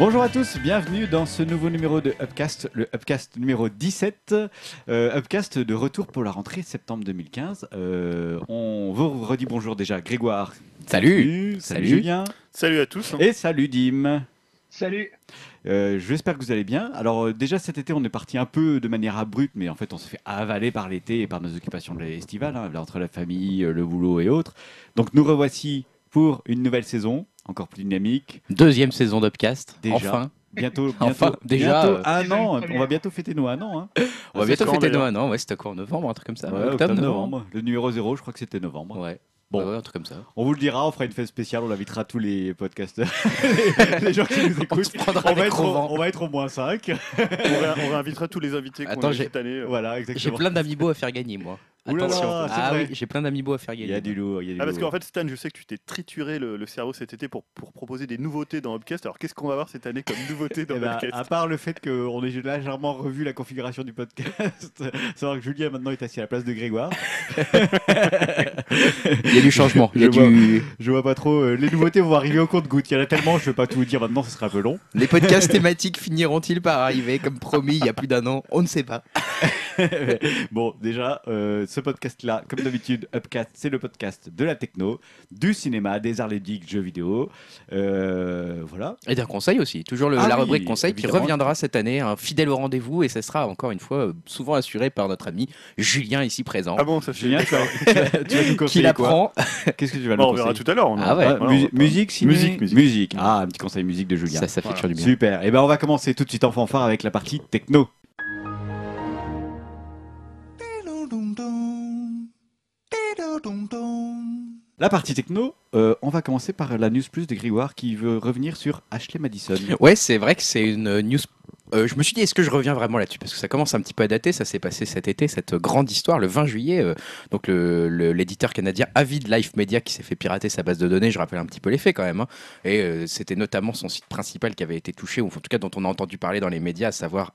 Bonjour à tous, bienvenue dans ce nouveau numéro de Upcast, le Upcast numéro 17. Euh, Upcast de retour pour la rentrée septembre 2015. Euh, on vous redit bonjour déjà Grégoire. Salut. Salut, Salut. Julien. Salut à tous. Et salut Dim. Salut. Euh, J'espère que vous allez bien. Alors euh, déjà cet été on est parti un peu de manière abrupte, mais en fait on s'est fait avaler par l'été et par nos occupations de estivales, hein, entre la famille, le boulot et autres. Donc nous revoici pour une nouvelle saison, encore plus dynamique. Deuxième saison d'Upcast. Déjà. Enfin. Bientôt, bientôt, Enfin, déjà, bientôt euh, un Déjà an. On va bientôt fêter nos un an. Hein. On va bientôt fêter nos un an. Ouais, c'était quoi en novembre, un truc comme ça. Ouais, Octobre, octobre, novembre. novembre. Le numéro 0, je crois que c'était novembre. Ouais. Bon. Ouais, ouais, un truc comme ça. On vous le dira, on fera une fête spéciale, on invitera tous les podcasteurs, les, les gens qui nous écoutent. On va, être au, Rovan. on va être au moins 5. On, ré- on réinvitera tous les invités qu'on Attends, a cette année. voilà, J'ai plein d'amiibo à faire gagner, moi. Là Attention. ah vrai. oui, j'ai plein d'amibo à faire Il gagner. y a du lourd. Il y a du Ah, parce qu'en fait, Stan, je sais que tu t'es trituré le, le cerveau cet été pour, pour proposer des nouveautés dans Upcast. Alors, qu'est-ce qu'on va voir cette année comme nouveauté dans Eh ben, Upcast à part le fait qu'on ait légèrement revu la configuration du podcast, savoir que Julien maintenant est assis à la place de Grégoire. Il y a du changement. Il y a Je vois. du... Je vois pas trop. euh, les nouveautés vont arriver au compte-goutte. Il y en a tellement, je vais pas tout vous dire maintenant, ce sera un peu long. Les podcasts thématiques finiront-ils par arriver? Comme promis il y a plus d'un an On ne sait pas. bon, déjà, euh, ce podcast-là, comme d'habitude, Upcast, c'est le podcast de la techno, du cinéma, des arts ludiques, jeux vidéo. Euh, voilà. Et d'un conseil aussi. Toujours le- Ah la oui, rubrique conseil qui reviendra cette année, fidèle au rendez-vous et ce sera encore une fois euh, souvent assuré par notre ami Julien ici présent. Ah bon, ça fait. Julien, tu vas, tu vas- nous qui conseiller quoi l'apprend. Qu'est-ce que tu vas Bon, nous on verra conseiller tout à l'heure. Ah ouais. Ah, voilà, musique, ciné Musique, musique. Ah, un petit conseil musique de Julien. Ça, ça fait Voilà. toujours du bien. Super. Et ben on va commencer tout de suite en fanfare avec la partie techno. La partie techno, euh, on va commencer par la news plus de Grégoire qui veut revenir sur Ashley Madison. Ouais, c'est vrai que c'est une news. euh, je me suis dit, est-ce que je reviens vraiment là-dessus? Parce que ça commence un petit peu à dater. Ça s'est passé cet été, cette grande histoire, le 20 juillet. euh, donc, le- le- l'éditeur canadien Avid Life Media qui s'est fait pirater sa base de données. Je rappelle un petit peu les faits quand même. hein. Et euh, c'était notamment son site principal qui avait été touché, ou en tout cas dont on a entendu parler dans les médias, à savoir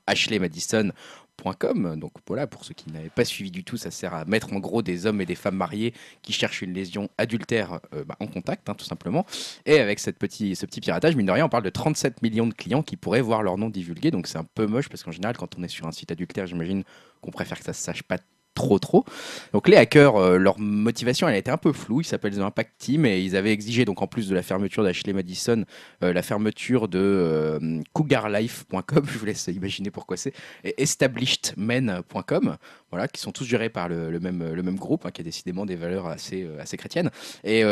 Donc voilà, pour ceux qui n'avaient pas suivi du tout, ça sert à mettre en gros des hommes et des femmes mariés qui cherchent une lésion adultère euh, bah, en contact, hein, tout simplement. Et avec ce petit piratage, mine de rien, on parle de 37 millions de clients qui pourraient voir leur nom divulgué. Donc c'est un peu moche parce qu'en général, quand on est sur un site adultère, j'imagine qu'on préfère que ça se sache pas trop trop. Donc les hackers, euh, leur motivation, elle été un peu floue. Ils s'appellent The Impact Team et ils avaient exigé donc en plus de la fermeture d'Ashley Madison, euh, la fermeture de euh, cougarlife.com. Je vous laisse imaginer pourquoi c'est et establishedmen.com. Voilà, qui sont tous gérés par le, même le même groupe hein, qui a décidément des valeurs assez assez chrétiennes. Et,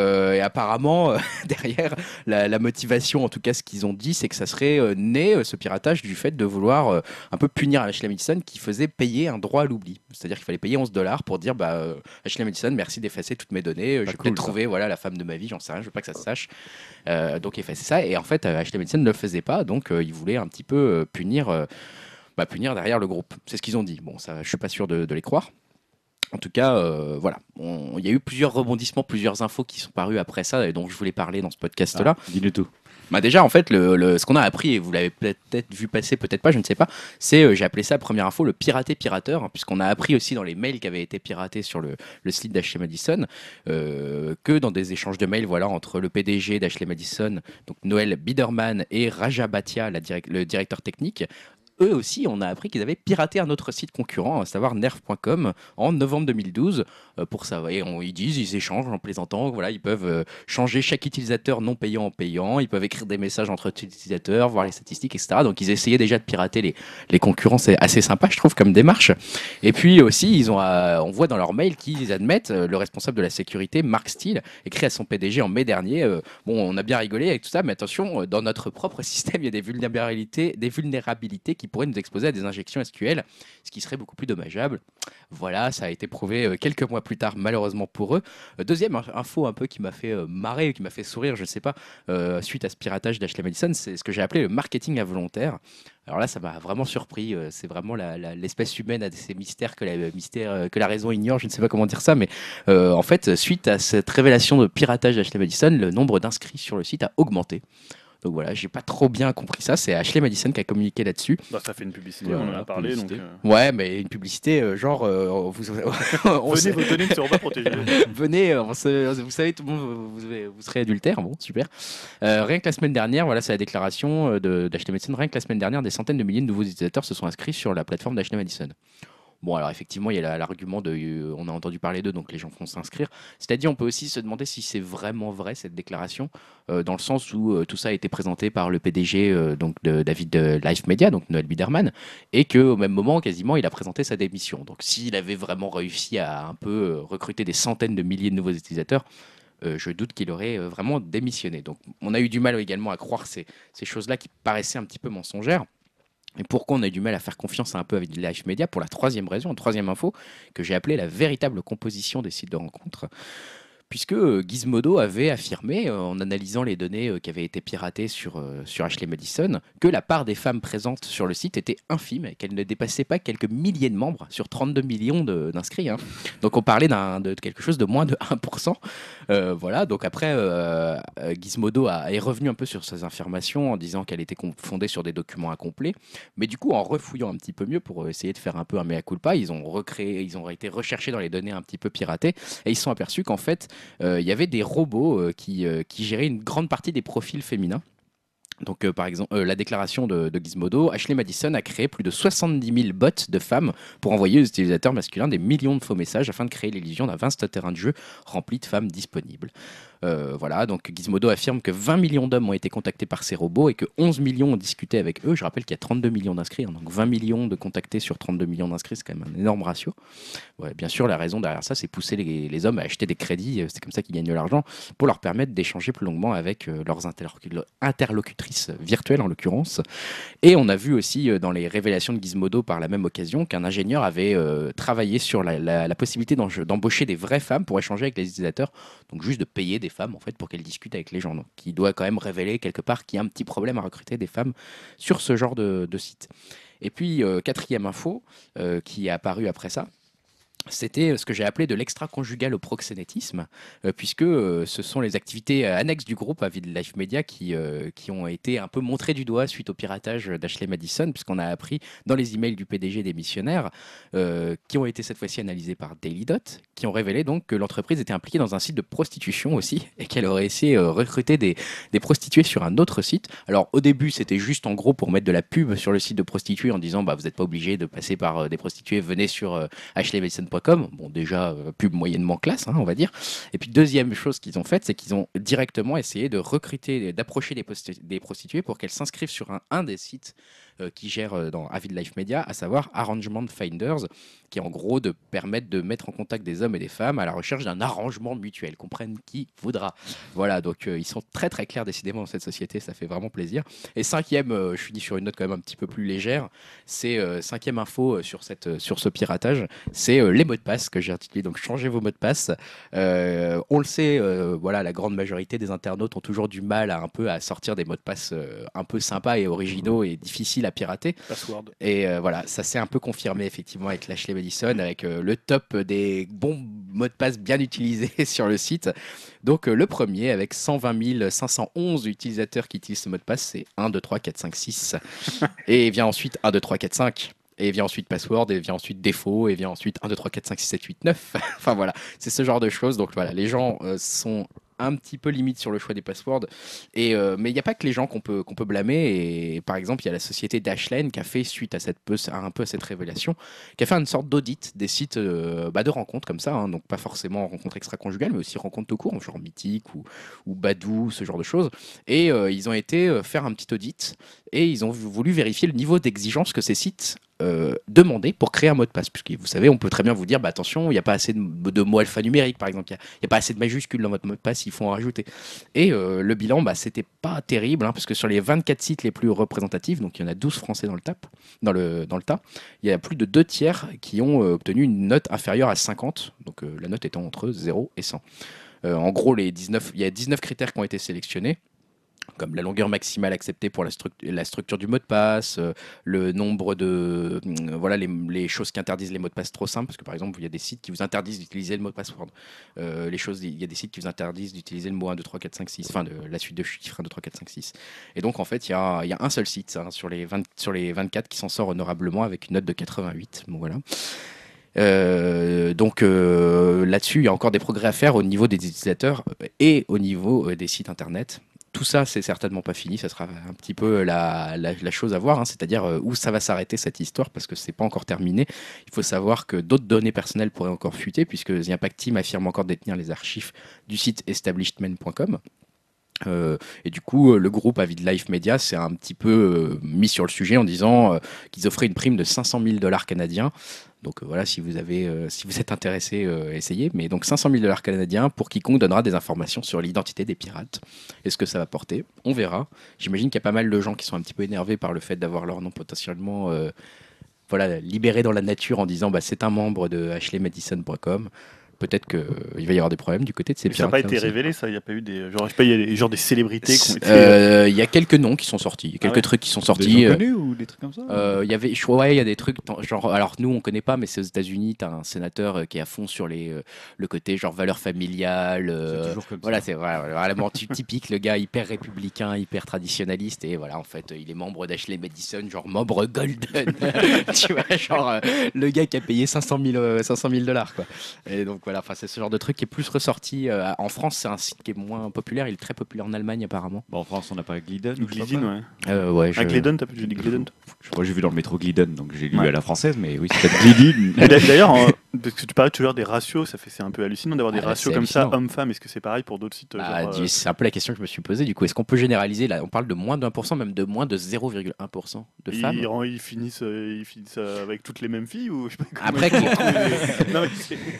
apparemment derrière la, la motivation, en tout cas ce qu'ils ont dit, c'est que ça serait né ce piratage du fait de vouloir un peu punir Ashley Madison qui faisait payer un droit à l'oubli. C'est-à-dire qu'il fallait payer 11 dollars pour dire bah, euh, Ashley Madison, merci d'effacer toutes mes données. Euh, J'ai cool, peut-être ça. trouvé voilà, la femme de ma vie, j'en sais rien, je veux pas que ça se sache. Euh, donc effacer ça. Et en fait, euh, Ashley Madison ne le faisait pas, donc ils voulaient un petit peu punir, bah, punir derrière le groupe. C'est ce qu'ils ont dit. Bon, ça, je suis pas sûr de, de les croire. En tout cas, euh, voilà. Il y a eu plusieurs rebondissements, plusieurs infos qui sont parues après ça et dont je voulais parler dans ce podcast-là. Ah, Dis-le tout. Bah déjà, en fait, le, ce qu'on a appris, et vous l'avez peut-être vu passer, peut-être pas, je ne sais pas, c'est, euh, j'ai appelé ça première info, le piraté pirateur, hein, puisqu'on a appris aussi dans les mails qui avaient été piratés sur le, le site d'Ashley Madison, euh, que dans des échanges de mails voilà, entre le PDG d'Ashley Madison, donc Noël Biderman, et Raja Bhatia, la direc- le directeur technique, eux aussi, on a appris qu'ils avaient piraté un autre site concurrent, à savoir nerf.com, en novembre 2012. euh, pour ça, et on- ils disent, ils échangent en plaisantant, voilà, ils peuvent euh, changer chaque utilisateur non payant en payant, ils peuvent écrire des messages entre utilisateurs, voir les statistiques, etc. Donc ils essayaient déjà de pirater les, les concurrents, c'est assez sympa, je trouve, comme démarche. Et puis aussi, ils ont, euh, on voit dans leur mail qu'ils admettent, le responsable de la sécurité, Mark Steele, écrit à son PDG en mai dernier, bon, on a bien rigolé avec tout ça, mais attention, dans notre propre système, il y a des vulnérabilités, des vulnérabilités qui pourraient nous exposer à des injections SQL, ce qui serait beaucoup plus dommageable. Voilà, ça a été prouvé euh, quelques mois plus tard, malheureusement pour eux. Euh, deuxième inf- info un peu qui m'a fait euh, marrer, qui m'a fait sourire, je ne sais pas, suite à ce piratage d'Ashley Madison, c'est ce que j'ai appelé le marketing involontaire. Alors là, ça m'a vraiment surpris. C'est vraiment l'espèce humaine a ces mystères que la, mystère, que la raison ignore. Je ne sais pas comment dire ça, mais en fait, suite à cette révélation de piratage d'Ashley Madison, le nombre d'inscrits sur le site a augmenté. Donc voilà, j'ai pas trop bien compris ça. C'est Ashley Madison qui a communiqué là-dessus. Bah, ça fait une publicité, on en a parlé. Donc, euh, Ouais, mais une publicité euh, genre euh, vous, on venez vous donner une survie protégée. venez, euh, on se- vous savez, tout le monde, vous, vous- serez adultère, bon, super. Rien que la semaine dernière, voilà, c'est la déclaration d'Ashley Madison, rien que la semaine dernière, des centaines de milliers de nouveaux utilisateurs se sont inscrits sur la plateforme d'Ashley Madison. Bon, alors effectivement, il y a la- l'argument de, euh, on a entendu parler d'eux, donc les gens vont s'inscrire. C'est-à-dire, on peut aussi se demander si c'est vraiment vrai cette déclaration, euh, dans le sens où euh, tout ça a été présenté par le PDG donc de David de Life Media, donc Noël Biderman, et qu'au même moment, quasiment, il a présenté sa démission. Donc, s'il avait vraiment réussi à un peu recruter des centaines de milliers de nouveaux utilisateurs, je doute qu'il aurait vraiment démissionné. Donc, on a eu du mal également à croire ces, ces choses-là qui paraissaient un petit peu mensongères. Et pourquoi on a du mal à faire confiance un peu avec Life Media Pour la troisième raison, une troisième info, que j'ai appelée la véritable composition des sites de rencontres. Puisque euh, Gizmodo avait affirmé, euh, en analysant les données euh, qui avaient été piratées sur, sur Ashley Madison, que la part des femmes présentes sur le site était infime et qu'elle ne dépassait pas quelques milliers de membres sur 32 millions d'inscrits. hein. Donc on parlait de quelque chose de moins de 1%. Euh, voilà, donc après, euh, euh, Gizmodo a- est revenu un peu sur ces informations en disant qu'elle était fondée sur des documents incomplets. Mais du coup, en refouillant un petit peu mieux pour essayer de faire un peu un mea culpa, ils ont recréé, ils ont été recherchés dans les données un petit peu piratées et ils se sont aperçus qu'en fait, il y avait des robots qui, qui géraient une grande partie des profils féminins. Donc, euh, par exemple, euh, la déclaration de, de Gizmodo, Ashley Madison a créé plus de 70 000 bots de femmes pour envoyer aux utilisateurs masculins des millions de faux messages afin de créer l'illusion d'un vaste terrain de jeu rempli de femmes disponibles. Euh, voilà, donc Gizmodo affirme que 20 millions d'hommes ont été contactés par ces robots et que 11 millions ont discuté avec eux. Je rappelle qu'il y a 32 millions d'inscrits, hein, donc 20 millions de contactés sur 32 millions d'inscrits, c'est quand même un énorme ratio. Ouais, bien sûr, la raison derrière ça, c'est pousser les, les hommes à acheter des crédits, euh, c'est comme ça qu'ils gagnent de l'argent, pour leur permettre d'échanger plus longuement avec euh, leurs interlocu- interlocutrices virtuelles en l'occurrence. Et on a vu aussi dans les révélations de Gizmodo par la même occasion qu'un ingénieur avait travaillé sur la, la- possibilité d'embaucher des vraies femmes pour échanger avec les utilisateurs, donc juste de payer des femmes en fait pour qu'elles discutent avec les gens. Donc, qui doit quand même révéler quelque part qu'il y a un petit problème à recruter des femmes sur ce genre de, site. Et puis, euh, quatrième info euh, qui est apparue après ça, c'était ce que j'ai appelé de l'extra-conjugal au proxénétisme, euh, puisque euh, ce sont les activités euh, annexes du groupe Avid Life Media qui, euh, qui ont été un peu montrées du doigt suite au piratage d'Ashley Madison, puisqu'on a appris dans les emails du PDG des missionnaires, euh, qui ont été cette fois-ci analysés par Daily Dot, qui ont révélé donc que l'entreprise était impliquée dans un site de prostitution aussi, et qu'elle aurait essayé de recruter des, des prostituées sur un autre site. Alors au début, c'était juste en gros pour mettre de la pub sur le site de prostituées en disant bah, vous n'êtes pas obligé de passer par euh, des prostituées, venez sur euh, Bon, déjà, euh, pub moyennement classe, hein, on va dire. Et puis, deuxième chose qu'ils ont faite, c'est qu'ils ont directement essayé de recruter, d'approcher des, prostituées pour qu'elles s'inscrivent sur un, des sites qui gèrent euh, dans Avid Life Media, à savoir Arrangement Finders, qui est en gros de permettre de mettre en contact des hommes et des femmes à la recherche d'un arrangement mutuel, comprenne qui voudra. Voilà, donc euh, ils sont très très clairs décidément dans cette société, ça fait vraiment plaisir. Et cinquième, euh, je finis sur une note quand même un petit peu plus légère, c'est euh, cinquième info euh, sur, cette, euh, sur ce piratage, c'est euh, les mots de passe que j'ai intitulé, donc changez vos mots de passe. Euh, on le sait, euh, voilà, la grande majorité des internautes ont toujours du mal à un peu à sortir des mots de passe euh, un peu sympas et originaux et difficiles à pirater. Password. Et euh, voilà, ça s'est un peu confirmé effectivement avec Lashley Madison, avec euh, le top des bons mots de passe bien utilisés sur le site. Donc euh, le premier, avec 120 511 utilisateurs qui utilisent ce mot de passe, c'est 1, 2, 3, 4, 5, 6. et vient ensuite 1, 2, 3, 4, 5. Et vient ensuite password, et vient ensuite défaut, et vient ensuite 1, 2, 3, 4, 5, 6, 7, 8, 9. enfin voilà, c'est ce genre de choses. Donc voilà, les gens euh, sont un petit peu limite sur le choix des passwords. Et, euh, mais il n'y a pas que les gens qu'on peut, peut blâmer. Et par exemple, il y a la société Dashlane qui a fait, suite à, cette, à un peu cette révélation, qui a fait une sorte d'audit des sites euh, bah, de rencontres comme ça. hein. donc pas forcément rencontres extra-conjugales, mais aussi rencontres tout court, genre Mythique ou, ou Badou, ce genre de choses. Et euh, ils ont été faire un petit audit et ils ont voulu vérifier le niveau d'exigence que ces sites euh, demandaient pour créer un mot de passe. Puisque vous savez, on peut très bien vous dire, bah, attention, il n'y a pas assez de, de mots alphanumériques, par exemple, il n'y a, pas assez de majuscules dans votre mot de passe, il faut en rajouter. Et euh, le bilan, bah, c'était pas terrible, hein, parce que sur les 24 sites les plus représentatifs, donc il y en a 12 français dans le, tap, dans le, dans le tas, il y a plus de deux tiers qui ont euh, obtenu une note inférieure à 50, donc euh, la note étant entre 0 et 100. Euh, en gros, les 19, il y a 19 critères qui ont été sélectionnés. Comme la longueur maximale acceptée pour la, struct- la structure du mot de passe, euh, le nombre de euh, voilà les, les choses qui interdisent les mots de passe trop simples, parce que par exemple il y a des sites qui vous interdisent d'utiliser le mot de passe. Euh, il y a des sites qui vous interdisent d'utiliser le mot 1, 2, 3, 4, 5, 6, enfin la suite de chiffres 1, 2, 3, 4, 5, 6. Et donc en fait il y a, y a un seul site hein, sur, les 20 sur les 24 qui s'en sort honorablement avec une note de 88. Bon voilà. Euh, donc euh, là-dessus, il y a encore des progrès à faire au niveau des utilisateurs et au niveau euh, des sites internet. Tout ça, c'est certainement pas fini. Ça sera un petit peu la, chose à voir, hein, c'est-à-dire euh, où ça va s'arrêter cette histoire, parce que c'est pas encore terminé. Il faut savoir que d'autres données personnelles pourraient encore fuiter, puisque The Impact Team affirme encore détenir les archives du site establishment.com. Euh, et du coup, euh, le groupe Avid Life Media s'est un petit peu euh, mis sur le sujet en disant qu'ils offraient une prime de 500 000 dollars canadiens. Donc euh, voilà, si vous, avez, euh, si vous êtes intéressé, euh, essayez. Mais donc 500 000 dollars canadiens pour quiconque donnera des informations sur l'identité des pirates. Est-ce que ça va porter On verra. J'imagine qu'il y a pas mal de gens qui sont un petit peu énervés par le fait d'avoir leur nom potentiellement voilà, libéré dans la nature en disant bah, c'est un membre de ashleymadison.com. Peut-être qu'il va y avoir des problèmes du côté de ces Mais ça n'a pas été révélé, ça. Il n'y a pas eu des. Genre, je sais pas, il y a des, genre des célébrités. Euh, Il y a quelques noms qui sont sortis, quelques Ah ouais. trucs qui sont Des sortis. gens euh, connus ou des trucs comme ça euh, Il y avait, je crois, ouais, il y a des trucs, genre, alors nous on connaît pas, mais c'est aux États-Unis, t'as un sénateur euh, qui est à fond sur les, euh, le côté genre valeurs familiales. euh, C'est toujours comme voilà, ça. c'est voilà, vraiment ty- typique, le gars hyper républicain, hyper traditionnaliste, et voilà, en fait, euh, il est membre d'Ashley Madison, genre membre Golden, tu vois, genre euh, le gars qui a payé 500 000 euh, 500 000 dollars, quoi. Et donc voilà, enfin, c'est ce genre de truc qui est plus ressorti. euh, en France, c'est un site qui est moins populaire, il est très populaire en Allemagne apparemment. Bon, en France, on n'a pas Glidden. Ou ou je sais pas Glidden, quoi. ouais. Euh, ouais, je- Un Glidden, t'as j'ai dit Glidden. Je crois que j'ai vu dans le métro Glidden, donc j'ai lu Ouais. à la française, mais oui, c'est peut-être Glidden. D'a- D'ailleurs, en- parce que tu parlais toujours des ratios, ça fait c'est un peu hallucinant d'avoir des Ah, là, ratios c'est comme ça, hallucinant. homme-femme. Est-ce que c'est pareil pour d'autres sites Bah, genre, dis- euh, C'est un peu la question que je me suis posée. Du coup, est-ce qu'on peut généraliser là On parle de moins de 1%, même de moins de 0,1% de femmes? ils, ils finissent, euh, ils finissent euh, avec toutes les mêmes filles ou je sais pas comment Après, ils font qui- pour trouver les- Non, mais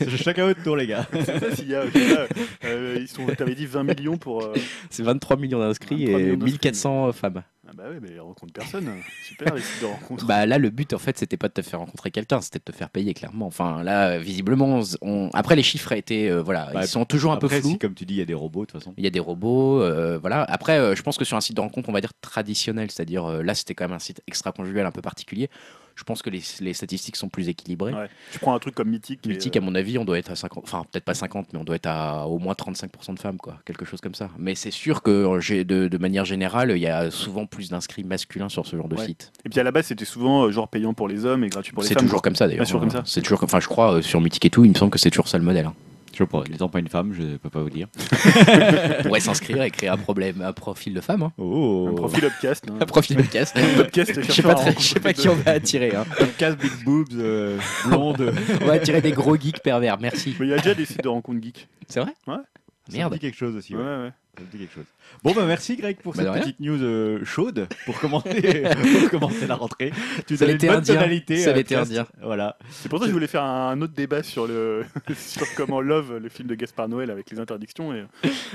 c'est- Chacun tour, les gars. c'est ça, s'il y a, je sais pas, euh, ils sont, t'avais dit 20 millions pour. euh, C'est 23 millions d'inscrits 23 et millions d'inscrits. 1400 femmes. Ah bah ouais, mais ils rencontrent personne. Super les sites de rencontres. Bah là, le but en fait, c'était pas de te faire rencontrer quelqu'un, c'était de te faire payer clairement. Enfin là, visiblement, on... après les chiffres a été, euh, voilà, Bah, ils sont toujours un peu flous. si, comme tu dis, il y a des robots, de toute façon. Il y a des robots, euh, voilà. Après, euh, je pense que sur un site de rencontre, on va dire traditionnel, c'est-à-dire euh, là, c'était quand même un site extra-conjugal un peu particulier. Je pense que les, les statistiques sont plus équilibrées. Ouais. Tu prends un truc comme Mythique. et, Mythique, à mon avis, on doit être à 50, enfin peut-être pas 50, mais on doit être à au moins 35% de femmes, quoi, quelque chose comme ça. Mais c'est sûr que euh, de, de manière générale, il y a souvent plus d'inscrits masculins sur ce genre de Ouais. site. Et puis à la base, c'était souvent euh, genre payant pour les hommes et gratuit pour les C'est femmes. toujours comme ça d'ailleurs. Ah, toujours comme ça C'est toujours, enfin je crois euh, sur Mythique et tout, il me semble que c'est toujours ça le modèle. hein. Je sais pas, n'étant pas une femme, je peux pas vous dire. On pourrait s'inscrire et créer un problème, un profil de femme, hein. Oh Un profil upcast. hein. un profil. Podcast, Je sais chercheur pas, à très- je sais pas qui on va attirer. Hein. Casse big boobs, euh, blonde. On va attirer des gros geeks pervers. Merci. Mais il y a déjà des sites de rencontres geeks. C'est vrai Ouais. Ça me Merde. dit quelque chose aussi. Ouais, ouais. ouais. Ça me dit quelque chose. Bon, bah merci Greg pour Bah, cette petite news euh, chaude pour commencer, pour commencer la rentrée. Tu Ça l'était une bonne indien. tonalité. Ça à l'était indien. Voilà. C'est pour ça que je voulais faire un autre débat sur le sur comment Love, le film de Gaspard Noël avec les interdictions. Et...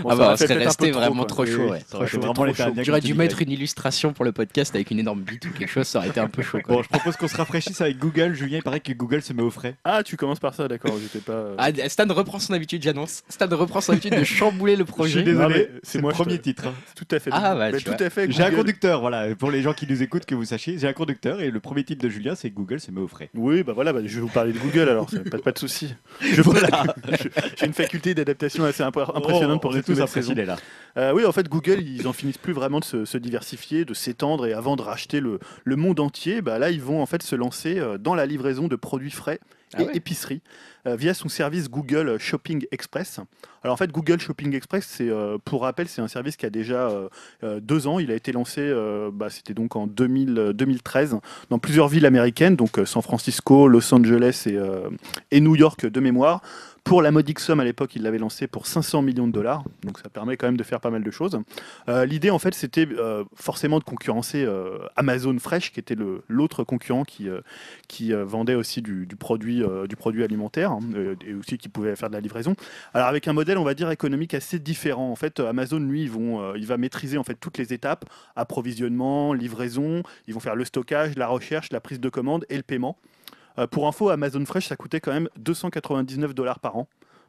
Bon, Ah ça bah, fait serait resté vraiment trop chaud. ouais. ça Ça trop. J'aurais dû mettre une illustration pour le podcast avec une énorme bite ou quelque chose, ça aurait été un peu chaud. quoi. Bon, je propose qu'on se rafraîchisse avec Google. Julien, il paraît que Google se met au frais. Ah, tu commences par ça, d'accord. J'étais pas. euh, Ah, Stan reprend son habitude, j'annonce. Stan reprend son habitude de chambouler le Je suis projet. désolé, c'est moi, premier te- titre. hein. Tout à fait. Ah, bah, Mais tout vois. à fait. J'ai un conducteur, voilà. Pour les gens qui nous écoutent, que vous sachiez, j'ai un conducteur et le premier titre de Julien, c'est Google se met au frais. Oui, bah voilà, bah, je vais vous parler de Google alors, pas, pas de souci. Je- J'ai une faculté d'adaptation assez impr- impressionnante pour Oh, est cette tous impressionnés là. Euh, oui, en fait, Google, ils en finissent plus vraiment de se, se diversifier, de s'étendre et avant de racheter le, le monde entier, bah là, ils vont en fait se lancer euh, dans la livraison de produits frais Ah et ouais. épicerie via son service Google Shopping Express. Alors en fait, Google Shopping Express, euh, pour rappel, c'est un service qui a déjà euh, euh, deux ans. Il a été lancé, euh, bah, c'était donc en 2000, euh, 2013, dans plusieurs villes américaines, donc euh, San Francisco, Los Angeles euh, et New York de mémoire. Pour la modique somme à l'époque, il l'avait lancé pour 500 millions de dollars, donc ça permet quand même de faire pas mal de choses. Euh, L'idée en fait, c'était euh, forcément de concurrencer euh, Amazon Fresh, qui était l'autre concurrent qui, vendait aussi du, du produit, du produit alimentaire hein, et aussi qui pouvait faire de la livraison. Alors avec un modèle, on va dire économique assez différent. En fait, Amazon, lui, il va maîtriser en fait toutes les étapes approvisionnement, livraison. Ils vont faire le stockage, la recherche, la prise de commande et le paiement. Euh, pour info, Amazon Fresh, ça coûtait quand même 299 dollars par an.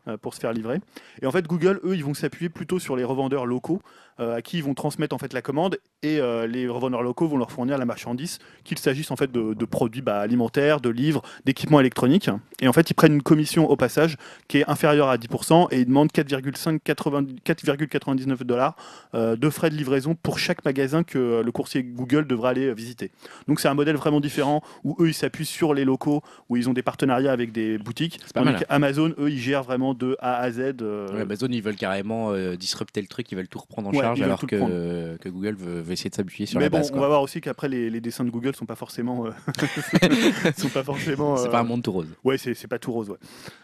Euh, pour se faire livrer. Et en fait, Google, eux, ils vont s'appuyer plutôt sur les revendeurs locaux euh, à qui ils vont transmettre en fait la commande et euh, les revendeurs locaux vont leur fournir la marchandise, qu'il s'agisse en fait de, de produits bah, alimentaires, de livres, d'équipements électroniques. Et en fait, ils prennent une commission au passage qui est inférieure à 10% et ils demandent 4,5 80 4,99 dollars de frais de livraison pour chaque magasin que le coursier Google devra aller visiter. Donc c'est un modèle vraiment différent où eux ils s'appuient sur les locaux, où ils ont des partenariats avec des boutiques. Pas mal. qu'Amazon, eux, ils gèrent vraiment de A à Z. euh, Ouais, Amazon, ils veulent carrément euh, disrupter le truc, ils veulent tout reprendre en Ouais, charge, alors que, Google veut, veut essayer de s'appuyer sur mais la bon, base. on quoi. va voir aussi qu'après les, les dessins de Google sont pas forcément, euh, sont pas forcément. C'est pas un monde tout rose. Ouais, c'est pas tout rose.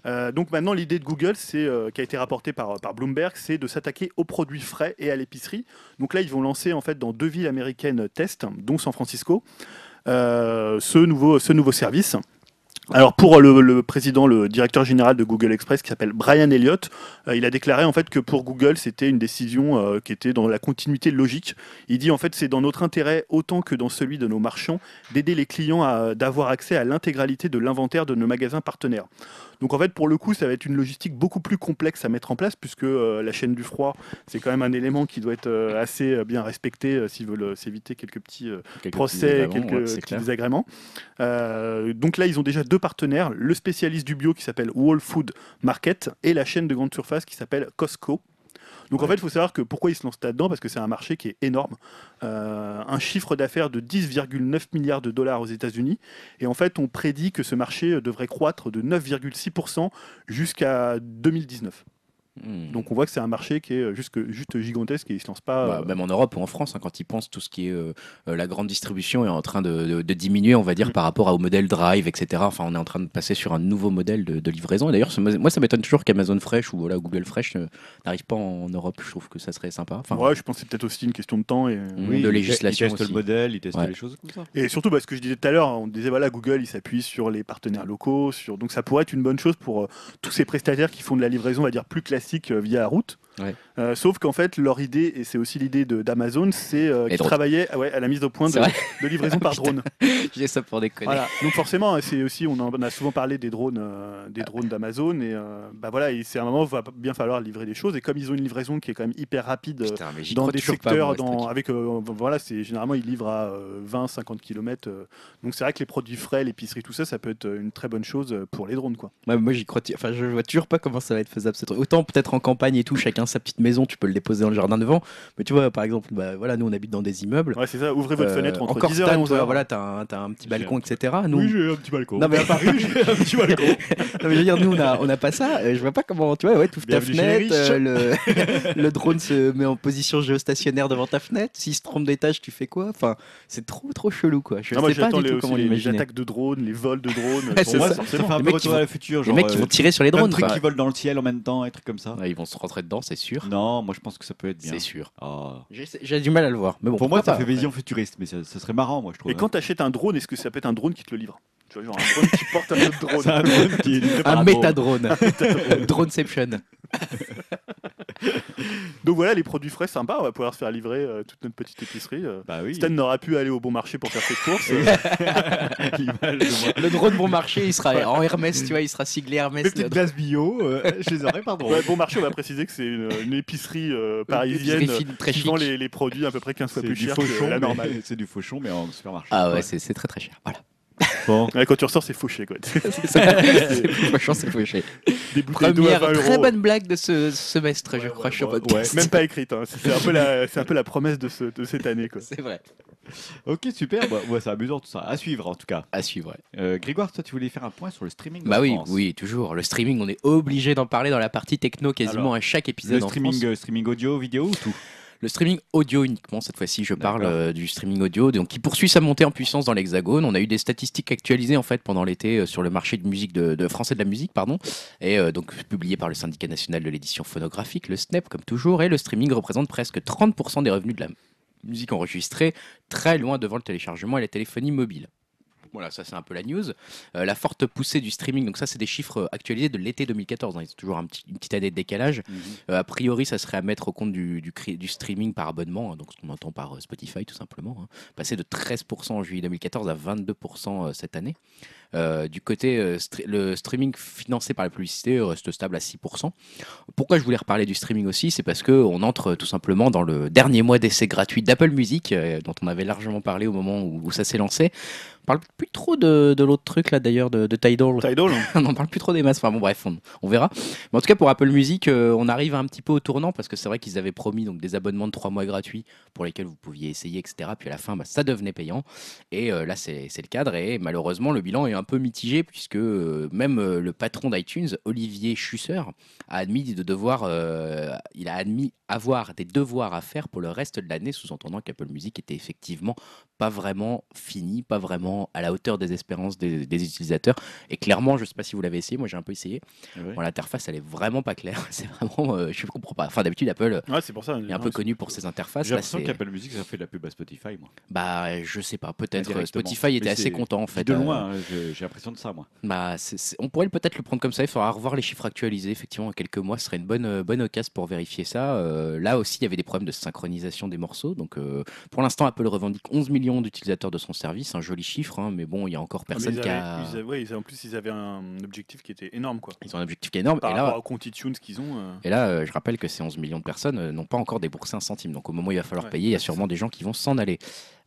Ouais. Donc maintenant, l'idée de Google, c'est qui a été rapportée par, par Bloomberg, c'est de s'attaquer aux produits frais et à l'épicerie. Donc là, ils vont lancer en fait dans deux villes américaines test, dont San Francisco, euh, ce nouveau ce nouveau service. Alors pour le, le président, le directeur général de Google Express qui s'appelle Brian Elliott, euh, il a déclaré en fait que pour Google c'était une décision euh, qui était dans la continuité logique. Il dit en fait c'est dans notre intérêt autant que dans celui de nos marchands d'aider les clients à d'avoir accès à l'intégralité de l'inventaire de nos magasins partenaires. Donc en fait pour le coup ça va être une logistique beaucoup plus complexe à mettre en place puisque euh, la chaîne du froid c'est quand même un élément qui doit être assez bien respecté s'ils veulent s'éviter quelques petits Quelques procès, petits quelques ouais, petits désagréments. Donc là, ils ont déjà deux partenaires, le spécialiste du bio qui s'appelle Whole Food Market et la chaîne de grande surface qui s'appelle Costco. Donc en fait, il faut savoir que pourquoi ils se lancent là-dedans Parce que c'est un marché qui est énorme. Euh, un chiffre d'affaires de 10,9 milliards de dollars aux États-Unis. Et en fait, on prédit que ce marché devrait croître de 9,6% jusqu'à 2019. Hmm. Donc on voit que c'est un marché qui est juste, juste gigantesque et il se lance pas. Bah, euh, même en Europe ou en France, hein, quand ils pensent tout ce qui est euh, euh, la grande distribution est en train de, de- de diminuer, on va dire, Mm. par rapport au modèle Drive, etc. Enfin, on est en train de passer sur un nouveau modèle de, de livraison. Et d'ailleurs, moi, ça m'étonne toujours qu'Amazon Fresh ou voilà, Google Fresh euh, n'arrive pas en Europe. Je trouve que ça serait sympa. Enfin, ouais, je pense que c'est peut-être aussi une question de temps. Et. Oui, de législation Ils testent aussi. le modèle, ils testent Ouais. les choses comme ça. Et surtout, bah, ce que je disais tout à l'heure, on disait voilà, Google, il s'appuie sur les partenaires locaux, sur donc ça pourrait être une bonne chose pour euh, tous ces prestataires qui font de la livraison, on va dire plus classique euh, via la route. Ouais. Euh, sauf qu'en fait, leur idée, et c'est aussi l'idée d'Amazon, c'est euh, qu'ils travaillaient ah ouais, à la mise au point de, vrai de livraison par drone. je dis ça pour déconner. Voilà. Donc forcément, c'est aussi, on en a souvent parlé des drones, euh, des drones d'Amazon, et euh, bah voilà, c'est un moment où il va bien falloir livrer des choses. Et comme ils ont une livraison qui est quand même hyper rapide. Putain, dans des secteurs, moi, dans, avec voilà, c'est généralement ils livrent à 20-50 km. donc c'est vrai que les produits frais, l'épicerie, tout ça, ça peut être une très bonne chose pour les drones, quoi. Ouais, moi, j'y crois. Enfin, je vois toujours pas comment ça va être faisable. Ce truc. Autant peut-être en campagne et tout, chacun sa petite maison, tu peux le déposer dans le jardin devant. Mais tu vois, par exemple, bah, voilà, nous on habite dans des immeubles. Ouais, c'est ça. Ouvrez votre Euh, fenêtre entre encore 10h et Stan, 11h. toi, voilà, t'as un, t'as un petit balcon, un- etc. Nous, j'ai un petit balcon. Non, mais- à Paris, j'ai un petit balcon. Non, mais je veux dire, nous, on a, on a pas ça. Euh, Je vois pas comment, tu vois, ouais, tu ouvres ta fenêtre, euh, le, le drone se met en position géostationnaire devant ta fenêtre. S'il se trompe d'étage, tu fais quoi? Enfin, c'est trop, trop chelou, quoi. Je Non, moi sais pas j'attends du tout comment les, les l'imaginer. attaques de drones, les vols de drones. Pour c'est moi, fait un peu retour à la future. Les mecs qui euh, vont tirer sur les drones, trucs quoi. qui volent dans le ciel en même temps, un truc comme ça. Ils vont se rentrer dedans, c'est sûr. Non, moi je pense que ça peut être bien. C'est sûr. Ah. J'ai du mal à le voir. Mais bon, Pour moi, ça pas, fait vision futuriste, mais ça, ça serait marrant, moi je trouve. Et quand tu achètes un drone, est-ce que ça peut être un drone qui te le livre? Tu vois, genre un drone qui porte un autre drone. Un drone qui est livré par Un drone. métadrone. Droneception. Donc voilà, les produits frais sympas, on va pouvoir se faire livrer euh, toute notre petite épicerie. euh. Bah oui. Stan n'aura pu aller au bon marché pour faire ses courses. L'image de moi. Le drone bon marché, il sera en Hermès, tu vois, il sera siglé Hermès. Mes le petites drone. glaces bio, euh, je les aurais drôles. Ouais, bon marché, on va préciser que c'est une, une épicerie euh, parisienne Épicerie fine, très qui chic. vend les, les produits à peu près 15 fois C'est plus du cher fauchon, que la mais- normale. C'est du fauchon, mais en supermarché. Ah ouais, c'est c'est très très cher. Voilà. Bon. Ouais, quand tu ressors, c'est fauché. Quoi. C'est ça. C'est franchement, c'est fauché. Des bouteilles d'eau à Première 20 très euros. bonne blague de ce semestre, je crois, ouais, sur podcast. ouais, même pas écrite. hein. C'est un, peu la- c'est un peu la promesse de, ce- de cette année. Quoi. C'est vrai. Ok, super. Bah, ouais, c'est amusant tout ça. À suivre en tout cas. À suivre. ouais. Euh, Grégoire, toi, tu voulais faire un point sur le streaming Bah oui, France. oui, toujours. Le streaming, on est obligé d'en parler dans la partie techno quasiment Alors, à chaque épisode Le en streaming, France. euh, streaming audio, vidéo ou tout? Le streaming audio uniquement, cette fois-ci, je parle euh, du streaming audio, donc qui poursuit sa montée en puissance dans l'Hexagone. On a eu des statistiques actualisées en fait pendant l'été euh, sur le marché de musique de, de français de la musique, pardon, et euh, donc publié par le syndicat national de l'édition phonographique, le SNEP comme toujours. Et le streaming représente presque 30% des revenus de la musique enregistrée, très loin devant le téléchargement et la téléphonie mobile. Voilà, ça c'est un peu la news. Euh, la forte poussée du streaming, donc ça c'est des chiffres actualisés de l'été 2014, hein, ils ont toujours un petit- une petite année de décalage. Euh, a priori, ça serait à mettre au compte du, du, cri- du streaming par abonnement, hein, donc ce qu'on entend par euh, Spotify tout simplement. hein. Passer de 13% en juillet 2014 à 22% euh, cette année. Euh, du côté, euh, le streaming financé par la publicité reste stable à 6%. Pourquoi je voulais reparler du streaming aussi C'est parce qu'on entre tout simplement dans le dernier mois d'essai gratuit d'Apple Music, euh, dont on avait largement parlé au moment où, où ça s'est lancé. On parle plus trop de, de l'autre truc là d'ailleurs, de, de Tidal. Tidal. on n'en parle plus trop des masses. Enfin bon, bref, on, on verra. Mais en tout cas, pour Apple Music, on arrive un petit peu au tournant parce que c'est vrai qu'ils avaient promis donc des abonnements de 3 mois gratuits pour lesquels vous pouviez essayer, etc. Puis à la fin, bah, ça devenait payant. Et là, c'est c'est le cadre. Et malheureusement, le bilan est un peu mitigé puisque euh, même euh, le patron d'iTunes, Olivier Schusser, a admis de devoir, euh, il a admis avoir des devoirs à faire pour le reste de l'année, sous-entendant qu'Apple Music était effectivement pas vraiment fini, pas vraiment à la hauteur des espérances des, des utilisateurs. Et clairement, je sais pas si vous l'avez essayé, moi j'ai un peu essayé. Bon, l'interface, elle est vraiment pas claire. C'est vraiment, euh, je comprends pas. Enfin, d'habitude, Apple Ouais, c'est pour ça. est un peu connu pour ses interfaces. J'ai l'impression qu'Apple Music, ça fait de la pub à Spotify, moi. bah, je sais pas. Peut-être. Indirectement. Spotify était assez content en fait. De euh, loin, hein, j'ai l'impression de ça, moi. Bah, on pourrait peut-être le prendre comme ça. Il faudra revoir les chiffres actualisés. Effectivement, en quelques mois, ce serait une bonne, euh, bonne occasion pour vérifier ça. Euh, là aussi, il y avait des problèmes de synchronisation des morceaux. Donc, euh, pour l'instant, Apple revendique 11 millions d'utilisateurs de son service. Un joli chiffre, hein, mais bon, il y a encore Ah, personne qui a. ils avaient- ouais, ils avaient- en plus, ils avaient un objectif qui était énorme, quoi. Ils ont un objectif qui est énorme. Par Et rapport là, au compte iTunes qu'ils ont. euh, et là euh, je rappelle que ces 11 millions de personnes euh, n'ont pas encore déboursé un centime. Donc, au moment où il va falloir Ouais, payer, il y a sûrement des gens qui vont s'en aller.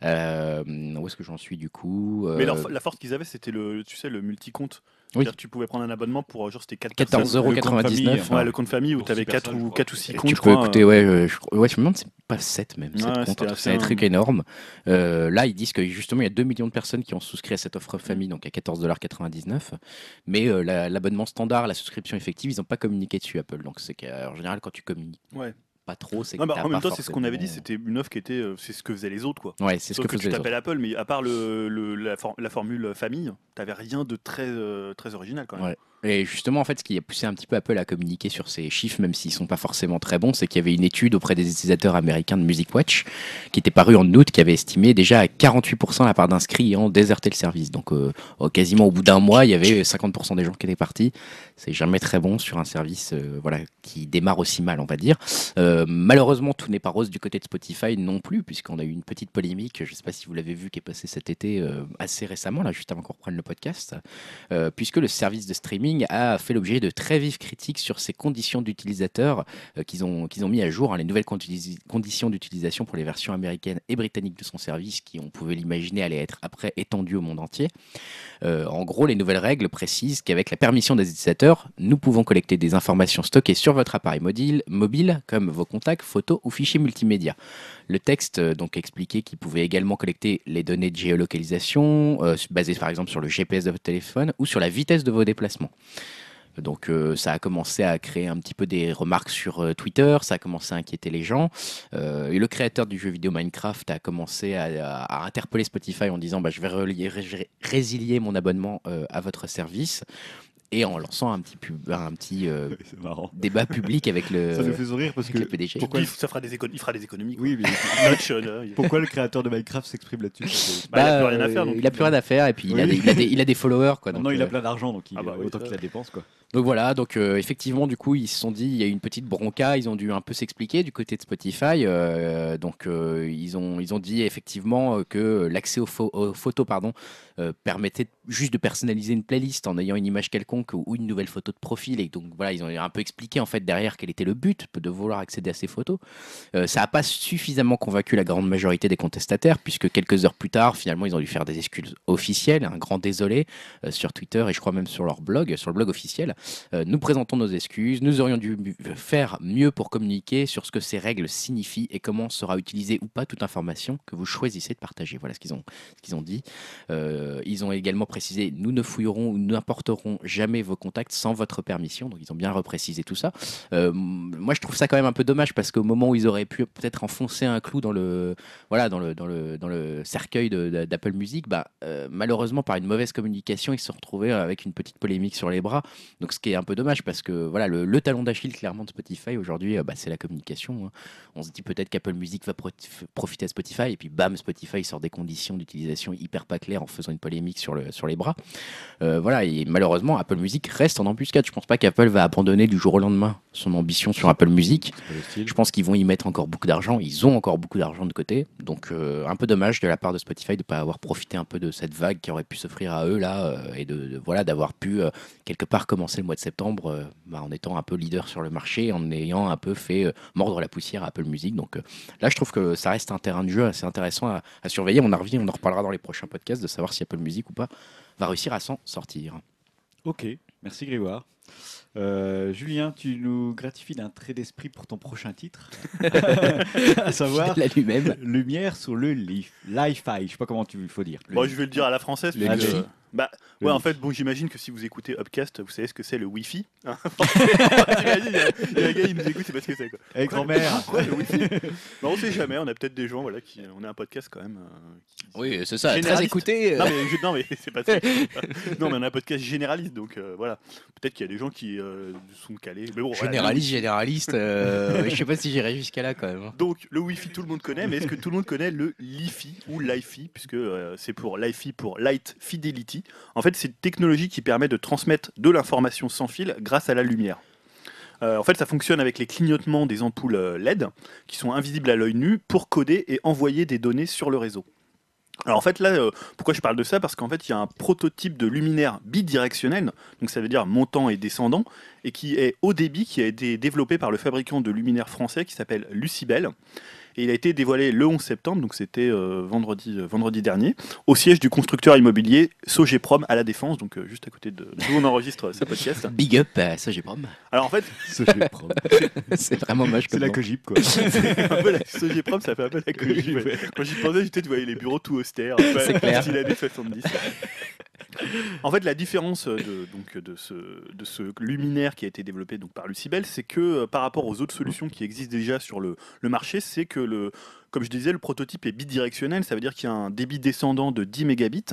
Euh, où est-ce que j'en suis du coup Mais leur- Euh, la force qu'ils avaient, c'était le, tu sais, le multi-compte. Oui. Tu pouvais prendre un abonnement pour euh, genre c'était 4 14,99 euros. Le compte famille, Ouais, enfin, le compte famille où tu avais six 4 personnes, je ou, crois. 4 ou 6 Et comptes. tu peux crois, écouter, euh, ouais, je, ouais, je me demande, c'est pas 7 même, assez c'est un truc énorme. Euh, là, ils disent que justement, il y a 2 millions de personnes qui ont souscrit à cette offre famille, donc à 14,99$. Mais euh, la- l'abonnement standard, la souscription effective, ils n'ont pas communiqué dessus, Apple. Donc c'est qu'en général, quand tu communiques Ouais. Pas trop, c'est que Non, bah, t'as en même pas temps, c'est ce qu'on avait dit, forcément- c'était une offre qui était, euh, c'est ce que faisaient les autres, quoi. Ouais, c'est ce Sauf que, que, faisaient tu les t'appelles Apple, mais à part le, le- la, for- la formule famille, t'avais rien de très, euh, très original quand même. Ouais. Et justement, en fait, ce qui a poussé un petit peu Apple à communiquer sur ces chiffres, même s'ils sont pas forcément très bons, c'est qu'il y avait une étude auprès des utilisateurs américains de Music Watch qui était parue en août, qui avait estimé déjà à 48% la part d'inscrits ayant déserté le service. Donc, euh, quasiment au bout d'un mois, il y avait 50% des gens qui étaient partis. C'est jamais très bon sur un service, euh, voilà, qui démarre aussi mal, on va dire. Euh, malheureusement, tout n'est pas rose du côté de Spotify non plus, puisqu'on a eu une petite polémique. Je ne sais pas si vous l'avez vu, qui est passée cet été assez récemment, là, juste avant qu'on reprenne le podcast puisque le service de streaming a fait l'objet de très vives critiques sur ses conditions d'utilisateurs euh, qu'ils ont, qu'ils ont mis à jour, hein, les nouvelles condi- conditions d'utilisation pour les versions américaines et britanniques de son service, qui on pouvait l'imaginer allaient être après étendues au monde entier. Euh, en gros, les nouvelles règles précisent qu'avec la permission des utilisateurs, nous pouvons collecter des informations stockées sur votre appareil mobile, mobile comme vos contacts, photos ou fichiers multimédia. Le texte euh, donc expliquait qu'il pouvait également collecter les données de géolocalisation euh, basées par exemple sur le GPS de votre téléphone ou sur la vitesse de vos déplacements. Donc euh, ça a commencé à créer un petit peu des remarques sur euh, Twitter, ça a commencé à inquiéter les gens. Euh, et le créateur du jeu vidéo Minecraft a commencé à, interpeller Spotify en disant bah, je vais résilier mon abonnement à votre service et en lançant un petit, pub- un petit euh, débat public avec le, ça nous fait sourire parce que. le PDG. Pourquoi Il, ça fera des éco- il fera des économies. quoi. Oui, mais euh, pourquoi le créateur de Minecraft s'exprime là-dessus C'est- Bah, il a plus Bah, rien à faire, donc il a plus rien à faire et puis il, a Oui. des, il, a des, il a des followers quoi. Maintenant, donc, il a euh, plein d'argent, donc il, Ah bah oui, autant qu'il la dépense. Quoi. Donc voilà, donc euh, effectivement, du coup, ils se sont dit, il y a eu une petite bronca, ils ont dû un peu s'expliquer du côté de Spotify. euh, donc euh, ils, ont, ils ont dit effectivement que l'accès aux, pho- aux photos pardon, permettait juste de personnaliser une playlist en ayant une image quelconque ou une nouvelle photo de profil. Et donc voilà, ils ont un peu expliqué en fait derrière quel était le but de vouloir accéder à ces photos. Ça n'a pas suffisamment convaincu la grande majorité des contestataires, puisque quelques heures plus tard, finalement, ils ont dû faire des excuses officielles, un grand désolé sur Twitter et je crois même sur leur blog, sur le blog officiel. Euh, nous présentons nos excuses. Nous aurions dû faire mieux pour communiquer sur ce que ces règles signifient et comment sera utilisée ou pas toute information que vous choisissez de partager. Voilà ce qu'ils ont, qu'ils ont dit. Euh, ils ont également précisé nous ne fouillerons ou n'importerons jamais vos contacts sans votre permission. Donc ils ont bien reprécisé tout ça. Euh, moi je trouve ça quand même un peu dommage parce qu'au moment où ils auraient pu peut-être enfoncer un clou dans le, voilà, dans le, dans le, dans le cercueil d'Apple Music, bah, malheureusement par une mauvaise communication, ils se sont retrouvés avec une petite polémique sur les bras. Ce qui est un peu dommage parce que voilà le, le talon d'Achille clairement de Spotify aujourd'hui, euh, bah, c'est la communication. hein. On se dit peut-être qu'Apple Music va pro- profiter à Spotify et puis bam Spotify sort des conditions d'utilisation hyper pas claires en faisant une polémique sur, le, sur les bras. Euh, voilà et malheureusement Apple Music reste en embuscade. Je pense pas qu'Apple va abandonner du jour au lendemain son ambition sur Apple Music. Je pense qu'ils vont y mettre encore beaucoup d'argent. Ils ont encore beaucoup d'argent de côté. Donc, euh, un peu dommage de la part de Spotify de ne pas avoir profité un peu de cette vague qui aurait pu s'offrir à eux là euh, et de, de- voilà d'avoir pu quelque part commencer le mois de septembre euh, bah, en étant un peu leader sur le marché, en ayant un peu fait euh, mordre la poussière à Apple Music. Donc euh, là, je trouve que ça reste un terrain de jeu assez intéressant à, à surveiller. On en revient, on en reparlera dans les prochains podcasts de savoir si Apple Music ou pas va réussir à s'en sortir. Ok, merci Grégoire. Euh, Julien, tu nous gratifies d'un trait d'esprit pour ton prochain titre, à savoir lui-même. Lumière sur le li- Li-Fi. Je sais pas comment tu il faut dire. Bon, je vais le dire à la française. Le euh, bah, Le ouais, en Wi-Fi. fait, bon, j'imagine que si vous écoutez Upcast, vous savez ce que c'est le Wi-Fi. hein. Il y a- il y a un gars, il nous écoute, c'est pas ce que c'est. Quoi. Eh grand-mère Quoi, le Wi-Fi Non, on sait jamais. On a peut-être des gens, voilà, qui, on a un podcast quand même. euh, qui- Oui, c'est ça. Très écouté. Non mais, je- non mais c'est pas ça. Non mais on a un podcast généraliste donc euh, voilà. Peut-être qu'il y a des gens qui euh, sont calés. Mais bon, voilà. Généraliste, généraliste. euh, je sais pas si j'irai jusqu'à là quand même. hein. Donc le Wi-Fi tout le monde connaît, mais est-ce que tout le monde connaît le Li-Fi ou Li-Fi puisque euh, c'est pour Li-Fi pour Light Fidelity. En fait, c'est une technologie qui permet de transmettre de l'information sans fil grâce à la lumière. Euh, en fait, ça fonctionne avec les clignotements des ampoules euh, LED qui sont invisibles à l'œil nu pour coder et envoyer des données sur le réseau. Alors en fait là, euh, pourquoi je parle de ça? Parce qu'en fait il y a un prototype de luminaire bidirectionnel, donc ça veut dire montant et descendant, et qui est haut débit, qui a été développé par le fabricant de luminaires français qui s'appelle Lucibel. Et il a été dévoilé le 11 septembre, donc c'était euh, vendredi, euh, vendredi dernier, au siège du constructeur immobilier Sogeprom à la Défense, donc euh, juste à côté de d'où on enregistre ce podcast. Big up à ça, j'ai prom. Alors en fait, propre. c'est vraiment moche C'est la cogip quoi. c'est un peu la Sogeprom, ça fait un peu la cogip. ouais. Quand j'y pensais, j'étais, tu voyais les bureaux tout austères, C'est clair. style années 70. En fait, la différence euh, de, donc, de, ce, de ce luminaire qui a été développé donc, par Lucibel, c'est que euh, par rapport aux autres solutions qui existent déjà sur le, le marché, c'est que, le, comme je disais, le prototype est bidirectionnel, ça veut dire qu'il y a un débit descendant de 10 mégabits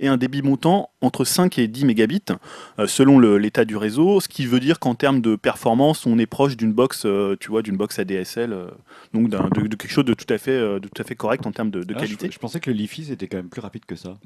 et un débit montant entre 5 et 10 mégabits euh, selon l'état du réseau, ce qui veut dire qu'en termes de performance, on est proche d'une box, tu vois, d'une box ADSL, donc de, de quelque chose de tout à fait, de tout à fait correct en termes de, de Ah, qualité. je, je pensais que le Li-Fi c'était quand même plus rapide que ça.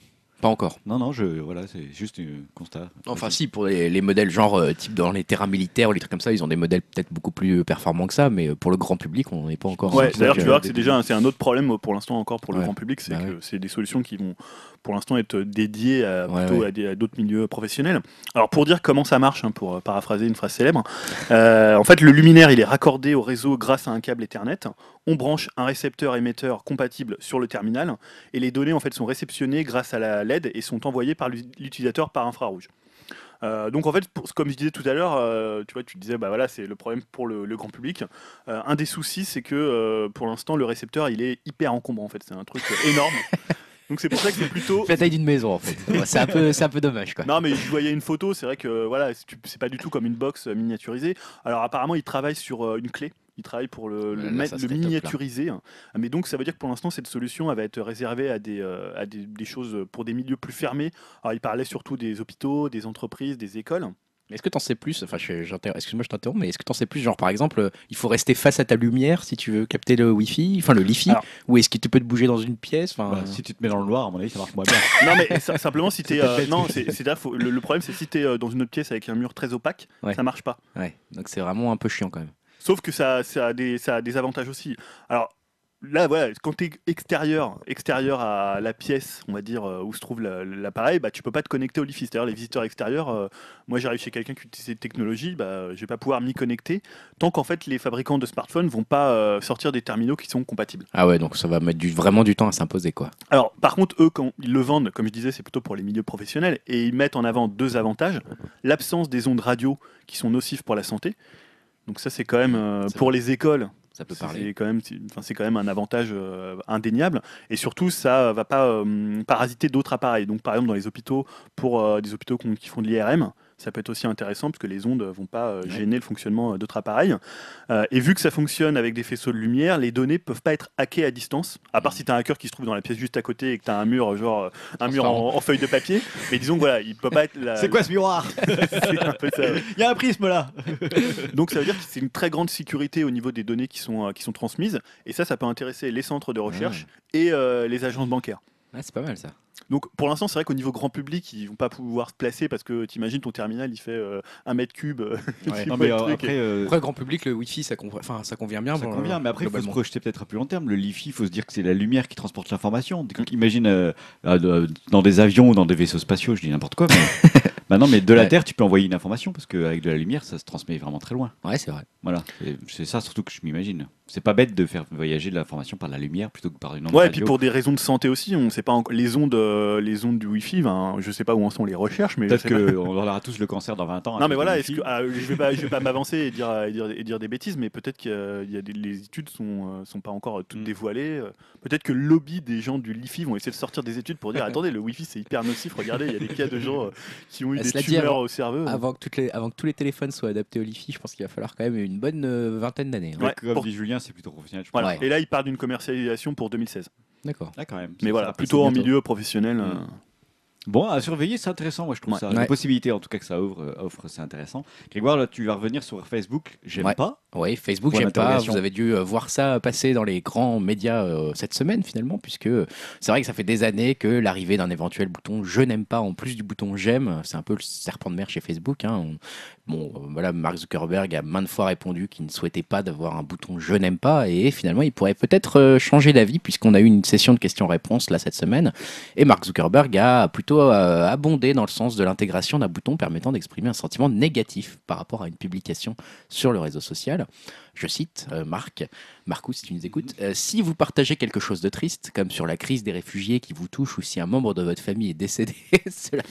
Pas encore. Non, non, je, voilà, c'est juste un constat. Enfin, si, pour les, les modèles genre euh, type dans les terrains militaires ou les trucs comme ça, ils ont des modèles peut-être beaucoup plus performants que ça, mais euh, pour le grand public, on n'est pas encore. Ouais, d'ailleurs, tu euh, vois que c'est déjà un- c'est un autre problème euh, pour l'instant encore pour le Ouais. grand public, c'est Bah que ouais. c'est des solutions qui vont pour l'instant être dédiées à, Ouais, plutôt ouais. à d'autres milieux professionnels. Alors pour dire comment ça marche, hein, pour euh, paraphraser une phrase célèbre, euh, en fait le luminaire il est raccordé au réseau grâce à un câble Ethernet. On branche un récepteur émetteur compatible sur le terminal et les données en fait sont réceptionnées grâce à la LED et sont envoyées par l'u- l'utilisateur par infrarouge. Euh, donc en fait, pour- comme je disais tout à l'heure, euh, tu vois, tu disais bah voilà, c'est le problème pour le, le grand public. Euh, un des soucis, c'est que pour l'instant, le récepteur, il est hyper encombrant. En fait, c'est un truc énorme. Donc c'est pour ça que c'est plutôt. La taille d'une maison en fait. C'est un peu, c'est un peu dommage quoi. Non mais je voyais une photo, c'est vrai que voilà, c'est pas du tout comme une box miniaturisée. Alors apparemment, il travaille sur une clé. Il travaille pour le, le là, le miniaturiser. hein. Mais donc ça veut dire que pour l'instant, cette solution elle va être réservée à des, euh, à des, des choses pour des milieux plus fermés. Alors il parlait surtout des hôpitaux, des entreprises, des écoles. Est-ce que t'en sais plus? Enfin, excuse-moi, je t'interromps, mais est-ce que t'en sais plus? Genre, par exemple, il faut rester face à ta lumière si tu veux capter le Wi-Fi, enfin le Li-Fi, Alors- ou est-ce que tu peux te bouger dans une pièce? Enfin, Bah, si tu te mets dans le noir, à mon avis, ça marche moins bien. Non mais ça- simplement si t'es euh, non c'est c'est là, faut- le, le problème c'est si t'es euh, dans une autre pièce avec un mur très opaque Ouais. ça marche pas ouais. Donc c'est vraiment un peu chiant quand même. Sauf que ça, ça a des ça a des avantages aussi alors là voilà quand t'es extérieur extérieur à la pièce on va dire euh, où se trouve la- l'appareil bah tu peux pas te connecter au Wi-Fi c'est-à-dire les visiteurs extérieurs euh, moi j'arrive chez quelqu'un qui utilise cette technologie bah je vais pas pouvoir m'y connecter tant qu'en fait les fabricants de smartphones vont pas euh, sortir des terminaux qui sont compatibles Ah ouais, donc ça va mettre du, vraiment du temps à s'imposer quoi. Alors, par contre, eux, quand ils le vendent, comme je disais, c'est plutôt pour les milieux professionnels, et ils mettent en avant deux avantages. L'absence des ondes radio qui sont nocives pour la santé. Donc ça, c'est quand même, euh, pour les écoles, Ça peut c'est parler. c'est quand, même- c'est- enfin, c'est quand même un avantage euh, indéniable. Et surtout, ça va pas euh, parasiter d'autres appareils. Donc, par exemple, dans les hôpitaux, pour euh, des hôpitaux qui font de l'IRM, ça peut être aussi intéressant parce que les ondes vont pas euh, gêner le fonctionnement euh, d'autres appareils. Euh, et vu que ça fonctionne avec des faisceaux de lumière, les données peuvent pas être hackées à distance, à part si tu as un hacker qui se trouve dans la pièce juste à côté et que tu as un mur, genre euh, un mur en, en feuille de papier. Mais disons que voilà, il peut pas être. la- C'est quoi ce miroir? C'est un peu ça. ouais. Il y a un prisme là Donc ça veut dire que c'est une très grande sécurité au niveau des données qui sont, euh, qui sont transmises. Et ça, ça peut intéresser les centres de recherche et euh, les agences bancaires. Ah, c'est pas mal ça. Donc pour l'instant, c'est vrai qu'au niveau grand public, ils vont pas pouvoir se placer parce que t'imagines ton terminal, il fait euh, un mètre cube. euh, Ouais. Non, mais après, et- euh, Après, grand public, le Wi-Fi, ça, conv- enfin, ça convient bien. ça bon, convient, mais après, il faut se projeter peut-être plus long terme. Le Li-Fi, il faut se dire que c'est la lumière qui transporte l'information. Imagine euh, dans des avions ou dans des vaisseaux spatiaux, je dis n'importe quoi, mais Bah non, mais de la Ouais. Terre, tu peux envoyer une information parce qu'avec de la lumière, ça se transmet vraiment très loin. Ouais, c'est vrai. Voilà, c'est- ça surtout que je m'imagine. C'est pas bête de faire voyager de l'information par la lumière plutôt que par une onde Ouais, et puis pour des raisons de santé aussi, on sait pas encore les ondes, euh, les ondes du Wi-Fi. Ben, je sais pas où en sont les recherches, mais Peut-être qu'on aura tous le cancer dans 20 ans. Non mais voilà, est-ce que, ah, je vais pas, je vais pas m'avancer et dire, et, dire, et dire des bêtises, mais peut-être y a, des, les études sont, euh, sont pas encore toutes Mm. dévoilées. euh, Peut-être que le lobby des gens du Wi-Fi vont essayer de sortir des études pour dire attendez, le Wi-Fi c'est hyper nocif. Regardez, il y a des cas de gens euh, qui ont eu des cela dit, tumeurs avant- au cerveau. Avant que, toutes les, avant que tous les téléphones soient adaptés au Wi-Fi, je pense qu'il va falloir quand même une bonne euh, vingtaine d'années. hein. Ouais, comme pour- dit Julien, c'est plutôt professionnel. Je Voilà. pense. Ouais. Et là, il parle d'une commercialisation pour 2016. D'accord. Ah, quand même. Mais voilà, plutôt en bientôt. milieu professionnel. Mm. euh, Bon, à surveiller, c'est intéressant, moi je trouve Ouais. ça. Ouais. La possibilité en tout cas que ça ouvre, euh, offre, c'est intéressant. Grégoire, là tu vas revenir sur Facebook, j'aime Ouais. pas. Oui, Facebook, j'aime pas. Vous avez dû euh, voir ça passer dans les grands médias euh, cette semaine finalement, puisque c'est vrai que ça fait des années que l'arrivée d'un éventuel bouton je n'aime pas en plus du bouton j'aime, c'est un peu le serpent de mer chez Facebook. hein. On- Bon, voilà, Mark Zuckerberg a maintes fois répondu qu'il ne souhaitait pas d'avoir un bouton je n'aime pas, et finalement il pourrait peut-être changer d'avis puisqu'on a eu une session de questions-réponses là cette semaine, et Mark Zuckerberg a plutôt euh, abondé dans le sens de l'intégration d'un bouton permettant d'exprimer un sentiment négatif par rapport à une publication sur le réseau social. Je cite euh, Marc, Marcus, si tu nous écoutes, euh, si vous partagez quelque chose de triste, comme sur la crise des réfugiés qui vous touche ou si un membre de votre famille est décédé, cela,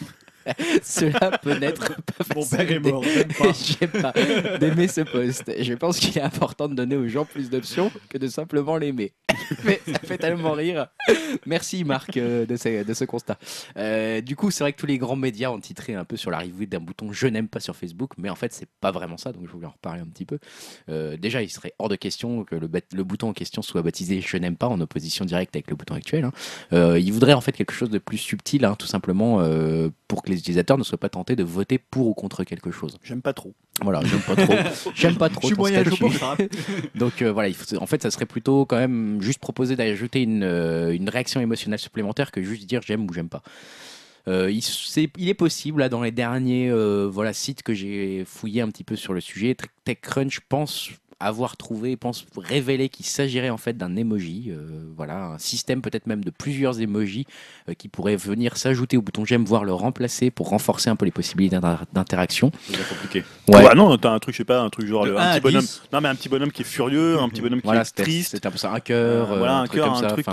cela peut n'être pas Mon facile père est d'aimer- mort, j'aime pas. J'aime pas d'aimer ce poste. Je pense qu'il est important de donner aux gens plus d'options que de simplement l'aimer. Mais ça fait tellement rire. Merci Marc euh, de, ce, de ce constat. Euh, du coup, c'est vrai que tous les grands médias ont titré un peu sur l'arrivée d'un bouton je n'aime pas sur Facebook, mais en fait, c'est pas vraiment ça, donc je voulais en reparler un petit peu. Euh, déjà, il serait hors de question que le, bouton en question soit baptisé je n'aime pas en opposition directe avec le bouton actuel. hein. Il voudrait en fait quelque chose de plus subtil, hein, tout simplement pour que les utilisateurs ne soient pas tentés de voter pour ou contre quelque chose. J'aime pas trop. Voilà, j'aime pas trop. J'aime pas trop. Je suis moyen statut. pour ça. Donc euh, voilà, il faut- en fait, ça serait plutôt quand même juste proposer d'ajouter une, euh, une réaction émotionnelle supplémentaire que juste dire j'aime ou j'aime pas. Euh, il, est possible, là, dans les derniers euh, voilà, sites que j'ai fouillé un petit peu sur le sujet, Tech- TechCrunch pense avoir trouvé, pense révéler qu'il s'agirait en fait d'un emoji, euh, voilà, un système peut-être même de plusieurs emojis euh, qui pourraient venir s'ajouter au bouton j'aime, voire le remplacer pour renforcer un peu les possibilités d'inter- d'interaction. C'est compliqué. Ouais. Bah non, t'as un truc, je sais pas, un truc genre le- 1 un petit bonhomme. 10. Non mais un petit bonhomme qui est furieux, un petit bonhomme qui Voilà, est triste. c'était un peu ça, un cœur, Euh, euh, voilà, un un truc cœur, comme un ça. truc qui-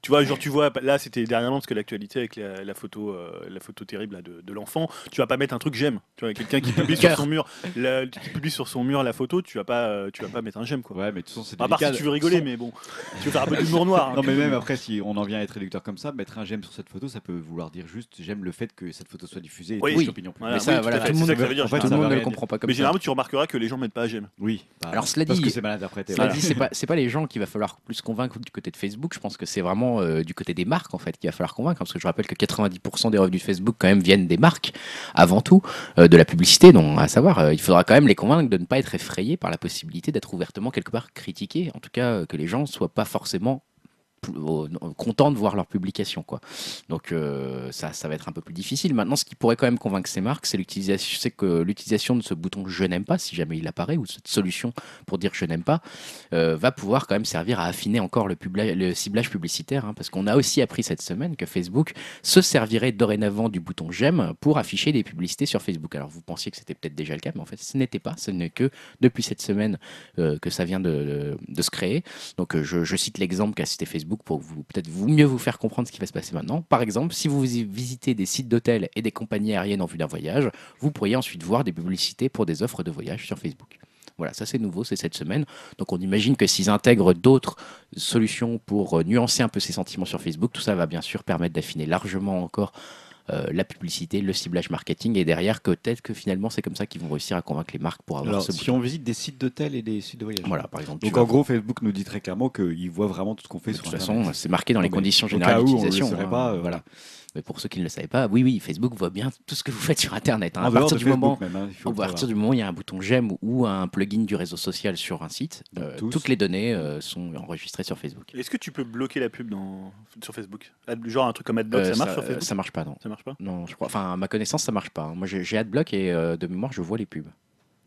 Tu vois, genre tu vois, là c'était dernièrement parce que l'actualité avec la, la photo, euh, la photo terrible là, de, de l'enfant, tu vas pas mettre un truc j'aime. Tu vois, quelqu'un qui publie sur son mur, la- qui publie sur son mur la photo, tu vas pas, euh, tu vas pas mettre un j'aime quoi. Ouais, mais de toute façon, c'est à part si tu veux rigoler, mais bon, tu veux faire un peu d'humour noir. hein. Non, mais même après, si on en vient à être réducteur comme ça, mettre un j'aime sur cette photo, ça peut vouloir dire juste j'aime le fait que cette photo soit diffusée et Oui. Oui. Voilà, Mais ça, oui, voilà, tout le c'est monde en fait, tout le ne le comprend pas comme mais ça. généralement, tu remarqueras que les gens mettent pas j'aime. Oui. bah, Alors, cela dit- c'est mal interprété. Cela dit, c'est pas c'est pas les gens qu'il va falloir plus convaincre du côté de Facebook. Je pense que c'est vraiment euh, du côté des marques en fait qu'il va falloir convaincre. Parce que je rappelle que 90% des revenus de Facebook quand même viennent des marques avant tout euh, de la publicité. Donc à savoir, euh, il faudra quand même les convaincre de ne pas être effrayés par la possibilité d'être ouvertement quelque part critiqués. En tout cas, que les gens soient pas forcément contents de voir leur publication quoi. Donc euh, ça, ça va être un peu plus difficile. Maintenant, ce qui pourrait quand même convaincre ces marques, c'est l'utilisation, c'est que l'utilisation de ce bouton je n'aime pas, si jamais il apparaît, ou cette solution pour dire je n'aime pas, euh, va pouvoir quand même servir à affiner encore le, ciblage publicitaire, hein, parce qu'on a aussi appris cette semaine que Facebook se servirait dorénavant du bouton j'aime pour afficher des publicités sur Facebook. Alors vous pensiez que c'était peut-être déjà le cas, mais en fait ce n'était pas. Ce n'est que depuis cette semaine euh, que ça vient de, se créer. Donc je cite l'exemple qu'a cité Facebook pour peut-être mieux vous faire comprendre ce qui va se passer maintenant. Par exemple, si vous visitez des sites d'hôtels et des compagnies aériennes en vue d'un voyage, vous pourriez ensuite voir des publicités pour des offres de voyage sur Facebook. Voilà, ça c'est nouveau, c'est cette semaine. Donc on imagine que s'ils intègrent d'autres solutions pour euh, nuancer un peu ces sentiments sur Facebook, tout ça va bien sûr permettre d'affiner largement encore euh, la publicité, le ciblage marketing et derrière que peut-être que finalement c'est comme ça qu'ils vont réussir à convaincre les marques pour avoir Alors, ce si bouton. on visite des sites d'hôtels et des sites de voyage. Voilà, par exemple. Donc en gros, Facebook nous dit très clairement qu'il voit vraiment tout ce qu'on fait De sur toute Internet. façon, c'est marqué dans les conditions générales où on le d'utilisation. saurait hein, pas, euh, voilà. Mais pour ceux qui ne le savaient pas, oui, oui, Facebook voit bien tout ce que vous faites sur Internet. hein. En À partir du moment, même, hein, à partir du moment où il y a un bouton j'aime ou un plugin du réseau social sur un site, euh, toutes les données euh, sont enregistrées sur Facebook. Est-ce que tu peux bloquer la pub dans... sur Facebook? Ad- Genre un truc comme AdBlock, Euh, ça marche sur Facebook? Ça marche pas, non. Ça marche pas? Non, je crois. Enfin, à ma connaissance, ça marche pas. hein. Moi, j'ai j'ai AdBlock et euh, de mémoire, je vois les pubs.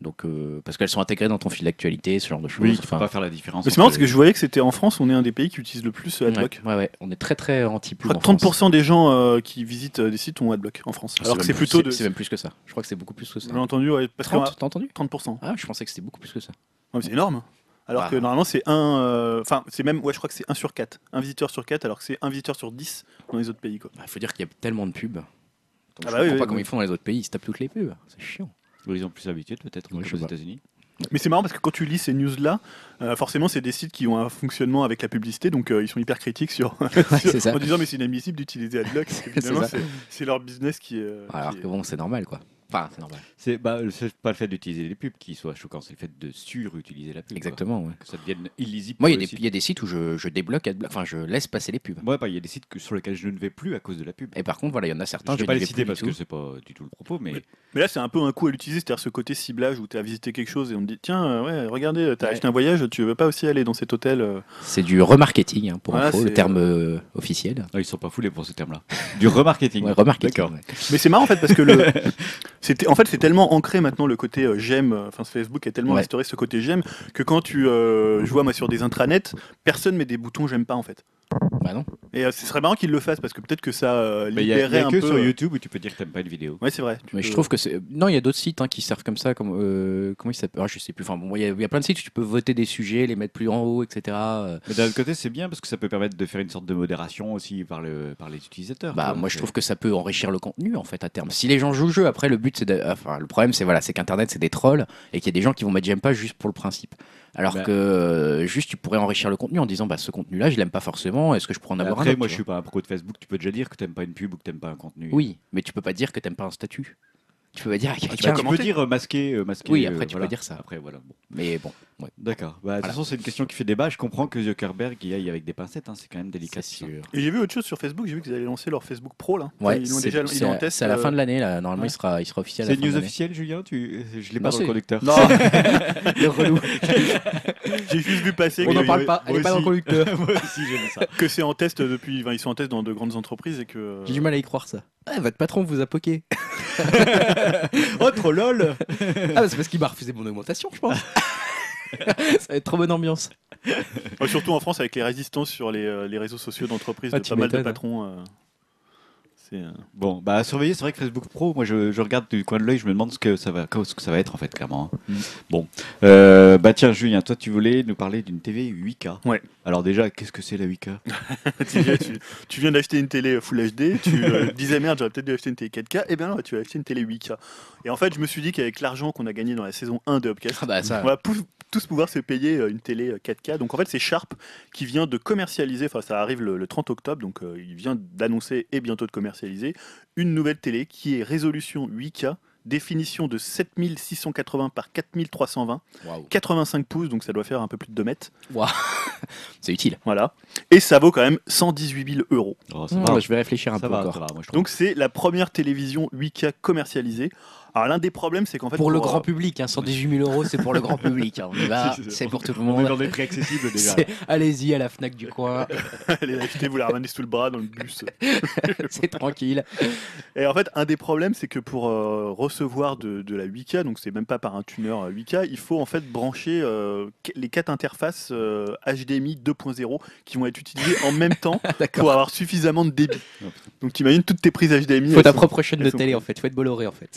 Donc, euh, parce qu'elles sont intégrées dans ton fil d'actualité, ce genre de choses. Oui, tu peux Enfin, pas faire la différence. Mais c'est marrant parce que je voyais que c'était en France, on est un des pays qui utilise le plus euh, ouais, AdBlock. ouais, ouais, on est très très crois que 30% des gens euh, qui visitent euh, des sites ont AdBlock en France. Alors que c'est plutôt de. C'est même plus que ça. Je crois que c'est beaucoup plus que ça. J'ai entendu, ouais, parce que 30, t'as entendu? 30%. Ah, je pensais que c'était beaucoup plus que ça. Ouais, c'est énorme. Alors Bah. que normalement c'est un. euh, Enfin, c'est même. Ouais, je crois que c'est 1 sur 4. Un visiteur sur 4, alors que c'est un visiteur sur 10 dans les autres pays. Quoi. Il faut dire qu'il y a tellement de pubs. Donc, Ah je bah comprends oui, pas oui, comment ils font dans les autres pays. Ils se tapent toutes les pubs. C'est chiant. Ils ont plus l'habitude peut-être Ouais, aux. États-Unis. Mais c'est marrant parce que quand tu lis ces news-là, euh, forcément c'est des sites qui ont un fonctionnement avec la publicité, donc euh, ils sont hyper critiques sur. c'est ça. en disant mais c'est inadmissible d'utiliser AdBlock, parce que C'est leur business qui est. euh, Alors qui est- que bon, c'est normal quoi. Enfin, c'est normal. C'est bah, pas le fait d'utiliser les pubs qui soit choquant, c'est le fait de surutiliser la pub. Exactement. ouais. Que ça devienne illisible. Moi, il y, pour a des- site. il y a des sites où je, je débloque, enfin, je laisse passer les pubs. Ouais, bah, il y a des sites que- sur lesquels je ne vais plus à cause de la pub. Et par contre, voilà, il y en a Je certains. ne vais je pas les citer parce que c'est pas du tout le propos, mais Mais là c'est un peu un coup à l'utiliser, c'est-à-dire ce côté ciblage où tu as visité quelque chose et on te dit tiens, euh, ouais, regardez, tu as Ouais. acheté un voyage, tu veux pas aussi aller dans cet hôtel euh, C'est du remarketing, hein, pour Voilà, info, le terme euh, officiel. non, ils sont pas foulés pour ce terme-là. Du remarketing. Ouais, remarketing. D'accord. Mais c'est marrant en fait parce que le c'était en fait c'est tellement ancré maintenant le côté euh, j'aime euh, enfin Facebook a tellement Ouais. instauré ce côté j'aime que quand tu euh, je vois moi sur des intranets personne met des boutons j'aime pas en fait. Bah non. Et euh, ce serait marrant qu'ils le fassent parce que peut-être que ça euh, Mais il y a, y un que peu sur euh, YouTube où tu peux dire que t'aimes pas une vidéo. Ouais, c'est vrai. tu Mais peux- je trouve que c'est. Non, il y a d'autres sites hein, qui servent comme ça. Comme, euh, comment ils s'appellent? Ah, Je sais plus. Enfin, bon, il y, a- il y a plein de sites où tu peux voter des sujets, les mettre plus en haut, etc. Euh, Mais d'un autre côté, c'est bien parce que ça peut permettre de faire une sorte de modération aussi par, le, par les utilisateurs. Bah, quoi. moi, je trouve que ça peut enrichir le contenu, en fait, à terme. Si les gens jouent le jeu, après, le but, c'est de... Enfin, le problème, c'est voilà, c'est qu'Internet, c'est des trolls et qu'il y a des gens qui vont mettre j'aime pas juste pour le principe. Alors Bah. que euh, juste, tu pourrais enrichir le contenu en disant, bah, ce contenu-là, je l'aime pas forcément. Est-ce que je pourrais en Mais avoir un Après, autre, moi, je suis pas un pro de Facebook. Tu peux déjà dire que t'aimes pas une pub ou que t'aimes pas un contenu. Oui, mais tu peux pas dire que t'aimes pas un statut. Tu peux pas dire à Ah, tu, quelqu'un. peux- tu peux dire masqué, euh, masqué. Oui, euh, après, tu peux voilà. dire ça. Après, voilà. Bon. Mais bon, ouais, D'accord. Bah, de toute Voilà. façon, c'est une question qui fait débat. Je comprends que Zuckerberg y aille avec des pincettes. hein. C'est quand même délicat. sûr. Et j'ai vu autre chose sur Facebook, j'ai vu qu'ils allaient lancer leur Facebook Pro là. Ouais, ils l'ont c'est déjà ils en à, test. c'est à la euh, fin de l'année, là. Normalement, ouais. il, sera, il sera officiel. à C'est la fin news officielle, Julien? Tu... Je l'ai pas dans le conducteur. Non, Le relou. j'ai juste vu passer On n'en parle pas, elle moi est pas dans le conducteur. Moi aussi, j'ai vu ça. que c'est en test depuis. enfin, ils sont en test dans de grandes entreprises et que. J'ai du mal à y croire, ça. Ah, votre patron vous a poqué. oh, trop lol Ah, bah, c'est parce qu'il m'a refusé mon augmentation, je pense. Ça va être trop bonne ambiance. Ouais, surtout en France avec les résistances sur les, euh, les réseaux sociaux d'entreprises Ah, de tu pas mal de m'étonnes. patrons. euh, euh, Bon, bah à surveiller, c'est vrai que Facebook Pro, moi je, je regarde du coin de l'œil, je me demande ce que ça va, ce que ça va être en fait, clairement. hein. Mm. Bon, Euh, bah tiens, Julien, toi tu voulais nous parler d'une TV 8K. Ouais. Alors déjà, qu'est-ce que c'est la 8K tu, viens, tu- tu viens d'acheter une télé Full HD, tu euh, disais merde, j'aurais peut-être dû acheter une télé 4K, et bien non, tu as acheté une télé 8K. Et en fait, je me suis dit qu'avec l'argent qu'on a gagné dans la saison 1 de Upcast, Ah, bah, ça. on va tous pouvoir se payer une télé euh, 4K. Donc en fait, c'est Sharp qui vient de commercialiser, enfin ça arrive le, le 30 octobre, donc euh, il vient d'annoncer et bientôt de commercialiser une nouvelle télé qui est résolution 8K, définition de 7680 par 4320, Waouh. 85 pouces, donc ça doit faire un peu plus de 2 mètres. C'est utile. Voilà. Et ça vaut quand même 118 000 euros. Oh, ça Mmh, va, je vais réfléchir un ça peu va, encore. ça va, moi je trouve. Donc c'est la première télévision 8K commercialisée. Alors l'un des problèmes, c'est qu'en fait pour le euh, grand public, hein, 118 000 euros, c'est pour le grand public. hein. On y va, C'est- pour tout le on est monde. dans des prix accessibles déjà. Allez-y à la Fnac du coin, allez l'acheter, vous la ramenez sous le bras dans le bus. c'est tranquille. Et en fait, un des problèmes, c'est que pour euh, recevoir de, de la 8K, donc c'est même pas par un tuner euh, 8K, il faut en fait brancher euh, les quatre interfaces euh, HDMI 2.0 qui vont être utilisées en même temps pour avoir suffisamment de débit. Donc t'imagines toutes tes prises HDMI. Faut ta sont- propre chaîne de télé en fait, faut être Bolloré en fait.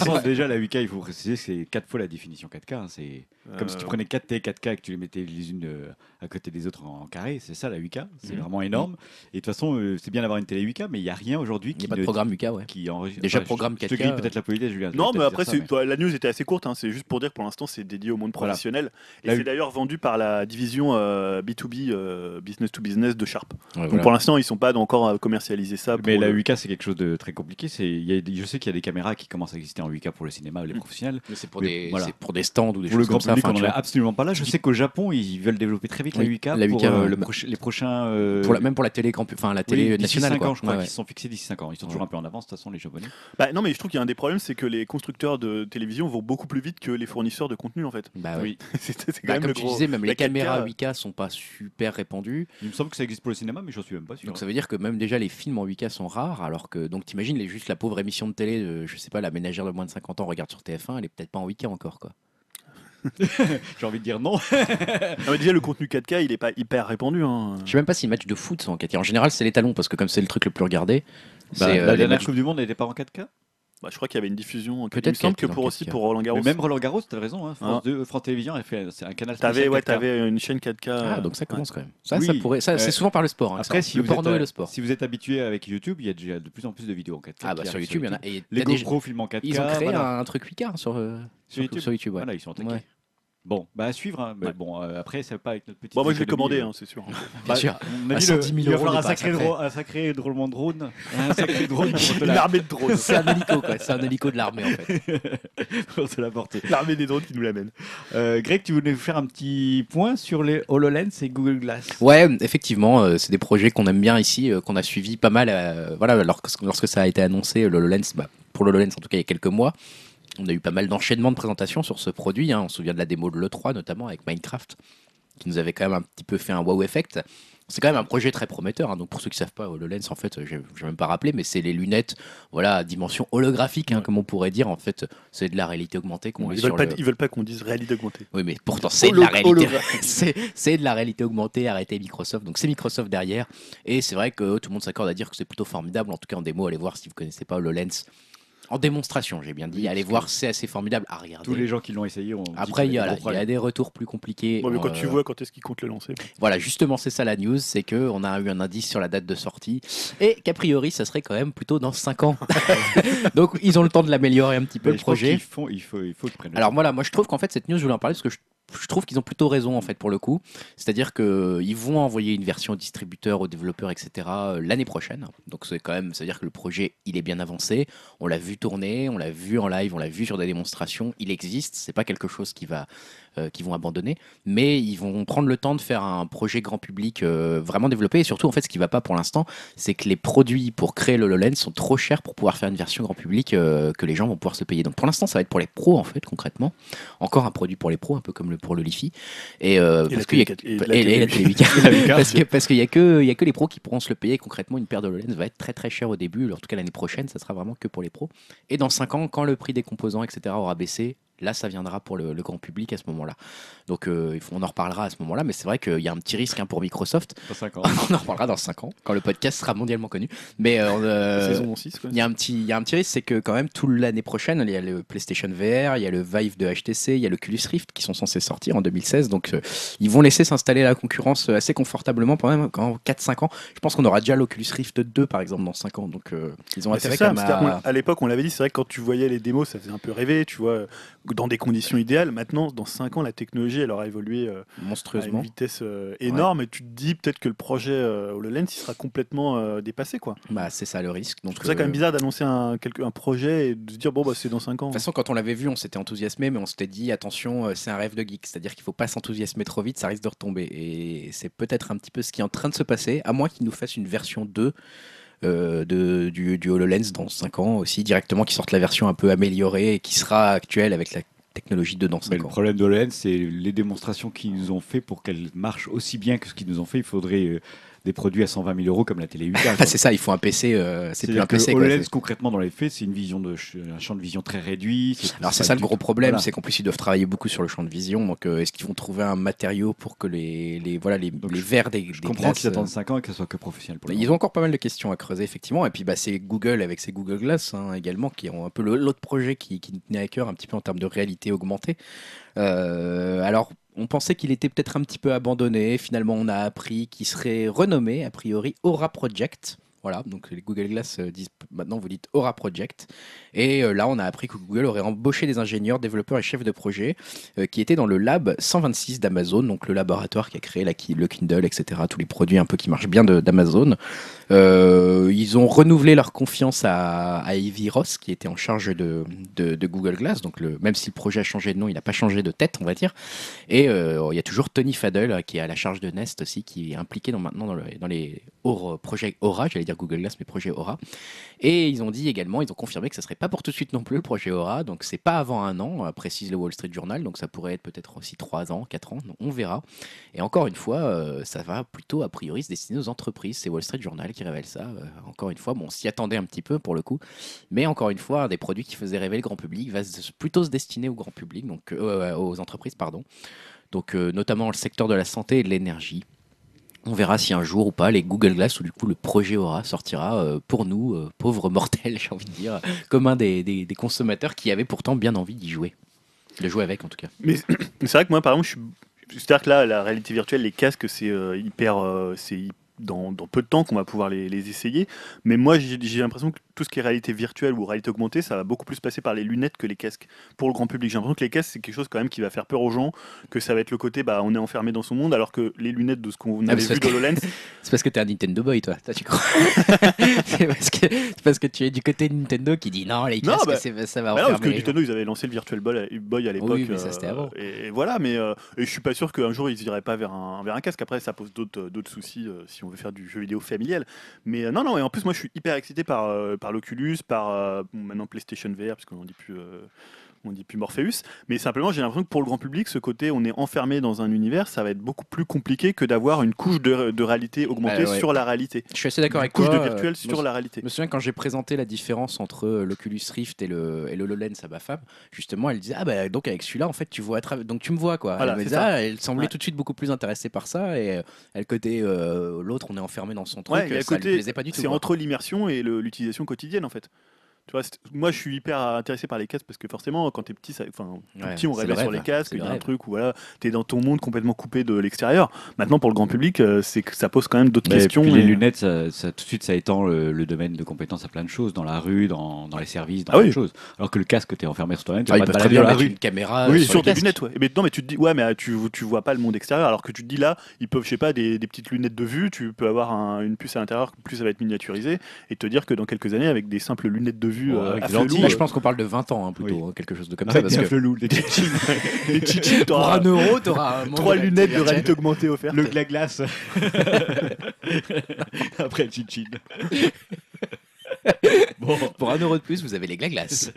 De toute façon, déjà la 8K, il faut préciser que c'est 4 fois la définition 4K. hein. C'est comme si tu Euh, prenais 4 T 4K et que tu les mettais les unes euh, à côté des autres en, en carré. C'est ça la 8K. C'est Mhm. vraiment énorme. Et de toute façon, euh, c'est bien d'avoir une télé 8K, mais il n'y a rien aujourd'hui Il qui n'y a pas de ne- programme UK, ouais. qui enregistre. Déjà, je- programme je, te 4K, grille peut-être la politesse, Julien. je vais Non, peut-être mais dire après, ça, c'est- mais- toi, la news était assez courte. hein, C'est juste pour dire que pour l'instant, c'est dédié au monde Voilà. professionnel. Et La c'est d'ailleurs vendu par la division euh, B2B, euh, business to business de Sharp. Ouais, Donc voilà. pour l'instant, ils sont pas encore à commercialiser ça. Mais pour la le- 8K, c'est quelque chose de très compliqué. C'est, il y a des- je sais qu'il y a des caméras qui commencent à exister en 8K pour le cinéma, les professionnels. Mais c'est pour, Mais des, voilà. c'est pour des stands ou des Pour le choses grand comme ça. public, enfin, on tu n'en est absolument pas là. Je sais qu'au Japon, ils veulent développer très vite Oui, la 8K la pour 8K, euh, le les prochains. euh, Pour la- même pour la télé, campu- enfin la télé nationale. 5 quoi. ans, je crois Ouais, qu'ils sont fixés d'ici 5 ans. Ils sont toujours un peu en avance, de toute façon, les Japonais. Bah, non, mais je trouve qu'il y a un des problèmes, c'est que les constructeurs de télévision vont beaucoup plus vite que les fournisseurs de contenu, en fait. Bah. Oui. c'est c'est quand Bah, même comme le tu gros. disais, même les caméras 4K, 8K sont pas super répandues. Il me semble que ça existe pour le cinéma, mais j'en suis même pas sûr. Donc ça veut dire que même déjà les films en 8K sont rares, alors que donc t'imagines les juste la pauvre émission de télé, je sais pas, la ménagère de moins de 50 ans regarde sur TF1, elle est peut-être pas en 8K encore quoi. J'ai envie de dire non. Non, mais déjà, le contenu 4K, il est pas hyper répandu. Hein. Je sais même pas si les matchs de foot sont en 4K. En général c'est les talons parce que comme c'est le truc le plus regardé, Bah, c'est euh, la dernière matchs- Coupe du Monde n'était pas en 4K Bah, je crois qu'il y avait une diffusion. en 4K. Peut-être y que pour aussi 4K. pour Roland Garros. Mais même Roland Garros, t'as raison. Hein, France, Hein. 2, France Télévisions a fait c'est un canal T'avais ouais, 4K. t'avais une chaîne 4K. Ah donc ça ouais. commence quand même. Ça, Oui. ça pourrait, ça c'est Euh, souvent par le sport. hein, Après, si le vous, porno êtes, et euh, le sport. si vous êtes habitué avec YouTube, il y a déjà de plus en plus de vidéos en 4K. Ah bah sur YouTube il y en a. et Les GoPro filment en 4K. Ils ont créé voilà. un truc 8K sur, euh, sur, YouTube. sur YouTube. ouais. Voilà, ils sont attaqués. Bon, bah à suivre. hein. Mais Ouais. bon, euh, après, ça va pas avec notre petit. Bon, moi, je l'ai commandé, hein, c'est sûr. Bien sûr. On a dit 110 000 il va falloir on un sacré, sacré. dro- un sacré drôlement de drone. Un sacré drone pour te Une la, armée de drones. C'est un hélico quoi. C'est un hélico de l'armée en fait. pour te la porter. L'armée des drones qui nous l'amène. Euh, Greg, tu voulais faire un petit point sur les HoloLens et Google Glass Ouais, effectivement, euh, c'est des projets qu'on aime bien ici, euh, qu'on a suivi pas mal. euh, voilà, lorsque, lorsque ça a été annoncé, le HoloLens, bah, pour le HoloLens en tout cas il y a quelques mois, on a eu pas mal d'enchaînements de présentations sur ce produit. hein. On se souvient de la démo de l'E3 notamment avec Minecraft, qui nous avait quand même un petit peu fait un wow effect. C'est quand même un projet très prometteur. hein. Donc pour ceux qui savent pas, HoloLens, en fait, je vais même pas rappeler, mais c'est les lunettes, voilà, à dimension holographique, hein, Ouais. comme on pourrait dire. En fait, c'est de la réalité augmentée qu'on Ils veulent, sur pas, le- ils veulent pas qu'on dise réalité augmentée. Oui, mais pourtant c'est de la réalité. c'est de la réalité augmentée, arrêtez Microsoft. Donc c'est Microsoft derrière. Et c'est vrai que tout le monde s'accorde à dire que c'est plutôt formidable. En tout cas en démo, allez voir si vous connaissez pas HoloLens. En démonstration, j'ai bien dit. Oui, allez voir, c'est assez formidable à regarder. Tous les gens qui l'ont essayé ont. Après, il y, a, il y a des retours plus compliqués. Bon, mais quand Euh, tu vois quand est-ce qu'ils comptent le lancer. Voilà, justement, c'est ça la news, c'est que on a eu un indice sur la date de sortie et qu'a priori, ça serait quand même plutôt dans 5 ans. Donc, ils ont le temps de l'améliorer un petit peu Mais le projet. il faut, il faut qu'ils prennent. le Alors voilà, moi je trouve qu'en fait cette news, je voulais en parler parce que je, je trouve qu'ils ont plutôt raison en fait pour le coup. C'est-à-dire qu'ils vont envoyer une version au distributeur, aux développeurs, etc. euh, l'année prochaine. Donc c'est quand même, c'est-à-dire que le projet il est bien avancé. On l'a vu tourner, on l'a vu en live, on l'a vu sur des démonstrations. Il existe. C'est pas quelque chose qui va euh, qu'ils vont abandonner, mais ils vont prendre le temps de faire un projet grand public euh, vraiment développé. Et surtout, en fait, ce qui va pas pour l'instant, c'est que les produits pour créer le HoloLens sont trop chers pour pouvoir faire une version grand public euh, que les gens vont pouvoir se payer. Donc pour l'instant, ça va être pour les pros, en fait, concrètement. Encore un produit pour les pros, un peu comme le pour le Lifi. Et, euh, Et parce qu'il y a- télé- et la et- et la télé- télé 8K. parce que parce qu'il y a que il y a que les pros qui pourront se le payer. Concrètement, une paire de HoloLens va être très très chère au début. En tout cas, l'année prochaine, ça sera vraiment que pour les pros. Et dans 5 ans, quand le prix des composants, etc., aura baissé, là, ça viendra pour le, le grand public à ce moment-là. Donc, euh, il faut- on en reparlera à ce moment-là. Mais c'est vrai qu'il y a un petit risque hein, pour Microsoft. Dans cinq ans. on en reparlera dans 5 ans, quand le podcast sera mondialement connu. Mais euh, euh, Saison 6, quoi. il y a un petit, il y a un petit risque, c'est que quand même toute l'année prochaine, il y a le PlayStation VR, il y a le Vive de HTC, il y a le Oculus Rift qui sont censés sortir en 2016. Donc euh, ils vont laisser s'installer la concurrence euh, assez confortablement pendant 4-5 ans. Je pense qu'on aura déjà l'Oculus Rift 2 par exemple dans 5 ans. Donc euh, ils ont Mais intérêt ça, quand même à... à l'époque, on l'avait dit, c'est vrai que quand tu voyais les démos, ça faisait un peu rêver, tu vois, dans des conditions idéales. Maintenant, dans 5 ans, la technologie, elle aura évolué euh, à une monstrueusement. vitesse euh, énorme et tu te dis peut-être que le projet euh, HoloLens, il sera complètement euh, dépassé, quoi. Bah, c'est ça le risque. Donc trouve ça quand même bizarre d'annoncer un, projet et de se dire, bon, bah, c'est dans 5 ans. De toute façon, quand on l'avait vu, on s'était enthousiasmé, mais on s'était dit attention, c'est un rêve de geek, c'est-à-dire qu'il faut pas s'enthousiasmer trop vite, ça risque de retomber. Et c'est peut-être un petit peu ce qui est en train de se passer, à moins qu'ils nous fassent une version 2 euh, de, du, du HoloLens dans 5 ans aussi, directement, qui sortent la version un peu améliorée et qui sera actuelle avec la technologie de dans Mais 5 le problème de l'OLED, c'est les démonstrations qu'ils nous ont fait pour qu'elles marchent aussi bien que ce qu'ils nous ont fait. Il faudrait euh, des produits à 120 000 euros comme la télé 8K. Ah, c'est ça, il faut un PC, euh, c'est plus un PC. quoi, c'est- concrètement, dans les faits, c'est une vision de, un champ de vision très réduit. Alors c'est ça le gros problème, voilà. c'est qu'en plus ils doivent travailler beaucoup sur le champ de vision. Donc euh, est-ce qu'ils vont trouver un matériau pour que les, les voilà les, Donc, les verres des, Je des comprends qu'ils euh, attendent 5 ans et que ce soit que professionnel pour Ils ont encore pas mal de questions à creuser, effectivement. Et puis, bah, c'est Google avec ses Google Glass hein, également, qui ont un peu l'autre projet qui, qui nous tenait à cœur un petit peu en termes de réalité augmentée. Euh, alors, on pensait qu'il était peut-être un petit peu abandonné. Finalement, on a appris qu'il serait renommé, a priori, Aura Project. Voilà, donc Google Glass euh, disent maintenant vous dites Aura Project. Et euh, là, on a appris que Google aurait embauché des ingénieurs, développeurs et chefs de projet euh, qui étaient dans le lab 126 d'Amazon, donc le laboratoire qui a créé le Kindle, etc. Tous les produits un peu qui marchent bien d'Amazon. Euh, ils ont renouvelé leur confiance à, à Avi Ross, qui était en charge de, Google Glass. Donc, même si le projet a changé de nom, il n'a pas changé de tête, on va dire. Et il y a toujours Tony Fadell, euh, qui est à la charge de Nest aussi, qui est impliqué maintenant dans les Aura- projets Aura, j'allais dire Google Glass, mais projet Aura. Et ils ont dit également, ils ont confirmé que ça serait pas pour tout de suite non plus le projet Aura. Donc, c'est pas avant un an, euh, précise le Wall Street Journal. Donc, ça pourrait être peut-être aussi trois ans, quatre ans. On verra. Et encore une fois, euh, ça va plutôt a priori se destiner aux entreprises. C'est Wall Street Journal qui révèle ça. Euh, encore une fois, bon, on s'y attendait un petit peu pour le coup, mais encore une fois, des produits qui faisaient rêver le grand public va plutôt se destiner au grand public, donc aux entreprises, pardon. Donc notamment le secteur de la santé et de l'énergie. On verra si un jour ou pas les Google Glass ou du coup le projet Aura sortira euh, pour nous, euh, pauvres mortels, j'ai envie de dire, comme un des, consommateurs qui avaient pourtant bien envie d'y jouer. De jouer avec en tout cas. Mais c'est vrai que moi, par exemple, je suis. C'est-à-dire que là, la réalité virtuelle, les casques, c'est euh, hyper. c'est dans, peu de temps qu'on va pouvoir les, essayer. Mais moi, j'ai l'impression que tout ce qui est réalité virtuelle ou réalité augmentée, ça va beaucoup plus passer par les lunettes que les casques pour le grand public. J'ai l'impression que les casques, c'est quelque chose quand même qui va faire peur aux gens, que ça va être le côté, bah, on est enfermé dans son monde, alors que les lunettes de ce qu'on mais avait c'est vu de HoloLens, C'est parce que t'es un Nintendo boy, toi. Toi, tu crois? C'est parce, que- c'est parce que tu es du côté de Nintendo qui dit non, les Non, casques, bah- c'est- ça va Bah non, parce que. Nintendo, ils avaient lancé le Virtual Boy, à l'époque. Oui, mais ça, c'était euh, avant. Et, et voilà, mais euh, et je suis pas sûr qu'un jour ils iraient pas vers un, vers un casque. Après, ça pose d'autres soucis euh, si on veut faire du jeu vidéo familial. Mais euh, non, non, et en plus, moi je suis hyper excité par, euh, par l'Oculus, par euh, maintenant PlayStation VR, parce qu'on dit plus. On dit plus Morpheus, mais simplement j'ai l'impression que pour le grand public, ce côté on est enfermé dans un univers, ça va être beaucoup plus compliqué que d'avoir une couche de, de réalité augmentée Bah ouais. sur la réalité. Je suis assez d'accord Une avec couche toi. de euh, virtuel sur la réalité. Je me souviens quand j'ai présenté la différence entre euh, l'Oculus Rift et le, et le HoloLens à ma femme, justement, elle disait Ah, bah donc avec celui-là, en fait, tu vois à travers. Donc tu me vois, quoi. Voilà, elle me disait, ah, elle semblait Ouais. tout de suite beaucoup plus intéressée par ça. Et euh, elle, côté euh, l'autre, on est enfermé dans son truc, Ouais, ça lui plaisait pas du tout. C'est entre l'immersion et l'utilisation quotidienne en fait. Tu vois, c'est- moi je suis hyper intéressé par les casques parce que forcément quand t'es petit, ça- enfin tout Ouais, petit on rêvait le sur rêve, les casques, il y a un truc où voilà, t'es dans ton monde complètement coupé de l'extérieur. Maintenant pour le grand public, euh, c'est que ça pose quand même d'autres questions. puis les et- lunettes, ça, ça- tout de suite, ça étend le, le domaine de compétences à plein de choses, dans la rue, dans, dans les services, dans Ah plein oui. de choses. Alors que le casque, t'es enfermé sur toi-même, tu Ah, vas pas te balader dans la rue. une caméra oui, euh, sur des casque. lunettes, ouais. Mais non, mais tu te dis, ouais, mais euh, tu, tu vois pas le monde extérieur, alors que tu te dis là, ils peuvent, je sais pas, des, des petites lunettes de vue, tu peux avoir un- une puce à l'intérieur, plus ça va être miniaturisé, et te dire que dans quelques années, avec des simples lunettes de vue, Ouais, euh, avec lentilles, Là, euh, je pense qu'on parle de 20 ans, hein, plutôt, Oui. hein, quelque chose de comme ça. Avec Parce des que chichis, les chichis, pour t'auras un euro, t'auras trois de lunettes de réalité augmentée offertes. le glaglace. Après le chichin. bon, Pour un euro de plus, vous avez les glaglaces.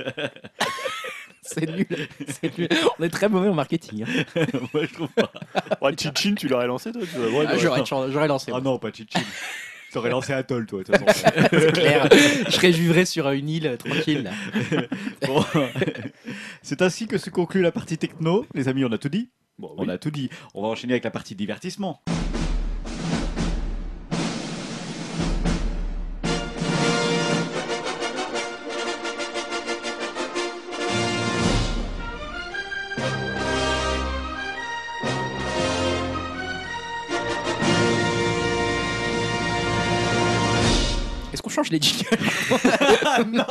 C'est nul. c'est nul. On est très mauvais en marketing. hein. moi je trouve pas. Ouais, Chichin, tu l'aurais lancé toi Ah. J'aurais j'aurais lancé. Ah moi. non, pas chichin. T'aurais lancé Atoll, toi, de toute façon. C'est clair. Je serais juvré sur une île euh, tranquille. Bon. C'est ainsi que se conclut la partie techno. Les amis, on a tout dit Bon, On oui. a tout dit. On va enchaîner avec la partie divertissement. Change les jingles non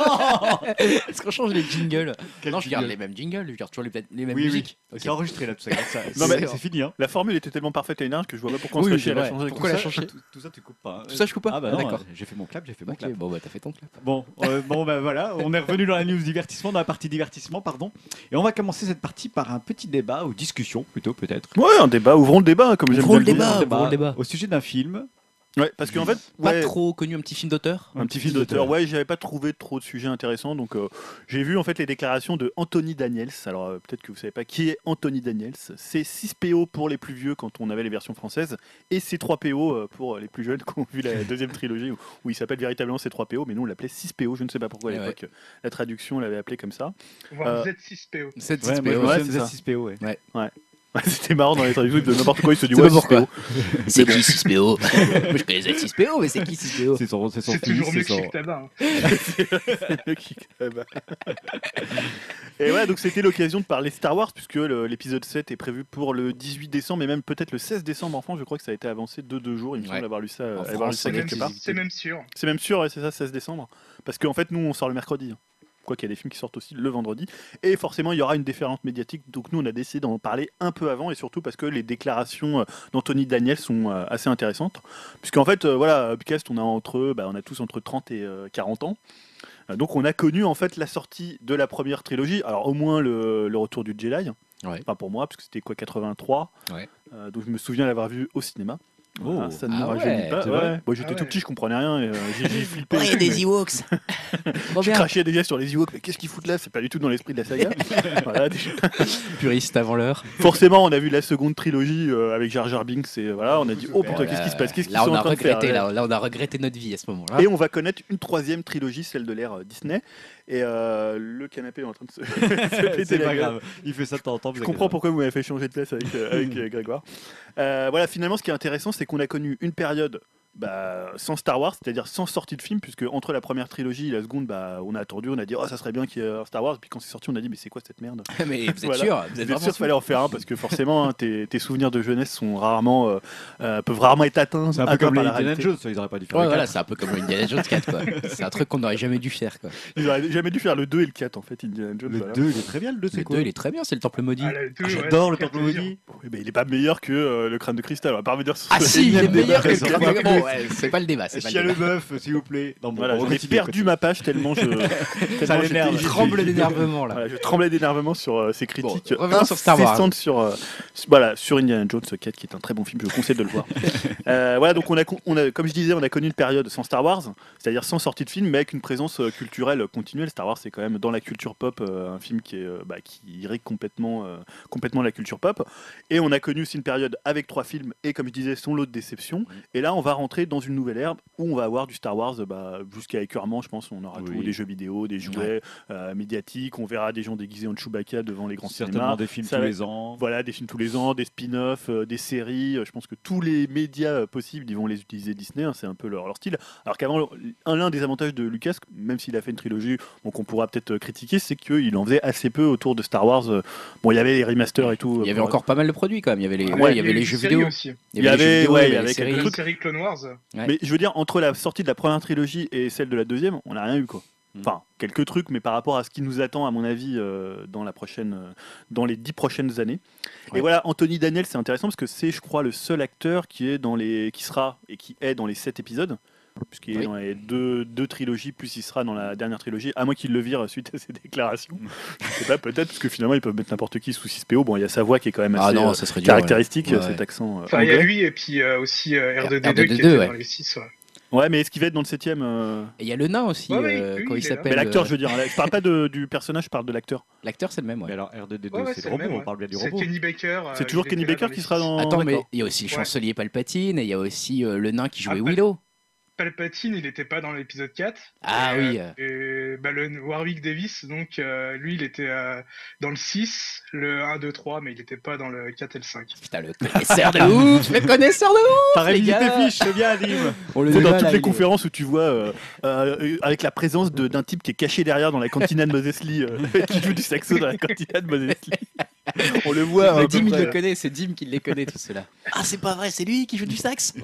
Est-ce qu'on change les jingles Quel Non, je garde jingle les mêmes jingles, je garde toujours les, les mêmes Oui, oui. musiques. C'est enregistré là, tout ça. ça- Non, mais- c'est fini. Hein. La formule était tellement parfaite l'année dernière que je vois pas pourquoi on Oui, se fait chier c'est à la vrai. changer. Pourquoi tout la ça. changer tout, tout ça, tu coupes pas. hein. Tout ça, je coupe pas Ah bah Ah, non, d'accord. euh, j'ai fait mon clap, j'ai fait mon Ok, clap. bon, bah t'as fait ton clap. Bon, euh, bon bah voilà, on est revenu dans la news divertissement, dans la partie divertissement, pardon. Et on va commencer cette partie par un petit débat, ou discussion plutôt peut-être. Ouais, un débat, ouvrons le débat, comme j'aime Ouvrons bien le dire. débat. ouvrons le débat. Au sujet d'un film. Ouais, parce qu'en fait, Pas ouais, trop connu, un petit film d'auteur un petit film d'auteur. Ouais, j'avais pas trouvé trop de sujets intéressants, donc euh, j'ai vu en fait les déclarations de Anthony Daniels. Alors euh, peut-être que vous savez pas qui est Anthony Daniels. C'est 6 PO pour les plus vieux quand on avait les versions françaises, et c'est 3 PO euh, pour les plus jeunes qui ont vu la deuxième trilogie où, où il s'appelle véritablement c'est 3 PO, mais nous on l'appelait 6 PO. Je ne sais pas pourquoi à Ouais, l'époque la traduction l'avait appelé comme ça. Voire Euh, Z6PO. Cette Ouais, moi, je ouais, me ouais, souviens c'est de ça. Z6PO, ouais. C'était marrant dans les traductions de n'importe quoi, il se dit C'est ouais. 6PO. C'est qui 6PO Moi je connaissais 6PO, mais c'est qui 6PO C'est son, c'est son C'est fils, toujours mieux que son- Tabac. hein. C'est bah. Et ouais, donc c'était l'occasion de parler Star Wars, puisque l'épisode 7 est prévu pour le 18 décembre, et même peut-être le 16 décembre en France. Je crois que ça a été avancé de deux jours. Il me semble avoir lu ça, quelque part. c'est même sûr. C'est même sûr, ouais, c'est ça, 16 décembre. Parce qu'en fait, nous, on sort le mercredi. Quoi qu'il y a des films qui sortent aussi le vendredi. Et forcément, il y aura une déferlante médiatique. Donc nous, on a décidé d'en parler un peu avant, et surtout parce que les déclarations euh, d'Anthony Daniel sont euh, assez intéressantes. Puisqu'en fait, euh, voilà, Upcast, on a, entre, bah, on a tous entre 30 et euh, 40 ans. Donc on a connu en fait la sortie de la première trilogie. Alors au moins le, le retour du Jedi. Ouais. Enfin pour moi, parce que c'était quoi 83. Ouais. Euh, donc je me souviens l'avoir vu au cinéma. Oh. Voilà, ça ne Ah me rajeunit ouais, pas. c'est Ouais. vrai Bon, j'étais Ah tout petit, je comprenais rien. et, euh, j'ai flippé. Ouais, des Ewoks Trop je bien crachais déjà sur les Ewoks, mais qu'est-ce qu'ils foutent là? C'est pas du tout dans l'esprit de la saga. Voilà, déjà. Puriste avant l'heure. Forcément, on a vu la seconde trilogie euh, avec Jar Jar Binks et voilà, on a dit oh putain, qu'est-ce qui se passe? Qu'est-ce qu'ils Là, sont on en a train de faire? là, on a regretté notre vie à ce moment-là. Et on va connaître une troisième trilogie, celle de l'ère euh, Disney. Et euh, le canapé est en train de se, se péter C'est la grave. Il fait ça de temps en temps. Je comprends pourquoi vous m'avez fait changer de place avec, euh, avec, euh, Grégoire. Euh, voilà, finalement, ce qui est intéressant, c'est qu'on a connu une période bah, sans Star Wars, c'est-à-dire sans sortie de film, puisque entre la première trilogie et la seconde, bah, on a attendu, on a dit oh ça serait bien qu'il y ait un Star Wars, puis quand c'est sorti, on a dit mais c'est quoi cette merde? Mais vous êtes Voilà. sûr Vous êtes sûr, il sûr fallait en faire un parce que forcément, hein, tes, tes souvenirs de jeunesse sont rarement, euh, euh, peuvent rarement être atteints. C'est un peu comme les Indiana. Jones, ça, ils auraient pas dû faire Ouais, le voilà, c'est un peu comme Indiana Jones 4, quoi. C'est un truc qu'on n'aurait jamais dû faire, quoi. Ils auraient jamais dû faire le 2 et le 4 en fait, Indiana Jones. Le voilà. 2, il est très bien, le 2, c'est Le quoi 2, il est très bien, c'est le temple maudit. Ah, le Ah, ouais, J'adore le temple maudit. Oui, mais il est pas meilleur que euh, le crâne de cristal. On va pas revenir sur Ah si, il est meilleur que le crâne de- Bon, ouais, c'est pas le débat, c'est pas Chia le meuf, s'il vous plaît. Non, bon, Voilà, on j'en ai continue, perdu ma page tellement je, j'ai- Tremble d'énervement, là. Voilà, je tremblais d'énervement sur euh, ces critiques Bon, revenons sur Star Wars. sur, euh, voilà, sur Indiana Jones 4, qui est un très bon film, je vous conseille de le voir. Euh, voilà, donc on a, con- on a, comme je disais, on a connu une période sans Star Wars, c'est-à-dire sans sortie de film, mais avec une présence culturelle continuelle. Star Wars, c'est quand même dans la culture pop euh, un film qui, est, bah, qui irrigue complètement, euh, complètement la culture pop. Et on a connu aussi une période avec trois films et, comme je disais, son lot de déceptions. Et là, on va rentrer dans une nouvelle ère où on va avoir du Star Wars bah, jusqu'à écœurement, je pense. On aura Oui. tout, des jeux vidéo, des jouets euh, médiatiques. On verra des gens déguisés en Chewbacca devant les grands Certainement cinémas. des films Ça tous les ans. Voilà, des films tous les ans, des spin-offs, euh, des séries. Euh, Je pense que tous les médias euh, possibles, ils vont les utiliser Disney. hein, c'est un peu leur, leur style. Alors qu'avant, un l'un des avantages de Lucas, même s'il a fait une trilogie, donc on pourra peut-être critiquer, c'est qu'il en faisait assez peu autour de Star Wars. Bon, il y avait les remasters et tout. Il y avait encore pas mal de produits, quand même. Il y avait les, Ouais, ouais, il y avait eu les une jeux vidéo. aussi. Il y avait- les jeux vidéo, ouais, il y il y avait les avait séries. quelques Une trucs. série Clone Wars. Ouais. Mais je veux dire, entre la sortie de la première trilogie et celle de la deuxième, on n'a rien eu quoi. Mm. Enfin, quelques trucs, mais par rapport à ce qui nous attend, à mon avis, euh, dans, la prochaine, euh, dans les dix prochaines années. Ouais. Et voilà, Anthony Daniel, c'est intéressant parce que c'est, je crois, le seul acteur qui, est dans les, qui sera et qui est dans les sept épisodes. Puisqu'il est Oui. dans les deux, deux trilogies, plus il sera dans la dernière trilogie, à moins qu'il le vire suite à ses déclarations. je sais pas, peut-être, parce que finalement, ils peuvent mettre n'importe qui sous 6PO. Bon, il y a sa voix qui est quand même Ah assez non, euh, ça serait dur. ouais. caractéristique, Ouais, cet accent euh, Enfin, il y a lui et puis euh, aussi euh, R2D2 qui R2D2, était ouais. dans les 6. Ouais. Ouais, mais est-ce qu'il va être dans le septième euh, Et il y a le nain aussi, Ouais, euh, oui, quand il est s'appelle. Mais l'acteur, euh, je veux dire, je parle pas de- du personnage, je parle de l'acteur. L'acteur, c'est le même, Mais ouais. alors, R2D2, Ouais, ouais, c'est c'est le le robot, même, on parle bien du C'est robot. Kenny Baker. euh, C'est toujours Kenny Baker qui sera dans. Attends, mais il y a aussi le Ouais. chancelier Palpatine et il y a aussi euh, le nain qui jouait Ah, Willow. Palpatine, il n'était pas dans l'épisode 4. Ah Et, oui. euh, et, bah, le Warwick Davis, donc euh, lui, il était euh, dans le 6, le 1, 2, 3, mais il n'était pas dans le 4 et le 5. Putain, le connaisseur de ouf Le connaisseur de ouf révisé les tes gars. fiches, c'est bien, Lim On le dans là, toutes là, les conférences où tu vois, euh, euh, avec la présence de- d'un type qui est caché derrière dans la cantina de Moses Lee, euh, qui joue du saxo dans la cantina de Moses Lee. On le voit. Peu Dim, il le connaît, c'est Dim qui les connaît, tout cela. Ah, c'est pas vrai, c'est lui qui joue du sax?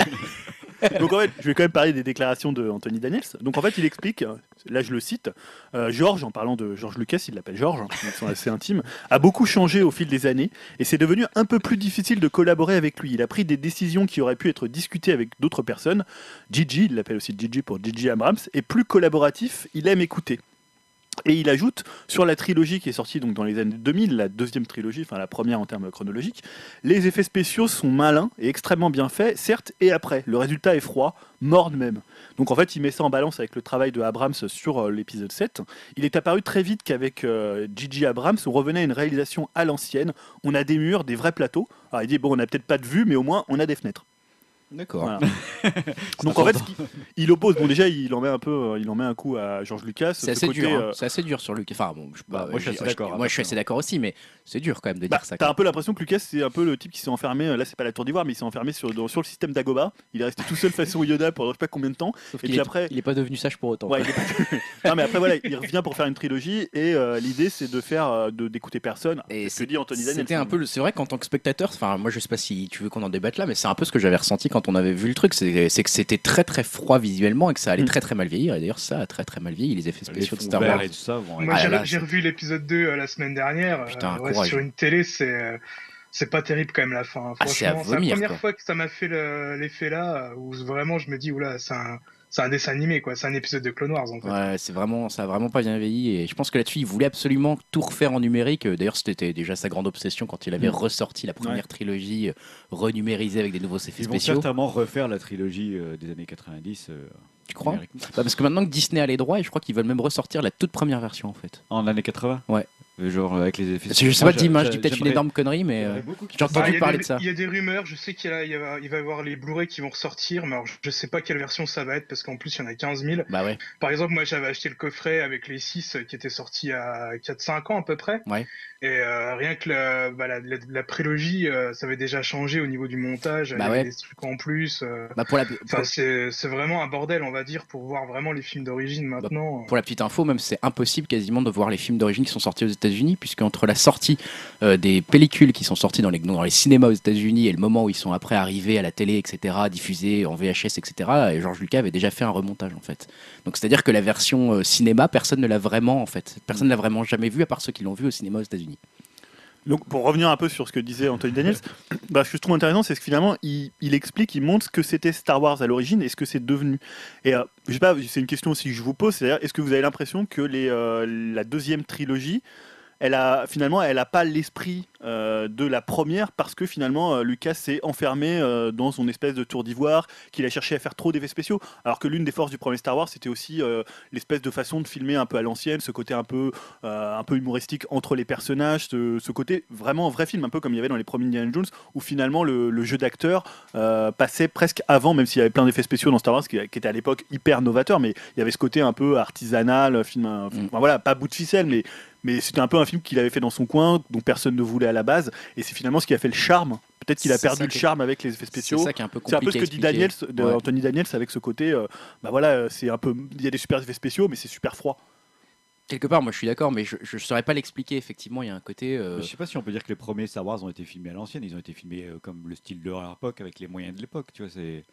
Donc en fait, je vais quand même parler des déclarations de Anthony Daniels. Donc en fait, il explique, là je le cite, euh, George, en parlant de George Lucas, il l'appelle George, hein, ils sont assez intimes, a beaucoup changé au fil des années et c'est devenu un peu plus difficile de collaborer avec lui. Il a pris des décisions qui auraient pu être discutées avec d'autres personnes. Gigi, il l'appelle aussi Gigi pour Gigi Abrams, est plus collaboratif, il aime écouter. Et il ajoute sur la trilogie qui est sortie donc dans les années 2000, la deuxième trilogie, enfin la première en termes chronologiques, les effets spéciaux sont malins et extrêmement bien faits, certes et après. Le résultat est froid, morne même. Donc en fait, il met ça en balance avec le travail de Abrams sur euh, l'épisode 7. Il est apparu très vite qu'avec euh, Gigi Abrams, on revenait à une réalisation à l'ancienne. On a des murs, des vrais plateaux. Alors il dit, bon, on n'a peut-être pas de vue, mais au moins on a des fenêtres. D'accord. Voilà. Donc en fait, il oppose. Bon, déjà, il en met un peu, euh, il en met un coup à George Lucas. C'est ce assez côté, dur. hein. euh, C'est assez dur sur Lucas. Enfin bon, je, Bah, moi, je suis assez d'accord, Moi, je suis hein, assez d'accord aussi, mais c'est dur quand même de Bah, dire ça. T'as un peu l'impression que Lucas c'est un peu le type qui s'est enfermé. euh, Là c'est pas la tour d'ivoire, mais il s'est enfermé sur, dans- sur le système d'Agoba. Il est resté tout seul façon Yoda pendant je sais pas combien de temps. Sauf et qu'il puis est, après- il est pas devenu sage pour autant. Ouais, il est pas- non mais après voilà, il revient pour faire une trilogie et euh, l'idée c'est de faire euh, de d'écouter personne. Et ce que dit Anthony Daniel. C'était un peu, c'est vrai qu'en tant que spectateur, enfin moi je sais pas si tu veux qu'on en débatte là, mais c'est un peu ce que j'avais ressenti quand on avait vu le truc, c'est que c'était très très froid visuellement et que ça allait Mm. très très mal vieillir. Et d'ailleurs ça a très très mal vieilli les effets Les spéciaux de fonds Star Wars. et tout ça vont Moi, Ah j'ai revu l'épisode 2 euh, la semaine dernière. Putain, Euh, ouais, sur une télé, c'est euh, c'est pas terrible quand même la fin. Ah, c'est à Franchement, c'est la première quoi. fois que ça m'a fait le- l'effet là, où vraiment je me dis, oula, c'est un, c'est un dessin animé, quoi. C'est un épisode de Clone Wars, en fait. Ouais, c'est vraiment, ça a vraiment pas bien vieilli et je pense que là-dessus il voulait absolument tout refaire en numérique. Euh, D'ailleurs, c'était déjà sa grande obsession quand il avait Mm. ressorti la première trilogie euh, renumérisée avec des nouveaux effets Ils vont spéciaux. certainement refaire la trilogie euh, des années 90. euh, Tu crois? Bah, Parce que maintenant que Disney a les droits, et je crois qu'ils veulent même ressortir la toute première version en fait. En années 80 Ouais. Euh, Genre euh, avec les effets. Je sais pas, moi, je dis peut-être une énorme connerie, mais euh, j'ai Bah, entendu il y a parler des- de ça. Il y a des rumeurs, je sais qu'il va, y avoir les Blu-ray qui vont ressortir, mais alors je sais pas quelle version ça va être parce qu'en plus il y en a 15 000. Bah ouais. Par exemple, moi j'avais acheté le coffret avec les 6 qui était sorti à 4-5 ans à peu près. Ouais. Et euh, rien que la, bah, la, la- la prélogie, euh, ça avait déjà changé au niveau du montage. Bah il y avait ouais. des trucs en plus. euh, Bah pour la, Enfin, pour, c'est c'est vraiment un bordel, on va dire, pour voir vraiment les films d'origine maintenant. pour la petite info, même c'est impossible quasiment de voir les films d'origine qui sont sortis aux États-Unis, puisque entre la sortie euh, des pellicules qui sont sorties dans les, cinémas aux États-Unis et le moment où ils sont après arrivés à la télé, etc., diffusés en VHS, etc., et George Lucas avait déjà fait un remontage en fait. Donc c'est-à-dire que la version euh, cinéma, personne ne l'a vraiment en fait. Personne ne l'a vraiment jamais vu à part ceux qui l'ont vu au cinéma aux États-Unis. Donc pour revenir un peu sur ce que disait Anthony Daniels, bah, ce que je trouve intéressant, c'est que finalement il, explique, il montre ce que c'était Star Wars à l'origine et ce que c'est devenu. Et euh, je sais pas, c'est une question aussi que je vous pose, c'est-à-dire est-ce que vous avez l'impression que les, euh, la deuxième trilogie elle a finalement elle a pas l'esprit euh, de la première parce que finalement euh, Lucas s'est enfermé euh, dans son espèce de tour d'ivoire qu'il a cherché à faire trop d'effets spéciaux alors que l'une des forces du premier Star Wars c'était aussi l'espèce de façon de filmer un peu à l'ancienne ce côté un peu un peu humoristique entre les personnages ce, ce côté vraiment vrai film un peu comme il y avait dans les premiers Indiana Jones où finalement le, le jeu d'acteur passait presque avant même s'il y avait plein d'effets spéciaux dans Star Wars qui, qui était à l'époque hyper novateur mais il y avait ce côté un peu artisanal film un- Mm. enfin, voilà pas bout de ficelle mais mais c'était un peu un film qu'il avait fait dans son coin, dont personne ne voulait à la base, et c'est finalement ce qui a fait le charme. Peut-être qu'il a C'est perdu le charme avec les effets C'est spéciaux. ça qui est un peu C'est un peu compliqué. ce que dit. Daniels, de Ouais. Anthony Daniels avec ce côté, euh, bah voilà, c'est un peu, il y a des super effets spéciaux, mais c'est super froid. Quelque part, moi je suis d'accord, mais je ne saurais pas l'expliquer. Effectivement, il y a un côté. euh, Je sais pas si on peut dire que les premiers Star Wars ont été filmés à l'ancienne. Ils ont été filmés euh, comme le style de leur époque, avec les moyens de l'époque. Tu vois, c'est.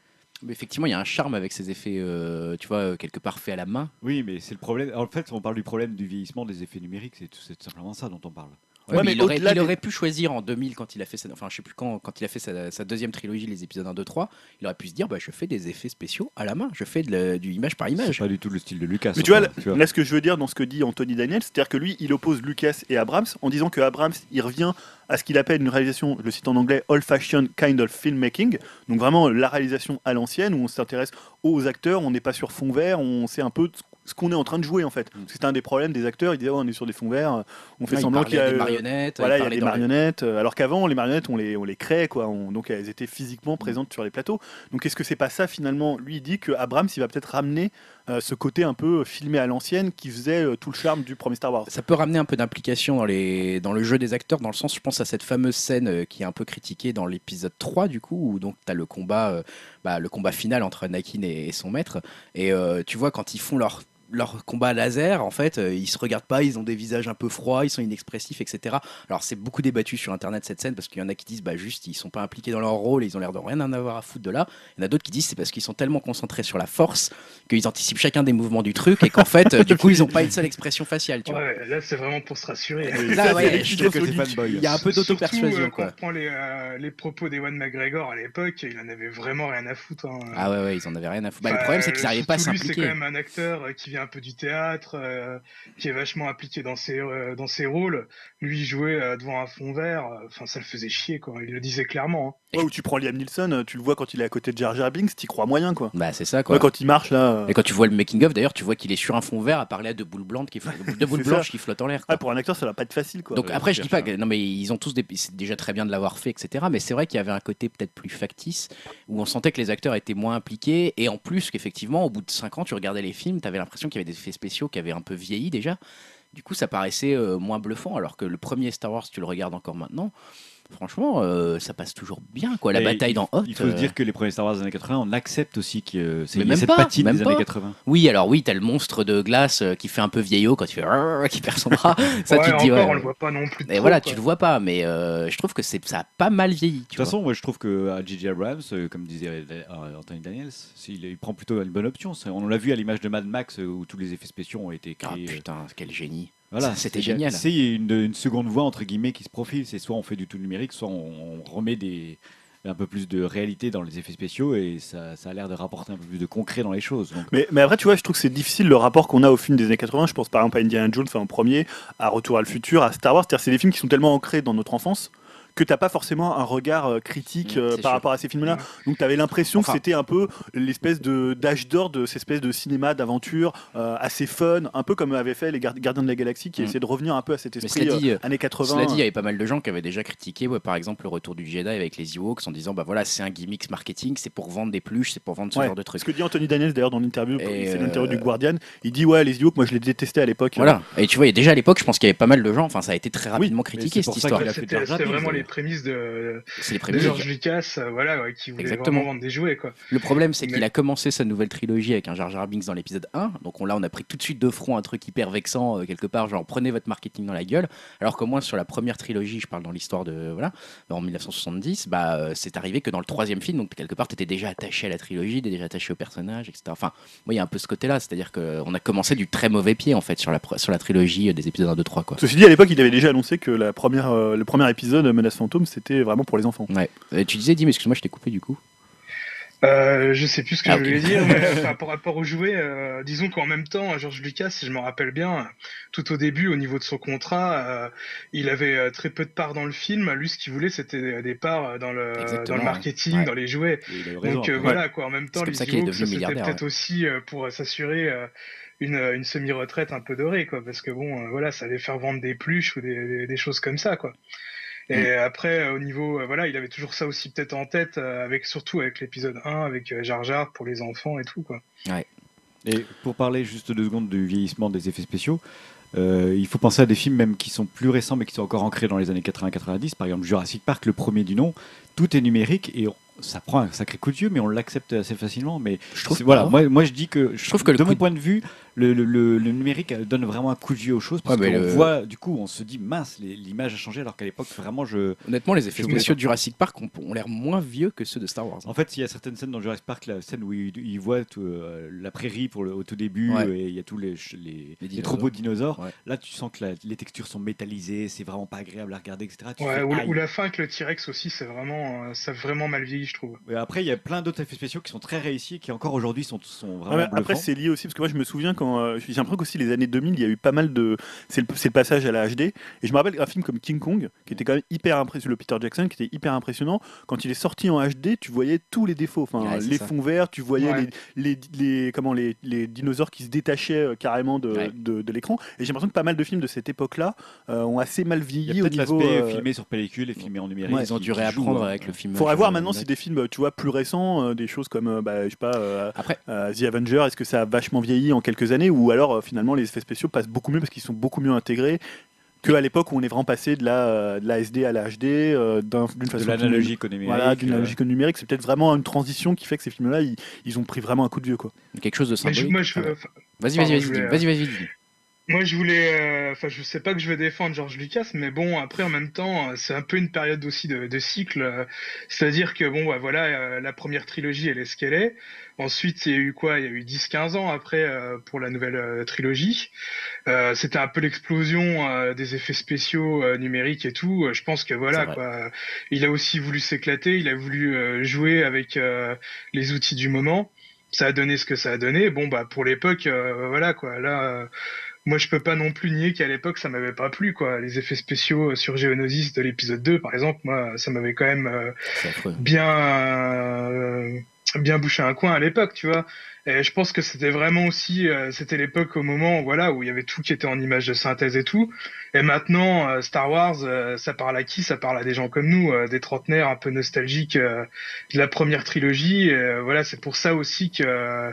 Mais effectivement, il y a un charme avec ces effets, euh, tu vois, euh, quelque part faits à la main. Oui, mais c'est le problème. En fait, on parle du problème du vieillissement des effets numériques. C'est tout simplement ça dont on parle. Ouais, Ouais, mais mais il, aurait, au-delà il des- aurait pu choisir en 2000 quand il a fait sa, enfin je sais plus quand quand il a fait sa, sa deuxième trilogie les épisodes 1 2 3 il aurait pu se dire bah je fais des effets spéciaux à la main je fais de la- du image par C'est image pas du tout le style de Lucas. Mais tu vois, là, là, ce que je veux dire dans ce que dit Anthony Daniels, c'est-à-dire que lui, il oppose Lucas et Abrams en disant que Abrams, il revient à ce qu'il appelle une réalisation, je le cite en anglais, old-fashioned kind of filmmaking. Donc vraiment la réalisation à l'ancienne où on s'intéresse aux acteurs, on n'est pas sur fond vert, on sait un peu ce qu'on est en train de jouer en fait. Mm. C'est un des problèmes des acteurs, ils disaient oh, on est sur des fonds verts, on fait Ouais, il semblant qu'il y a des euh, marionnettes Voilà, il y a des marionnettes, euh, alors qu'avant, les marionnettes, on les, on les créait, quoi. On- donc elles étaient physiquement présentes sur les plateaux. Donc est-ce que c'est pas ça, finalement? Lui, il dit que Abrams, il va peut-être ramener euh, ce côté un peu filmé à l'ancienne qui faisait euh, tout le charme du premier Star Wars. ça peut ramener un peu d'implication dans, les, dans le jeu des acteurs, dans le sens, je pense à cette fameuse scène euh, qui est un peu critiquée dans l'épisode 3, du coup, où donc tu as le combat, bah, le combat final entre Anakin et, et son maître. Et tu vois, quand ils font leur leur combat laser, en fait, euh, ils se regardent pas, ils ont des visages un peu froids, ils sont inexpressifs, etc. Alors c'est beaucoup débattu sur internet cette scène parce qu'il y en a qui disent bah juste ils sont pas impliqués dans leur rôle, et ils ont l'air de rien en avoir à foutre de là. Il y en a d'autres qui disent c'est parce qu'ils sont tellement concentrés sur la force qu'ils anticipent chacun des mouvements du truc et qu'en fait euh, du coup ils ont pas une seule expression faciale. Tu vois. Ouais, là c'est vraiment pour se rassurer. Là, ouais, je trouve trouve que c'est fanboy. Il y a un peu d'auto-persuasion euh, quoi. Quand on prend les, euh, les propos d'Ewan McGregor à l'époque, il en avait vraiment rien à foutre. hein. Ah ouais ouais ils en avaient rien à foutre. Bah, le Enfin, problème c'est qu'ils n'arrivaient pas à C'est s'impliquer. quand même un acteur qui vient un peu du théâtre, euh, qui est vachement impliqué dans ses, euh, dans ses rôles. Lui, jouait euh, devant un fond vert, enfin, ça le faisait chier, quoi. Il le disait clairement. hein. Ouais, ou tu prends Liam Neeson, euh, tu le vois quand il est à côté de Jar Jar Binks, t'y crois moyen quoi. Bah, c'est ça, quoi. Ouais, quand il marche là. euh, Et quand tu vois le making-of, d'ailleurs, tu vois qu'il est sur un fond vert à parler à deux boules blanches qui, boules flottent en l'air. ah, pour un acteur, ça va pas être facile quoi. Donc Ouais, après, je dis pas que non mais ils ont tous des, c'est déjà très bien de l'avoir fait, etc. Mais c'est vrai qu'il y avait un côté peut-être plus factice où on sentait que les acteurs étaient moins impliqués et en plus qu'effectivement, au bout de 5 ans, tu regardais les films, tu avais l'impression qu'il y avait des effets spéciaux qui avaient un peu vieilli déjà. Du coup, ça paraissait euh, moins bluffant, alors que le premier Star Wars, tu le regardes encore maintenant. Franchement, euh, ça passe toujours bien, quoi. La Et bataille il- dans Hot. Il faut se euh, dire que les premiers Star Wars des années 80, on accepte aussi que euh, c'est Mais il cette pas, patine même des pas. années 80. Oui, alors oui, t'as le monstre de glace qui fait un peu vieillot quand il fait Arrrr qui perd son bras. ça, Ouais, tu te dis, encore, ouais. on le voit pas non plus. Et trop, voilà, quoi. tu le vois pas, mais euh, je trouve que c'est ça a pas mal vieilli. De Tu toute façon, moi je trouve que à J.J. Abrams, comme disait Anthony Daniels, s'il- il, prend plutôt une bonne option. On l'a vu à l'image de Mad Max où tous les effets spéciaux ont été Ah créés. euh, putain, quel génie. Voilà, c'était c'est- génial. C'est une, une seconde voie entre guillemets qui se profile. C'est soit on fait du tout numérique, soit on, on remet des, un peu plus de réalité dans les effets spéciaux et ça, ça a l'air de rapporter un peu plus de concret dans les choses. Donc, Mais, mais après, tu vois, je trouve que c'est difficile le rapport qu'on a au film des années 80. Je pense par exemple à Indiana Jones, enfin, en premier, à Retour à le futur, à Star Wars. C'est-à-dire, c'est des films qui sont tellement ancrés dans notre enfance que t'as pas forcément un regard euh, critique Mm, euh, par sûr. rapport à ces films-là. Mm. Donc, t'avais l'impression Enfin- que c'était un peu l'espèce de d'âge d'or de cette espèce de cinéma d'aventure euh, assez fun, un peu comme avaient fait les Gar- Gardiens de la Galaxie, qui Mm. essaient de revenir un peu à cet esprit cela dit, euh, années 80. Cela dit, il y avait pas mal de gens qui avaient déjà critiqué, ouais, par exemple, le retour du Jedi avec les Ewoks en disant bah voilà, c'est un gimmick marketing, c'est pour vendre des pluches, c'est pour vendre ce Ouais, genre de trucs. Ce que dit Anthony Daniels d'ailleurs dans l'interview, c'est l'interview euh, du Guardian, il dit ouais les Ewoks, moi je les détestais à l'époque. Voilà. Et tu vois, et déjà à l'époque, je pense qu'il y avait pas mal de gens. Enfin, ça a été très rapidement critiqué cette histoire. C'était vraiment les. Prémices de, les de. George Lucas, euh, voilà, ouais, qui voulait Exactement. vraiment vendre des jouets, quoi. Le problème, c'est qu'il a commencé sa nouvelle trilogie avec un Jar Jar Binks dans l'épisode 1. Donc on, là, on a pris tout de suite de front un truc hyper vexant, euh, quelque part, genre prenez votre marketing dans la gueule. Alors qu'au moins sur la première trilogie, je parle dans l'histoire de. Voilà, en 1970, bah, euh, c'est arrivé que dans le troisième film, donc quelque part, tu étais déjà attaché à la trilogie, t'étais déjà attaché au personnage, etc. Enfin, moi, il y a un peu ce côté-là, c'est-à-dire qu'on a commencé du très mauvais pied, en fait, sur la, sur la trilogie des épisodes 1, 2, 3, quoi. Ceci dit, à l'époque, il avait déjà annoncé que la première, euh, le premier épisode, Menace Fantôme, c'était vraiment pour les enfants. Ouais. Euh, tu disais, Dim, excuse-moi, je t'ai coupé du coup. Euh, je sais plus ce que Ah, je voulais dire, mais enfin, par rapport aux jouets, euh, disons qu'en même temps, George Lucas, si je me rappelle bien, tout au début, au niveau de son contrat, euh, il avait euh, très peu de parts dans le film. Lui, ce qu'il voulait, c'était des parts dans le, dans le marketing, Ouais. dans les jouets. Et il a eu raison. Donc euh, voilà, quoi. En même temps, les Ewoks, c'était peut-être aussi euh, pour s'assurer euh, une, une semi-retraite un peu dorée, quoi. Parce que bon, euh, voilà, ça allait faire vendre des pluches ou des, des, des choses comme ça, quoi. Et Mm. après, euh, au niveau, euh, voilà, il avait toujours ça aussi peut-être en tête, euh, avec surtout avec l'épisode 1, avec Jar Jar pour les enfants et tout, quoi. Et pour parler juste deux secondes du vieillissement des effets spéciaux, euh, il faut penser à des films même qui sont plus récents mais qui sont encore ancrés dans les années 80-90. Par exemple Jurassic Park, le premier du nom, tout est numérique et on- ça prend un sacré coup de vieux, mais on l'accepte assez facilement. Mais Je trouve voilà, moi, moi je dis que Je trouve que le de mon point de vue, le, le- le- le numérique euh, donne vraiment un coup de vieux aux choses parce Ouais, qu'on le- voit, du coup, on se dit mince, l'image a changé alors qu'à l'époque vraiment je. Honnêtement, les effets spéciaux de Jurassic Park ont, ont l'air moins vieux que ceux de Star Wars. En fait, il y a certaines scènes dans Jurassic Park, la scène où il, il voit tout, euh, la prairie pour le, au tout début, Ouais. et il y a tous les, les, Les troupeaux de dinosaures. Ouais. Là, tu sens que la- les textures sont métallisées, c'est vraiment pas agréable à regarder, etc. Tu Ouais, fais, ou, la fin avec le T-Rex aussi, c'est vraiment, euh, ça vraiment mal vieilli, je trouve. Et après, il y a plein d'autres effets spéciaux qui sont très réussis et qui encore aujourd'hui sont, sont vraiment ouais, après, c'est lié aussi, parce que moi je me souviens quand. Euh, j'ai l'impression qu'aussi les années 2000, il y a eu pas mal de. C'est le, passage à la HD. Et je me rappelle un film comme King Kong, qui était quand même hyper impressionnant, le Peter Jackson, qui était hyper impressionnant. Quand il est sorti en HD, tu voyais tous les défauts. Enfin, Ouais, les ça. fonds verts, tu voyais Ouais. les, les, les- comment, les, les dinosaures qui se détachaient euh, carrément de, Ouais. de, de l'écran. Et j'ai l'impression que pas mal de films de cette époque-là euh, ont assez mal Il y vieilli a au niveau. euh, filmé sur pellicule et filmé en numérique. Ouais. Ils ont dû réapprendre joue, avec le film. Faudrait voir maintenant si des films, tu vois, plus récents, euh, des choses comme, euh, bah, je sais pas, euh, Après, euh, The Avenger, est-ce que ça a vachement vieilli en quelques années ou alors euh, finalement les effets spéciaux passent beaucoup mieux parce qu'ils sont beaucoup mieux intégrés que à l'époque où on est vraiment passé de la, euh, de la SD à la HD euh, d'un- d'une de façon l'analogique au numérique. voilà, d'une analogique au numérique, c'est peut-être vraiment une transition qui fait que ces films-là, ils, ils ont pris vraiment un coup de vieux quoi. quelque chose de symbolique. Vas-y, vas-y, vas-y, Moi, je voulais, euh, enfin, je sais pas que je vais défendre George Lucas, mais bon, après, en même temps, euh, c'est un peu une période aussi de, de cycle. euh, C'est-à-dire que bon, bah, voilà, euh, la première trilogie, elle est ce qu'elle est. Ensuite, il y a eu quoi? Il y a eu 10-15 ans après euh, pour la nouvelle trilogie. Euh, C'était un peu l'explosion euh, des effets spéciaux euh, numériques et tout. Je pense que voilà, quoi. Il a aussi voulu s'éclater. Il a voulu euh, jouer avec euh, les outils du moment. ça a donné ce que ça a donné. Bon, bah, pour l'époque, euh, voilà, quoi. Là, euh, moi, je peux pas non plus nier qu'à l'époque, ça m'avait pas plu, quoi. Les effets spéciaux sur Geonosis de l'épisode 2, par exemple, moi, ça m'avait quand même euh, bien, euh, bien bouché un coin à l'époque, tu vois. Et je pense que c'était vraiment aussi, euh, c'était l'époque au moment, voilà, où il y avait tout qui était en images de synthèse et tout. Et maintenant, euh, Star Wars, euh, ça parle à qui? Ça parle à des gens comme nous, euh, des trentenaires un peu nostalgiques euh, de la première trilogie. Et, euh, voilà, c'est pour ça aussi que, euh,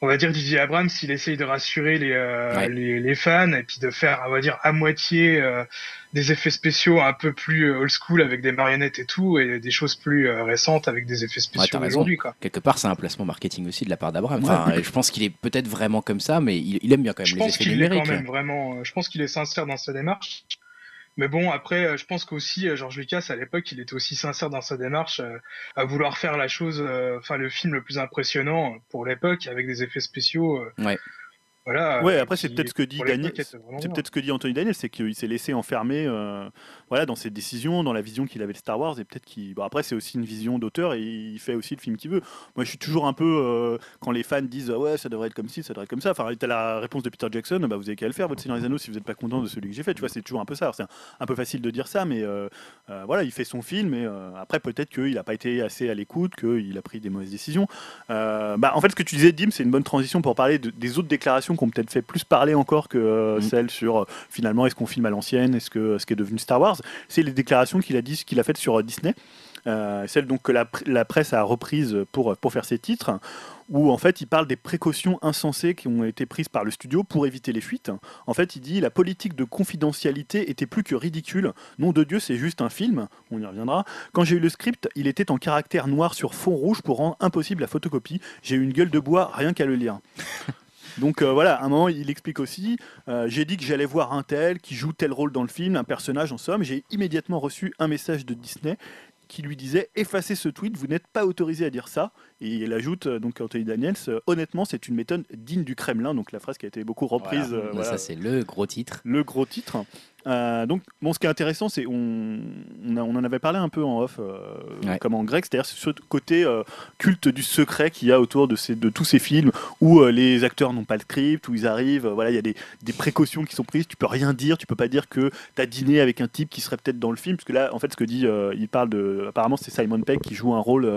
on va dire, J.J. Abrams, il essaye de rassurer les, euh, Ouais. les, les fans et puis de faire, on va dire, à moitié euh, des effets spéciaux un peu plus old school avec des marionnettes et tout, et des choses plus euh, récentes avec des effets spéciaux raison. d'aujourd'hui, quoi. Quelque part, c'est un placement marketing aussi de la part d'Abraham. Enfin, je pense qu'il est peut-être vraiment comme ça, mais il, il aime bien quand même Je les pense effets qu'il est numériques. quand même vraiment. euh, Je pense qu'il est sincère dans sa démarche. Mais bon, après, euh, je pense qu'aussi euh, George Lucas à l'époque, il était aussi sincère dans sa démarche euh, à vouloir faire la chose, enfin le film le plus impressionnant pour l'époque avec des effets spéciaux. Ouais. Voilà. Ouais, après, c'est peut-être ce que dit Daniel. C'est peut-être ce que dit Anthony Daniel, c'est qu'il s'est laissé enfermer euh, voilà, dans ses décisions, dans la vision qu'il avait de Star Wars, et peut-être qu'il. Bon, après, c'est aussi une vision d'auteur, et il fait aussi le film qu'il veut. Moi, je suis toujours un peu. euh, quand les fans disent ah ouais, ça devrait être comme ci, ça devrait être comme ça. Enfin, t'as la réponse de Peter Jackson, bah, vous avez qu'à le faire, votre Seigneur des Anneaux, si vous n'êtes pas content de celui que j'ai fait. Tu vois, c'est toujours un peu ça. C'est un, un peu facile de dire ça, mais euh, voilà, il fait son film, et après, peut-être qu'il n'a pas été assez à l'écoute, qu'il a pris des mauvaises décisions. Bah, en fait, ce que tu disais, Dim, c'est une bonne transition pour parler de- des autres déclarations qui ont peut-être fait plus parler encore que euh, Mm. celles sur euh, finalement est-ce qu'on filme à l'ancienne, est-ce que ce qui est devenu Star Wars. C'est les déclarations qu'il a dit, qu'il a faites sur euh, Disney, euh, celles donc que la, la presse a reprises pour pour faire ses titres. Où en fait il parle des précautions insensées qui ont été prises par le studio pour éviter les fuites. En fait, il dit la politique de confidentialité était plus que ridicule. Nom de Dieu, c'est juste un film. On y reviendra. Quand j'ai eu le script, il était en caractère noir sur fond rouge pour rendre impossible la photocopie. J'ai eu une gueule de bois rien qu'à le lire. Donc euh, voilà, à un moment, il explique aussi euh, J'ai dit que j'allais voir un tel qui joue tel rôle dans le film, un personnage en somme. J'ai immédiatement reçu un message de Disney qui lui disait Effacez ce tweet, vous n'êtes pas autorisé à dire ça. Et il ajoute, euh, donc Anthony Daniels euh, Honnêtement, c'est une méthode digne du Kremlin. Donc la phrase qui a été beaucoup reprise. Voilà. euh, voilà Ça, c'est le gros titre. le gros titre. Euh, donc, bon, ce qui est intéressant, c'est on, on, a- on en avait parlé un peu en off, euh, Ouais. comme en grec, c'est-à-dire ce côté euh, culte du secret qu'il y a autour de, ces, de tous ces films où les acteurs n'ont pas le script, où ils arrivent, voilà, il y a des, des précautions qui sont prises, tu peux rien dire, tu peux pas dire que tu as dîné avec un type qui serait peut-être dans le film, parce que là, en fait, ce que dit, il parle de, apparemment, c'est Simon Pegg qui joue un rôle,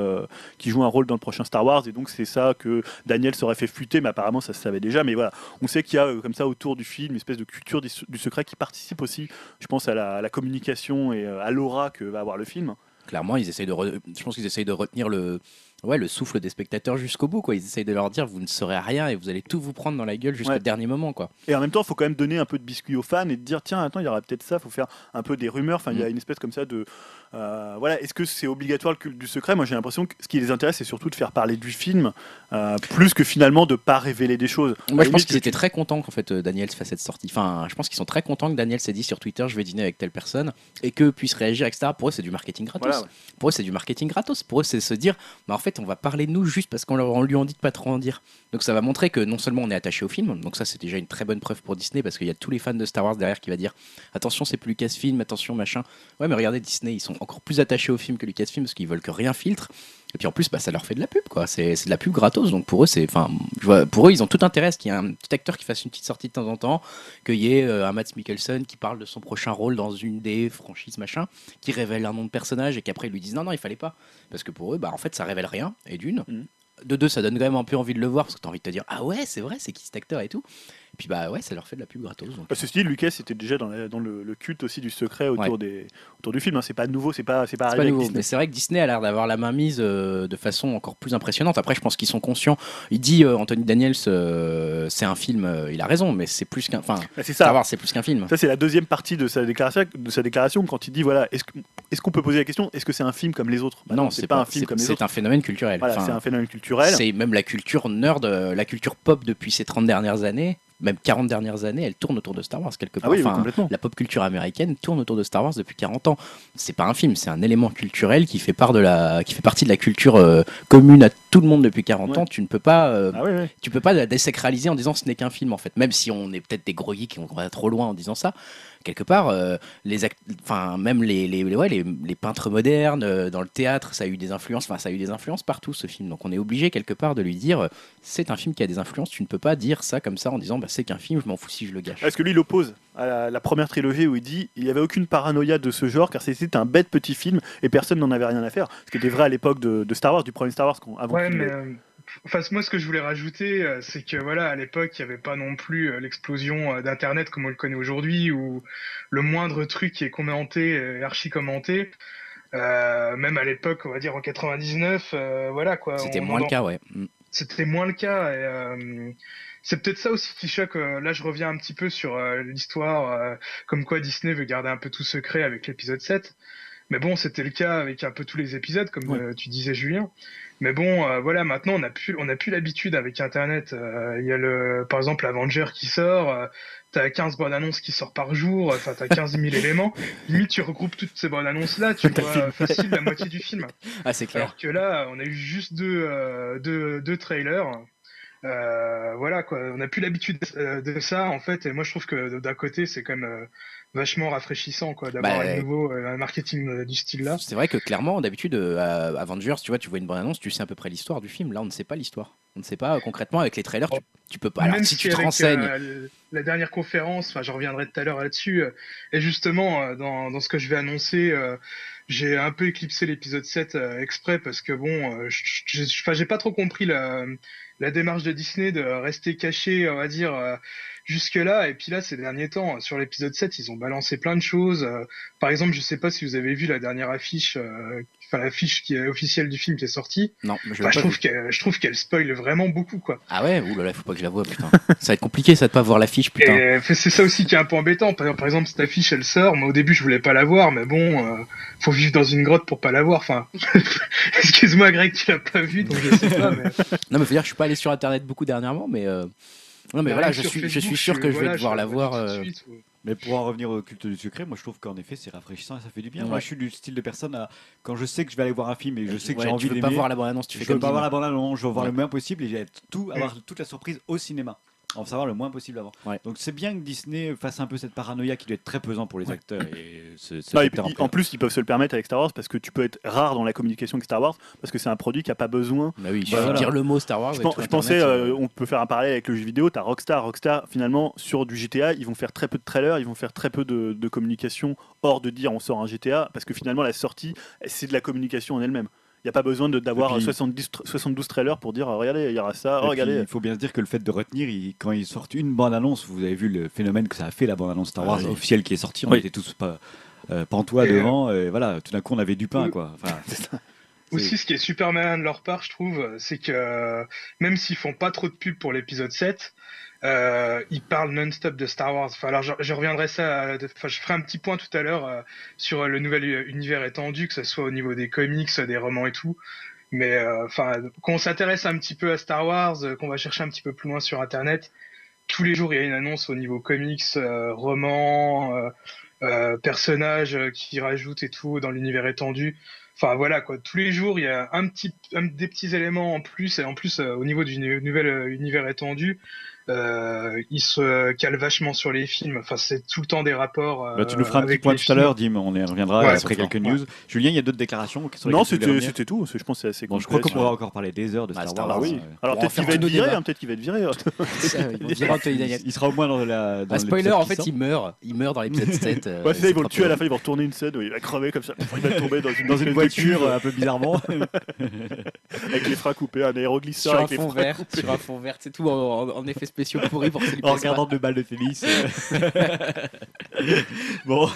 qui joue un rôle dans le prochain Star Wars, et donc c'est ça que Daniel s'aurait fait fuiter, mais apparemment ça se savait déjà, mais voilà, on sait qu'il y a euh, comme ça autour du film une espèce de culture du, secret qui participe aussi, je pense, à la, communication et euh, à l'aura que va avoir le film. Clairement, ils essayent de je pense qu'ils essayent de retenir le, ouais, le souffle des spectateurs jusqu'au bout. Quoi. Ils essayent de leur dire vous ne saurez rien et vous allez tout vous prendre dans la gueule jusqu'au Ouais. dernier moment. Quoi. Et en même temps, il faut quand même donner un peu de biscuit aux fans et de dire tiens, attends, il y aura peut-être ça, il faut faire un peu des rumeurs. Enfin, il y a Mm. une espèce comme ça de. euh, voilà, est-ce que c'est obligatoire le culte du secret? Moi, j'ai l'impression que ce qui les intéresse, c'est surtout de faire parler du film, euh, plus que finalement de pas révéler des choses. Moi, À je pense qu'ils étaient très contents qu'en fait euh, Daniel se fasse cette sortie. Enfin, je pense qu'ils sont très contents que Daniel s'est dit sur Twitter je vais dîner avec telle personne et que puisse réagir, etc. Pour eux, c'est du marketing gratos. Voilà, ouais. Pour eux, c'est du marketing gratos. Pour eux, c'est se dire bah, en fait, on va parler de nous juste parce qu'on lui en dit de pas trop en dire. Donc, ça va montrer que non seulement on est attaché au film, donc ça, c'est déjà une très bonne preuve pour Disney parce qu'il y a tous les fans de Star Wars derrière qui va dire attention, c'est plus Lucasfilm, attention, machin. Ouais, mais regardez, Disney, ils sont encore plus attachés au film que Lucasfilm parce qu'ils veulent que rien filtre. Et puis en plus, bah, ça leur fait de la pub, quoi. C'est de la pub gratos, donc pour eux, c'est, enfin, pour eux, ils ont tout intérêt à ce qu'il y ait un petit acteur qui fasse une petite sortie de temps en temps, qu'il y ait euh, un Matt Mikkelsen qui parle de son prochain rôle dans une des franchises machin, qui révèle un nom de personnage et qu'après ils lui disent non non, il fallait pas, parce que pour eux, bah en fait, ça révèle rien. Et d'une, Mhm. de deux, ça donne quand même un peu envie de le voir parce que t'as envie de te dire ah ouais, c'est vrai, c'est qui cet acteur et tout. Et puis bah ouais, ça leur fait de la pub gratos. donc. Bah, Ceci dit, Lucas était déjà dans, la- dans le, le culte aussi du secret autour, Ouais. des, autour du film. hein. C'est pas nouveau, c'est pas, c'est pas C'est pas nouveau, mais c'est vrai que Disney a l'air d'avoir la main mise euh, de façon encore plus impressionnante. Après, je pense qu'ils sont conscients. Il dit euh, Anthony Daniels, euh, c'est un film. euh, il a raison, mais c'est plus qu'un. Enfin, c'est ça. C'est plus qu'un film. Ça, c'est la deuxième partie de sa déclaration, de sa déclaration quand il dit voilà, est-ce que- est-ce qu'on peut poser la question est-ce que c'est un film comme les autres? Bah non, c'est pas, un film c'est- comme les C'est autres. un phénomène culturel. Voilà, Enfin, c'est un phénomène culturel. c'est même la culture nerd, euh, la culture pop depuis ces 30 dernières années, même 40 dernières années, elle tourne autour de Star Wars quelque Ah part. oui, Enfin, la pop culture américaine tourne autour de Star Wars depuis 40 ans. C'est pas un film, c'est un élément culturel qui fait, part de la, qui fait partie de la culture euh, commune à tout le monde depuis 40 Ouais. ans, tu ne peux pas, euh, Ah tu peux pas la désacraliser en disant ce n'est qu'un film en fait. Même si on est peut-être des gros geeks qui vont va trop loin en disant ça, quelque part, euh, les, enfin même les, les, les- ouais, les, les peintres modernes euh, dans le théâtre, ça a eu des influences. Enfin, ça a eu des influences partout ce film. Donc on est obligé quelque part de lui dire, euh, c'est un film qui a des influences. Tu ne peux pas dire ça comme ça en disant, bah, c'est qu'un film, je m'en fous si je le gâche. Parce que lui, il oppose à la, la première trilogie où il dit il n'y avait aucune paranoïa de ce genre car c'était un bête petit film et personne n'en avait rien à faire. Ce qui était vrai à l'époque de, de Star Wars, du premier Star Wars, avant Ouais, qu'il- enfin, moi, ce que je voulais rajouter, euh, c'est que voilà, à l'époque, il n'y avait pas non plus euh, l'explosion euh, d'Internet comme on le connaît aujourd'hui, où le moindre truc qui est commenté, est archi commenté. Euh, même à l'époque, on va dire en 99, euh, voilà quoi. C'était on- moins le cas, ouais. Mm. C'était moins le cas. Et, euh, c'est peut-être ça aussi qui choque. là, je reviens un petit peu sur l'histoire, comme quoi Disney veut garder un peu tout secret avec l'épisode 7. Mais bon, c'était le cas avec un peu tous les épisodes, comme tu disais, Julien. Mais bon, euh, voilà, maintenant, on a plus, on a plus l'habitude avec Internet. Euh, Il y a le, par exemple, Avenger qui sort. euh, T'as 15 bonnes annonces qui sortent par jour, enfin t'as 15 000 éléments. Limite, tu regroupes toutes ces bonnes annonces là, tu vois facile la moitié du film. Ah, c'est clair. Alors que là, on a eu juste deux, euh, deux, deux trailers. Euh, voilà quoi, on n'a plus l'habitude euh, de ça en fait. Et moi, je trouve que d'un côté, c'est quand même euh, vachement rafraîchissant quoi d'avoir Bah, un nouveau euh, un marketing euh, du style là. C'est vrai que clairement, d'habitude, euh, à Avengers, tu vois, tu vois une bonne annonce, tu sais à peu près l'histoire du film. Là, on ne sait pas l'histoire. On ne sait pas euh, concrètement avec les trailers. Tu, tu peux pas. Alors, Même si tu te avec, renseignes, la dernière conférence, enfin, je reviendrai tout à l'heure là-dessus. et justement, dans, dans ce que je vais annoncer, j'ai un peu éclipsé l'épisode 7 euh, exprès parce que bon, j'ai pas trop compris la, la démarche de Disney de rester caché, on va dire, euh, jusque-là. Et puis là, ces derniers temps, sur l'épisode 7, ils ont balancé plein de choses. euh, par exemple, je sais pas si vous avez vu la dernière affiche, enfin l'affiche qui est officielle du film qui est sortie. non, je, Enfin, pas je trouve qu'elle, je trouve qu'elle spoil vraiment beaucoup, quoi. Ah ouais, là là, faut pas que je la vois, putain. ça va être compliqué, ça de pas voir l'affiche, putain. Et fait, c'est ça aussi qui est un peu embêtant. Par, par exemple, cette affiche, elle sort. Moi, au début, je voulais pas la voir, mais bon, euh, faut vivre dans une grotte pour pas la voir. Enfin, excuse-moi, Greg, tu l'as pas vu, donc je sais pas. Mais... Non, mais faut dire, je suis pas allé sur internet beaucoup dernièrement, mais. euh, Non, mais voilà, que je suis, je suis sûr que je vais voilà, devoir la voir. euh, suite, ouais. Mais pour en revenir au culte du secret, moi je trouve qu'en effet c'est rafraîchissant et ça fait du bien. Moi je suis du style de personne à quand je sais que je vais aller voir un film et je sais que ouais, j'ai envie veux pas voir la bande annonce, tu je fais veux comme pas voir la bande annonce, je veux voir Ouais. le moins possible et j'ai tout avoir toute la surprise au cinéma. En savoir le moins possible avant. Ouais. Donc c'est bien que Disney fasse un peu cette paranoïa qui doit être très pesant pour les Ouais. acteurs et Non, plaisir. en plus, ils peuvent se le permettre avec Star Wars parce que tu peux être rare dans la communication avec Star Wars parce que c'est un produit qui a pas besoin. Bah oui, Bah voilà. dire le mot Star Wars. Je, pensais, Internet, euh, on peut faire un parallèle avec le jeu vidéo. T'as Rockstar, Rockstar finalement sur du GTA, ils vont faire très peu de trailers, ils vont faire très peu de, de communication hors de dire on sort un GTA parce que finalement la sortie c'est de la communication en elle-même. Il n'y a pas besoin de- d'avoir Et puis- 70 tra- 72 trailers pour dire regardez il y aura ça, oh, puis, regardez. il faut bien se dire que le fait de retenir, il- quand ils sortent une bande-annonce, vous avez vu le phénomène que ça a fait la bande-annonce Star Wars Ah oui. officielle qui est sortie, on Oui. était tous pas, euh, pantois Et, devant, et voilà, tout d'un coup on avait du pain Oui. quoi. Enfin, Aussi, ce qui est super malin de leur part, je trouve, c'est que euh, même s'ils font pas trop de pub pour l'épisode 7, euh, ils parlent non-stop de Star Wars. Enfin, alors, je, je reviendrai ça. à- Enfin, je ferai un petit point tout à l'heure euh, sur le nouvel univers étendu, que ce soit au niveau des comics, des romans et tout. Mais euh, enfin, quand on s'intéresse un petit peu à Star Wars, euh, qu'on va chercher un petit peu plus loin sur Internet, tous les jours il y a une annonce au niveau comics, euh, romans, euh, euh, personnages euh, qui rajoutent et tout dans l'univers étendu. Enfin voilà quoi, tous les jours il y a un petit, un- des petits éléments en plus et en plus euh, au niveau du nouvel euh, univers étendu, euh, il se cale vachement sur les films. Enfin c'est tout le temps des rapports. euh, bah, tu nous feras un petit point tout à l'heure, Dim, on y reviendra Ouais, après quelques news. Julien, il y a d'autres déclarations Non c'était tout. Je pense que c'est assez Bon, je crois qu'on pourra encore parler des heures de Bah, Star alors, Wars. Ah oui. euh. Alors va peut-être qu'il va être viré, hein, peut-être qu'il va être viré. Il sera au moins dans la. Dans Un spoiler, l'épisode en fait, il meurt. Il meurt dans l'épisode 7. euh, Ouais, c'est ça, ils vont le tuer à la fin, ils vont retourner une scène où il va crever comme ça. Il va tomber dans une, voiture euh, un peu bizarrement. avec les freins coupés, un aéroglisseur Sur un fond vert, sur un fond vert, c'est tout en, en effets spéciaux pourris pour que ça lui en regardant deux balles de tennis. bon,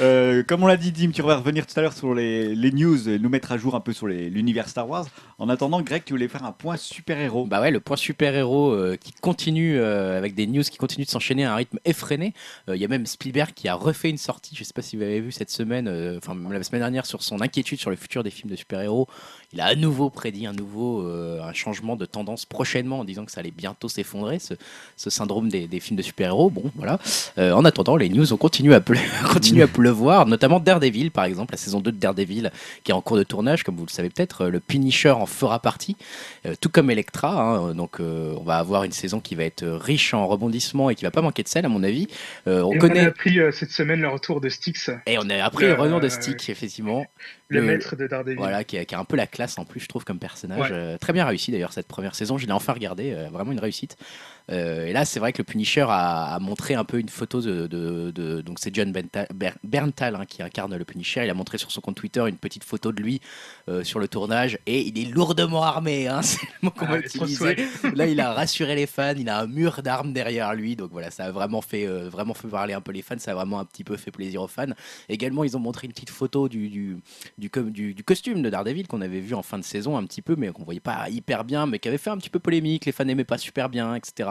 euh, comme on l'a dit, Dim, tu vas revenir tout à l'heure sur les, les news et nous mettre à jour un peu sur l'univers Star Wars. En attendant, Greg, tu voulais faire un point super-héros. Bah ouais, le point super-héros euh, qui continue euh, avec des news qui continuent de s'enchaîner à un rythme effréné. Euh, Il y a même Spielberg qui a refait une sortie, je sais pas si vous avez vu cette semaine, enfin même la semaine dernière, sur son inquiétude sur le futur des films de super-héros. Il a à nouveau prédit un nouveau euh, un changement de tendance prochainement en disant que ça allait bientôt s'effondrer ce syndrome des, des films de super-héros. Bon, voilà. Euh, en attendant, les news ont continué à, continuent à pleuvoir, notamment Daredevil, par exemple, la saison 2 de Daredevil, qui est en cours de tournage, comme vous le savez peut-être. Euh, Le Punisher en fera partie, tout comme Elektra. hein. donc, euh, on va avoir une saison qui va être riche en rebondissements et qui va pas manquer de sel, à mon avis. Euh, on Et connaît. On a appris euh, cette semaine le retour de Styx, Et on a appris Le- retour de euh, Stick, effectivement. le, Le- maître de Daredevil. Voilà, qui a, qui a un peu la classe en plus, je trouve, comme personnage. Ouais. Euh, très bien réussi d'ailleurs cette première saison. Je l'ai enfin regardé, euh, vraiment une réussite. Euh, et là, c'est vrai que le Punisher a, a montré un peu une photo de. de- de- donc, c'est John Berntal, Ber- Berntal, hein, qui incarne le Punisher. Il a montré sur son compte Twitter une petite photo de lui euh, sur le tournage. Et il est lourdement armé, hein, c'est le mot qu'on Ah, va utiliser. Là, il a rassuré les fans. Il a un mur d'armes derrière lui. Donc voilà, ça a vraiment fait, euh, vraiment fait parler un peu les fans. Ça a vraiment un petit peu fait plaisir aux fans. Également, ils ont montré une petite photo du, du, du, com- du- du costume de Daredevil qu'on avait vu en fin de saison un petit peu, mais qu'on voyait pas hyper bien, mais qui avait fait un petit peu polémique. Les fans n'aimaient pas super bien, etc.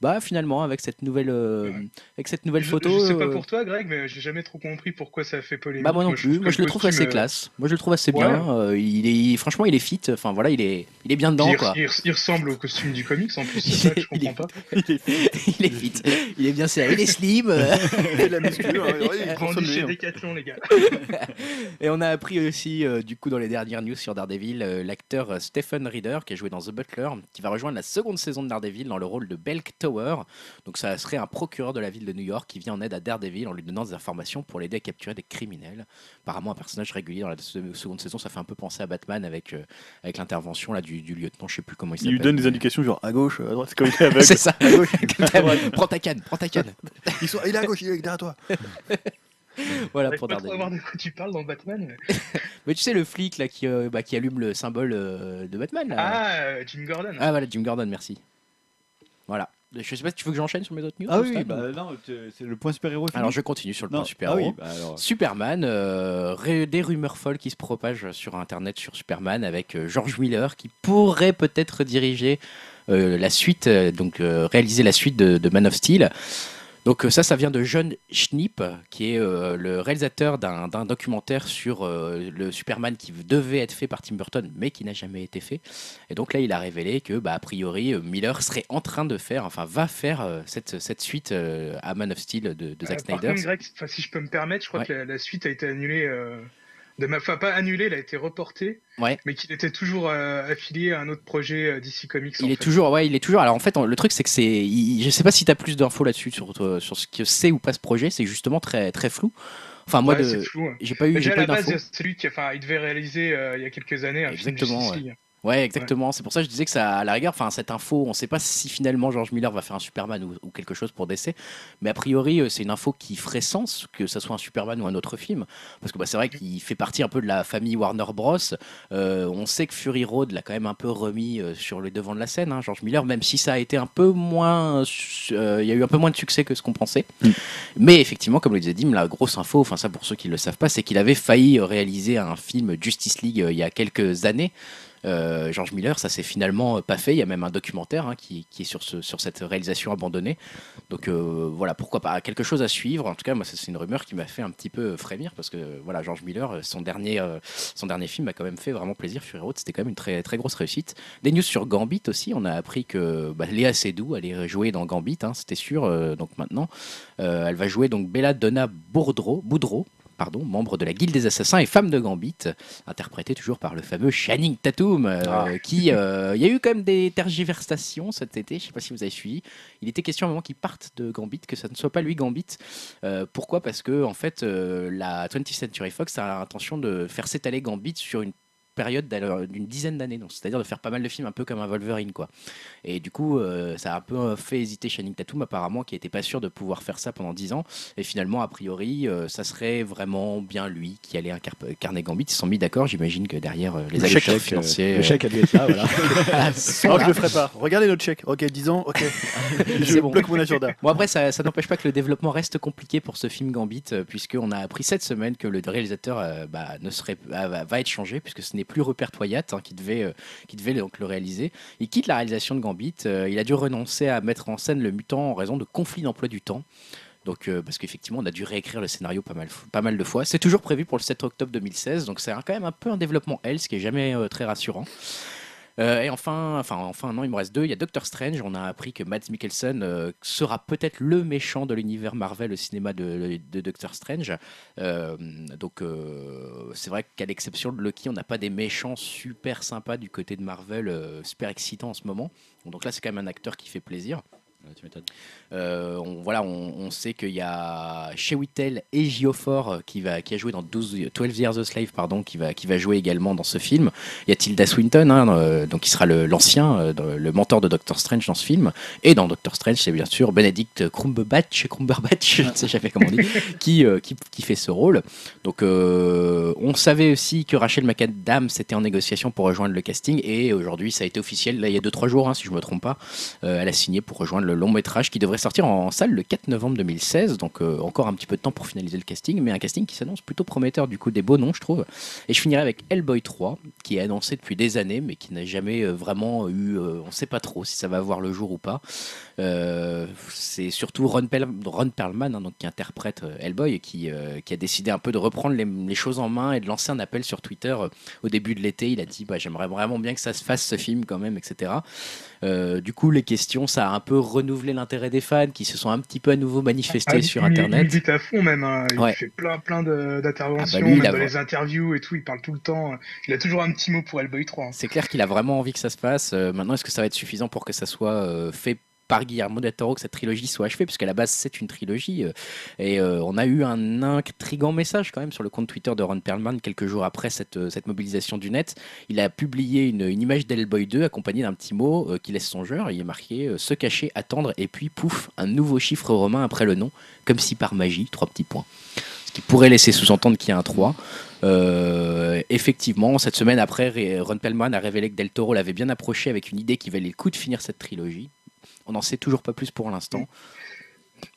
Bah finalement, avec cette nouvelle, euh, Ouais. avec cette nouvelle je, photo. je sais pas euh, pour toi, Greg, mais j'ai jamais trop compris pourquoi ça a fait polémique. bah moi non plus. Moi je le trouve assez euh, classe. Moi je le trouve assez Ouais. bien. Euh, il est, franchement, il est fit. Enfin voilà, il est, il est bien dedans il, quoi. il- il ressemble au costume du comics en plus, c'est ça que est- je est- comprends pas. il est fit. Il est bien serré. Il est slim. la hein, ouais, il consomme Grandi chez bien. Decathlon, les gars. Et on a appris aussi, euh, du coup, dans les dernières news sur Daredevil, euh, l'acteur Stephen Reeder, qui a joué dans The Butler, qui va rejoindre la seconde saison de Daredevil dans le rôle de Belk Tower. Donc, ça serait un procureur de la ville de New York qui vient en aide à Daredevil en lui donnant des informations pour l'aider à capturer des criminels. Apparemment, un personnage régulier dans la se- seconde saison, ça fait un peu penser à Batman avec, euh, avec l'intervention là du, du lieutenant, je sais plus comment il Il s'appelle. lui donne des indications genre à gauche, à droite, c'est comme il est aveugle. C'est ça. À gauche. prends ta canne, prends ta canne. Ils sont- Il est à gauche, il est derrière toi. Voilà pour Daredevil. de quoi tu parles dans Batman. mais- Mais tu sais, le flic là qui, euh, bah, qui allume le symbole euh, de Batman. Là. Ah, Jim Gordon. Ah voilà, Jim Gordon, merci. Voilà. Je sais pas si tu veux que j'enchaîne sur mes autres news Ah oui, bah ou- non, c'est le point super-héros. Alors je continue sur le Non, point super-héros. Ah oui, bah alors. Superman, euh, des rumeurs folles qui se propagent sur Internet sur Superman avec euh, George Miller qui pourrait peut-être diriger euh, la suite, euh, donc euh, réaliser la suite de, de Man of Steel. Donc euh, ça, ça vient de John Schnipp, qui est euh, le réalisateur d'un documentaire sur euh, le Superman qui devait être fait par Tim Burton, mais qui n'a jamais été fait. Et donc là, il a révélé que, bah, a priori, Miller serait en train de faire, enfin, va faire euh, cette, cette suite à Man of Steel de, de Zack Snyder. contre, Greg, enfin, si je peux me permettre, je crois Ouais. que la, la suite a été annulée. De ma... Enfin, pas annulée, elle a été reportée. Ouais. Mais qu'il était toujours euh, affilié à un autre projet euh, DC Comics. Il en est fait. toujours, ouais, il est toujours. Alors en fait, on- le truc c'est que c'est, il- je sais pas si tu as plus d'infos là-dessus sur toi- sur ce que c'est ou pas ce projet. C'est justement très très flou. Enfin moi, Ouais, de- hein. j'ai pas eu, j'ai Déjà, à pas la eu base, d'infos. c'est celui qui, enfin, il devait réaliser euh, il y a quelques années un film Exactement, Justice ouais. Exactement. C'est pour ça que je disais que ça, à la rigueur, enfin cette info, on sait pas si finalement George Miller va faire un Superman ou, ou quelque chose pour DC, mais a priori euh, c'est une info qui ferait sens que ça soit un Superman ou un autre film, parce que bah, c'est vrai qu'il fait partie un peu de la famille Warner Bros. Euh, on sait que Fury Road l'a quand même un peu remis euh, sur le devant de la scène, hein, George Miller, même si ça a été un peu moins, euh, il y a eu un peu moins de succès que ce qu'on pensait. Mm. Mais effectivement, comme le disait Dim, la grosse info, enfin ça pour ceux qui ne le savent pas, c'est qu'il avait failli réaliser un film Justice League il y a quelques années. Euh, George Miller, ça s'est finalement pas fait. Il y a même un documentaire hein, qui, est sur, ce, sur cette réalisation abandonnée. Donc euh, voilà, pourquoi pas quelque chose à suivre. En tout cas, moi, c'est une rumeur qui m'a fait un petit peu frémir parce que voilà, George Miller, son dernier, euh, film m'a quand même fait vraiment plaisir. Fury Road, c'était quand même une très, grosse réussite. Des news sur Gambit aussi. On a appris que bah, Léa Seydoux allait jouer dans Gambit, hein, c'était sûr. donc maintenant, elle va jouer donc Bella Donna Boudreau, Boudreau pardon, membre de la Guilde des Assassins et femme de Gambit, interprétée toujours par le fameux Channing Tatum, euh, Ah. qui, euh, il y a eu quand même des tergiversations cet été, je sais pas si vous avez suivi. Il était question à un moment qu'il parte de Gambit, que ça ne soit pas lui Gambit. Euh, pourquoi? Parce que en fait, la 20th Century Fox a l'intention de faire s'étaler Gambit sur une période d'al- d'une dizaine d'années, donc c'est-à-dire de faire pas mal de films un peu comme un Wolverine quoi. Et du coup, euh, ça a un peu fait hésiter Channing Tatum apparemment, qui était pas sûr de pouvoir faire ça pendant 10 ans. Et finalement, a priori, euh, ça serait vraiment bien lui qui allait incar- incarner Gambit. Ils se sont mis d'accord. J'imagine que derrière euh, les Le chèque, euh, financiers, Le chèque a dû être là, voilà. euh, Non, là. je le ferai pas. Regardez notre chèque. Ok, 10 ans, ok. C'est je bon. bloque mon agenda. Bon après ça, ça n'empêche pas que le développement reste compliqué pour ce film Gambit euh, puisqu'on a appris cette semaine que le réalisateur euh, bah, ne serait, ah, va, va être changé puisque ce n'est plus Rupert hein, qui devait, euh, qui devait donc le réaliser. Il quitte la réalisation de Gambit. euh, il a dû renoncer à mettre en scène le mutant en raison de conflits d'emploi du temps. Donc, euh, parce qu'effectivement, on a dû réécrire le scénario pas mal, pas mal de fois. C'est toujours prévu pour le 7 octobre 2016, donc c'est quand même un peu un développement L, ce qui est jamais très rassurant. Euh, et enfin, enfin, enfin, non, il me reste deux. Il y a Doctor Strange. On a appris que Mads Mikkelsen euh, sera peut-être le méchant de l'univers Marvel au cinéma de, Doctor Strange. Euh, donc, c'est vrai qu'à l'exception de Loki, on n'a pas des méchants super sympas du côté de Marvel, super excitants en ce moment. Donc là, c'est quand même un acteur qui fait plaisir. Ouais, tu m'étonnes. Euh, on, voilà, on, on sait qu'il y a Shea Whittle et Giofort euh, qui, va, qui a joué dans 12, 12 Years a Slave, pardon, qui va, qui va jouer également dans ce film. Il y a Tilda Swinton, hein, euh, donc qui sera l'ancien, euh, le mentor de Doctor Strange dans ce film. Et dans Doctor Strange, c'est bien sûr Benedict Cumberbatch, Cumberbatch, je ne sais jamais comment on dit, qui, qui, qui fait ce rôle. Donc, on savait aussi que Rachel McAdams était en négociation pour rejoindre le casting, et aujourd'hui, ça a été officiel. Là, il y a 2-3 jours, hein, si je ne me trompe pas, elle a signé pour rejoindre le long métrage qui devrait sortir en salle le 4 novembre 2016. Donc, euh, encore un petit peu de temps pour finaliser le casting, mais un casting qui s'annonce plutôt prometteur, du coup, des beaux noms, je trouve. Et je finirai avec Hellboy 3, qui est annoncé depuis des années, mais qui n'a jamais euh, vraiment eu. euh, on ne sait pas trop si ça va voir le jour ou pas. C'est surtout Ron, Perlman, hein, donc, qui interprète Hellboy, euh, qui a décidé un peu de reprendre les, choses en main et de lancer un appel sur Twitter au début de l'été. Il a dit bah, J'aimerais vraiment bien que ça se fasse ce film quand même, etc. Du coup, les questions, ça a un peu renouvelé l'intérêt des fans qui se sont un petit peu à nouveau manifestés Ah, sur il- Internet. Il milite à fond même. hein. Il Ouais. fait plein, plein d'interventions, Ah bah il dans les interviews et tout. Il parle tout le temps. Il a toujours un petit mot pour Hellboy 3. hein. C'est clair qu'il a vraiment envie que ça se passe. Euh, maintenant, est-ce que ça va être suffisant pour que ça soit euh, fait par Guillermo del Toro, que cette trilogie soit achevée Parce qu'à la base, c'est une trilogie. euh, et euh, on a eu un intrigant message quand même sur le compte Twitter de Ron Perlman quelques jours après cette, euh, mobilisation du net. Il a publié une, une image d'Hellboy 2 accompagnée d'un petit mot qui laisse songeur. Il est marqué Se cacher, attendre, et puis pouf, un nouveau chiffre romain après le nom, comme si par magie, trois petits points. Ce qui pourrait laisser sous-entendre qu'il y a un 3. Euh, effectivement, cette semaine après, Ron Perlman a révélé que Del Toro l'avait bien approché avec une idée qui valait le coup de finir cette trilogie. On n'en sait toujours pas plus pour l'instant.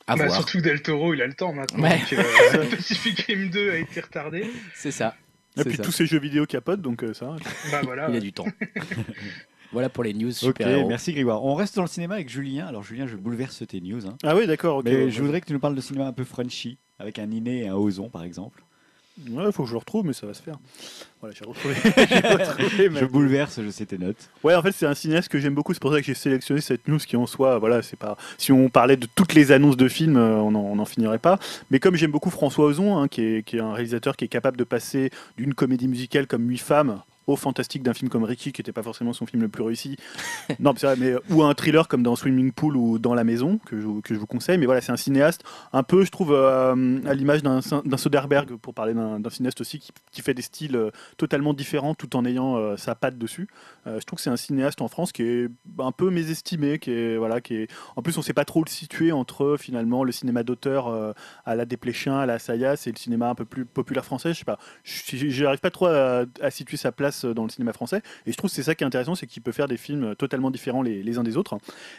À Bah, voir. surtout Del Toro, il a le temps maintenant. Ouais. donc, euh, Pacific Rim 2 a été retardé. C'est ça. Et puis ça. tous ces jeux vidéo capotent, donc euh, ça. Bah voilà. Il a du temps. voilà pour les news Ok, super-héros. merci Grégoire. On reste dans le cinéma avec Julien. Alors Julien, je bouleverse tes news. hein. Ah oui, d'accord. ok. Mais Ouais, je voudrais que tu nous parles de cinéma un peu Frenchy, avec un Iné et un Ozon par exemple. Ouais, faut que je le retrouve, mais ça va se faire. Voilà, j'ai retrouvé. retrouvé Je bouleverse, je sais tes notes. Ouais, en fait, c'est un cinéaste que j'aime beaucoup. C'est pour ça que j'ai sélectionné cette news qui, en soi, voilà, c'est pas. Si on parlait de toutes les annonces de films, euh, on n'en finirait pas. Mais comme j'aime beaucoup François Ozon, hein, qui, est, qui est un réalisateur qui est capable de passer d'une comédie musicale comme Huit femmes au fantastique d'un film comme Ricky, qui n'était pas forcément son film le plus réussi. non, mais mais ou un thriller comme dans Swimming Pool ou Dans la maison, que je, que je vous conseille. Mais voilà, c'est un cinéaste un peu, je trouve, euh, à l'image d'un Soderbergh, pour parler d'un cinéaste aussi, qui, qui fait des styles euh, totalement différents tout en ayant euh, sa patte dessus. Euh, je trouve que c'est un cinéaste en France qui est un peu mésestimé, qui est voilà, qui est. En plus, on sait pas trop le situer entre finalement le cinéma d'auteur euh, à la Desplechin, à la Sayas et le cinéma un peu plus populaire français. Je sais pas. J'arrive pas trop à situer sa place dans le cinéma français. Et je trouve que c'est ça qui est intéressant, c'est qu'il peut faire des films totalement différents les, les uns des autres.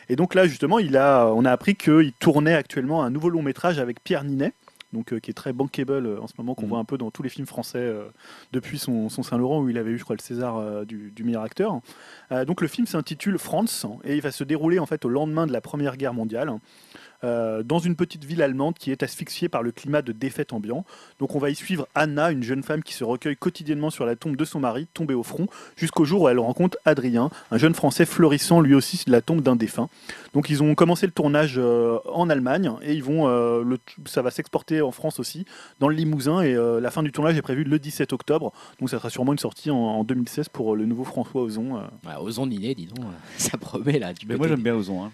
Et donc là, justement, il a, on a appris qu'il tournait actuellement un nouveau long métrage avec Pierre Ninet. Donc, euh, qui est très bankable euh, en ce moment, qu'on Mhm. voit un peu dans tous les films français euh, depuis son, son Saint-Laurent, où il avait eu, je crois, le César du, du meilleur acteur. Donc, le film s'intitule France, et il va se dérouler en fait au lendemain de la Première Guerre mondiale, euh, dans une petite ville allemande qui est asphyxiée par le climat de défaite ambiant. Donc, on va y suivre Anna, une jeune femme qui se recueille quotidiennement sur la tombe de son mari, tombé au front, jusqu'au jour où elle rencontre Adrien, un jeune Français florissant lui aussi sur la tombe d'un défunt. Donc ils ont commencé le tournage euh, en Allemagne et ils vont, euh, le, ça va s'exporter en France aussi, dans le Limousin et euh, la fin du tournage est prévue le 17 octobre. Donc ça sera sûrement une sortie en, en 2016 pour le nouveau François Ozon. euh. Ouais, Ozon Niné, dis donc, ça promet là. du Mais moi j'aime bien Ozon. hein.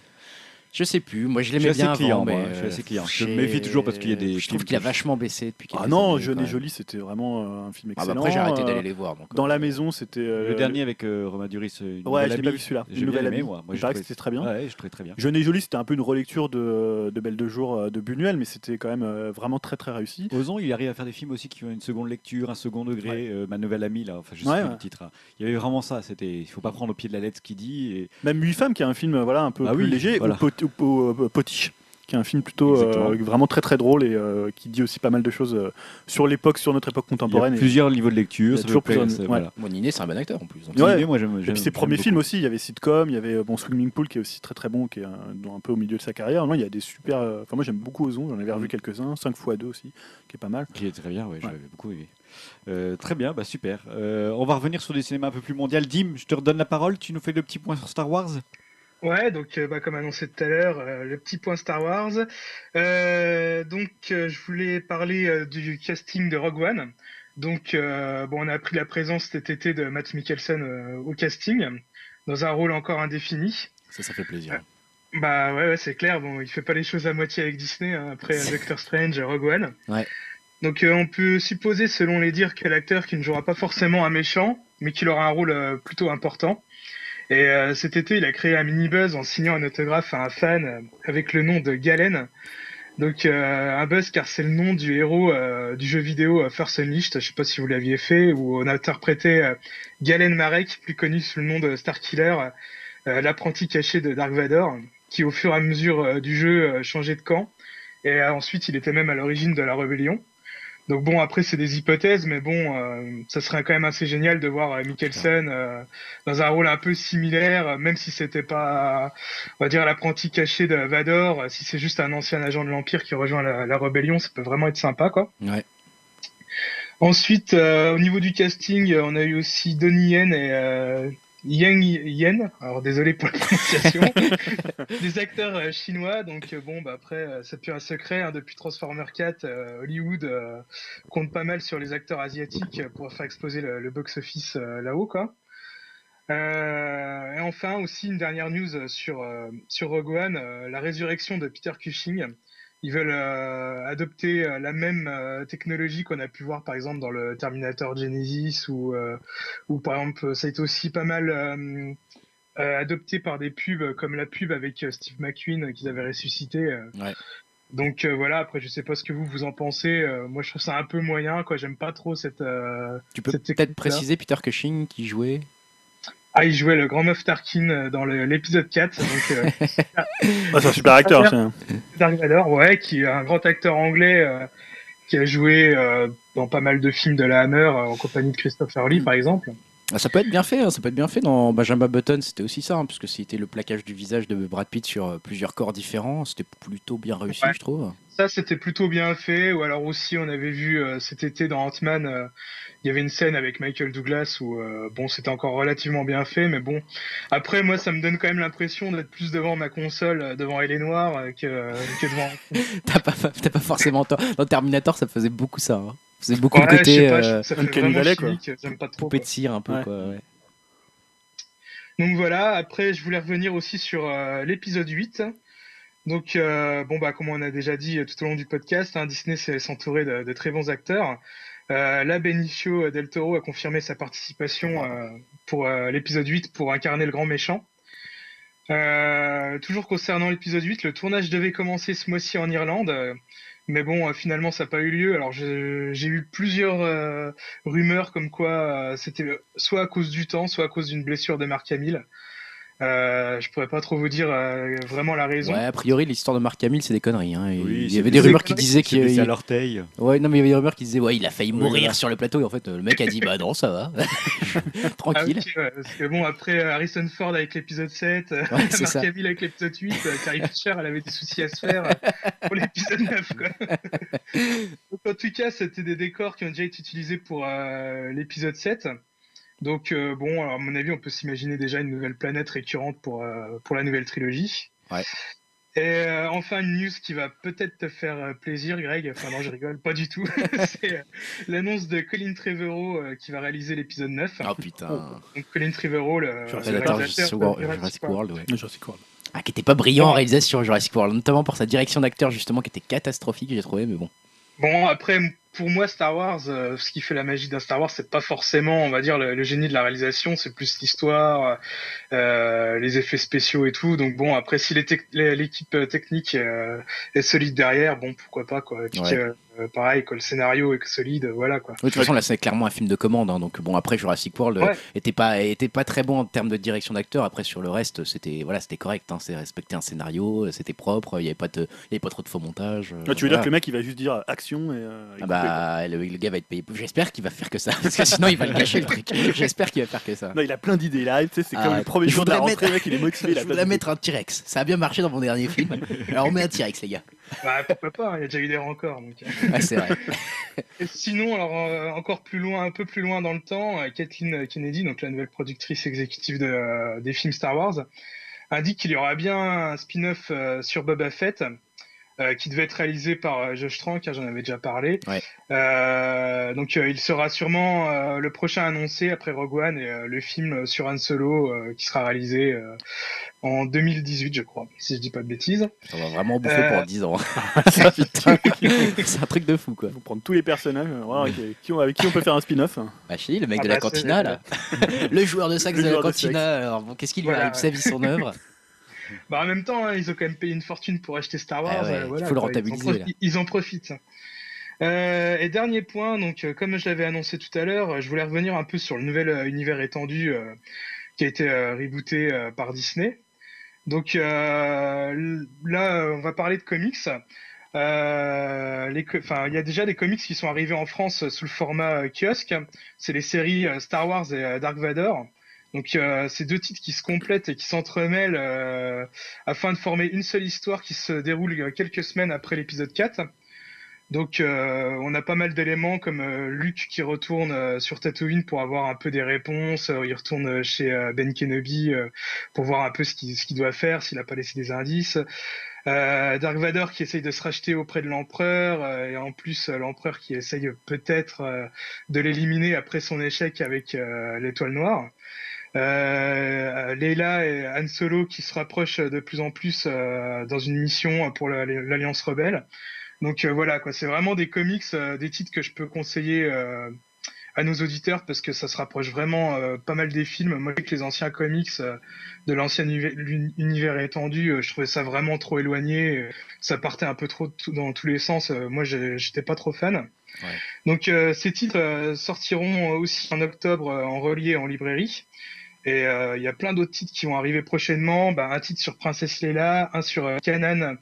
Je sais plus, moi je Je l'aimais assez bien client, avant, moi, mais je suis assez euh, client. Je me méfie toujours parce qu'il y a des Je trouve qu'il a vachement baissé depuis Ah non, Jeune et. Jolie, c'était vraiment euh, un film Ah bah excellent. après j'ai arrêté Euh, d'aller les voir. Donc, Dans euh, la maison, c'était euh, Le dernier avec euh, Romain Duris. Une Ouais, Nouvelle je l'ai pas vu celui-là. J'ai Une nouvelle amie. moi. Paraît que c'était très bien. Ouais, je trouvais très bien. Jeune et Jolie, c'était un peu une relecture de, de Belle de Jour de Buñuel, mais c'était quand même euh, vraiment très très réussi. Ozon, il arrive à faire des films aussi qui ont une seconde lecture, un second degré. Ouais. euh, Ma nouvelle amie, là, enfin, je sais plus le titre. hein. Il y avait vraiment ça. C'était, il faut pas prendre au pied de la lettre ce qu'il dit. Et... Même Huit femmes, qui est un film voilà, un peu Ah plus oui, léger, voilà. ou, Pot- ou Po- euh, Potiche, qui est un film plutôt euh, vraiment très très drôle et euh, qui dit aussi pas mal de choses euh, sur l'époque, sur notre époque Il y a contemporaine. Et- plusieurs niveaux de Il y lecture. a ça toujours plaire, plusieurs- c'est- ouais. voilà. Bon, Niné, c'est un bon acteur en plus. donc. Ouais. L'idée, moi, j'aime- Et puis ses premiers beaucoup. films aussi, il y avait Sitcom, il y avait bon, Swimming Pool qui est aussi très très bon, qui est un, peu au milieu de sa carrière. Non, il y a des super. euh, Enfin, moi j'aime beaucoup Ozon, j'en avais revu Mm. quelques-uns, 5 x 2 aussi, qui est pas mal. Qui est très bien, ouais, Ouais. j'avais beaucoup aimé. Euh, très bien, bah super. Euh, on va revenir sur des cinémas un peu plus mondial. Dim, je te redonne la parole. Tu nous fais le petit point sur Star Wars? Ouais, donc euh, bah, comme annoncé tout à l'heure, euh, le petit point Star Wars. Euh, donc euh, je voulais parler euh, du casting de Rogue One. Donc euh, bon, on a appris la présence cet été de Matt Mikkelsen euh, au casting, dans un rôle encore indéfini. Ça, ça fait plaisir. Bah ouais, ouais c'est clair. Bon, il fait pas les choses à moitié avec Disney hein, après Doctor Strange, Rogue One. Ouais. Donc euh, on peut supposer, selon les dires, que l'acteur qui ne jouera pas forcément un méchant, mais qu'il aura un rôle euh, plutôt important. Et euh, cet été, il a créé un mini buzz en signant un autographe à un fan euh, avec le nom de Galen. Donc euh, un buzz car c'est le nom du héros euh, du jeu vidéo First Unleashed. Je sais pas si vous l'aviez fait, où on a interprété Galen Marek, plus connu sous le nom de Starkiller, l'apprenti caché de Dark Vador, qui au fur et à mesure du jeu changeait de camp. Et ensuite, il était même à l'origine de la rébellion. Donc bon, après c'est des hypothèses, mais bon, euh, ça serait quand même assez génial de voir euh, Mikkelsen euh, dans un rôle un peu similaire, même si c'était pas, on va dire, l'apprenti caché de Vador, si c'est juste un ancien agent de l'Empire qui rejoint la, la rébellion, ça peut vraiment être sympa, quoi. Ouais. Ensuite, euh, au niveau du casting, on a eu aussi Donnie Yen et euh, Yang Yen. Alors désolé pour la prononciation. des acteurs euh, chinois. Donc euh, bon, bah après, euh, c'est plus un secret. hein, depuis Transformer 4, euh, Hollywood compte pas mal sur les acteurs asiatiques pour faire exploser le, le box-office là-haut, quoi. Euh, et enfin aussi une dernière news sur sur Rogue One, la résurrection de Peter Cushing. Ils veulent euh, adopter euh, la même euh, technologie qu'on a pu voir par exemple dans le Terminator Genesis ou ou par exemple ça a été aussi pas mal adopté par des pubs comme la pub avec Steve McQueen qu'ils avaient ressuscité. Ouais. Donc voilà, après je sais pas ce que vous vous en pensez. moi je trouve ça un peu moyen, quoi. J'aime pas trop cette. Tu peux peut-être préciser Peter Cushing qui jouait Ah, il jouait le grand Moff Tarkin euh, dans l'épisode 4, donc euh, Ah, c'est un super acteur. Tiens. Dark Vador, ouais, qui est un grand acteur anglais euh, qui a joué euh, dans pas mal de films de la Hammer euh, en compagnie de Christopher Lee, par exemple. Ah, Ça peut être bien fait, hein, ça peut être bien fait. Dans Benjamin Button, c'était aussi ça, hein, puisque c'était le plaquage du visage de Brad Pitt sur euh, plusieurs corps différents. C'était plutôt bien réussi, Ouais. je trouve. Ça, c'était plutôt bien fait. Ou alors aussi, on avait vu euh, cet été dans Ant-Man, euh, il y avait une scène avec Michael Douglas où, euh, bon, c'était encore relativement bien fait, mais bon. Après, moi, ça me donne quand même l'impression d'être plus devant ma console, devant Elle est Noire, que, que devant. T'as pas, t'as pas forcément tort. Dans Terminator, ça faisait beaucoup ça. Hein. Faisait beaucoup Ouais, le côté pas, euh, ça fait Uncanny vraiment Valley, quoi. J'aime pas trop. poupée quoi. de cire un peu. Ouais. Quoi, ouais. Donc voilà, après je voulais revenir aussi sur euh, l'épisode 8. Donc euh, bon bah comme on a déjà dit tout au long du podcast, hein, Disney s'est s'entourer de, de très bons acteurs. Euh, là Benicio del Toro a confirmé sa participation euh, pour euh, l'épisode 8 pour incarner le grand méchant. Euh, toujours concernant l'épisode 8, le tournage devait commencer ce mois-ci en Irlande, euh, mais bon, euh, finalement, ça n'a pas eu lieu. Alors, j'ai eu plusieurs euh, rumeurs comme quoi euh, c'était soit à cause du temps, soit à cause d'une blessure de Marc Hamill. Euh, je pourrais pas trop vous dire euh, vraiment la raison. Ouais, a priori, l'histoire de Marc Hamill, c'est des conneries. hein. Oui, il y avait des des rumeurs qui disaient qu'il. à l'orteil. Ouais, non, mais il y avait des rumeurs qui disaient, ouais, il a failli mourir sur le plateau. Et en fait, le mec a dit, bah non, ça va. Ah, Tranquille. ok, ouais, parce que bon, après euh, Harrison Ford avec l'épisode 7, euh, Ouais. Hamill avec l'épisode 8, euh, Carrie Fisher, elle avait des soucis à se faire pour l'épisode 9. Quoi. Donc, en tout cas, c'était des décors qui ont déjà été utilisés pour euh, l'épisode 7. Donc euh, bon, alors, à mon avis, on peut s'imaginer déjà une nouvelle planète récurrente pour, euh, pour la nouvelle trilogie. Ouais. Et euh, enfin, une news qui va peut-être te faire plaisir, Greg. Enfin non, je rigole, pas du tout. C'est euh, l'annonce de Colin Trevorrow euh, qui va réaliser l'épisode 9. Oh putain. Donc Colin Trevorrow, le, Jurassic le Réalisateur de Jurassic World, Jurassic Jurassic World. World, ouais. Jurassic World. Ah, qui était pas brillant en réalisation Jurassic World, notamment pour sa direction d'acteur, justement, qui était catastrophique, j'ai trouvé, mais bon. Bon, après, pour moi, Star Wars, euh, ce qui fait la magie d'un Star Wars, c'est pas forcément, on va dire, le, le génie de la réalisation, c'est plus l'histoire, euh, les effets spéciaux et tout. Donc bon, après, si l'équipe technique euh, est solide derrière, bon, pourquoi pas, quoi. Et puis, Ouais. Euh, pareil, que le scénario est solide, voilà, quoi. Oui, de toute façon, là, c'est clairement un film de commande. hein, donc, bon, après, Jurassic World euh, Ouais. était, pas, était pas très bon en termes de direction d'acteur. Après, sur le reste, c'était voilà, c'était correct. Hein, c'est respecter un scénario, euh, c'était propre, il n'y avait, pas de- il y avait pas trop de faux montage. euh, Ah, tu veux dire que le mec il va juste dire action et. euh, et Ah couper, bah, le, le gars va être payé. J'espère qu'il va faire que ça, parce que sinon, il va le gâcher le truc. J'espère qu'il va faire que ça. Non, il a plein d'idées. Tu sais, c'est Ah, comme le premier je jour de la rentrée, mettre- mec il est motivé. Je voudrais mettre un T-Rex. Ça a bien marché dans mon dernier film. Alors, on met un T-Rex, les gars. Bah, pourquoi pas, il y a déjà eu des records. Donc... Ah, c'est vrai. Et sinon, alors euh, encore plus loin, un peu plus loin dans le temps, euh, Kathleen Kennedy, donc la nouvelle productrice exécutive de, euh, des films Star Wars, indique qu'il y aura bien un spin-off euh, sur Boba Fett. Euh, qui devait être réalisé par euh, Josh Trank, hein, j'en avais déjà parlé. Ouais. Euh, donc euh, il sera sûrement euh, le prochain annoncé après Rogue One et euh, le film sur Han Solo euh, qui sera réalisé euh, en 2018, je crois, si je dis pas de bêtises. On va vraiment bouffer Euh, pour 10 ans. C'est un truc de fou, quoi. Il faut prendre tous les personnages, voir avec qui on, avec qui on peut faire un spin-off. Bah, le mec Ah de la bah, cantina, là. le joueur de sax Le de la de cantina. Alors, bon, qu'est-ce qui lui Voilà, arrive ouais. Sa vie, son œuvre? Bah en même temps, hein, ils ont quand même payé une fortune pour acheter Star Wars. Ah ouais, euh, il faut le quoi, ils en rentabiliser. Ils en profitent. Euh, et dernier point, donc euh, comme je l'avais annoncé tout à l'heure, euh, je voulais revenir un peu sur le nouvel univers étendu qui a été rebooté par Disney. Donc là, on va parler de comics. Co- il y a déjà des comics qui sont arrivés en France sous le format kiosque. C'est les séries Star Wars et Dark Vador. Donc euh, c'est deux titres qui se complètent et qui s'entremêlent euh, afin de former une seule histoire qui se déroule euh, quelques semaines après l'épisode 4. Donc euh, on a pas mal d'éléments comme euh, Luke qui retourne euh, sur Tatooine pour avoir un peu des réponses, il retourne chez Ben Kenobi pour voir un peu ce qu'il doit faire, s'il a pas laissé des indices. Euh, Dark Vador qui essaye de se racheter auprès de l'empereur euh, et en plus l'empereur qui essaye peut-être de l'éliminer après son échec avec l'étoile noire. Euh, Leila et Han Solo qui se rapprochent de plus en plus euh, dans une mission pour la- l'Alliance rebelle. Donc euh, voilà, quoi, c'est vraiment des comics, euh, des titres que je peux conseiller à nos auditeurs parce que ça se rapproche vraiment pas mal des films. Moi, avec les anciens comics de l'ancien univers étendu, je trouvais ça vraiment trop éloigné. Ça partait un peu trop dans tous les sens. Moi, j'étais pas trop fan. Ouais. Donc euh, ces titres euh, sortiront aussi en octobre euh, en relié en librairie. Et euh, il y a plein d'autres titres qui vont arriver prochainement. Bah, un titre sur Princesse Leia, un sur euh, Kanan,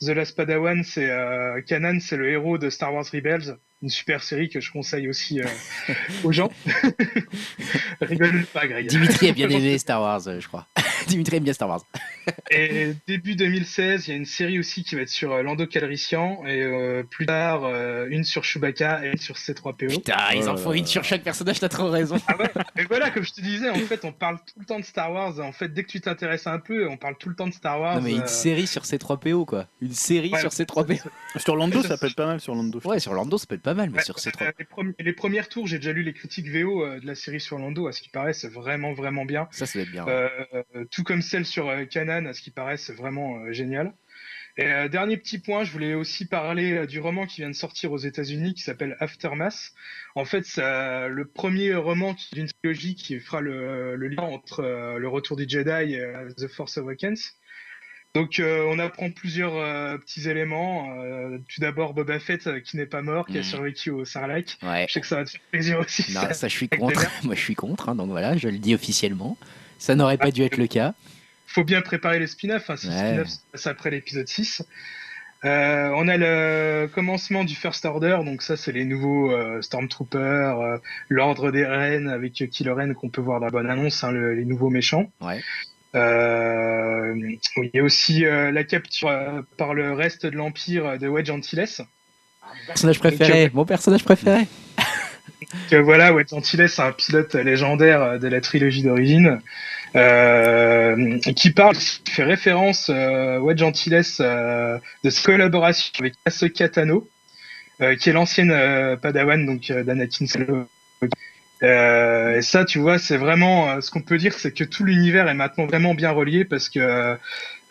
The Last Padawan. C'est euh, Kanan, c'est le héros de Star Wars Rebels, une super série que je conseille aussi aux gens. Rigole pas, Greg. Dimitri a bien aimé Star Wars, je crois. Dimitri aime bien Star Wars. Et début 2016, il y a une série aussi qui va être sur euh, Lando Calrissian et euh, plus tard euh, une sur Chewbacca et une sur C3PO. Putain, ils en font une sur chaque personnage, t'as trop raison. Ah ouais, mais voilà, comme je te disais, en fait, on parle tout le temps de Star Wars. En fait, dès que tu t'intéresses un peu, on parle tout le temps de Star Wars. Non, mais une série sur C3PO, quoi. Une série ouais, sur C3PO. Sur Lando, ça peut être pas mal sur Lando. Ouais, sur Lando, ça peut être pas mal, mais ouais, sur euh, C3. les, premi- les premières tours, j'ai déjà lu les critiques VO euh, de la série sur Lando. À ce qui paraît, c'est vraiment, vraiment bien. Ça, ça doit être bien. ouais. Euh, tout comme celle sur euh, Canan, à ce qui paraît, c'est vraiment euh, génial. Et euh, dernier petit point, je voulais aussi parler euh, du roman qui vient de sortir aux États-Unis, qui s'appelle Aftermath. En fait, c'est euh, le premier roman d'une trilogie qui fera le, le lien entre euh, le Retour du Jedi et euh, The Force Awakens. Donc, euh, on apprend plusieurs euh, petits éléments. Euh, tout d'abord, Boba Fett euh, qui n'est pas mort, qui a Mhm. survécu au Sarlacc. Ouais. Je sais que ça va te faire plaisir aussi. Non, ça. ça, je suis contre. des Moi, je suis contre, hein, donc voilà, je le dis officiellement. Ça n'aurait pas dû être le cas. faut bien préparer le spin-off. Hein, si Ouais. spin-off se passe après l'épisode 6. Euh, on a le commencement du First Order, donc ça c'est les nouveaux euh, Stormtroopers, euh, l'Ordre des Reines avec Kylo Ren qu'on peut voir dans la bonne annonce, hein, le- les nouveaux méchants. Ouais. Il y a aussi la capture par le reste de l'Empire de Wedge Antilles. Personnage préféré, mon personnage préféré. Voilà, Wedge Antilles, c'est un pilote légendaire euh, de la trilogie d'origine, euh, qui parle, qui fait référence, euh, Wedge Antilles, euh, de sa collaboration avec Ahsoka Tano, euh, qui est l'ancienne euh, Padawan donc d'Anakin. Euh, et ça, tu vois, c'est vraiment ce qu'on peut dire, c'est que tout l'univers est maintenant vraiment bien relié parce que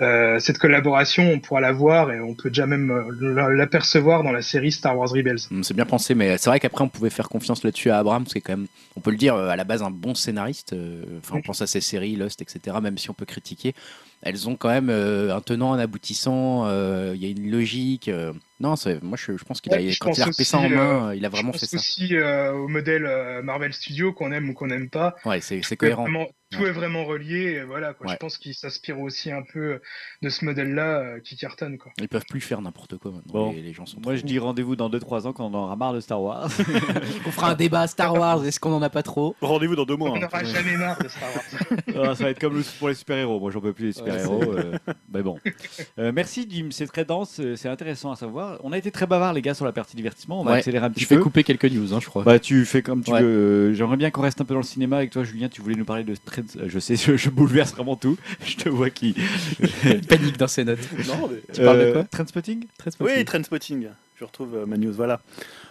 euh, cette collaboration, on pourra la voir et on peut déjà même l'apercevoir dans la série Star Wars Rebels. C'est bien pensé, mais c'est vrai qu'après on pouvait faire confiance là-dessus à Abrams, qui est quand même, on peut le dire, euh, à la base un bon scénariste. euh, Enfin, on pense à ses séries, Lost, etc. Même si on peut critiquer, elles ont quand même un tenant, un aboutissant. Il y a une logique. Non, moi je, je pense qu'il a, Ouais, quand il a repris ça en main, euh, il a vraiment je fait pense ça. aussi euh, au modèle euh, Marvel Studios qu'on aime ou qu'on n'aime pas. Ouais, c'est cohérent. vraiment, tout est vraiment relié. Et voilà, quoi. Ouais. Je pense qu'ils s'inspirent aussi un peu de ce modèle-là euh, qui cartonne, quoi. Ils peuvent plus faire n'importe quoi maintenant. Bon. Les, les gens sont. Moi, je dis rendez-vous dans 2-3 ans quand on aura marre de Star Wars. On fera un débat Star Wars. Est-ce qu'on en a pas trop? Rendez-vous dans deux mois. On hein. n'aura jamais marre de Star Wars. Ah, ça va être comme pour les super-héros. Moi, j'en peux plus les super-héros. euh, mais bon. Euh, merci, Jim. C'est très dense. euh, C'est intéressant à savoir. On a été très bavard, les gars, sur la partie divertissement. On va accélérer un petit Je fais peu. couper quelques news, hein, je crois. Bah, tu fais comme tu Ouais. veux. Euh, J'aimerais bien qu'on reste un peu dans le cinéma avec toi, Julien. Tu voulais nous parler de Trends. Euh, Je sais, je, je bouleverse vraiment tout. Je te vois qui. Panique dans ses notes. Non, mais- Tu parles de quoi? Trendspotting Oui, Trendspotting. Je retrouve euh, ma news, voilà.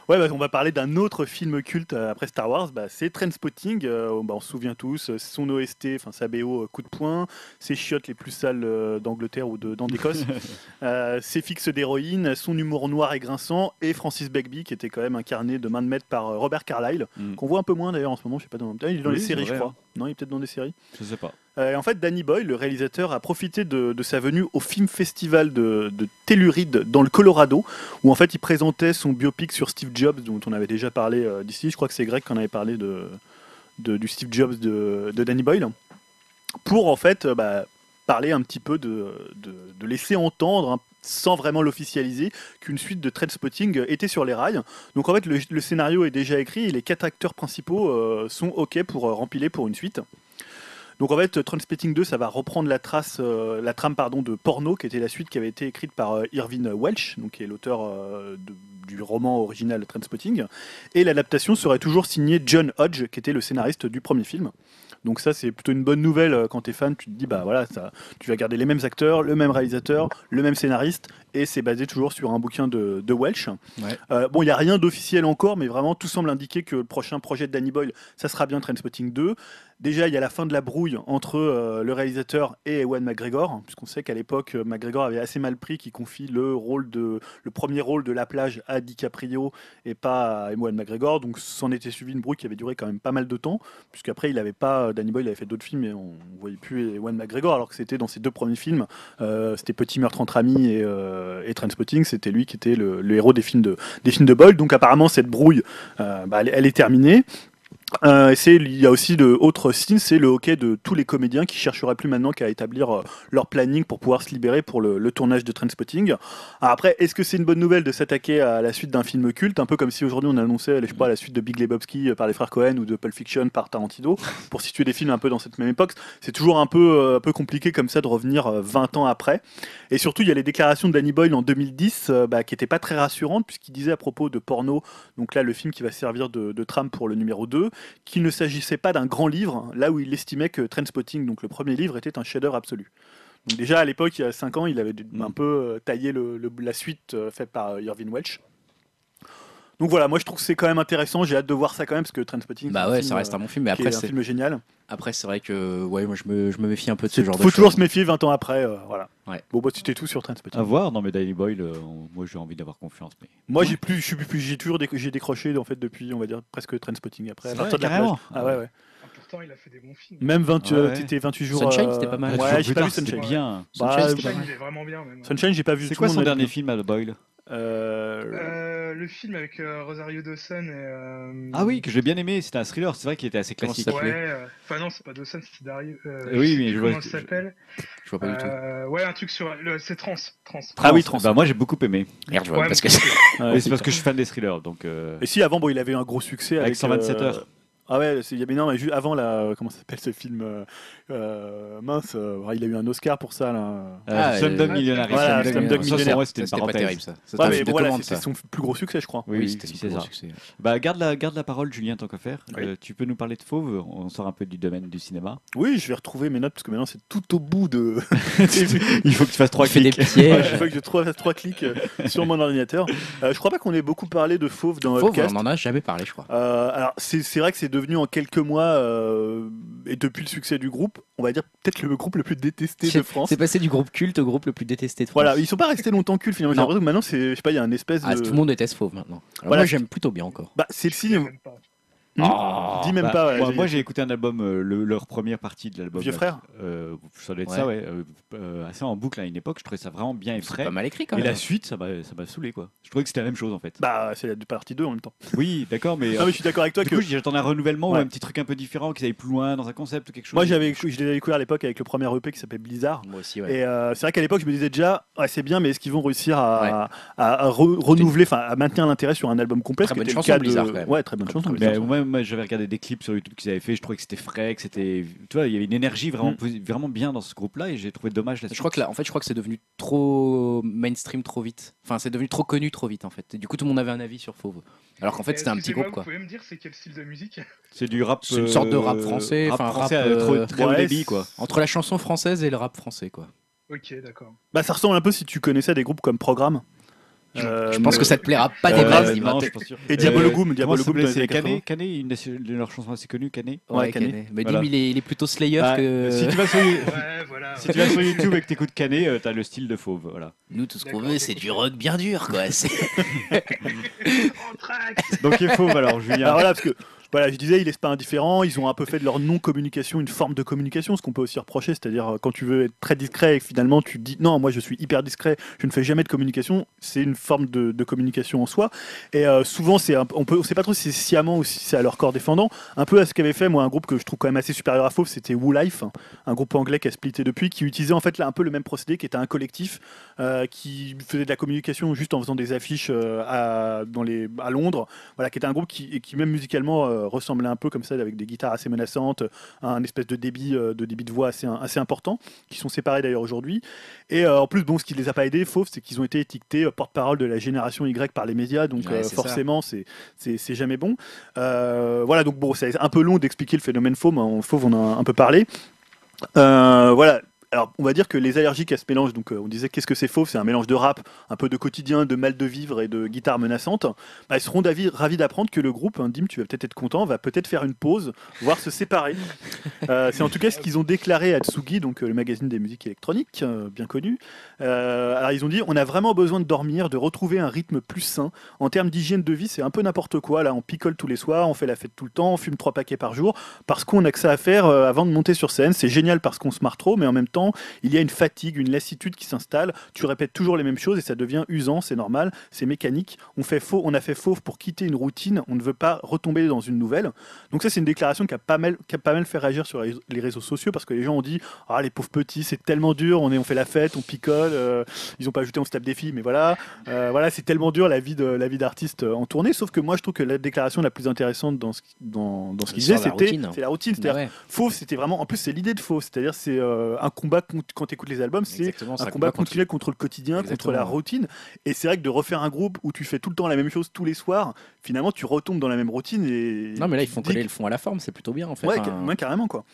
Ouais, bah, on va parler d'un autre film culte euh, après Star Wars. Bah, c'est Trendspotting. euh, bah, on se souvient tous. euh, Son OST, enfin sa BO, euh, coup de poing. Ses chiottes les plus sales euh, d'Angleterre ou d'Écosse. euh, ses fixes d'héroïne. Son humour noir et grinçant. Et Francis Begbie, qui était quand même incarné de main de maître par euh, Robert Carlyle. Mm. Qu'on voit un peu moins d'ailleurs en ce moment. Je sais pas dans... Il est dans Oui, les séries, je crois. Non, il est peut-être dans des séries. Je sais pas. Euh, en fait, Danny Boyle, le réalisateur, a profité de, de sa venue au Film Festival de, de Telluride dans le Colorado, où en fait il présentait son biopic sur Steve Jobs, dont on avait déjà parlé euh, d'ici. Je crois que c'est Greg qui en avait parlé de, de- du Steve Jobs de, Danny Boyle, pour en fait euh, bah, parler un petit peu de, laisser entendre. hein, sans vraiment l'officialiser, qu'une suite de Trainspotting était sur les rails. Donc en fait, le, scénario est déjà écrit et les quatre acteurs principaux euh, sont OK pour euh, rempiler pour une suite. Donc en fait, Trainspotting 2, ça va reprendre la trace, euh, la trame pardon de Porno, qui était la suite qui avait été écrite par euh, Irvin Welsh, donc qui est l'auteur euh, du roman original Trainspotting, et l'adaptation serait toujours signée John Hodge, qui était le scénariste du premier film. Donc ça, c'est plutôt une bonne nouvelle euh, quand t'es fan. Tu te dis, bah voilà, ça, tu vas garder les mêmes acteurs, le même réalisateur, le même scénariste, et c'est basé toujours sur un bouquin de, de Welsh. Ouais. Euh, bon, il n'y a rien d'officiel encore, mais vraiment tout semble indiquer que le prochain projet de Danny Boyle, ça sera bien Trainspotting 2. Déjà, il y a la fin de la brouille entre euh, le réalisateur et Ewan McGregor, hein, puisqu'on sait qu'à l'époque, euh, McGregor avait assez mal pris qu'il confie le rôle de le premier rôle de la plage à DiCaprio et pas à Ewan McGregor. Donc, s'en était suivi une brouille qui avait duré quand même pas mal de temps, puisqu'après, il avait pas Danny Boyle avait fait d'autres films et on ne voyait plus Ewan McGregor, alors que c'était dans ses deux premiers films. Euh, c'était Petit meurtre entre amis et, euh, et Trainspotting. C'était lui qui était le, héros des films de des. Donc, apparemment, cette brouille, euh, bah, elle est terminée. Euh, il y a aussi de autre signe, c'est le hockey de tous les comédiens qui chercheraient plus maintenant qu'à établir euh, leur planning pour pouvoir se libérer pour le, le tournage de Trainspotting. Alors après, est-ce que c'est une bonne nouvelle de s'attaquer à la suite d'un film culte, un peu comme si aujourd'hui on annonçait, je sais pas, la suite de Big Lebowski euh, par les frères Cohen ou de Pulp Fiction par Tarantino, pour situer des films un peu dans cette même époque. C'est toujours un peu, compliqué comme ça de revenir euh, 20 ans après. Et surtout, il y a les déclarations de Danny Boyle en 2010 euh, bah, qui n'étaient pas très rassurantes, puisqu'il disait à propos de porno, donc là le film qui va servir de, de trame pour le numéro 2, qu'il ne s'agissait pas d'un grand livre, là où il estimait que Trainspotting, donc le premier livre, était un chef-d'œuvre absolu. Donc déjà à l'époque, il y a 5 ans, il avait Mm. un peu euh, taillé le- le- la suite euh, faite par euh, Irvin Welsh. Donc voilà, moi je trouve que c'est quand même intéressant, j'ai hâte de voir ça quand même, parce que Trainspotting, Bah un ouais, ça reste un bon film, mais après, un c'est film génial. Après c'est vrai que ouais, moi je me, je me méfie un peu de ce Il genre faut de toujours choses. se méfier 20 ans après, euh, voilà. Ouais. Bon bah c'était tout sur Trainspotting. À voir, non mais Danny Boyle, euh, moi j'ai envie d'avoir confiance. Mais... Moi, j'ai plus, je suis plus, j'ai toujours déc- j'ai décroché en fait depuis, on va dire presque Trainspotting après. à C'est partir vrai, de la plage. Ah ouais, ouais. Ah, pourtant, il a fait des bons films. Même 20, Ah euh, ouais. t'étais 28 jours. Sunshine, euh, c'était pas mal. Ouais, j'ai pas vu Sunshine. bien. Bah, Sunshine, il est vraiment bien. Même. Sunshine, j'ai pas vu. C'est quoi son dernier film à Boyle Euh, Euh, le film avec euh, Rosario Dawson et. euh, Ah oui, que j'ai bien aimé, c'était un thriller, c'est vrai qu'il était assez classique. ça s'appelait euh, enfin non, c'est pas Dawson, c'est Dario. euh, Euh, oui, sais mais plus je vois Comment ça s'appelle Je vois pas du tout. Euh, Ouais, un truc sur. le- C'est Trans. Trans. Ah oui, Trans. Bah, moi j'ai beaucoup aimé. Merde, je vois Ouais, parce mais que c'est- ouais, Oui, c'est parce que je suis fan des thrillers, donc. euh, Et si avant, bon, il avait un gros succès avec, Avec 127 euh, heures. Ah ouais, c'est- il y avait non, mais juste avant là, comment ça s'appelle ce film euh, euh, mince, euh, il a eu un Oscar pour ça là. euh, Ah, Slumdog euh, Millionnaire. voilà, Slumdog Ça, ouais, c'était ça, pas terrible ça. C'était Ouais, un mais film de voilà, commande, c'était ça. son plus gros succès, je crois. Oui, Oui, c'était son c'est plus gros ça. succès. Bah, garde la, garde la parole, Julien, tant qu'à faire. Oui. Euh, tu peux nous parler de Fauve On sort un peu du domaine du cinéma. Oui, je vais retrouver mes notes parce que maintenant c'est tout au bout de. Il faut que tu fasses trois des clics. Pièges. il faut que je fasse trois clics euh, sur mon ordinateur. Euh, je crois pas qu'on ait beaucoup parlé de Fauve dans Fauve, on en a jamais parlé, je crois. Euh, alors c'est vrai que c'est devenu en quelques mois euh, et depuis le succès du groupe, on va dire peut-être le groupe le plus détesté de France. C'est passé du groupe culte au groupe le plus détesté de France. Voilà, ils sont pas restés longtemps cultes finalement. J'ai Non. l'impression que maintenant c'est, je sais pas, il y a un espèce Ah, de. tout le monde déteste Fauve maintenant. Alors Voilà, moi j'aime plutôt bien encore. Bah c'est le signe. Oh, Dis même bah, pas. ouais, Moi, j'ai- moi, j'ai écouté un album, euh, le- leur première partie de l'album. Vieux frère euh, Ça doit être Ouais. ça, ouais. euh, euh, assez en boucle à une époque. Je trouvais ça vraiment bien et C'est frais. pas mal écrit quand Et même. la suite, ça m'a ça m'a saoulé, quoi. Je trouvais que c'était la même chose, en fait. Bah, c'est la partie 2 en même temps. Oui, d'accord, mais. Non, mais je suis d'accord avec toi du que. coup, j'attendais un renouvellement ou Ouais. un petit truc un peu différent, qu'ils aillent plus loin dans un concept ou quelque chose. Moi, j'avais, je l'ai découvert à l'époque avec le premier EP qui s'appelait Blizzard. Moi aussi, ouais. Et euh, c'est vrai qu'à l'époque, je me disais déjà, ouais, c'est bien, mais est-ce qu'ils vont réussir à, à- à re- renouveler, enfin, à maintenir l'intérêt sur un album complet Très ce qui bonne était le chanson, cas de- Blizzard, quand même. Ouais, très bonne chanson. Blizzard. Moi, moi, j'avais regardé des clips sur YouTube qu'ils avaient fait, je trouvais que c'était frais, que c'était. Tu vois, il y avait une énergie vraiment, Mm. vraiment bien dans ce groupe-là et j'ai trouvé dommage la Je crois que là, en fait, je crois que c'est devenu trop mainstream trop vite. Enfin, c'est devenu trop connu trop vite en fait. Et du coup, tout le monde avait un avis sur Fauve. Alors qu'en fait, c'était un petit groupe quoi. Vous pouvez me dire c'est quel style de musique? C'est du rap. C'est une sorte de rap euh, français, Rap enfin, français rap, trop- euh, très ouais, débit, quoi. Entre la chanson française et le rap français quoi. Ok, d'accord. Bah, ça ressemble un peu si tu connaissais des groupes comme Programme. Euh, je pense que ça te plaira pas des euh, masses. Euh, Diva. non, je pense sûr. Et Diabolo Euh, Goom, ça Goom C'est Canet, 80. Canet, une de leurs chansons assez connues, Canet. Ouais, Ouais, Canet. Mais Voilà. Dim, il est, il est plutôt Slayer Bah, que. Si tu vas sur, You- Ouais, voilà. si tu vas sur YouTube et que t'écoutes Canet, euh, t'as le style de fauve, voilà. Nous, tout ce qu'on veut, c'est du rock bien dur quoi. Donc il est fauve alors, Julien. Alors voilà, parce que voilà, je disais, ils laissent pas indifférent. Ils ont un peu fait de leur non-communication une forme de communication, ce qu'on peut aussi reprocher. C'est-à-dire, euh, quand tu veux être très discret et finalement tu dis non, moi je suis hyper discret, je ne fais jamais de communication, c'est une forme de, communication en soi. Et euh, souvent, c'est on on sait pas trop si c'est sciemment ou si c'est à leur corps défendant. Un peu à ce qu'avait fait, moi, un groupe que je trouve quand même assez supérieur à Fauve, c'était Woo Life, un groupe anglais qui a splitté depuis, qui utilisait en fait là un peu le même procédé, qui était un collectif euh, qui faisait de la communication juste en faisant des affiches à, dans les, à Londres voilà, qui était un groupe qui, qui même musicalement ressemblait un peu comme ça, avec des guitares assez menaçantes, un espèce de débit, euh, de débit de voix assez, assez important, qui sont séparés d'ailleurs aujourd'hui. Et euh, en plus, bon, ce qui les a pas aidés, fauve, c'est qu'ils ont été étiquetés euh, porte-parole de la génération Y par les médias, donc Ouais, euh, forcément, c'est jamais bon. Euh, voilà, donc bon, c'est un peu long d'expliquer le phénomène fauve, hein, en fauve, on en a un peu parlé. Euh, voilà. Alors, on va dire que les allergiques à ce mélange, donc euh, on disait qu'est-ce que c'est fauve C'est un mélange de rap, un peu de quotidien, de mal de vivre et de guitare menaçante. Bah, ils seront ravis d'apprendre que le groupe, hein, Dim, tu vas peut-être être content, va peut-être faire une pause, voire se séparer. Euh, c'est en tout cas ce qu'ils ont déclaré à Tsugi, donc euh, le magazine des musiques électroniques, bien connu. Euh, alors ils ont dit on a vraiment besoin de dormir, de retrouver un rythme plus sain. En termes d'hygiène de vie, c'est un peu n'importe quoi. Là, on picole tous les soirs, on fait la fête tout le temps, on fume trois paquets par jour, parce qu'on a que ça à faire euh, avant de monter sur scène. C'est génial parce qu'on se marre trop, mais en même temps, il y a une fatigue, une lassitude qui s'installe. Tu répètes toujours les mêmes choses et ça devient usant, c'est normal, c'est mécanique. On, fait faux, on a fait fauve pour quitter une routine, on ne veut pas retomber dans une nouvelle. Donc ça, c'est une déclaration qui a pas mal, fait réagir sur les réseaux sociaux parce que les gens ont dit ah les pauvres petits, c'est tellement dur, on fait la fête, on picole. Euh, ils ont pas ajouté on se tape des filles, mais voilà, euh, voilà, c'est tellement dur la vie de la vie d'artiste euh, en tournée. Sauf que moi, je trouve que la déclaration la plus intéressante dans ce, dans, dans ce qu'il Sur disait, la c'était c'est la routine, c'est-à-dire fauve, c'était vraiment. En plus, c'est l'idée de fauve, c'est-à-dire c'est euh, un combat quand tu écoutes les albums, c'est un combat contre- continuel contre le quotidien, contre la routine. Et c'est vrai que de refaire un groupe où tu fais tout le temps la même chose tous les soirs, finalement, tu retombes dans la même routine. Et Non, mais là, ils font coller le fond à la forme, c'est plutôt bien en fait. Ouais, Enfin, ca- ouais, carrément quoi.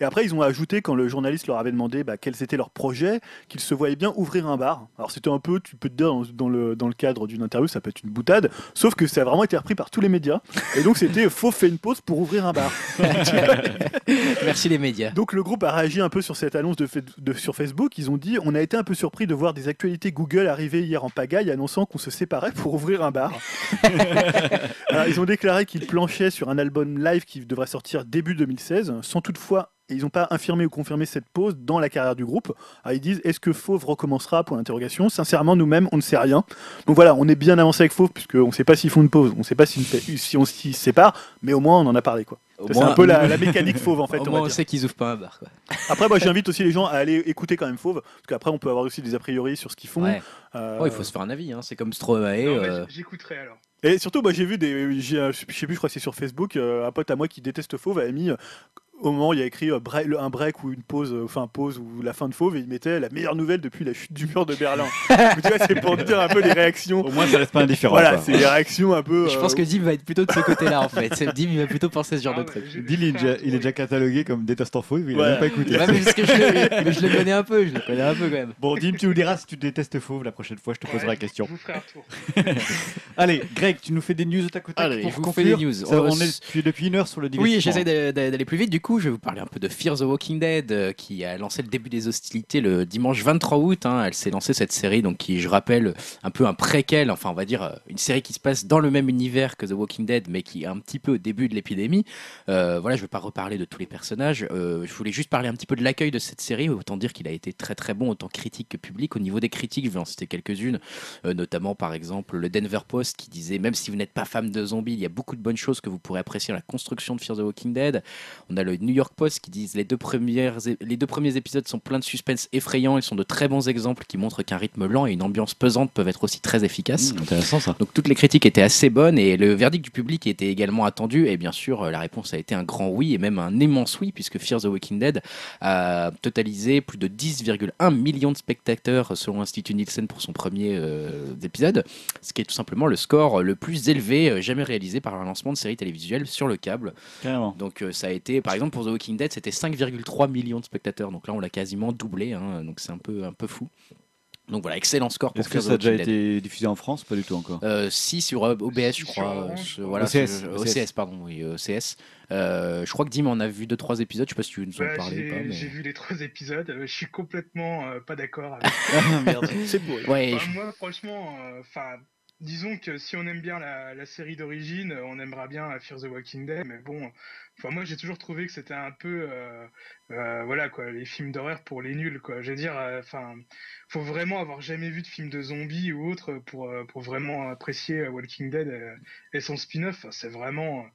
Et après, ils ont ajouté quand le journaliste leur avait demandé bah, quels étaient leurs projets, qu'ils se voyaient bien ouvrir un bar. Alors c'était un peu, tu peux te dire dans, le, dans le cadre d'une interview, ça peut être une boutade, sauf que ça a vraiment été repris par tous les médias. Et donc c'était faux fait une pause pour ouvrir un bar. Merci les médias. Donc le groupe a réagi un peu sur cette annonce de, de- sur Facebook. Ils ont dit on a été un peu surpris de voir des actualités Google arriver hier en pagaille annonçant qu'on se séparait pour ouvrir un bar. Alors, ils ont déclaré qu'ils planchaient sur un album live qui devrait sortir début 2016, sans toutefois et ils n'ont pas infirmé ou confirmé cette pause dans la carrière du groupe. Alors, ils disent est-ce que Fauve recommencera Pour l'interrogation? Sincèrement, nous-mêmes, on ne sait rien. Donc voilà, on est bien avancé avec Fauve puisqu'on ne sait pas s'ils font une pause, on ne sait pas s'ils si on s'y sépare, mais au moins on en a parlé quoi. C'est un peu la, la mécanique Fauve en fait. Au on moins, on sait qu'ils ouvrent pas un bar. Quoi. Après, moi, j'invite aussi les gens à aller écouter quand même Fauve, parce qu'après, on peut avoir aussi des a priori sur ce qu'ils font. Ouais. Euh, Oh, il faut se faire un avis, hein. c'est comme Stromae. Euh, J'écouterai alors. Et surtout, moi, j'ai vu des, euh, je sais plus, je crois que c'est sur Facebook, euh, un pote à moi qui déteste Fauve avait mis. Euh, au moment où il y a écrit euh, break- un break ou une pause, euh, enfin pause ou la fin de Fauve, et il mettait la meilleure nouvelle depuis la chute du mur de Berlin. Donc, tu vois, c'est pour dire un peu les réactions. Au moins, ça reste pas indifférent. Voilà, c'est les réactions un peu. Je euh, pense que Dim va être plutôt de ce côté-là en fait. C'est- Dim il va plutôt penser ce genre Ah de ouais, truc. Deal, il est, déjà, il est catalogué comme détestant faux, il a Ouais. même pas écouté. Ouais, mais parce que je le, mais je le connais un peu, je le connais un peu quand même. Bon, Dim, tu nous diras si tu détestes fauve la prochaine fois, je te Ouais, poserai la question. Je vous ferai un tour. Allez, Greg, tu nous fais des news au tac au tac Allez, pour je vous fais des news. Ça, On- on est depuis, depuis une heure sur le Oui, j'essaie de- de- d'aller plus vite. Du je vais vous parler un peu de Fear the Walking Dead, euh, qui a lancé le début des hostilités le dimanche 23 août. hein. Elle s'est lancée cette série, donc qui, je rappelle, un peu un préquel, enfin on va dire euh, une série qui se passe dans le même univers que The Walking Dead, mais qui est un petit peu au début de l'épidémie. Euh, voilà, je ne vais pas reparler de tous les personnages. Je voulais juste parler un petit peu de l'accueil de cette série. Autant dire qu'il a été très très bon, autant critique que public. Au niveau des critiques, je vais en citer quelques-unes, notamment par exemple le Denver Post qui disait même si vous n'êtes pas fan de zombies, il y a beaucoup de bonnes choses que vous pourrez apprécier dans la construction de Fear the Walking Dead. On a le New York Post qui disent les deux, premières, les deux premiers épisodes sont pleins de suspense effrayant. Ils sont de très bons exemples qui montrent qu'un rythme lent et une ambiance pesante peuvent être aussi très efficaces. Mmh, intéressant ça. Donc toutes les critiques étaient assez bonnes et le verdict du public était également attendu. Et bien sûr, euh, la réponse a été un grand oui et même un immense oui, puisque Fear the Walking Dead a totalisé plus de 10,1 millions de spectateurs selon l'Institut Nielsen pour son premier euh, épisode, ce qui est tout simplement le score le plus élevé euh, jamais réalisé par un lancement de série télévisuelle sur le câble. Carrément. Donc euh, ça a été, par exemple pour The Walking Dead, c'était 5,3 millions de spectateurs. Donc là, on l'a quasiment doublé. hein. donc c'est un peu, un peu fou. Donc voilà, excellent score pour Est-ce que ça a déjà été diffusé en France? Pas du tout encore. Euh, si sur euh, OBS, je crois. Euh, voilà, OCS, sur- OCS. OCS, pardon, oui, OCS. Euh, je crois que Dim en a vu deux trois épisodes. Je sais pas si tu veux nous en Ouais, parler ou pas. j'ai mais- j'ai vu les trois épisodes, euh, je suis complètement euh, pas d'accord avec Merde. C'est beau. Ouais, Enfin, je- moi, franchement, euh, enfin, disons que si on aime bien la, la série d'origine, euh, on aimera bien euh, Fear the Walking Dead, mais bon, enfin, moi, j'ai toujours trouvé que c'était un peu, euh, euh, voilà, quoi, les films d'horreur pour les nuls, quoi. Je veux dire, euh, enfin, faut vraiment avoir jamais vu de film de zombies ou autre pour, pour vraiment apprécier Walking Dead et son spin-off. C'est vraiment,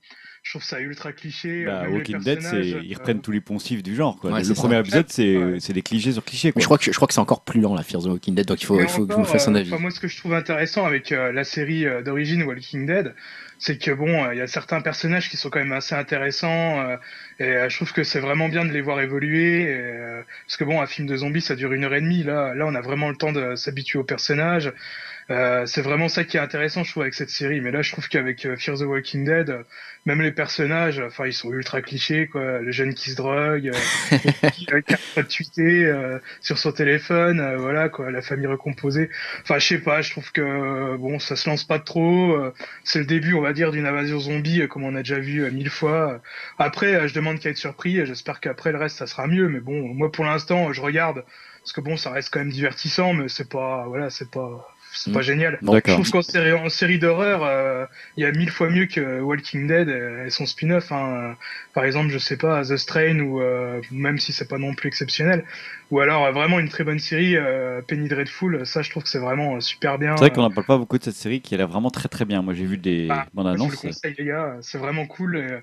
je trouve ça ultra cliché. Bah, Walking Dead, c'est ils euh, reprennent tous les poncifs du genre. Quoi. Ouais, le c'est ça. premier épisode, c'est Ouais. c'est des clichés sur clichés. mais je crois que je crois que c'est encore plus lent la Fear the Walking Dead. Donc il faut, Mais il faut que je me fasse un euh, avis. moi, ce que je trouve intéressant avec euh, la série euh, d'origine Walking Dead, c'est que bon, euh, il y a certains personnages qui sont quand même assez intéressants, euh, et euh, je trouve que c'est vraiment bien de les voir évoluer, et, euh, parce que bon, un film de zombies, ça dure une heure et demie, là, là, on a vraiment le temps de s'habituer aux personnages. Euh, c'est vraiment ça qui est intéressant, je trouve, avec cette série. Mais là, je trouve qu'avec euh, Fear the Walking Dead, euh, même les personnages, enfin, ils sont ultra clichés, quoi. Le jeune qui se drogue, euh, qui pas de tweeter euh, sur son téléphone, voilà, quoi. La famille recomposée. Enfin, je sais pas, je trouve que bon, ça se lance pas trop. euh, c'est le début, on va dire, d'une invasion zombie, comme on a déjà vu mille fois. Après, je demande qu'à être surpris. et J'espère qu'après le reste, ça sera mieux. Mais bon, moi, pour l'instant, je regarde parce que bon, ça reste quand même divertissant, mais c'est pas, voilà, c'est pas, c'est Mm. pas génial. Je trouve qu'en série, en série d'horreur, euh, il y a mille fois mieux que Walking Dead et, son spin-off. Hein. Par exemple, je sais pas, The Strain ou euh, même si c'est pas non plus exceptionnel, ou alors euh, vraiment une très bonne série, euh, Penny Dreadful. Ça, je trouve que c'est vraiment euh, super bien. C'est vrai qu'on n'en parle pas beaucoup de cette série qui a l'air vraiment très très bien. Moi j'ai vu des Ah, bandes Moi, je vous annonces. le conseille, les gars, c'est vraiment cool.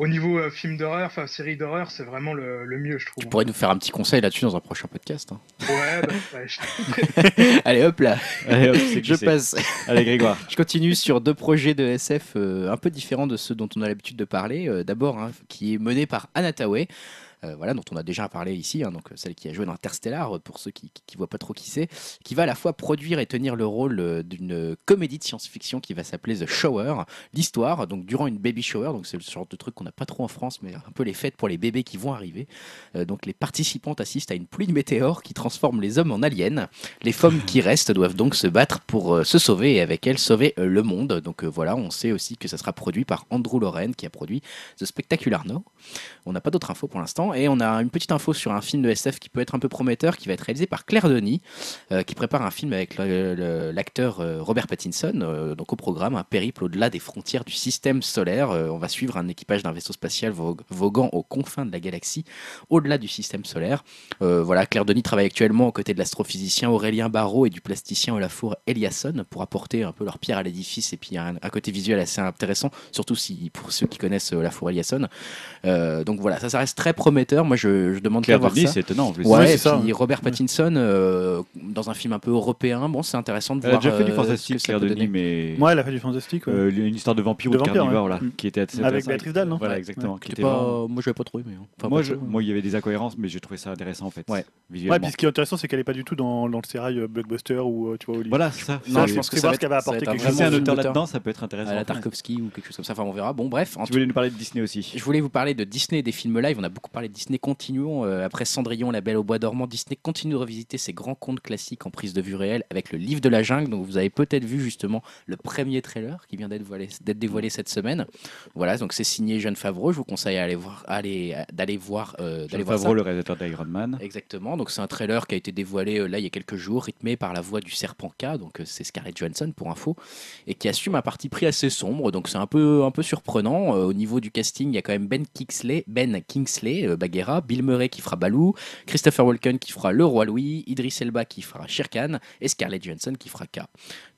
Au niveau euh, film d'horreur, enfin série d'horreur, c'est vraiment le, le mieux, je trouve. Tu pourrais nous faire un petit conseil là-dessus dans un prochain podcast. hein. Ouais, bah, ouais, je- Allez hop là, Allez, hop, je passe. Allez Grégoire. Je continue sur deux projets de SF euh, un peu différents de ceux dont on a l'habitude de parler. Euh, D'abord, hein, qui est mené par euh, voilà, dont on a déjà parlé ici, hein, donc euh, celle qui a joué dans Interstellar, euh, pour ceux qui ne voient pas trop qui c'est, qui va à la fois produire et tenir le rôle euh, d'une comédie de science-fiction qui va s'appeler The Shower. L'histoire, donc durant une baby shower, donc c'est le genre de truc qu'on n'a pas trop en France, mais un peu les fêtes pour les bébés qui vont arriver. Euh, donc les participantes assistent à une pluie de météores qui transforme les hommes en aliens. Les femmes qui restent doivent donc se battre pour euh, se sauver et avec elles sauver euh, le monde. Donc euh, voilà, on sait aussi que ça sera produit par Andrew Loren qui a produit The Spectacular No. On n'a pas d'autres infos pour l'instant et on a une petite info sur un film de SF qui peut être un peu prometteur qui va être réalisé par Claire Denis euh, qui prépare un film avec l'acteur euh, Robert Pattinson. euh, donc au programme, un périple au-delà des frontières du système solaire. On va suivre un équipage d'un vaisseau spatial voguant aux confins de la galaxie, au-delà du système solaire. Voilà, Claire Denis travaille actuellement aux côtés de l'astrophysicien Aurélien Barraud et du plasticien Olafour Eliasson pour apporter un peu leur pierre à l'édifice et puis un, un côté visuel assez intéressant, surtout si pour ceux qui connaissent Olafour Eliasson. Donc voilà, ça reste très prometteur. Moi, je, je demande Claire voir Denis, ça. c'est étonnant en plus. Ouais, et c'est ça, puis. Robert Pattinson euh, dans un film un peu européen. Bon, c'est intéressant de Elle a voir. déjà fait du euh, ce que fantastique, ça Claire peut Denis, donner. mais Moi, elle a fait du fantastique. ouais. euh, une histoire de vampire De ou de vampire, carnivore ouais. là, Mm. qui était assez Avec. Béatrice Dalle, non Voilà, Ouais. exactement. Qui C'était était pas... vraiment- Moi, je l'avais pas trouvé, mais enfin, Moi, pas je- trop. moi, il y avait des incohérences, mais j'ai trouvé ça intéressant en fait. Ouais. Visuellement. Ouais, puis ce qui est intéressant, c'est qu'elle est pas du tout dans, dans le sérail euh, blockbuster ou euh, tu vois Hollywood. Voilà, ça. Non, je pense que c'est ça voir va ce qu'elle va ça va apporter être quelque Si chose. c'est un vraiment auteur là-dedans, ça peut être à intéressant. la Tarkovsky ou quelque chose comme ça. Enfin, on verra. Bon, bref. En Tu voulais nous parler de Disney aussi. Je voulais vous parler de Disney et des films live. On a beaucoup parlé Disney continue, euh, après Cendrillon, La Belle au Bois dormant, Disney continue de revisiter ses grands contes classiques en prise de vue réelle avec le livre de la jungle. Donc vous avez peut-être vu justement le premier trailer qui vient d'être dévoilé, cette semaine. Voilà, donc c'est signé Jeanne Favreau. Je vous conseille d'aller voir, aller, d'aller voir, euh, d'aller Jean voir ça. Favreau, le réalisateur d'Iron Man. Exactement, donc c'est un trailer qui a été dévoilé euh, là il y a quelques jours, rythmé par la voix du serpent K, donc c'est Scarlett Johansson pour info, et qui assume un parti pris assez sombre, donc c'est un peu, un peu surprenant. Euh, au niveau du casting, il y a quand même Ben Kingsley, ben Kingsley Bagheera, Bill Murray qui fera Baloo, Christopher Walken qui fera le roi Louis, Idris Elba qui fera Shere Khan, et Scarlett Johansson qui fera K.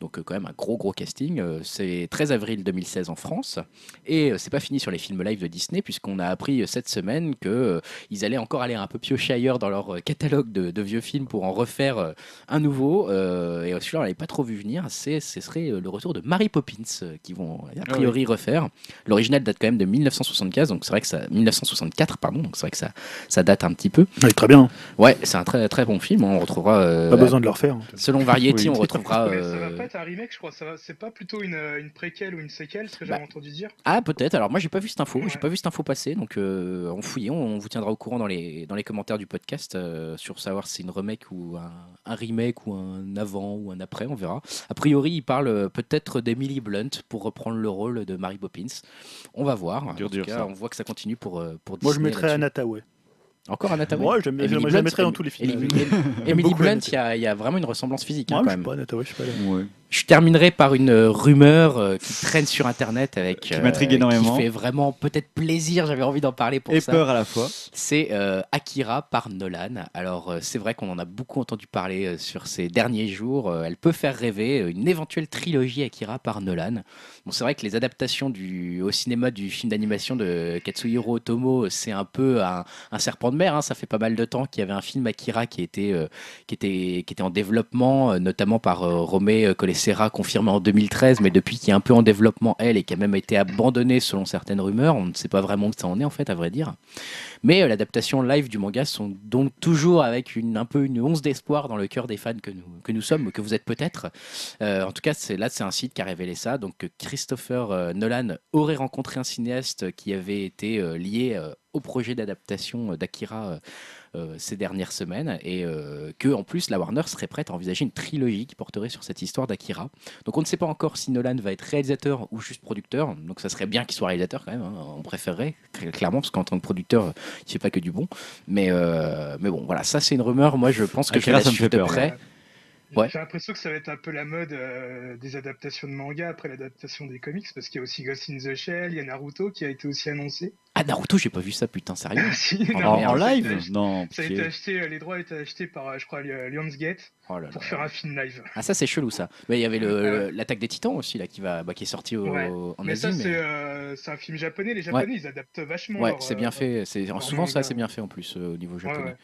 Donc euh, quand même un gros gros casting. Euh, c'est 13 avril 2016 en France, et euh, c'est pas fini sur les films live de Disney, puisqu'on a appris cette semaine que ils allaient encore aller un peu piocher ailleurs dans leur catalogue de, de vieux films pour en refaire un nouveau. et celui-là, on l'avait pas trop vu venir. C'est, ce serait le retour de Mary Poppins qui vont a priori refaire. L'original date quand même de 1975, donc c'est vrai que ça 1964 pardon, donc c'est vrai que ça, ça date un petit peu. Oui, très bien. Ouais, c'est un très très bon film. On retrouvera. euh, Pas besoin de le refaire. Selon Variety, Oui. on retrouvera. Mais ça va euh, pas être un remake, je crois. Va- C'est pas plutôt une, une préquelle ou une séquelle, ce que Bah, j'avais entendu dire. Ah peut-être. Alors moi j'ai pas vu cette info. J'ai Ouais. pas vu cette info passer. Donc euh, en fouillant, on vous tiendra au courant dans les dans les commentaires du podcast euh, sur savoir si c'est une remake ou un, un remake ou un avant ou un après. On verra. A priori, il parle peut-être d'Emily Blunt pour reprendre le rôle de Mary Poppins. On va voir. Dur, en tout dur, cas, ça. on voit que ça continue pour pour Moi, je mettrais là-dessus. Tawai. Encore Anna Tawai Moi, j'aime je la mettrais dans tous les films. Emily, J'aime Emily beaucoup Blunt, Anna il y, a- il y a vraiment une ressemblance physique hein, Moi, quand je sais même. pas, Anna Tawai, je sais pas. là. Ouais. Je terminerai par une euh, rumeur euh, qui traîne sur internet avec Qui m'intrigue euh, énormément. Qui fait vraiment peut-être plaisir. J'avais envie d'en parler pour Et ça. peur à la fois. C'est Akira par Nolan. Alors c'est vrai qu'on en a beaucoup entendu parler sur ces derniers jours. Elle peut faire rêver une éventuelle trilogie Akira par Nolan. Bon c'est vrai que les adaptations du, au cinéma du film d'animation de Katsuhiro Otomo, c'est un peu un, un serpent de mer. hein. Ça fait pas mal de temps qu'il y avait un film Akira qui était, euh, qui était, qui était en développement, notamment par euh, Romé euh, Colessera, confirmé en 2013, mais depuis qui est un peu en développement elle et qui a même été abandonné selon certaines rumeurs. On ne sait pas vraiment où ça en est en fait, à vrai dire. Mais euh, l'adaptation live du manga sont donc toujours avec une, un peu une once d'espoir dans le cœur des fans que nous, que nous sommes, que vous êtes peut-être. Euh, en tout cas, c'est, là, c'est un site qui a révélé ça. Donc, Christopher euh, Nolan aurait rencontré un cinéaste qui avait été lié au projet d'adaptation d'Akira ces dernières semaines et euh, que en plus la Warner serait prête à envisager une trilogie qui porterait sur cette histoire d'Akira. Donc on ne sait pas encore si Nolan va être réalisateur ou juste producteur. Donc ça serait bien qu'il soit réalisateur quand même. hein. On préférerait cl- clairement parce qu'en tant que producteur, euh, il fait pas que du bon. Mais euh, mais bon voilà, ça c'est une rumeur. Moi je pense que Akira, je la ça me suivre fait de peur. près. Ouais. J'ai l'impression que ça va être un peu la mode euh, des adaptations de manga après l'adaptation des comics, parce qu'il y a aussi Ghost in the Shell, il y a Naruto qui a été aussi annoncé. Ah Naruto, j'ai pas vu ça putain sérieux. Ah, si, En- Naruto, ça live acheté- Non, Ça a été acheté, euh, les droits ont été achetés par, euh, je crois, Li- Lionsgate Oh là là. pour faire un film live. Ah ça c'est chelou ça. Mais il y avait le- l'attaque des Titans aussi là qui va bah, qui est sorti au- Ouais. en Mais Asie. ça, mais- c'est euh, c'est un film japonais. Les Japonais, ils adaptent vachement. Ouais, c'est euh, bien fait. C'est souvent c'est manga. assez bien fait en plus euh, au niveau japonais.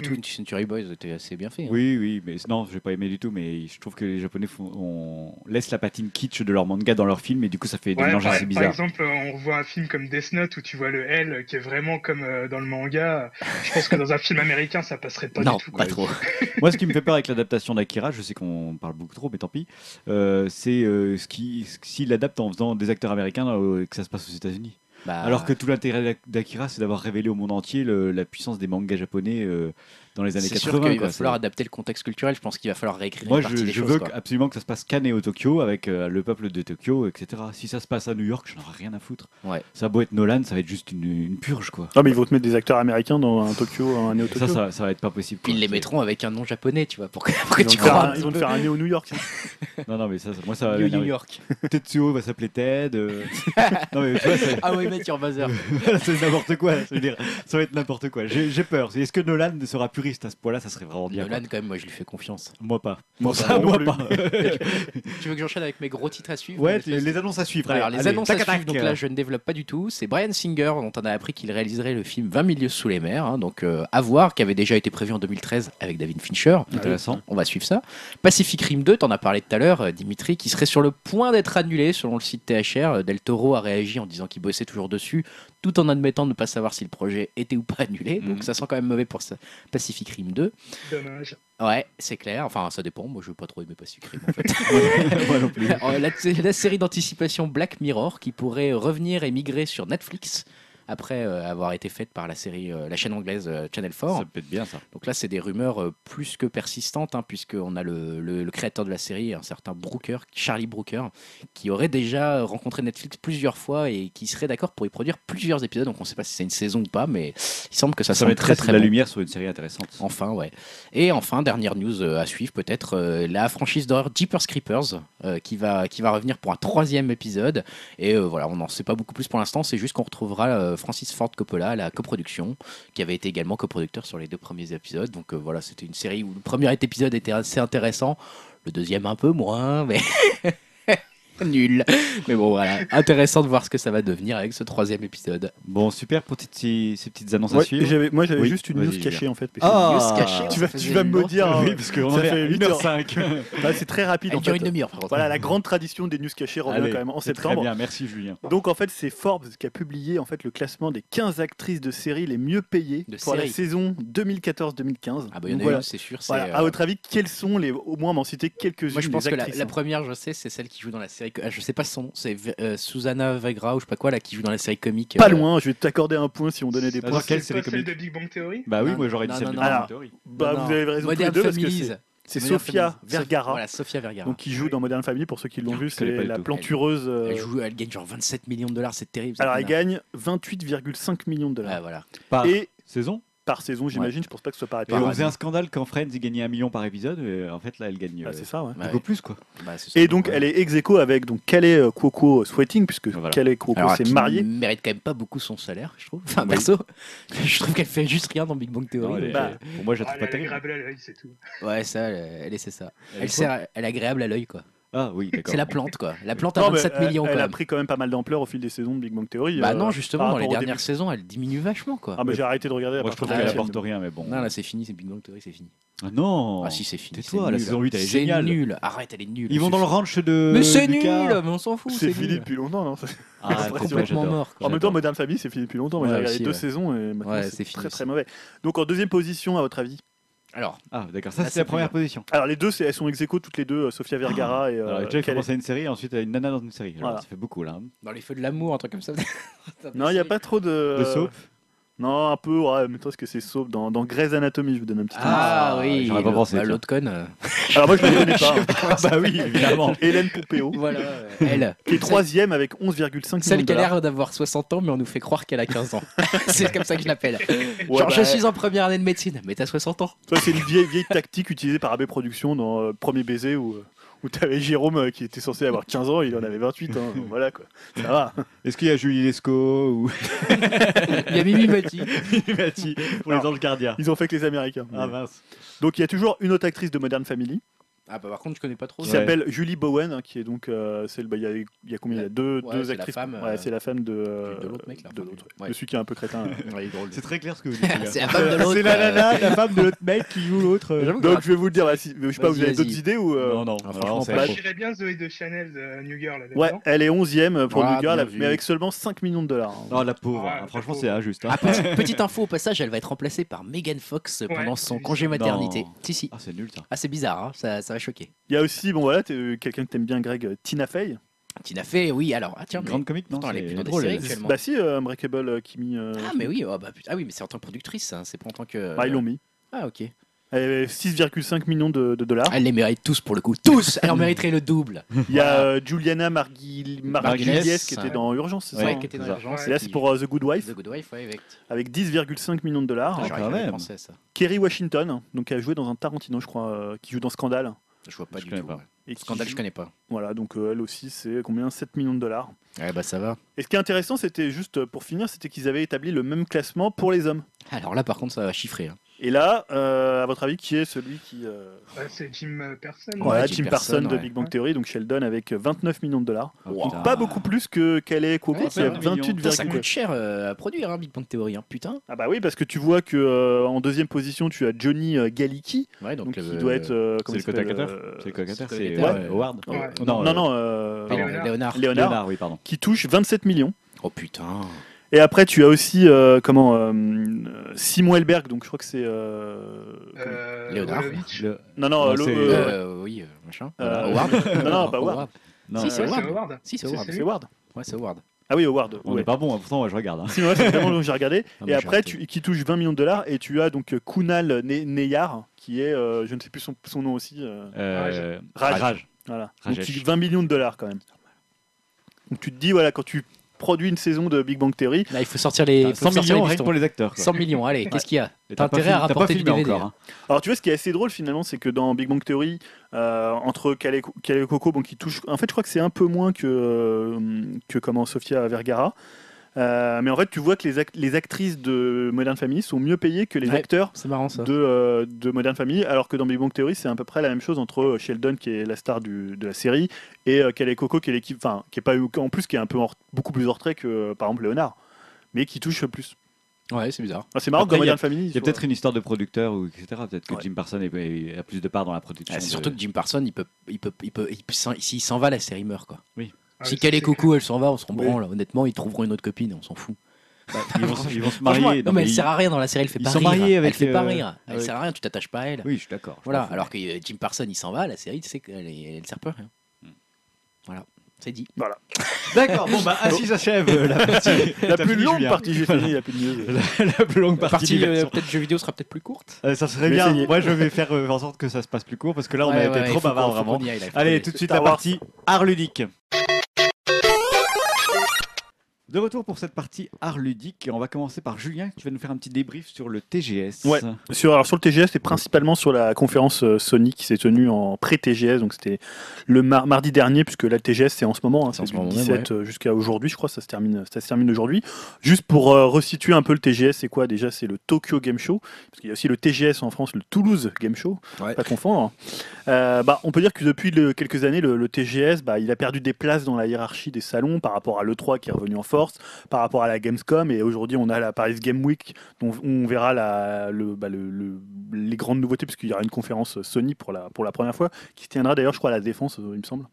Bah Mm. Twin Century Boys était assez bien fait. hein. Oui, oui, mais non, j'ai pas aimé du tout, mais je trouve que les Japonais font, on laisse la patine kitsch de leur manga dans leur film, et du coup, ça fait des Ouais, mélanges par, assez par bizarres. exemple, on revoit un film comme Death Note où tu vois le L qui est vraiment comme euh, dans le manga. Je pense que dans un film américain, ça passerait pas non, du tout. pas quoi. trop. Moi, ce qui me fait peur avec l'adaptation d'Akira, je sais qu'on parle beaucoup trop, mais tant pis, euh, c'est euh, ce qui, ce- s'il l'adapte en faisant des acteurs américains euh, et que ça se passe aux États-Unis. Bah, Alors que tout l'intérêt d'Ak- d'Akira, c'est d'avoir révélé au monde entier la puissance des mangas japonais euh, dans les années c'est sûr 80. qu'il va falloir adapter le contexte culturel. Je pense qu'il va falloir réécrire Moi, une partie je, des je choses. veux quoi. absolument que ça se passe et au Tokyo avec euh, le peuple de Tokyo, etc. Si ça se passe à New York, je n'en ai rien à foutre. Ouais. Ça a beau être Nolan, ça va être juste une, une purge, quoi. Non, mais ils vont te mettre des acteurs américains dans un Tokyo, un néo Ça, Tokyo. ça, ça va être pas possible. Puis quoi. ils les mettront avec un nom japonais, tu vois, pour que, pour que tu crois. ils vont te faire un néo New York. Non, non, mais ça, ça- moi, ça. New m'énerver. York. Tetsuo va s'appeler Ted. euh. non, mais tu vois, Ah ouais, Met Your Mother. c'est n'importe quoi. Je veux dire, ça va être n'importe quoi. J'ai peur. Est-ce que Nolan sera puriste à ce point-là Ça serait vraiment bien. Nolan, quoi. quand même, moi je lui fais confiance. Moi pas. Moi, ça, non moi plus. pas. Tu veux que j'enchaîne avec mes gros titres à suivre? Ouais, les annonces à suivre. Alors, allez, les allez, annonces tac, à suivre, tac. donc là je ne développe pas du tout. C'est Brian Singer dont on a appris qu'il réaliserait le film 20 milieux sous les mers, hein, donc euh, à voir, qui avait déjà été prévu en 2013 avec David Fincher. Intéressant. On va suivre ça. Pacific Rim 2, t'en as parlé tout à l'heure, euh, Dimitri, qui serait sur le point d'être annulé selon le site THR. Euh, Del Toro a réagi en disant qu'il bossait toujours dessus, tout en admettant de ne pas savoir si le projet était ou pas annulé. Donc Mhm. ça sent quand même mauvais pour. Pacific Rim 2. Dommage. Ouais, c'est clair. Enfin, ça dépend. Moi, je veux pas trop aimer Pacific Rim en fait. Moi non plus. La, la série d'anticipation Black Mirror qui pourrait revenir et migrer sur Netflix. Après euh, avoir été faite par la série, euh, la chaîne anglaise euh, Channel 4. Ça peut être bien ça. Donc là, c'est des rumeurs plus que persistantes, hein, puisqu'on a le, le- le créateur de la série, un certain Brooker, Charlie Brooker, qui aurait déjà rencontré Netflix plusieurs fois et qui serait d'accord pour y produire plusieurs épisodes. Donc on ne sait pas si c'est une saison ou pas, mais il semble que ça, Ça, semble très très la bon. lumière sur une série intéressante. Enfin, ouais. Et enfin, dernière news à suivre, peut-être euh, la franchise d'horreur Jeepers Creepers euh, qui, va, qui va revenir pour un troisième épisode. Et euh, voilà, on n'en sait pas beaucoup plus pour l'instant, c'est juste qu'on retrouvera Francis Ford Coppola à la coproduction, qui avait été également coproducteur sur les deux premiers épisodes. Donc euh, voilà, c'était une série où le premier épisode était assez intéressant, le deuxième un peu moins, mais. Nul. Mais bon, voilà. Intéressant de voir ce que ça va devenir avec ce troisième épisode. Bon, super pour ces, ces petites annonces à Ouais, suivre. j'avais- moi j'avais Oui, juste une vas-y, news Julien. cachée en fait. Ah, News cachée, tu ça vas, tu faisait vas me longtemps. dire. hein. oui, parce qu'on ça en est à fait huit heures. 1h05. c'est- bah, c'est très rapide Elle en dure fait. une demi-heure, par contre. Voilà, la grande tradition des news cachées revient Allez, quand même en c'est très septembre. bien, merci Julien. Donc en fait, c'est Forbes qui a publié en fait le classement des 15 actrices de série les mieux payées De pour la saison 2014-2015. Ah bah il y en Donc a voilà. une, c'est sûr. c'est, Voilà. euh, À votre avis, quelles sont les au moins m'en citer quelques-unes Moi je pense des que la, actrices la hein. première, je sais, c'est celle qui joue dans la série. Ah, Je sais pas son nom, c'est euh, Susanna Vegra ou je sais pas quoi là qui joue dans la série comique. Pas euh, loin, je vais t'accorder un point si on donnait des Alors, points. quelle C'est série pas celle comique de Big Bang Theory Bah oui, Non, moi j'aurais dit celle non, de. Big Bang Alors, Theory. Bah, non, vous avez raison tous les Modern deux parce que c'est Sofia. Vergara, Voilà, Sofia Vergara. donc qui joue dans Modern Family pour ceux qui l'ont vu, c'est la plantureuse. euh, Elle, joue, elle gagne genre 27 millions de dollars, c'est terrible. Alors elle gagne 28,5 millions de Ah, dollars voilà. Par et saison? Par saison, j'imagine. Je pense pas que ce soit par Et épisode. on faisait un scandale quand Friends il gagnait un million par épisode. Et en fait, là, elle gagne Ah, euh, c'est ça, ouais. Ouais. beaucoup plus quoi. Bah, ça. Et donc, elle est ex aequo avec donc Calais euh, Cuoco Sweating, puisque Voilà. Calais Cuoco s'est qui marié. mérite quand même pas beaucoup son salaire, je trouve. Enfin, Oui. perso, je trouve qu'elle fait juste rien dans Big Bang Theory. Non, elle est- donc, bah, Pour moi, je la Ah, trouve pas Elle est terrible. agréable à l'œil, c'est tout. Ouais, ça, elle, elle est, c'est ça. Elle Elle, sert, elle est agréable à l'œil, quoi. Ah oui, d'accord. C'est la plante, quoi. La plante à Non, mais 27 elle- millions, elle, quand a même. pris quand même pas mal d'ampleur au fil des saisons de Big Bang Theory. Bah euh, non, par justement, dans les rapport au dernières début. saisons, elle diminue vachement, quoi. Ah, mais j'ai arrêté de regarder. à Moi, je partir trouve de Ah, qu'elle apporte rien, mais bon. Non, là, c'est fini, c'est Big Bang Theory, c'est fini. Ah non Ah si, c'est fini. Tais-toi, c'est la nul. saison 8, elle est C'est géniale. nul. Arrête, elle est nulle. Ils vont dans le ranch de. Mais c'est nul, Lucas. mais on s'en fout. C'est fini nul. depuis longtemps, non Ah, C'est complètement j'adore. mort. quoi. En même temps, Modern Family, c'est fini depuis longtemps. Moi, Ouais, j'ai regardé aussi, deux ouais. saisons et maintenant, Ouais, c'est c'est fini très aussi. très mauvais. Donc en deuxième position, à votre avis Alors, Ah, d'accord. Ça, c'est la première position. Alors les deux, c'est- elles sont ex aequo toutes les deux, euh, Sofia Vergara et. euh, Alors, déjà, il Calais. commence à une série, ensuite, à une nana dans une série. Alors, Voilà. ça fait beaucoup, là. hein. dans les feux de l'amour, un truc comme ça. Non, il n'y a pas trop de. De soap Non, un peu, ouais, mais toi, ce que c'est soap dans, dans Grey's Anatomy, je vous donne un petit Ah, Ah, oui, j'aurais pas pensé, bah, tiens. l'autre conne. euh, indice. Alors moi, je ne la connais pas. hein. bah oui, évidemment. Hélène Pompeo, voilà, elle. qui est troisième avec 11,5 millions Celle de qui a dollars. l'air d'avoir 60 ans, mais on nous fait croire qu'elle a 15 ans. c'est comme ça que je l'appelle. Ouais, Genre, bah, je suis en première année de médecine, mais t'as 60 ans. Ça, c'est une vieille, vieille tactique utilisée par AB Productions dans euh, Premier Baiser où, euh, où tu avais Jérôme euh, qui était censé avoir 15 ans, il en avait 28. hein. voilà quoi. Ça va. Est-ce qu'il y a Julie Lescaut ou Il y a Mimi Mati. Mati pour les anges gardiens Ils ont fait que les Américains. Ah mince. Donc il y a toujours une autre actrice de Modern Family Ah, bah par contre, je connais pas trop. qui Ouais. s'appelle Julie Bowen, hein, qui est donc. euh, c'est le- bah, Il y, a, il y a combien Il y a deux, Ouais, deux c'est la actrices. femme, ouais, euh, c'est la femme de. euh, de l'autre mec, là, De l'autre. De celui qui est un peu crétin. C'est très clair ce que vous dites. C'est la femme de l'autre. C'est la nana, la femme de l'autre mec qui joue l'autre. J'avoue que Donc je vais vous le dire, bah, si- je sais pas, vous avez d'autres idées ou. euh, Non, non, Ah, franchement, pas. J'irais bien Zoé de Chanel de New Girl. là, Ouais, elle est 11ème pour Ah, New Girl, mais avec seulement 5 millions de dollars. Oh la pauvre, hein, franchement c'est injuste. Ah, petite, info au passage, elle va être remplacée par Megan Fox pendant son congé maternité. Si, si. Ah c'est nul ça. Ah, c'est bizarre, hein, ça va choquer. Il y a aussi, bon voilà, t'es, euh, quelqu'un que t'aimes bien, Greg, euh, Tina Fey. Tina Fey, oui, alors. Ah, tiens, Une mais- grande comique non Pourtant, elle est plus dans des drôle. séries elle. actuellement. Bah si, euh, Unbreakable euh, Kimmy. euh, Ah, mais oui, oh, bah, putain, ah oui, mais c'est en tant que productrice, hein, c'est pas en tant que. bah, ils l'ont mis. Ah, ok. Elle avait 6,5 millions de, de dollars. Elle les mérite tous pour le coup. Tous Elle en mériterait le double. Il y a euh, Juliana Marguil... Margulies, Margulies qui était ouais. dans Urgence, c'est Ouais, ça Ouais, hein? qui était dans c'est ça. l'urgence. Et là, c'est pour euh, The Good Wife, The Good Wife, ouais, avec. avec 10,5 millions de dollars. Ah, J'aurais quand jamais même. pensé à ça. Kerry Washington, donc qui a joué dans un Tarantino, je crois, euh, qui joue dans Scandale. Je vois pas Je du tout. pas. Et Scandale, joue- je connais pas. Voilà, donc euh, elle aussi, c'est combien? 7 millions de dollars. Ouais, bah ça va. Et ce qui est intéressant, c'était juste euh, pour finir, c'était qu'ils avaient établi le même classement pour les hommes. Alors là, par contre, ça va chiffrer. hein. Et là, euh, à votre avis, qui est celui qui. euh, Ouais, c'est Jim euh, Person. Voilà, Jim Jim Parsons Parsons, de ouais. Big Bang Theory, donc Sheldon avec 29 millions de dollars. Oh, Donc pas beaucoup plus que Calais Ouais, qui a c'est vrai, 28, Putain, ça virgule- coûte cher euh, à produire, hein, Big Bang Theory, hein, putain. Ah bah oui, parce que tu vois que euh, en deuxième position, tu as Johnny euh, Galicki, Ouais, donc, donc, euh, qui doit être. euh, C'est le euh, C'est colocataire, c'est c'est le colocataire, ouais, ouais. Howard Ouais. Non, non, non, euh, pardon, Léonard. Léonard. Léonard, Léonard, oui, pardon. qui touche 27 millions. Oh putain. Et après, tu as aussi euh, comment euh, Simon Helberg, donc je crois que c'est. euh, Euh, Léonard. Wolovic. Le- Non, non, Non, le- euh, Euh, oui, machin. Euh, Howard non, non, pas Howard. Non, Si, c'est Howard. Howard. Si, c'est Howard. c'est Ward. Ouais, c'est Howard. Ah oui, Howard. On ouais. n'est pas bon, hein, pourtant ouais, je regarde. hein. Si, ouais, c'est vraiment que j'ai regardé. Et après, tu, qui touche 20 millions de dollars. Et tu as donc Kunal Ne- Neyar, qui est, euh, je ne sais plus son, son nom aussi. euh, Euh, Raj. Raj. voilà. Donc, Rajesh. tu- 20 millions de dollars quand même. Donc tu te dis, voilà, quand tu produis une saison de Big Bang Theory, Là, il faut sortir les. Enfin, il faut 100 sortir millions les pour les acteurs. quoi. 100 millions, allez, qu'est-ce qu'il y a T'as pas intérêt à rapporter du DVD. encore. hein. Alors tu vois ce qui est assez drôle finalement c'est que dans Big Bang Theory euh, entre Kale et Coco bon, qui touche en fait je crois que c'est un peu moins que euh, que comment Sofia Vergara Euh, mais en fait tu vois que les, act- les actrices de Modern Family sont mieux payées que les Ouais. acteurs C'est marrant ça. de, euh, de Modern Family alors que dans Big Bang Theory c'est à peu près la même chose entre euh, Sheldon qui est la star du- de la série et euh, Kale et Coco qui est l'équipe enfin qui est pas en plus qui est un peu beaucoup plus en retrait que par exemple Léonard mais qui touche plus Ouais, c'est bizarre. Ah, c'est marrant que Après, dans Modern Family Il y a peut-être une histoire de producteur ou etc. Peut-être que Ouais. Jim Parsons est- est- a plus de part dans la production. Ah, c'est de- surtout que Jim Parsons, il peut, il peut, il peut, il peut- s'en- s'il s'en va, la série meurt quoi. Ah si c'est Coucou, elle s'en va, on s'en Oui. branle. Honnêtement, ils trouveront une autre copine, on s'en fout. Bah, ils, vont, se- ils vont se Franchement, marier. non, mais elle ils- sert à rien dans la série, elle fait ils pas sont rire. mariés avec, elle fait pas euh, rire. Elle ouais. sert à rien, tu t'attaches pas à elle. Oui, je suis d'accord. Voilà, alors que euh, Jim Parsons, il s'en va, la série, tu sais qu'elle elle sert pas à rien. Hmm. Voilà, c'est dit. D'accord, bon, bah, ainsi s'achève euh, la partie. la plus longue partie j'ai fini la plus La, la plus longue La partie. euh, diversion. peut-être jeu vidéo sera peut-être plus courte. Euh, ça serait bien. essayer. Moi, je vais faire euh, en sorte que ça se passe plus court parce que là, on a ouais, été trop bavard vraiment. Allez, tout de suite la partie art ludique. De retour pour cette partie art ludique, on va commencer par Julien. Tu vas nous faire un petit débrief sur le TGS. Ouais. Sur, alors sur le TGS, et principalement sur la conférence euh, Sony qui s'est tenue en pré-TGS, donc c'était le mar- mardi dernier, puisque la TGS c'est en ce moment, hein, C'est en c'est ce du moment même, 17 euh, jusqu'à aujourd'hui, je crois, ça se termine, ça se termine aujourd'hui. Juste pour euh, resituer un peu le TGS, c'est quoi? Déjà C'est le Tokyo Game Show, parce qu'il y a aussi le TGS en France, le Toulouse Game Show, Ouais. pas confondre. Euh, bah, on peut dire que depuis le- quelques années, le, le TGS, bah, il a perdu des places dans la hiérarchie des salons par rapport à l'E3 qui est revenu en force, par rapport à la Gamescom, et aujourd'hui on a la Paris Game Week, dont on verra bah, le- le- les grandes nouveautés, puisqu'il y aura une conférence Sony pour la, pour la première fois, qui se tiendra d'ailleurs, je crois, à la Défense, euh, il me semble.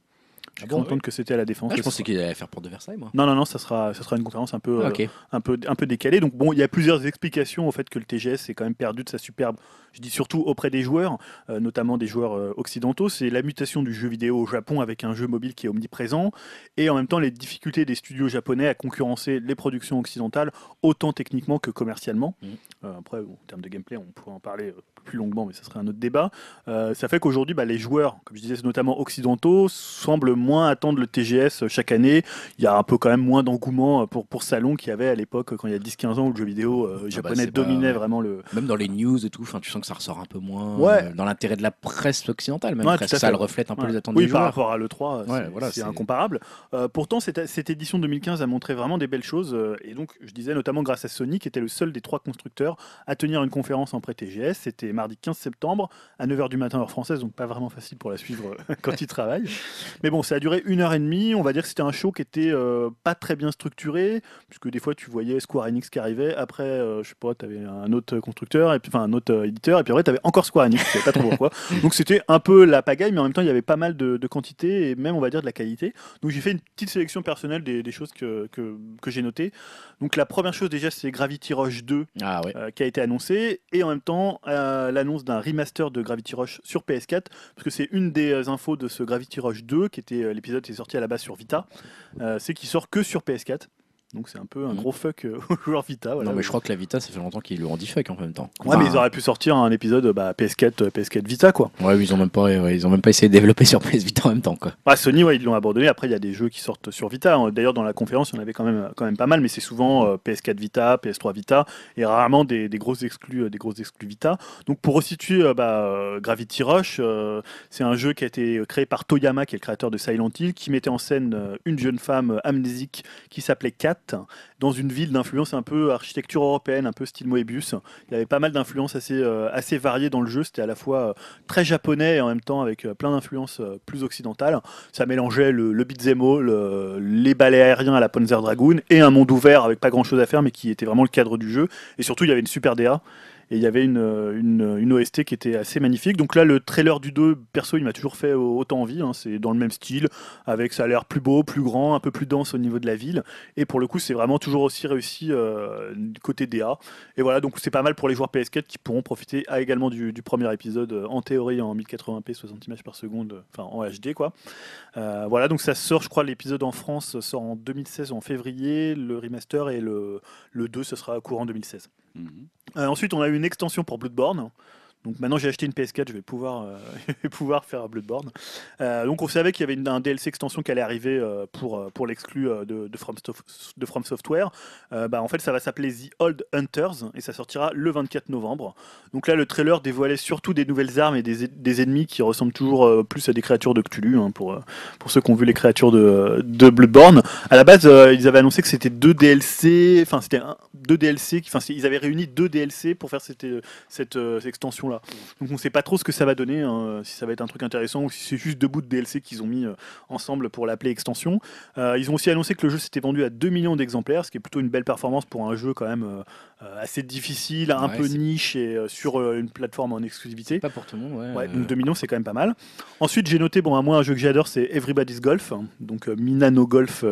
Je Ah suis bon, content que c'était à la Défense. Ah, je Je pensais qu'il allait faire porte de Versailles, moi. Non, non, non, ça sera, ça sera une conférence un peu, Ah, euh, un peu, un peu décalé. Donc bon, il y a plusieurs explications au fait que le TGS est quand même perdu de sa superbe. Je dis surtout auprès des joueurs, euh, notamment des joueurs euh, occidentaux. C'est la mutation du jeu vidéo au Japon avec un jeu mobile qui est omniprésent et en même temps les difficultés des studios japonais à concurrencer les productions occidentales autant techniquement que commercialement. Euh, après, bon, en termes de gameplay, on pourrait en parler euh, plus longuement, mais ça serait un autre débat. Euh, ça fait qu'aujourd'hui, bah, les joueurs, comme je disais, notamment occidentaux, semblent moins attendre le TGS chaque année il y a un peu quand même moins d'engouement pour, pour Salon qu'il y avait à l'époque quand il y a 10-15 ans où le jeu vidéo euh, japonais c'est pas- dominait ouais. vraiment le. Même dans les news et tout, tu sens que ça ressort un peu moins Ouais. euh, dans l'intérêt de la presse occidentale, même Ouais, presque. ça le reflète un peu Ouais. les attentes oui, des par joueurs. rapport à l'E3, Ouais, c'est voilà, incomparable. Pourtant, cette, cette édition 2015 a montré vraiment des belles choses. et donc, je disais notamment grâce à Sony, qui était le seul des trois constructeurs à tenir une conférence en pré-TGS. C'était mardi 15 septembre à 9h du matin, heure française, donc pas vraiment facile pour la suivre euh, quand ils travaillent. Mais bon, ça a duré une heure et demie. On va dire que c'était un show qui était euh, pas très bien structuré, puisque des fois, tu voyais Square Enix qui arrivait. Après, euh, je sais pas, tu avais un autre constructeur, et puis, enfin un autre euh, éditeur, et puis après, tu avais encore Square Enix. Je savais pas trop pourquoi. Donc c'était un peu la pagaille, mais en même temps, il y avait pas mal de, de quantité et même, on va dire, de la qualité. Donc j'ai fait une petite sélection personnelle des, des choses que, que, que j'ai notées. Donc la première chose déjà, c'est Gravity Rush 2 Ah ouais. qui a été annoncé et en même temps euh, l'annonce d'un remaster de Gravity Rush sur PS4 parce que c'est une des infos de ce Gravity Rush 2 qui était euh, l'épisode qui est sorti à la base sur Vita euh, c'est qu'il sort que sur PS4 donc c'est un peu un Mhm. gros fuck euh, aux joueurs Vita voilà. non, mais je crois que la Vita, ça fait longtemps qu'ils le rendent fuck en même temps. ouais mais ils auraient pu sortir un épisode bah, PS4 euh, PS4 Vita quoi Ouais, mais ils ont même pas, ouais, ils ont même pas essayé de développer sur PS Vita en même temps, quoi. Ah, Sony, ouais, ils l'ont abandonné. Après, il y a des jeux qui sortent sur Vita. hein. D'ailleurs, dans la conférence, il y en avait quand même, quand même pas mal, mais c'est souvent euh, PS4 Vita, PS3 Vita, et rarement des, des grosses exclus, euh, des grosses exclus Vita. Donc, pour resituer euh, bah, Gravity Rush, c'est un jeu qui a été créé par Toyama, qui est le créateur de Silent Hill, qui mettait en scène une jeune femme amnésique qui s'appelait Kat, dans une ville d'influence un peu architecture européenne, un peu style Moebius. Il y avait pas mal d'influences assez, euh, assez variées dans le jeu. C'était à la fois euh, très japonais et en même temps avec euh, plein d'influences plus occidentales. Ça mélangeait le, le beat'em les balais aériens à la Panzer Dragoon et un monde ouvert avec pas grand chose à faire mais qui était vraiment le cadre du jeu. Et surtout, il y avait une super DA. Et il y avait une, une, OST qui était assez magnifique. Donc là, le trailer du 2, perso, il m'a toujours fait autant envie. hein. C'est dans le même style, avec ça a l'air plus beau, plus grand, un peu plus dense au niveau de la ville. Et pour le coup, c'est vraiment toujours aussi réussi euh, côté DA. Et voilà, donc c'est pas mal pour les joueurs PS4 qui pourront profiter ah, également du, premier épisode, euh, en théorie en 1080p, 60 images par seconde, enfin en HD quoi. Euh, voilà, donc ça sort, je crois, l'épisode en France sort en 2016, en février, le remaster, et le, le 2, ce sera courant 2016. Mhm. Euh, ensuite, on a eu une extension pour Bloodborne. Donc maintenant j'ai acheté une PS4, je vais pouvoir, euh, pouvoir faire Bloodborne. Euh, donc on savait qu'il y avait une- un DLC extension qui allait arriver euh, pour, pour l'exclu de, de, From de From Software. Bah, en fait ça va s'appeler The Old Hunters et ça sortira le 24 novembre. Donc là le trailer dévoilait surtout des nouvelles armes et des, des ennemis qui ressemblent toujours plus à des créatures de Cthulhu hein, pour, pour ceux qui ont vu les créatures de, de Bloodborne. À la base ils avaient annoncé que c'était deux DLC, enfin c'était deux DLC, ils avaient réuni deux DLC pour faire cette, cette, cette extension là. Donc on sait pas trop ce que ça va donner, hein, si ça va être un truc intéressant ou si c'est juste deux bouts de DLC qu'ils ont mis euh, ensemble pour l'appeler extension. Euh, ils ont aussi annoncé que le jeu s'était vendu à 2 millions d'exemplaires, ce qui est plutôt une belle performance pour un jeu quand même euh, assez difficile, un Ouais, peu niche et euh, sur une plateforme en exclusivité. Pas pour tout le monde, ouais. Ouais, donc 2 millions, c'est quand même pas mal. Ensuite, j'ai noté, bon, à moi, un jeu que j'adore, c'est Everybody's Golf, hein, donc Minano Golf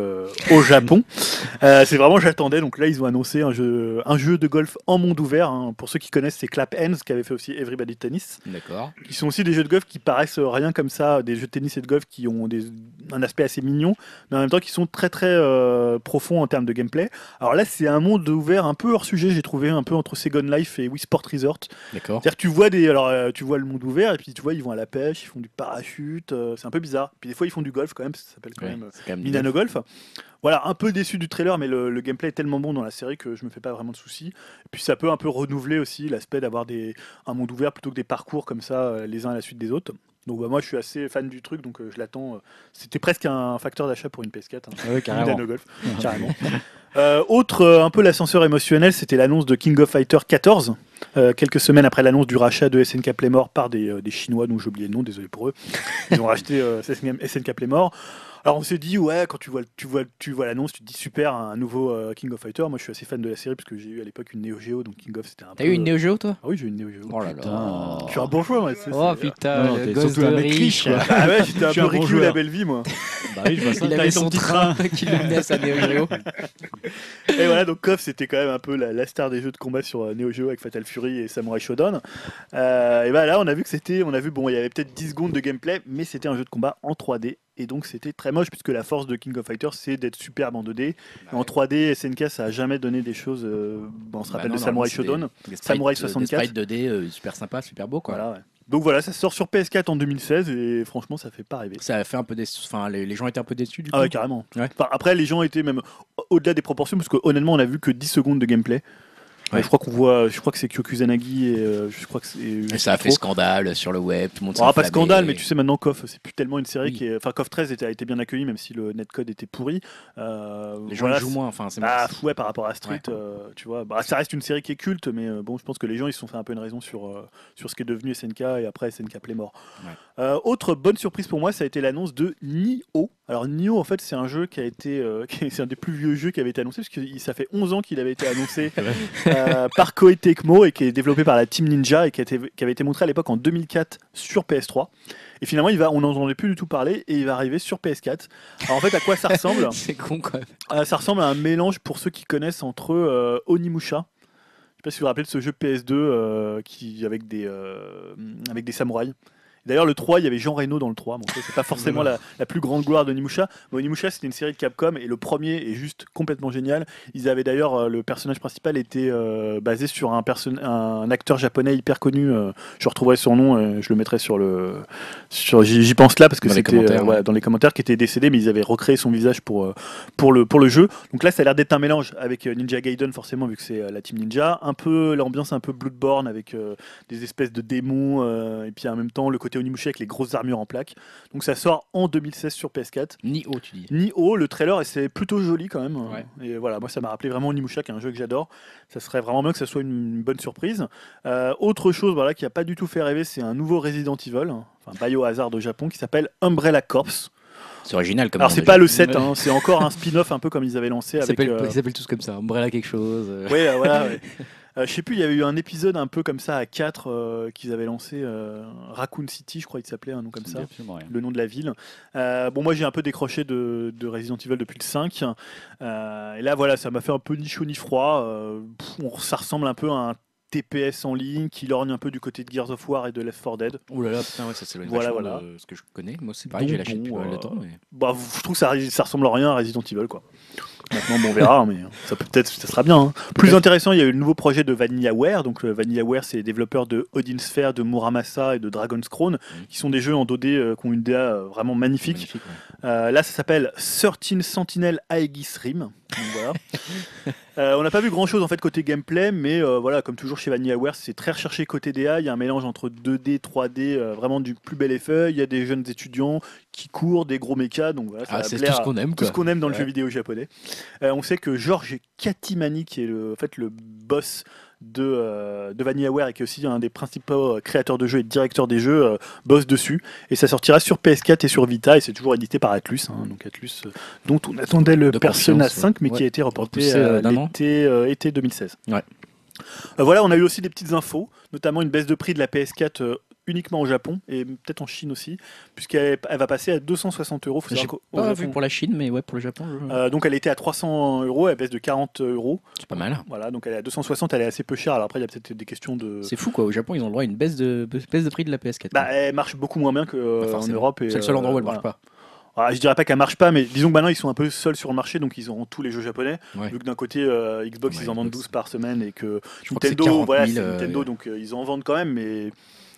au Japon. C'est vraiment, j'attendais. Donc là, ils ont annoncé un jeu, un jeu de golf en monde ouvert. hein. Pour ceux qui connaissent, c'est Clap Hands qui avait fait aussi Everybody Tennis. D'accord. Qui sont aussi des jeux de golf qui paraissent rien comme ça, des jeux de tennis et de golf qui ont des, un aspect assez mignon, mais en même temps qui sont très très euh, profonds en termes de gameplay. Alors là, c'est un monde ouvert un peu hors sujet, j'ai trouvé un peu entre Second Life et Wii Sport Resort. D'accord. C'est-à-dire que tu vois des, alors euh, tu vois le monde ouvert et puis tu vois ils vont à la pêche, ils font du parachute, euh, c'est un peu bizarre. Puis des fois ils font du golf quand même, ça s'appelle Ouais, quand même Minano Golf. Voilà, un peu déçu du trailer, mais le, le gameplay est tellement bon dans la série que je me fais pas vraiment de soucis. Et puis ça peut un peu renouveler aussi l'aspect d'avoir des un monde ouvert plutôt que des parcours comme ça euh, les uns à la suite des autres. Donc bah, moi je suis assez fan du truc, donc euh, je l'attends. euh. C'était presque un facteur d'achat pour une PS4. hein. Ah ouais, carrément. Golf, carrément. Euh, autre, euh, un peu l'ascenseur émotionnel, c'était l'annonce de King of Fighter 14, euh, quelques semaines après l'annonce du rachat de SNK Playmore par des, des Chinois, dont j'ai oublié le nom, désolé pour eux. Ils ont racheté SNK Playmore. Alors on s'est dit, ouais, quand tu vois, tu vois, tu vois l'annonce, tu te dis super, un nouveau euh, King of Fighter. Moi je suis assez fan de la série parce que j'ai eu à l'époque une Neo Geo, donc King of c'était un T'as peu. eu une Neo Geo, toi? Ah oui, j'ai eu une Neo Geo. Oh là là. Putain. Je suis un bourgeois, moi. c'est- Oh putain, Non, le t'es gosse surtout de un mec riche. riche. Ah ouais, j'étais un peu bon Riku la joueur. belle vie, moi. Bah oui, je vois ça. Il avait son petit train qui le menait à sa Neo Geo. Et voilà, donc KOF c'était quand même un peu la, la star des jeux de combat sur euh, Neo Geo avec Fatal Fury et Samurai Shodown. Euh, et bah là, on a vu que c'était, on a vu, bon, il y avait peut-être 10 secondes de gameplay, mais c'était un jeu de combat en 3D. Et donc c'était très moche puisque la force de King of Fighters c'est d'être superbe en 2D. Et en 3D, SNK ça a jamais donné des choses. euh, bon, on se Bah rappelle non, de Samurai Shodown. des- des Samurai euh, des 64. sprites 2D euh, super sympa, super beau quoi. Voilà, ouais. Donc voilà, ça sort sur PS4 en 2016 et franchement ça fait pas rêver. Ça a fait un peu des... enfin les, les gens étaient un peu déçus du coup. Ah ouais, carrément. Ouais. Enfin, après, les gens étaient même au-delà des proportions, parce que honnêtement, on a vu que 10 secondes de gameplay. Ouais. je crois qu'on voit, je crois que c'est Kyokusanagi et euh, je crois que c'est. Et ça a fait trop. scandale sur le web, tout le monde s'est Alors, pas scandale, mais tu sais maintenant KOF, c'est plus tellement une série Oui. qui est. Enfin, KOF 13 était, a été bien accueilli, même si le netcode était pourri. Euh, les gens voilà, jouent moins, enfin c'est bah, ouais, par rapport à Street, Ouais. euh, tu vois. Bah, ça reste une série qui est culte, mais bon, je pense que les gens ils se sont fait un peu une raison sur, euh, sur ce qui est devenu SNK et après SNK Playmore. Ouais. Euh, autre bonne surprise pour moi, ça a été l'annonce de Nioh. Alors Nioh, en fait, c'est un jeu qui a été, euh, c'est un des plus vieux jeux qui avait été annoncé parce que ça fait 11 ans qu'il avait été annoncé euh, par Koei Tecmo et qui est développé par la Team Ninja et qui, a été- qui avait été montré à l'époque en 2004 sur PS3. Et finalement, il va, on n'en entendait plus du tout parler et il va arriver sur PS4. Alors en fait, à quoi ça ressemble c'est con quoi. ça ressemble à un mélange pour ceux qui connaissent entre Onimusha. Je sais pas si vous vous rappelez de ce jeu PS2 euh, qui avec des avec des samouraïs. D'ailleurs, le 3, il y avait Jean Reno dans le 3. Bon, c'est pas forcément la, la plus grande gloire d'Onimusha. Mais Onimusha, c'était une série de Capcom et le premier est juste complètement génial. Ils avaient d'ailleurs, euh, le personnage principal était euh, basé sur un, acteur japonais hyper connu. euh, je retrouverai son nom, euh, je le mettrai sur le. Sur, j'y pense là parce que c'était commentaires, euh, ouais, ouais. dans les commentaires qui était décédé, mais ils avaient recréé son visage pour, pour, le, pour le jeu. Donc là, ça a l'air d'être un mélange avec Ninja Gaiden, forcément, vu que c'est la team Ninja. Un peu l'ambiance un peu Bloodborne avec des espèces de démons, et puis en même temps le côté Onimusha avec les grosses armures en plaques. Donc ça sort en 2016 sur PS4. Ni haut tu dis. Nioh, le trailer, et c'est plutôt joli quand même. Ouais. Et voilà, moi ça m'a rappelé vraiment Onimusha, qui est un jeu que j'adore. Ça serait vraiment bien que ça soit une bonne surprise. Euh, autre chose voilà, qui a pas du tout fait rêver, c'est un nouveau Resident Evil, enfin Biohazard au Japon, qui s'appelle Umbrella Corps. C'est original comme Alors c'est pas le 7, Ouais. hein, c'est encore un spin-off un peu comme ils avaient lancé Ils s'appellent euh, tous comme ça, Umbrella quelque chose. Ouais, euh, voilà, ouais. Euh, je sais plus, il y avait eu un épisode un peu comme ça à 4 qu'ils avaient lancé, euh, Raccoon City, je crois qu'il s'appelait, un nom comme Ça le nom de la ville. Euh, bon, moi j'ai un peu décroché de, de Resident Evil depuis le 5. Euh, et là, voilà, ça m'a fait un peu ni chaud ni froid. Euh, pff, ça ressemble un peu à un TPS en ligne qui lorgne un peu du côté de Gears of War et de Left 4 Dead. Oh là là, putain, ouais, ça c'est Voilà, voilà, de ce que je connais. Moi, c'est pareil, j'ai lâché depuis bon, pas mal de euh, temps. Mais... Bah, je trouve que ça, ça ressemble à rien à Resident Evil, quoi. Maintenant, bon, on verra, mais ça peut peut-être, ça sera bien. hein. Plus intéressant, il y a eu le nouveau projet de VanillaWare. Donc, euh, VanillaWare, c'est les développeurs de Odin Sphere, de Muramasa et de Dragon's Crown, qui sont des jeux en 2D euh, qui ont une DA euh, vraiment magnifique. Magnifique, ouais. Euh, là, ça s'appelle 13 Sentinel Aegis Rim. Donc, voilà. Euh, on n'a pas vu grand chose en fait côté gameplay, mais euh, voilà, comme toujours chez VanillaWare, c'est très recherché côté DA. Il y a un mélange entre 2D, 3D, euh, vraiment du plus bel effet. Il y a des jeunes étudiants qui courent, des gros mechas. Donc voilà, ça Ah, va c'est plaire tout ce qu'on aime. tout Quoi. ce qu'on aime dans le jeu vidéo japonais. On sait que Georges Katimani, qui est le, en fait, le boss de, euh, de VanillaWare et qui est aussi un des principaux euh, créateurs de jeux et directeurs des jeux, euh, bosse dessus. Et ça sortira sur PS4 et sur Vita, et c'est toujours édité par Atlus. hein. donc Atlus, euh, dont on attendait le De Persona confiance, 5, mais ouais. qui a été reporté à l'été été 2016. Ouais. Voilà, on a eu aussi des petites infos, notamment une baisse de prix de la PS4 euh, uniquement au Japon et peut-être en Chine aussi, puisqu'elle elle va passer à 260 euros. J'ai pas Japon- vu pour la Chine, mais ouais, pour le Japon, je- euh, donc elle était à 300 euros, elle baisse de 40 euros. c'est pas mal. Voilà, donc elle est à 260, elle est assez peu chère. Alors après, il y a peut-être des questions de. C'est fou quoi. Au Japon, ils ont le droit à une baisse de, baisse de prix de la PS4. Bah, elle marche beaucoup moins bien qu'en Bah, forcément. Europe. c'est le seul endroit où elle euh, marche voilà. pas. Ah, je dirais pas qu'elle marche pas, mais disons que maintenant ils sont un peu seuls sur le marché, donc ils auront tous les jeux japonais. Ouais. Vu que d'un côté, euh, Xbox Ouais, ils en vendent Xbox. 12 par semaine et que Je Nintendo, 40 voilà, 000, c'est euh, Nintendo, donc euh, ils en vendent quand même, mais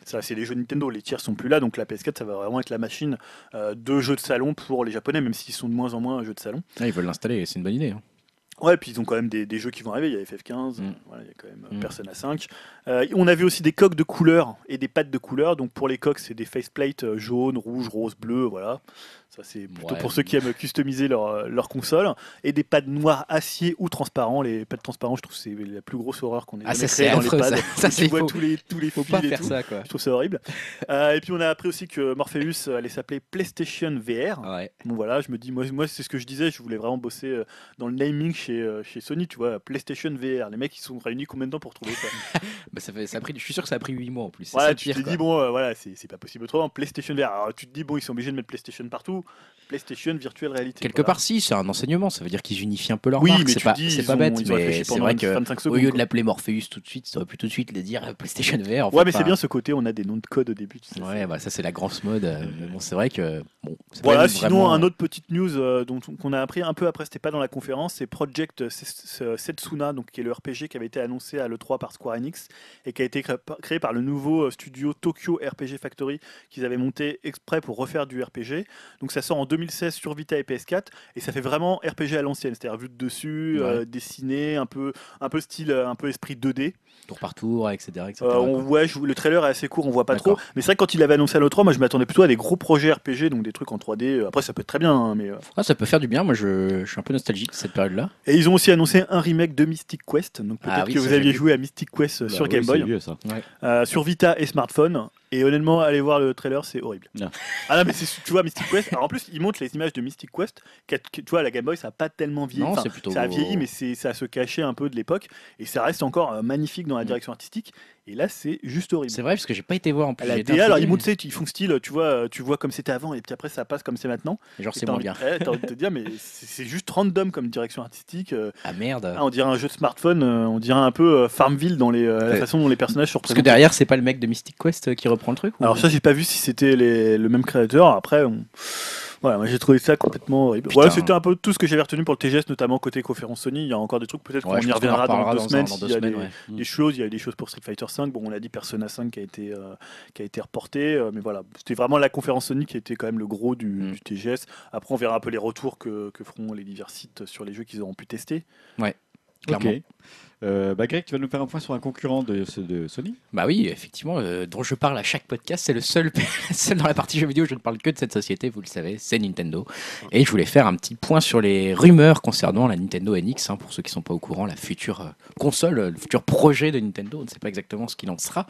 c'est les jeux Nintendo. Les tiers sont plus là, donc la PS4 ça va vraiment être la machine euh, de jeux de salon pour les Japonais, même s'ils sont de moins en moins jeux de salon. Ah, ils veulent l'installer, c'est une bonne idée. hein. Ouais, puis ils ont quand même des, des jeux qui vont arriver. Il y a FF15, Mm. voilà, il y a quand même euh, Mm. Persona 5. Euh, on a vu aussi des coques de couleurs et des pattes de couleurs. Donc pour les coques, c'est des faceplates jaunes, rouges, roses, bleues. Voilà. Ça, c'est plutôt Ouais. pour ceux qui aiment customiser leur, euh, leur console. Et des pads noirs acier ou transparents. Les pads transparents, je trouve que c'est la plus grosse horreur qu'on ait Ah, jamais créée dans les affreux, pads. ça, ça tu vois faux. tous les, tous les Faut pas faire tout. ça quoi. Je trouve ça horrible. Euh, et puis on a appris aussi que Morpheus allait s'appeler PlayStation VR. Ouais. Bon voilà, je me dis, moi, moi c'est ce que je disais, je voulais vraiment bosser euh, dans le naming chez, euh, chez Sony, tu vois, PlayStation VR. Les mecs, ils sont réunis combien de temps pour trouver ça Bah, ça fait, ça a pris, je suis sûr que ça a pris 8 mois en plus. Ça Voilà, tu te dis, bon, euh, voilà, c'est c'est pas possible autrement. PlayStation VR. Alors tu te dis, bon, ils sont obligés de mettre PlayStation partout. PlayStation Virtual Reality. Quelque voilà. part, si, c'est un enseignement. Ça veut dire qu'ils unifient un peu leur Oui, marque. mais C'est pas, dis, pas ont- bête, mais c'est vrai que 25 au lieu de l'appeler Morpheus tout de suite, ça aurait pu tout de suite le dire euh, PlayStation VR. Ouais, mais c'est bien ce côté, on a des noms de code au début. tu sais, Ouais, bah ça c'est la grosse mode. euh, mais bon, c'est vrai que bon. Voilà, sinon, vraiment- un autre petite news euh, dont qu'on a appris un peu après, c'était pas dans la conférence, c'est Project Se- Setsuna, donc, qui est le RPG qui avait été annoncé à l'E3 par Square Enix et qui a été créé par le nouveau euh, studio Tokyo RPG Factory qu'ils avaient monté exprès pour refaire du RPG. Donc ça sort en 2016 sur Vita et PS4 et ça fait vraiment RPG à l'ancienne, c'est-à-dire vu de dessus, euh, dessiné, un peu, un peu style, euh, un peu esprit 2D. tour par tour, etc. etc., Euh, on- ouais, je- le trailer est assez court, on voit pas trop. Mais c'est vrai que quand il avait annoncé à l'E3, moi je m'attendais plutôt à des gros projets RPG, donc des trucs en 3D. Après, ça peut être très bien, hein, mais. euh, Ah, ça peut faire du bien. Moi, je, je suis un peu nostalgique de cette période-là. Et ils ont aussi annoncé un remake de Mystic Quest. Donc peut-être Ah oui, que vous aviez joué à Mystic Quest Bah sur oui, Game Boy, vieux, ça. sur Vita et smartphone. Et honnêtement, allez voir le trailer, c'est horrible. Non. Ah non, mais c'est- tu vois Mystic Quest. Alors en plus, ils montrent les images de Mystic Quest. tu vois, la Game Boy, ça a pas tellement vieilli. Non, Enfin, c'est plutôt- Ça a vieilli, mais c'est ça se cachait un peu de l'époque. Et ça reste encore euh, magnifique dans la Mm. direction artistique. Et là, c'est juste horrible. C'est vrai parce que j'ai pas été voir en plus. La DA, alors ils montent, mais- tu sais, ils font style, tu vois, tu vois comme c'était avant, et puis après ça passe comme c'est maintenant. Genre c'est moins bien. ouais, t'as envie de te dire, mais c'est juste random comme direction artistique. euh, Ah merde. ah, on dirait un jeu de smartphone, euh, on dirait un peu euh, Farmville dans les, la façon dont les personnages sont Parce que représentés. derrière, c'est pas le mec de Mystic Quest qui reprend le truc ou- Alors ça, j'ai pas vu si c'était le même créateur. Après, on- voilà, moi j'ai trouvé ça complètement horrible. Putain. Voilà, c'était un peu tout ce que j'avais retenu pour le TGS, notamment côté conférence Sony. Il y a encore des trucs, peut-être Ouais, qu'on y reviendra dans deux dans un- semaines. dans s'il deux y a semaines, des, ouais. des choses, il y a eu des choses pour Street Fighter 5. Bon, on a dit Persona 5 qui a été, euh, qui a été reporté, euh, mais voilà, c'était vraiment la conférence Sony qui était quand même le gros du, Mm. du TGS. Après, on verra un peu les retours que, que feront les divers sites sur les jeux qu'ils auront pu tester. Clairement. Ok. Euh, bah, Greg, tu vas nous faire un point sur un concurrent de, Sony Bah oui, effectivement, euh, dont je parle à chaque podcast, c'est le seul, seul dans la partie jeux vidéo je ne parle que de cette société, vous le savez, c'est Nintendo. Et je voulais faire un petit point sur les rumeurs concernant la Nintendo NX, hein, pour ceux qui ne sont pas au courant, la future euh, console, euh, le futur projet de Nintendo, on ne sait pas exactement ce qu'il en sera.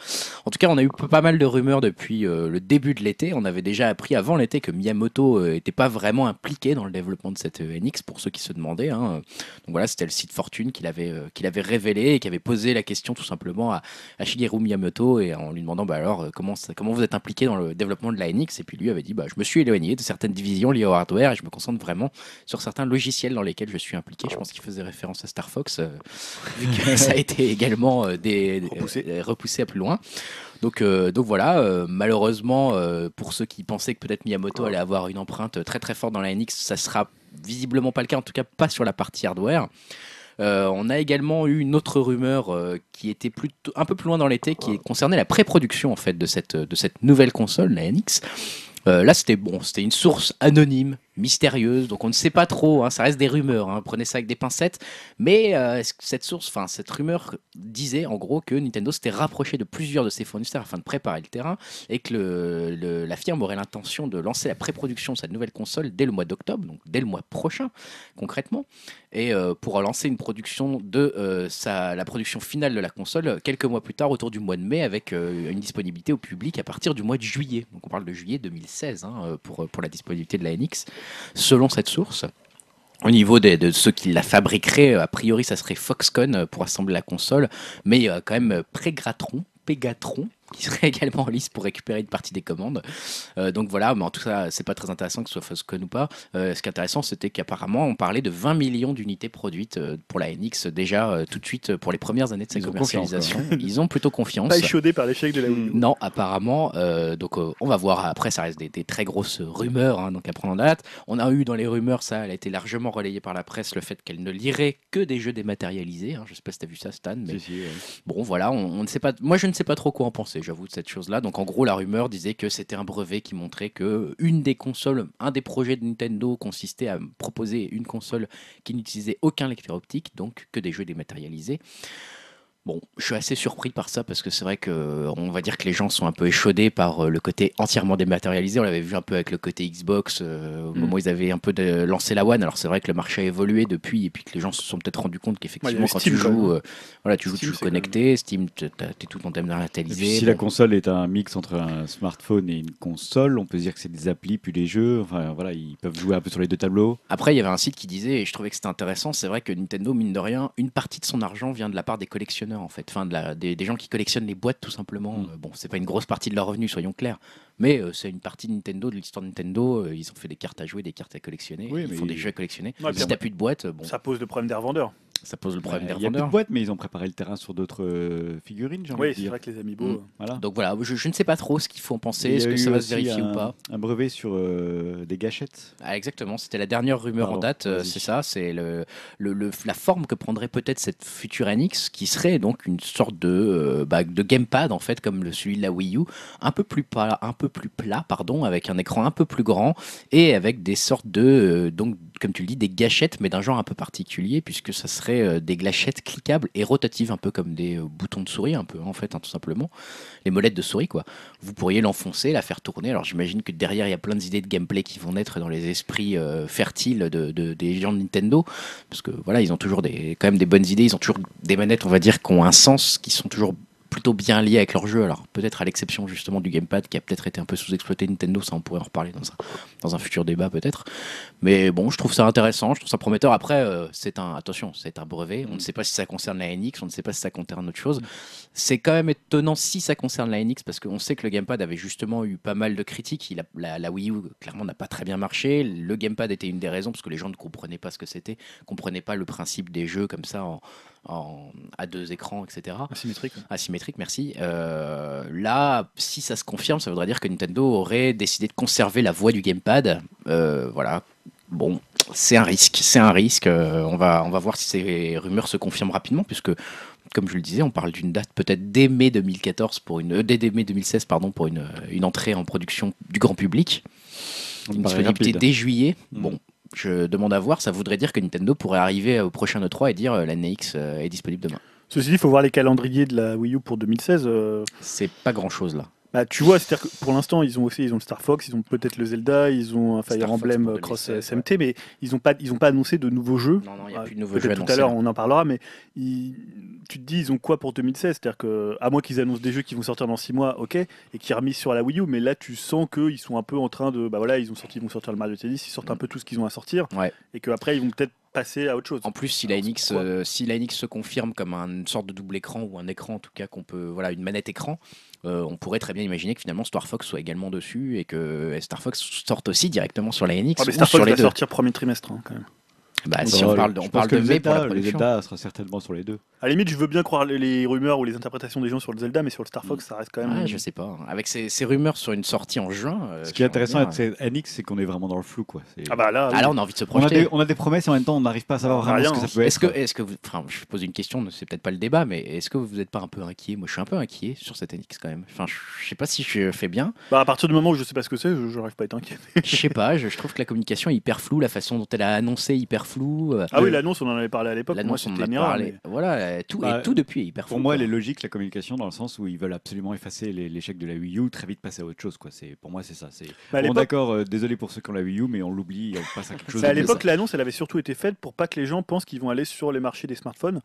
En tout cas, on a eu pas mal de rumeurs depuis le début de l'été. On avait déjà appris avant l'été que Miyamoto n'était pas vraiment impliqué dans le développement de cette NX, pour ceux qui se demandaient. hein. Donc voilà, c'était le site Fortune qu'il avait, qu'il avait révélé révélé et qui avait posé la question tout simplement à, à Shigeru Miyamoto et en lui demandant bah alors euh, comment, ça- comment vous êtes impliqué dans le développement de la NX et puis lui avait dit bah je me suis éloigné de certaines divisions liées au hardware et je me concentre vraiment sur certains logiciels dans lesquels je suis impliqué. Je pense qu'il faisait référence à Star Fox euh, vu que ça a été également euh, des, des- Repoussé. euh, repoussé à plus loin. Donc, euh, donc voilà, euh, malheureusement, euh, pour ceux qui pensaient que peut-être Miyamoto allait avoir une empreinte très très forte dans la NX, ça sera visiblement pas le cas, en tout cas pas sur la partie hardware. Euh, on a également eu une autre rumeur euh, qui était plutôt un peu plus loin dans l'été, qui concernait la pré-production en fait de cette, de cette nouvelle console, la NX. Euh, là, c'était bon, c'était une source anonyme, mystérieuse, donc on ne sait pas trop. hein, ça reste des rumeurs. hein, prenez ça avec des pincettes. Mais euh, cette source, enfin cette rumeur disait en gros que Nintendo s'était rapproché de plusieurs de ses fournisseurs afin de préparer le terrain et que la firme aurait l'intention de lancer la pré-production de sa nouvelle console dès le mois d'octobre, donc dès le mois prochain concrètement, et euh, pour lancer une production de euh, la production finale de la console quelques mois plus tard, autour du mois de mai, avec euh, une disponibilité au public à partir du mois de juillet. Donc on parle de juillet 2016 hein, euh, pour, pour la disponibilité de la NX, selon cette source. Au niveau de ceux qui la fabriqueraient, a priori, ça serait Foxconn euh, pour assembler la console, mais a quand même euh, Pregatron, Pegatron, qui serait également en lice pour récupérer une partie des commandes. Euh, donc voilà, mais en tout cas, c'est pas très intéressant que ce soit Foxconn ou pas. Euh, ce qui est intéressant, c'était qu'apparemment, on parlait de 20 millions d'unités produites euh, pour la NX déjà euh, tout de suite pour les premières années de sa Ils ont confiance, commercialisation. Ils ont plutôt confiance. Pas échaudé par l'échec de la Wii U. Non, apparemment. donc, on va voir. Après, ça reste des, des très grosses rumeurs, hein, donc à prendre en date. On a eu dans les rumeurs, ça, elle a été largement relayée par la presse, le fait qu'elle ne lirait que des jeux dématérialisés. hein. Je sais pas si tu as vu ça, Stan, mais Si, si, ouais. Bon, voilà, on, on ne sait pas. Moi, je ne sais pas trop quoi en penser, j'avoue, de cette chose-là. Donc, en gros, la rumeur disait que c'était un brevet qui montrait que une des consoles, un des projets de Nintendo consistait à proposer une console qui n'utilisait aucun lecteur optique, donc que des jeux dématérialisés. Bon, je suis assez surpris par ça parce que c'est vrai que on va dire que les gens sont un peu échaudés par euh, le côté entièrement dématérialisé. On l'avait vu un peu avec le côté Xbox euh, au Mm. moment où ils avaient un peu de, lancé la One. Alors c'est vrai que le marché a évolué depuis et puis que les gens se sont peut-être rendus compte qu'effectivement quand Steam, tu quand même. joues, euh, voilà, tu joues, Steam, tu joues connecté. Steam, tu es tout en dématérialisé. si la console est un mix entre un smartphone et une console, on peut se dire que c'est des applis puis les jeux. Enfin voilà, ils peuvent jouer un peu sur les deux tableaux. Après, il y avait un site qui disait, et je trouvais que c'était intéressant, c'est vrai que Nintendo, mine de rien, une partie de son argent vient de la part des collectionneurs, en fait. Enfin, de la, des, des gens qui collectionnent les boîtes, tout simplement. Mm. Euh, bon, c'est pas une grosse partie de leur revenu, soyons clairs. Mais euh, c'est une partie de Nintendo, de l'histoire de Nintendo. Euh, ils ont fait des cartes à jouer, des cartes à collectionner. Oui, ils font des jeux à collectionner. Ouais, si t'as plus de boîte, bon, ça, Ça pose le problème des revendeurs. Pose le problème Bah, des Il y a de boîtes, mais ils ont préparé le terrain sur d'autres euh, figurines, j'ai envie Oui, de c'est vrai que les amiibo. Mm. euh, Voilà. Donc voilà, je, je ne sais pas trop ce qu'il faut en penser. Est-ce a que ça va se vérifier un, ou pas Un brevet sur euh, des gâchettes. Ah, exactement, c'était la dernière rumeur en date, euh, c'est ça, c'est le, le- le- la forme que prendrait peut-être cette future NX, qui serait donc une sorte de, euh, bah, de gamepad en fait, comme le, celui de la Wii U, un peu plus plat, un peu plus plat, pardon, avec un écran un peu plus grand et avec des sortes de, euh, donc comme tu le dis, des gâchettes, mais d'un genre un peu particulier, puisque ça serait euh, des gâchettes cliquables et rotatives, un peu comme des euh, boutons de souris, un peu en fait, hein, tout simplement, les molettes de souris quoi vous pourriez l'enfoncer, la faire tourner. Alors j'imagine que derrière, il y a plein d'idées de gameplay qui vont naître dans les esprits euh, fertiles de, de- des gens de Nintendo. Parce que voilà, ils ont toujours des, quand même des bonnes idées. Ils ont toujours des manettes, on va dire, qui ont un sens, qui sont toujours plutôt bien liées avec leur jeu. Alors peut-être à l'exception justement du gamepad qui a peut-être été un peu sous-exploité Nintendo, ça on pourrait en reparler dans un, dans un futur débat peut-être. Mais bon, je trouve ça intéressant, je trouve ça prometteur. Après, euh, c'est un attention, c'est un brevet. On ne sait pas si ça concerne la NX, on ne sait pas si ça concerne autre chose. C'est quand même étonnant si ça concerne la NX parce qu'on sait que le gamepad avait justement eu pas mal de critiques. Il a- la, la Wii U clairement n'a pas très bien marché. Le gamepad était une des raisons parce que les gens ne comprenaient pas ce que c'était, comprenaient pas le principe des jeux comme ça en, en- à deux écrans, etc. Asymétrique. Asymétrique, merci. Euh, là, si ça se confirme, ça voudrait dire que Nintendo aurait décidé de conserver la voix du gamepad. Euh, voilà. Bon, c'est un risque, c'est un risque. Euh, on, va, on va voir si ces rumeurs se confirment rapidement, puisque, comme je le disais, on parle d'une date peut-être dès mai 2014 pour une, dès, mai 2016 pardon pour une, une entrée en production du grand public, une disponibilité dès juillet. Mm. Bon. Je demande à voir, ça voudrait dire que Nintendo pourrait arriver au prochain E3 et dire euh, la NX euh, est disponible demain. Ceci dit, il faut voir les calendriers de la Wii U pour 2016. euh, C'est pas grand chose là. Bah, tu vois, c'est-à-dire que pour l'instant, ils ont aussi ils ont le Star Fox, ils ont peut-être le Zelda, ils ont un Fire Star Emblem euh, Cross 2016, SMT, mais ils n'ont pas, ils ont pas annoncé de nouveaux jeux. Non, non, il n'y a Ah, plus de nouveaux jeux tout à l'heure, on en parlera, mais ils- tu te dis, ils ont quoi pour 2016 C'est-à-dire que, à moins qu'ils annoncent des jeux qui vont sortir dans 6 mois, ok, et qui remis sur la Wii U, mais là, tu sens qu'ils sont un peu en train de. Bah voilà, ils ont sorti, ils vont sortir le Mario Tennis, ils sortent un peu tout ce qu'ils ont à sortir, Ouais. et qu'après, ils vont peut-être passer à autre chose. En plus, si la NX, euh, si la NX se confirme comme un- une sorte de double écran ou un écran en tout cas qu'on peut, voilà, une manette écran, euh, on pourrait très bien imaginer que finalement Star Fox soit également dessus et que Star Fox sorte aussi directement sur la NX Ah, mais ou Star sur Fox les va deux. sortir premier trimestre hein, quand même. Bah, si on parle de, on parle de mai pour la Zelda, production. Zelda sera certainement sur les deux. À la limite, je veux bien croire les, les rumeurs ou les interprétations des gens sur le Zelda, mais sur le Star Fox, ça reste quand même. Ouais, je sais pas. Avec ces, ces rumeurs sur une sortie en juin. euh, Ce qui est intéressant avec NX, c'est qu'on est vraiment dans le flou. Quoi. Ah bah là, Ah là, on a envie de se on, a projeter. des, on a des promesses et en même temps, on n'arrive pas à savoir Ah, vraiment rien, ce que ça hein. peut être. Est-ce que, est-ce que vous, enfin, je pose une question, c'est peut-être pas le débat, mais est-ce que vous n'êtes pas un peu inquiet? Moi, je suis un peu inquiet sur cette NX quand même. Enfin, je sais pas si je fais bien. Bah, à partir du moment où je sais pas ce que c'est, je n'arrive pas à être inquiet. Je sais pas. Je, je trouve que la communication est hyper floue, la façon dont elle a annoncé hyper floue. Euh, Ah oui, l'annonce, on en avait parlé à l'époque. Moi, L'annonce, on en c'était a une erreur. parlé. mais- Voilà, euh, tout, Bah, et tout depuis est hyper flou. Pour moi, elle quoi. est logique la communication dans le sens où ils veulent absolument effacer l'échec de la Wii U, très vite passer à autre chose. Quoi. C'est pour moi, c'est ça. Bah, bon, d'accord. euh, désolé pour ceux qui ont la Wii U, mais on l'oublie, on passe à quelque chose. Bah, à l'époque, l'annonce, elle avait surtout été faite pour pas que les gens pensent qu'ils vont aller sur les marchés des smartphones.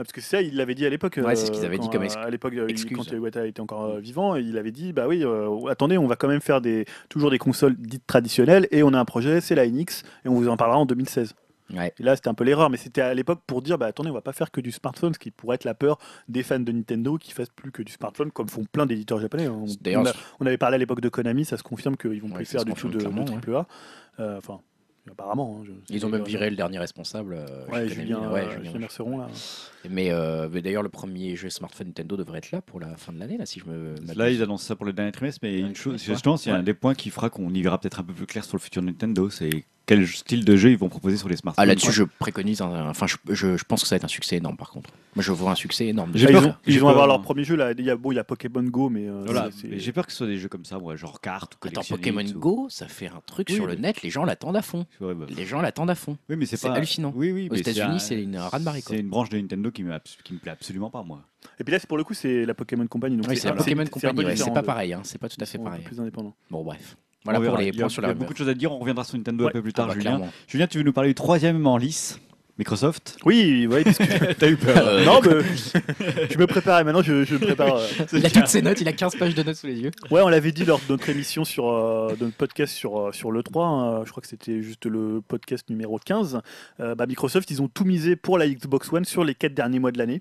Ah, Parce que ça, il l'avait dit à l'époque. Ouais, c'est ce euh, qu'ils avaient dit comme euh, ex- À l'époque, euh, excuse. quand Iwata était encore euh, vivant, il avait dit bah oui, euh, attendez, on va quand même faire des, toujours des consoles dites traditionnelles et on a un projet, c'est la NX, et on vous en parlera en 2016. Ouais. Et là, c'était un peu l'erreur, mais c'était à l'époque pour dire bah attendez, on va pas faire que du smartphone, ce qui pourrait être la peur des fans de Nintendo qui fassent plus que du smartphone, comme font plein d'éditeurs japonais. On, D'ailleurs, on a- on avait parlé à l'époque de Konami, ça se confirme qu'ils vont Ouais, plus faire du tout de, de ouais. triple A. Euh, Enfin, apparemment. hein, je- Ils ont même viré le dernier responsable. euh, Ouais, Julien, Konami, ouais, euh, Julien Julien Merceron, là. Mais, euh, mais d'ailleurs, le premier jeu smartphone Nintendo devrait être là pour la fin de l'année, là, si je me. Là, ils annoncent ça pour le dernier trimestre, mais une chose, justement, c'est ouais. un des points qui fera qu'on y verra peut-être un peu plus clair sur le futur Nintendo. C'est quel style de jeu ils vont proposer sur les smartphones. Ah, là-dessus, je préconise. un- Enfin, je, je- je pense que ça va être un succès énorme, par contre. Moi, je vois un succès énorme. J'ai Ah, peur- ils, ont- ils vont avoir leur premier jeu là. Il y a, bon, il y a Pokémon Go, mais euh, Voilà, c'est- mais j'ai peur que ce soit des jeux comme ça, moi, genre cartes ou Attends, Pokémon ou- Go, ça fait un truc Oui, sur le mais- net, les gens l'attendent à fond. Ouais, bah, Les gens l'attendent à fond. Oui, mais c'est C'est pas hallucinant. Oui, oui, Aux mais États-Unis, un- c'est une quoi. C'est une branche de Nintendo qui me, abs- qui me plaît absolument pas, moi. Et puis là, c'est pour le coup, c'est la Pokémon Company. Donc Oui, c'est la un- Pokémon Company, ouais, c'est différent pas de- pareil, hein, c'est pas tout à ils fait sont un peu pareil. plus indépendants. Bon, bref. Voilà On pour les il y a, points sur il y la a beaucoup de choses à dire. On reviendra sur Nintendo Ouais. un peu plus tard, Ah bah, Julien. clairement. Julien, tu veux nous parler du troisième en lice Microsoft? Oui, oui, parce que. T'as eu peur Euh, non, mais je me préparais maintenant, je, je me prépare. euh. Il a toutes ses notes, il a 15 pages de notes sous les yeux. Ouais, on l'avait dit lors de notre émission sur euh, de notre podcast sur, sur l'E3, hein, je crois que c'était juste le podcast numéro 15. Euh, bah, Microsoft, ils ont tout misé pour la Xbox One sur les 4 derniers mois de l'année.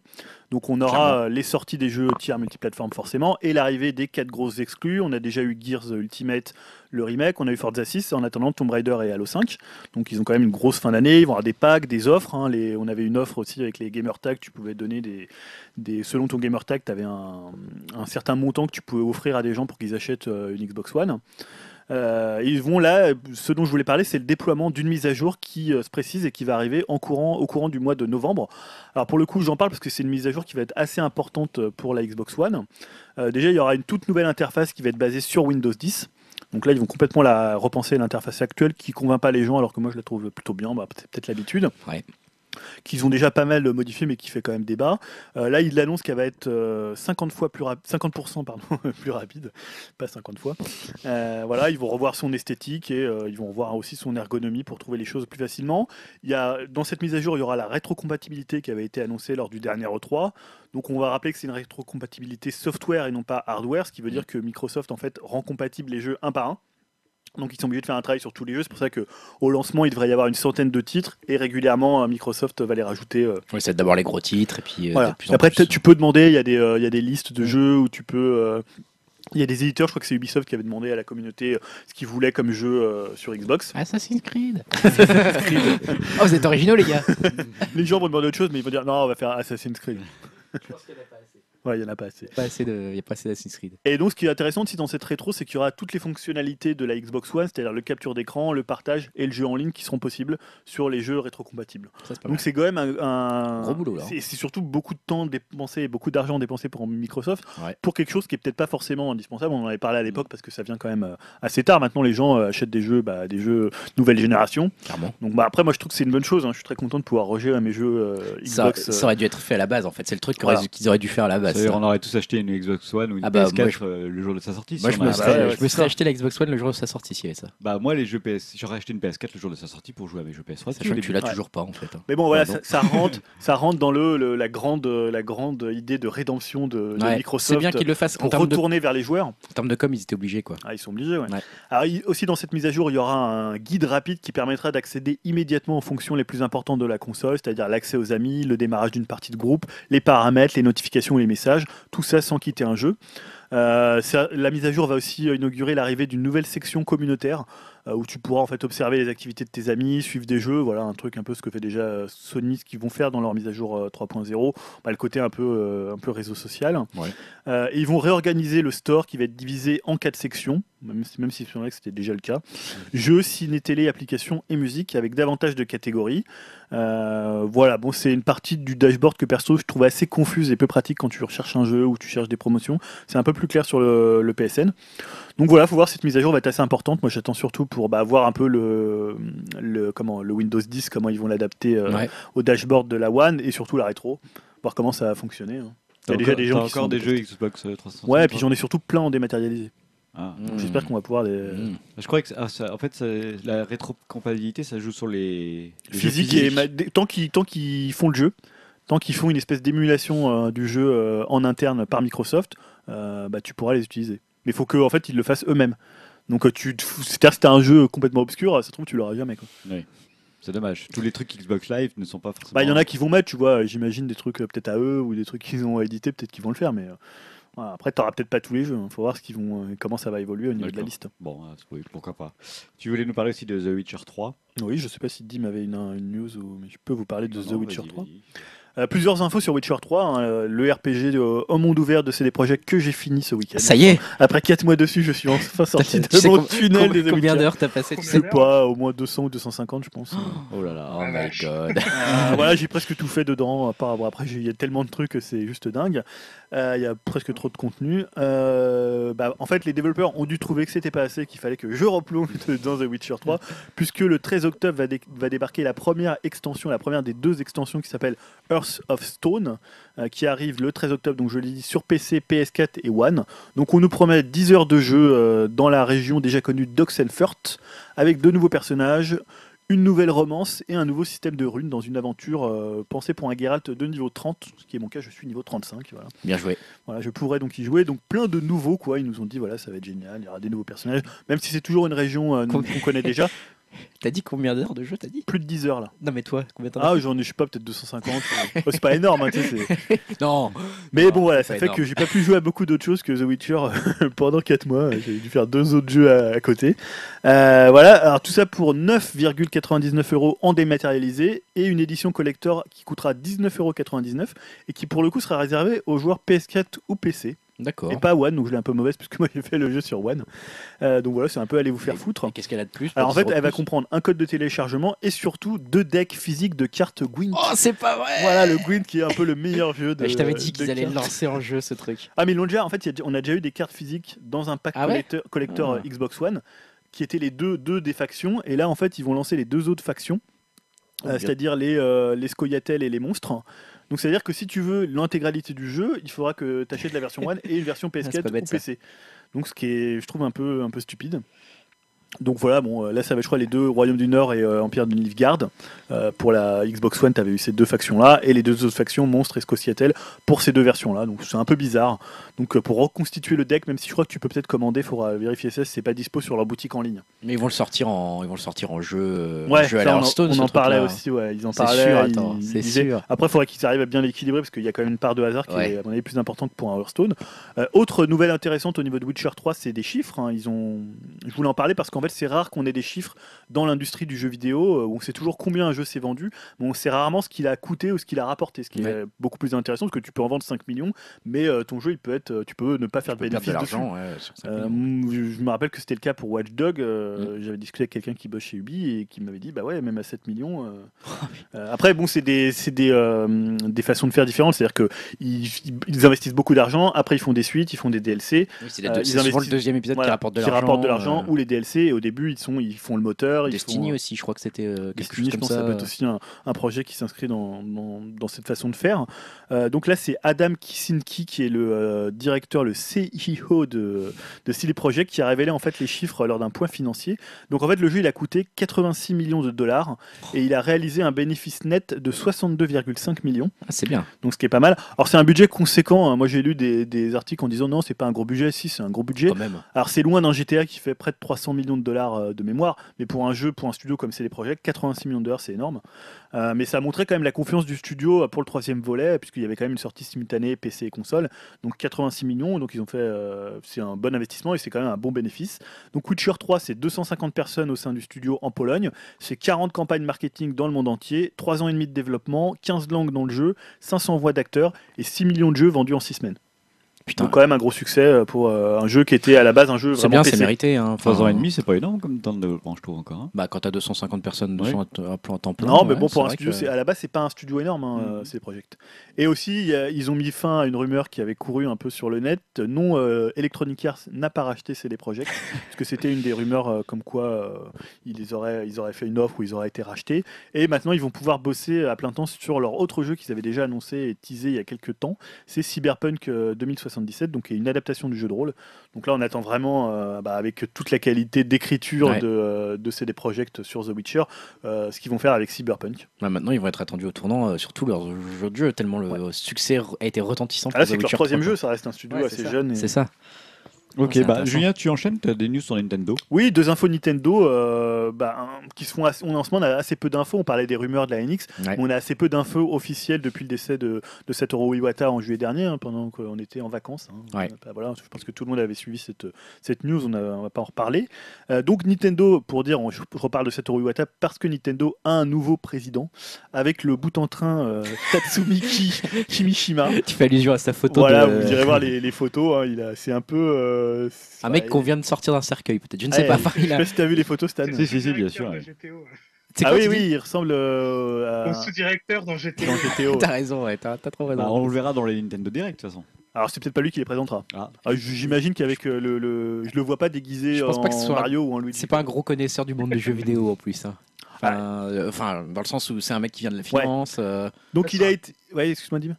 Donc on aura Clairement. les sorties des jeux tiers multiplateformes forcément et l'arrivée des 4 grosses exclus. On a déjà eu Gears Ultimate, le remake, on a eu Forza 6 en attendant Tomb Raider et Halo 5. Donc ils ont quand même une grosse fin d'année, ils vont avoir des packs, des offres. hein. On avait une offre aussi avec les Gamer Tags, tu pouvais donner des, selon ton Gamer Tag, tu avais un, certain montant que tu pouvais offrir à des gens pour qu'ils achètent euh, une Xbox One. Euh, ils vont là, ce dont je voulais parler, c'est le déploiement d'une mise à jour qui euh, se précise et qui va arriver en courant, au courant du mois de novembre. Alors pour le coup, j'en parle parce que c'est une mise à jour qui va être assez importante pour la Xbox One. Déjà, il y aura une toute nouvelle interface qui va être basée sur Windows 10. Donc là, ils vont complètement la repenser l'interface actuelle qui convainc pas les gens, alors que moi je la trouve plutôt bien. Bah, c'est peut-être l'habitude. Qu'ils ont déjà pas mal modifié, mais qui fait quand même débat. Euh, là, ils annoncent qu'elle va être euh, 50 fois plus rapide, 50% pardon, plus rapide, pas 50 fois. Euh, voilà, ils vont revoir son esthétique et euh, ils vont revoir aussi son ergonomie pour trouver les choses plus facilement. Il y a, dans cette mise à jour, il y aura la rétrocompatibilité qui avait été annoncée lors du dernier E3. Donc on va rappeler que c'est une rétrocompatibilité software et non pas hardware, ce qui veut dire que Microsoft en fait rend compatible les jeux un par un. Donc ils sont obligés de faire un travail sur tous les jeux. C'est pour ça que au lancement, il devrait y avoir une centaine de titres et régulièrement euh, Microsoft va les rajouter. euh, Ouais, c'est d'abord les gros titres et puis. euh, voilà. plus Après, plus, tu peux demander, il y, a des, euh, il y a des listes de jeux où tu peux. euh, il y a des éditeurs, je crois que c'est Ubisoft qui avait demandé à la communauté ce qu'ils voulaient comme jeu euh, sur Xbox. Assassin's Creed. oh, vous êtes originaux, les gars. Les gens vont demander autre chose, mais ils vont dire non, on va faire Assassin's Creed. Ouais, il n'y en a pas assez. Il n'y a pas assez d'Assassin's Creed. Et donc, ce qui est intéressant aussi dans cette rétro, c'est qu'il y aura toutes les fonctionnalités de la Xbox One, c'est-à-dire le capture d'écran, le partage et le jeu en ligne qui seront possibles sur les jeux rétrocompatibles. Ça, Donc c'est quand même un, un- Gros boulot, hein. C'est surtout beaucoup de temps dépensé et beaucoup d'argent dépensé pour Microsoft Ouais. pour quelque chose qui est peut-être pas forcément indispensable. On en avait parlé à l'époque parce que ça vient quand même euh, assez tard. Maintenant, les gens euh, achètent des jeux, bah, des jeux nouvelle génération. Clairement. Donc bah, après, moi je trouve que c'est une bonne chose. hein. Je suis très content de pouvoir regérer mes jeux euh, Ça, Xbox. euh, ça aurait dû être fait à la base, en fait. C'est le truc qu'ils Voilà. auraient- qu'ils auraient dû faire à la base. Ça. on aurait tous acheté une Xbox One ou une Ah bah, PS4 moi, je- euh, le jour de sa sortie. Moi, si je me a- serais, ouais, ouais, je me c'est serais ça. acheté la Xbox One le jour de sa sortie, s'il y avait ça. Bah, moi, les jeux PS, j'aurais acheté une PS4 le jour de sa sortie pour jouer à mes jeux PS3. Sachant que tu l'as Ouais. toujours pas, en fait. hein. Mais bon, voilà, Pardon. ça, ça rentre, ça rentre dans le, le- la, grande, la grande idée de rédemption de, de Ouais, C'est Microsoft bien qu'ils le fassent. En pour de, retourner vers les joueurs. en termes de com, ils étaient obligés, quoi. Ah, ils sont obligés, ouais. Ouais. Alors, il- aussi dans cette mise à jour, il y aura un guide rapide qui permettra d'accéder immédiatement aux fonctions les plus importantes de la console, c'est-à-dire l'accès aux amis, le démarrage d'une partie de groupe, les paramètres, les notifications et les messages, tout ça sans quitter un jeu. Euh, ça- la mise à jour va aussi inaugurer l'arrivée d'une nouvelle section communautaire euh, où tu pourras en fait observer les activités de tes amis, suivre des jeux, voilà un truc un peu ce que fait déjà euh, Sony, ce qu'ils vont faire dans leur mise à jour euh, 3.0, bah, le côté un peu euh, un peu réseau social. Ouais. Et ils vont réorganiser le store qui va être divisé en quatre sections, même si, même si c'est vrai que c'était déjà le cas. Jeux, ciné, télé, applications et musique avec davantage de catégories. Euh, voilà, bon, c'est une partie du dashboard que perso je trouve assez confuse et peu pratique quand tu recherches un jeu ou tu cherches des promotions. C'est un peu plus clair sur le, le PSN. Donc voilà, faut voir cette mise à jour va être assez importante. Moi, j'attends surtout pour bah, voir un peu le, le comment le Windows 10, comment ils vont l'adapter euh, Ouais. au dashboard de la One et surtout la rétro, voir comment ça va fonctionner. hein. Il y a déjà encore- des gens qui encore sont des jeux. Xbox euh, 360. Ouais, et puis j'en ai surtout plein en dématérialisé. Ah. J'espère qu'on va pouvoir les Mm. Je croyais que ah, ça- en fait, ça- la rétrocompatibilité, ça joue sur les, les physique et ma- tant qu'ils tant qu'ils font le jeu, tant qu'ils font une espèce d'émulation euh, du jeu euh, en interne par Microsoft, euh, bah, tu pourras les utiliser. Mais il faut que en fait ils le fassent eux-mêmes. Donc euh, tu, c'est-à-dire que si t'as un jeu complètement obscur, ça se trouve tu l'auras jamais. Quoi. C'est dommage. Tous les trucs Xbox Live ne sont pas forcément. Bah il y en a qui vont mettre, tu vois, j'imagine des trucs euh, peut-être à eux ou des trucs qu'ils ont édité, peut-être qu'ils vont le faire, mais euh, voilà. après t'auras peut-être pas tous les jeux. Il faut voir ce qu'ils vont, euh, comment ça va évoluer au niveau de la liste. Bon, oui, pourquoi pas. Tu voulais nous parler aussi de The Witcher 3 Oui, je sais pas si Dim avait une, une news ou mais je peux vous parler de The Non, Witcher vas-y, 3. Euh, plusieurs infos sur Witcher 3, hein, euh, le RPG de, au monde ouvert de CD Projekt que j'ai fini ce week-end. Ça y est Après 4 mois dessus, je suis enfin sorti Tu sais de mon tunnel des Combien d'heures t'as passé Je sais pas, au moins 200 ou 250 je pense. Oh là là. Oh my god. Euh, voilà, j'ai presque tout fait dedans. à part- bon, après, il y a tellement de trucs que c'est juste dingue. Euh, Il y a presque trop de contenu. Euh, bah, en fait, les développeurs ont dû trouver que c'était pas assez, qu'il fallait que je replonge dans The Witcher 3, puisque le 13 octobre va, dé- va débarquer la première extension, la première des deux extensions qui s'appelle Earth of Stone, euh, qui arrive le 13 octobre, donc je l'ai dit, sur PC, PS4 et One. Donc on nous promet 10 heures de jeu euh, dans la région déjà connue d'Oxenfurt, avec de nouveaux personnages, une nouvelle romance et un nouveau système de runes dans une aventure euh, pensée pour un Geralt de niveau 30, ce qui est mon cas, je suis niveau 35. Voilà. Bien joué. Voilà, je pourrais donc y jouer. Donc plein de nouveaux, quoi. Ils nous ont dit, voilà, ça va être génial, il y aura des nouveaux personnages, même si c'est toujours une région euh, qu'on connaît déjà. T'as dit combien d'heures de jeu t'as dit Plus de 10 heures là. Non mais toi, combien t'en as Ah, j'en ai, je sais pas, peut-être 250. euh, oh, c'est pas énorme, hein, tu sais, c'est- Non Mais Non, bon, voilà, c'est ça pas fait énorme. que j'ai pas pu jouer à beaucoup d'autres choses que The Witcher pendant 4 mois. J'ai dû faire deux autres jeux à, à côté. Euh, voilà, alors tout ça pour 9,99 euros en dématérialisé et une édition collector qui coûtera 19,99 euros et qui pour le coup sera réservée aux joueurs PS4 ou PC D'accord. et pas One, donc je l'ai un peu mauvaise puisque moi j'ai fait le jeu sur One. Euh, donc voilà, c'est un peu aller vous faire foutre. Qu'est-ce qu'elle a de plus Alors en fait, 10 elle va comprendre un code de téléchargement et surtout deux decks physiques de cartes Gwent. Oh, c'est pas vrai Voilà le Gwent qui est un peu le meilleur jeu de. Je t'avais dit qu'ils allaient lancer en jeu ce truc. Ah mais ils l'ont déjà, en fait, on a déjà eu des cartes physiques dans un pack Ah ouais collector, Ah. euh, Xbox One qui étaient les deux, deux des factions et là en fait ils vont lancer les deux autres factions, Oh, euh, c'est-à-dire les, euh, les Scoia'tael et les monstres. Donc c'est-à-dire que si tu veux l'intégralité du jeu, il faudra que tu achètes la version One et une version c'est PS4 pas bête, ou ça. PC. Donc ce qui est, je trouve, un peu, un peu stupide. Donc voilà, bon, euh, là ça va, je crois, les deux Royaume du Nord et euh, Empire de Nilfgaard. Euh, pour la Xbox One, tu avais eu ces deux factions-là, et les deux autres factions, Monstres et Scotiatel, pour ces deux versions-là. Donc c'est un peu bizarre. Donc euh, pour reconstituer le deck, même si je crois que tu peux peut-être commander, il faudra vérifier ça, c'est pas dispo sur leur boutique en ligne. Mais ils vont le sortir en, ils vont le sortir en jeu, Ouais, jeu ça, on en, Hearthstone. on ce en parlait truc-là. aussi, ouais, ils en C'est parlaient. c'est sûr. Après, il faudrait qu'ils arrivent à bien l'équilibrer parce qu'il y a quand même une part de hasard qui Ouais. est, à mon avis, plus importante que pour un Hearthstone. Autre nouvelle intéressante au niveau de Witcher 3, c'est des chiffres. hein. Ils ont... Je voulais en parler parce qu'en fait, c'est rare qu'on ait des chiffres dans l'industrie du jeu vidéo euh, où on sait toujours combien un jeu s'est vendu, mais on sait rarement ce qu'il a coûté ou ce qu'il a rapporté, ce qui Ouais. est beaucoup plus intéressant parce que tu peux en vendre 5 millions, mais euh, ton jeu, il peut être, euh, tu peux ne pas faire Tu de bénéfice dessus. ouais, sur. Euh, je me rappelle que c'était le cas pour Watch Dog. euh, J'avais discuté avec quelqu'un qui bosse chez Ubi et qui m'avait dit bah ouais, même à 7 millions. euh, euh, après, bon, c'est des, c'est des, des façons de faire différentes. C'est-à-dire qu'ils ils investissent beaucoup d'argent. Après, ils font des suites, ils font des DLC. Oui, c'est souvent le investissent- deuxième épisode voilà, qui rapporte de qui l'argent. rapportent de l'argent ou les DLC. Et au début, ils, sont, ils font le moteur. ils Destiny font, aussi, je crois que c'était euh, quelque Destiny, chose je comme pense que ça. ça peut être aussi un, un projet qui s'inscrit dans, dans, dans cette façon de faire. Euh, donc là, c'est Adam Kisinski qui est le euh, directeur, le CEO de, de CD Projekt, qui a révélé en fait les chiffres lors d'un point financier. Donc en fait, le jeu il a coûté 86 millions de dollars et il a réalisé un bénéfice net de 62,5 millions. Ah, c'est bien. Donc ce qui est pas mal. Alors c'est un budget conséquent. hein. Moi j'ai lu des, des articles en disant non, c'est pas un gros budget. Si, c'est un gros budget. Quand même. Alors c'est loin d'un GTA qui fait près de 300 millions de dollars euh, de mémoire, mais pour un jeu, pour un studio comme CD Projekt, 86 millions de dollars, c'est énorme. Euh, mais ça a montré quand même la confiance du studio euh, pour le troisième volet, puisqu'il y avait quand même une sortie simultanée PC et console. Donc 86 millions, donc ils ont fait, c'est un bon investissement et c'est quand même un bon bénéfice. Donc Witcher 3, c'est 250 personnes au sein du studio en Pologne, c'est 40 campagnes marketing dans le monde entier, 3 ans et demi de développement, 15 langues dans le jeu, 500 voix d'acteurs et 6 millions de jeux vendus en 6 semaines. Putain. Quand même un gros succès euh, pour euh, un jeu qui était à la base un jeu C'est bien, c'est mérité. Hein. Enfin, 3 ans et demi, euh, c'est pas énorme comme temps de je trouve encore. Hein. Bah quand t'as 250 personnes oui. à temps plein. Non, mais bon, pour un studio, que... à la base, c'est pas un studio énorme, hein, mm -hmm. ces. Et aussi, ils ont mis fin à une rumeur qui avait couru un peu sur le net. Non, Electronic Arts n'a pas racheté CD Projekt parce que c'était une des rumeurs comme quoi ils auraient, ils auraient fait une offre où ils auraient été rachetés. Et maintenant, ils vont pouvoir bosser à plein temps sur leur autre jeu qu'ils avaient déjà annoncé et teasé il y a quelques temps. C'est Cyberpunk 2060 donc une adaptation du jeu de rôle. Donc là, on attend vraiment, euh, bah, avec toute la qualité d'écriture de, euh, de, CD Projekt sur The Witcher, euh, ce qu'ils vont faire avec Cyberpunk. Maintenant, ils vont être attendus au tournant, euh, surtout leur jeu de jeu, tellement le succès a été retentissant. Ah, là, c'est leur troisième jeu, ça reste un studio assez jeune. C'est ça. Ok, bah. Julien, tu enchaînes, tu as des news sur Nintendo. Oui, deux infos Nintendo euh, bah, qui se font assez- on, en ce moment, on a assez peu d'infos. On parlait des rumeurs de la NX. Ouais. On a assez peu d'infos officielles depuis le décès de, de Satoru Iwata en juillet dernier, hein, pendant qu'on était en vacances. hein. Ouais. Voilà, je pense que tout le monde avait suivi cette, cette news, on ne va pas en reparler. Euh, donc Nintendo, pour dire, on- je reparle de Satoru Iwata parce que Nintendo a un nouveau président avec le bout en train euh, Tatsumiki Kimishima. Tu fais allusion à sa photo Voilà, de... vous irez voir les, les photos. hein, il a, c'est un peu. Euh, Un mec qu'on vient de sortir d'un cercueil, peut-être. Je ne sais Ouais, pas. Enfin, Je il sais a- pas si t'as vu les photos, Stan. Si, si, si, bien sûr, ouais. C'est Ah quoi, oui, tu oui, il ressemble euh, Au à sous-directeur dans GTO. dans GTO. T'as raison, ouais, t'as t'as trop raison. Bah, on le verra dans les Nintendo Direct, de toute façon. Alors c'est peut-être pas lui qui les présentera. Ah. Ah, j- J'imagine qu'avec euh, le, le- je le vois pas déguisé Je pense en pas que ce soit un- Mario ou en Luigi. C'est pas un gros connaisseur du monde du jeu vidéo en plus. hein. Enfin, euh, enfin, dans le sens où c'est un mec qui vient de la finance. euh, Donc il a été. Ouais, excuse-moi, Dim.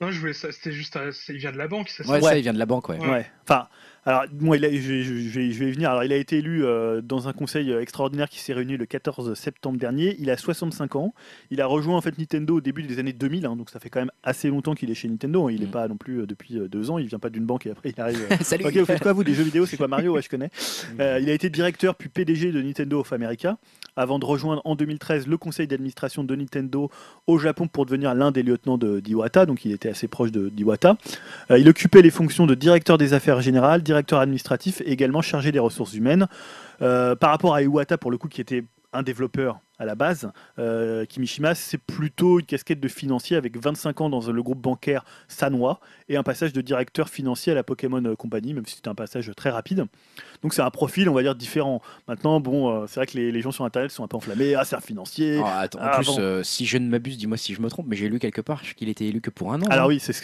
Non, je voulais ça. C'était juste. Il vient de la banque, ça? Ouais, c'est- ça, il vient de la banque, ouais. Ouais. Ouais. Enfin, alors moi, il a- je, je- je vais, je vais y venir. Alors il a été élu euh, dans un conseil euh, extraordinaire qui s'est réuni le 14 septembre dernier. Il a 65 ans. Il a rejoint en fait Nintendo au début des années 2000. hein, donc ça fait quand même assez longtemps qu'il est chez Nintendo. hein. Il n'est Mm. pas non plus euh, depuis deux ans. Il vient pas d'une banque et après il arrive. Salut Ok, vous faites quoi vous Des jeux vidéo? C'est quoi Mario? Ouais, je connais. Euh, il a été directeur puis PDG de Nintendo of America avant de rejoindre en 2013 le conseil d'administration de Nintendo au Japon pour devenir l'un des lieutenants de d'Iwata. Donc il était assez proche de d'Iwata. Il occupait les fonctions de directeur des affaires générales, administratif et également chargé des ressources humaines. Euh, par rapport à Iwata, pour le coup, qui était un développeur à la base, euh, Kimishima, c'est plutôt une casquette de financier avec 25 ans dans le groupe bancaire Sanwa et un passage de directeur financier à la Pokémon Company, même si c'était un passage très rapide. Donc c'est un profil, on va dire, différent. Maintenant, bon, euh, c'est vrai que les, les gens sur Internet sont un peu enflammés. Ah, c'est un financier. Ah, attends, en Ah, plus, bon. euh, si je ne m'abuse, dis-moi si je me trompe, mais j'ai lu quelque part qu'il était élu que pour un an. Alors hein. oui, c'est.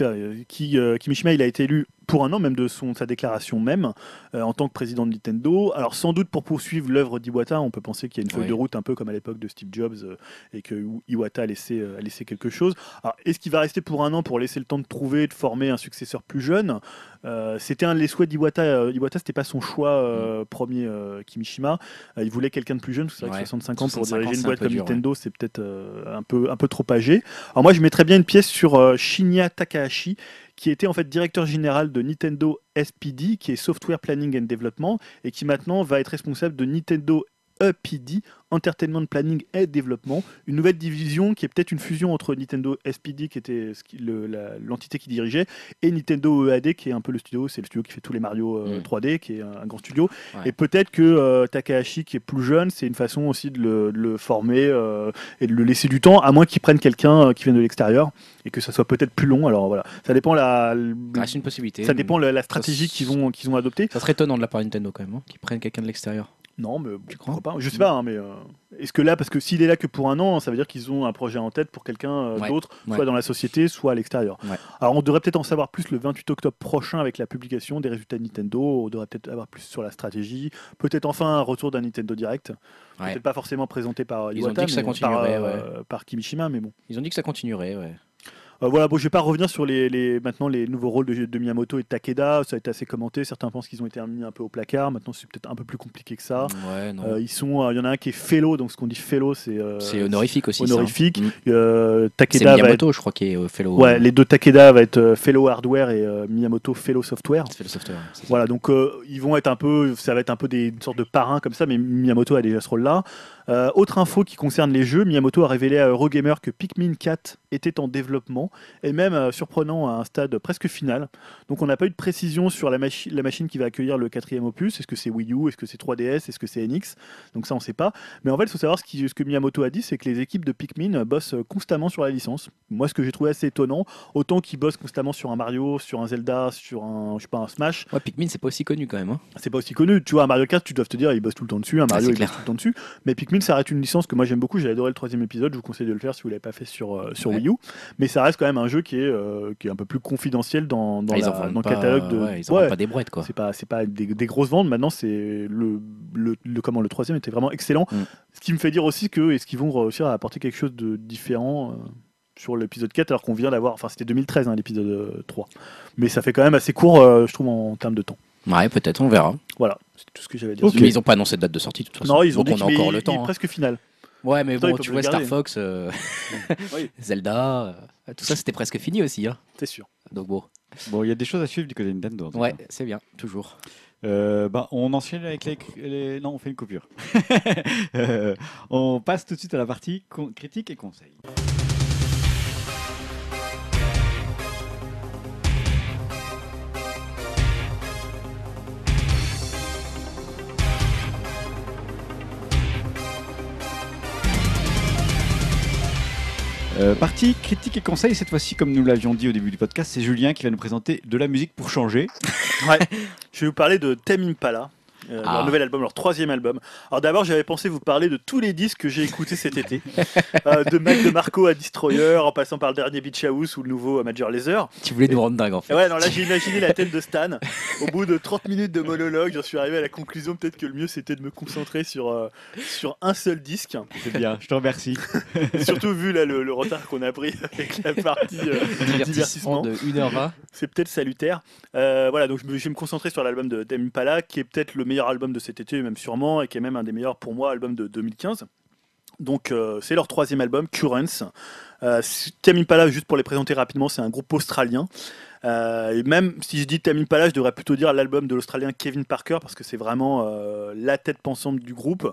Qui, euh, Kimishima, il a été élu pour un an, même de son, sa déclaration même, en tant que président de Nintendo. Alors sans doute pour poursuivre l'œuvre d'Iwata, on peut penser qu'il y a une feuille Oui. de route un peu comme à l'époque de Steve Jobs euh, et que Iwata a laissé, euh, a laissé quelque chose. Est-ce qu'il va rester pour un an pour laisser le temps de trouver, de former un successeur plus jeune? Euh, C'était un des souhaits d'Iwata. Iwata, c'était pas son choix euh, premier, euh, Kimishima. Il voulait quelqu'un de plus jeune, parce que c'est vrai Ouais, que 65 ans pour 65 ans, diriger une un boîte comme dur, Nintendo, c'est peut-être un, peu, un peu trop âgé. Alors moi, je mettrais bien une pièce sur Shinya Takahashi, qui était en fait directeur général de Nintendo SPD, qui est Software Planning and Development, et qui maintenant va être responsable de Nintendo EPD, Entertainment Planning et Développement, une nouvelle division qui est peut-être une fusion entre Nintendo SPD, qui était l'entité qui dirigeait, et Nintendo EAD, qui est un peu le studio, c'est le studio qui fait tous les Mario euh, Mm. 3D, qui est un, un grand studio. Ouais. Et peut-être que euh, Takahashi, qui est plus jeune, c'est une façon aussi de le, de le former euh, et de le laisser du temps, à moins qu'il prenne quelqu'un qui vienne de l'extérieur et que ça soit peut-être plus long. Alors voilà, ça dépend la, Ah, c'est une possibilité. ça dépend la, la stratégie qu'ils vont qu'ils ont adoptée. Ça serait étonnant de la part de Nintendo quand même, hein, qu'ils prennent quelqu'un de l'extérieur. Non, mais bon, Tu crois pas Je sais pas, hein, mais euh, est-ce que là, parce que s'il est là que pour un an, ça veut dire qu'ils ont un projet en tête pour quelqu'un euh, Ouais, d'autre, ouais. soit dans la société, soit à l'extérieur. Ouais. Alors, on devrait peut-être en savoir plus le 28 octobre prochain avec la publication des résultats de Nintendo. On devrait peut-être avoir plus sur la stratégie. Peut-être enfin un retour d'un Nintendo Direct. Peut-être pas forcément présenté par Ils ont Iwata, dit que ça mais continuerait, par, euh, par Kimishima, mais bon. Ils ont dit que ça continuerait, ouais. Euh, voilà, bon, je vais pas revenir sur les, les- maintenant les nouveaux rôles de, de Miyamoto et de Takeda. Ça a été assez commenté. Certains pensent qu'ils ont été mis un peu au placard. Maintenant, c'est peut-être un peu plus compliqué que ça. Ouais, non. Euh, ils sont, euh, il y en a un qui est fellow, donc ce qu'on dit fellow, c'est euh, c'est honorifique aussi. ça, hein. honorifique. Mm. Euh, C'est Takeda va être, Miyamoto, je crois, qui est fellow. ouais, les deux Takeda va être fellow hardware et Miyamoto fellow software. Fellow software. ça. Voilà, donc euh, ils vont être un peu, ça va être un peu des une sorte de parrains comme ça, mais Miyamoto a déjà ce rôle-là. Euh, autre info qui concerne les jeux, Miyamoto a révélé à Eurogamer que Pikmin 4 était en développement et même euh, surprenant à un stade presque final. Donc on n'a pas eu de précision sur la, machi- la machine qui va accueillir le quatrième opus. Est-ce que c'est Wii U, est-ce que c'est 3DS, est-ce que c'est NX Donc ça on sait pas. Mais en fait, il faut savoir ce, qui- ce que Miyamoto a dit, c'est que les équipes de Pikmin bossent constamment sur la licence. Moi, ce que j'ai trouvé assez étonnant, autant qu'ils bossent constamment sur un Mario, sur un Zelda, sur un, je sais pas, un Smash, Ouais, Pikmin, c'est pas aussi connu quand même. hein. c'est pas aussi connu. Tu vois, un Mario Kart, tu dois te dire, ils bossent tout le temps dessus. Un Mario, c'est ils clair. bossent tout le temps dessus. Mais Pikmin, ça reste une licence que moi j'aime beaucoup. J'ai adoré le troisième épisode. Je vous conseille de le faire si vous l'avez pas fait sur, euh, sur Ouais. Wii U. Mais ça reste quand même un jeu qui est, euh, qui est un peu plus confidentiel dans, dans, Ah, la- le catalogue de. Ouais, ils en Ouais. pas des brouettes, quoi. C'est pas, c'est pas des, des grosses ventes. Maintenant, c'est le, le, le- comment le troisième était vraiment excellent. Mm. Ce qui me fait dire aussi que est-ce qu'ils vont réussir à apporter quelque chose de différent euh, sur l'épisode 4 alors qu'on vient d'avoir. Enfin, c'était 2013 hein, l'épisode euh, 3. Mais ça fait quand même assez court, euh, je trouve, en, termes de temps. Ouais, peut-être, on verra. Voilà, c'est tout ce que j'avais à dire. Ok. sur- Mais ils ont pas annoncé de date de sortie, de toute façon. Non, ils ont Donc dit on a encore le il est temps. hein. presque final. Ouais, mais Pourtant, bon, tu vois, Star. Fox, euh, Oui. Zelda, euh, tout ça, c'était presque fini aussi. Hein. C'est sûr. Donc bon, Bon, il y a des choses à suivre du côté de Nintendo. ouais, c'est bien, toujours. Euh, bah, on enchaîne avec les, les- Non, on fait une coupure. Euh, on passe tout de suite à la partie critique et conseils. Euh, partie critique et conseils, cette fois-ci, comme nous l'avions dit au début du podcast, c'est Julien qui va nous présenter de la musique pour changer. Ouais. Je vais vous parler de Tame Impala. Euh, Ah. Leur nouvel album, leur troisième album. Alors d'abord, j'avais pensé vous parler de tous les disques que j'ai écoutés cet été, Euh, de Mac de Marco à Destroyer, en passant par le dernier Beach House ou le nouveau Major Lazer. Tu voulais nous rendre dingue en Et fait. ouais, non, là j'ai imaginé la tête de Stan. Au bout de 30 minutes de monologue, j'en suis arrivé à la conclusion peut-être que le mieux c'était de me concentrer sur, euh, sur un seul disque. C'est bien, je te remercie. Surtout vu là, le, le retard qu'on a pris avec la partie euh, divertissement. Divertissement de 1h20. c'est peut-être salutaire. Euh, voilà, donc je, vais me concentrer sur l'album de Impala, qui est peut-être le meilleur album de cet été, même sûrement, et qui est même un des meilleurs pour moi albums de 2015. Donc euh, c'est leur troisième album, Currents. Euh, Tame Impala, juste pour les présenter rapidement, c'est un groupe australien. Euh, et même si je dis Tame Impala, je devrais plutôt dire l'album de l'Australien Kevin Parker, parce que c'est vraiment euh, la tête pensante du groupe.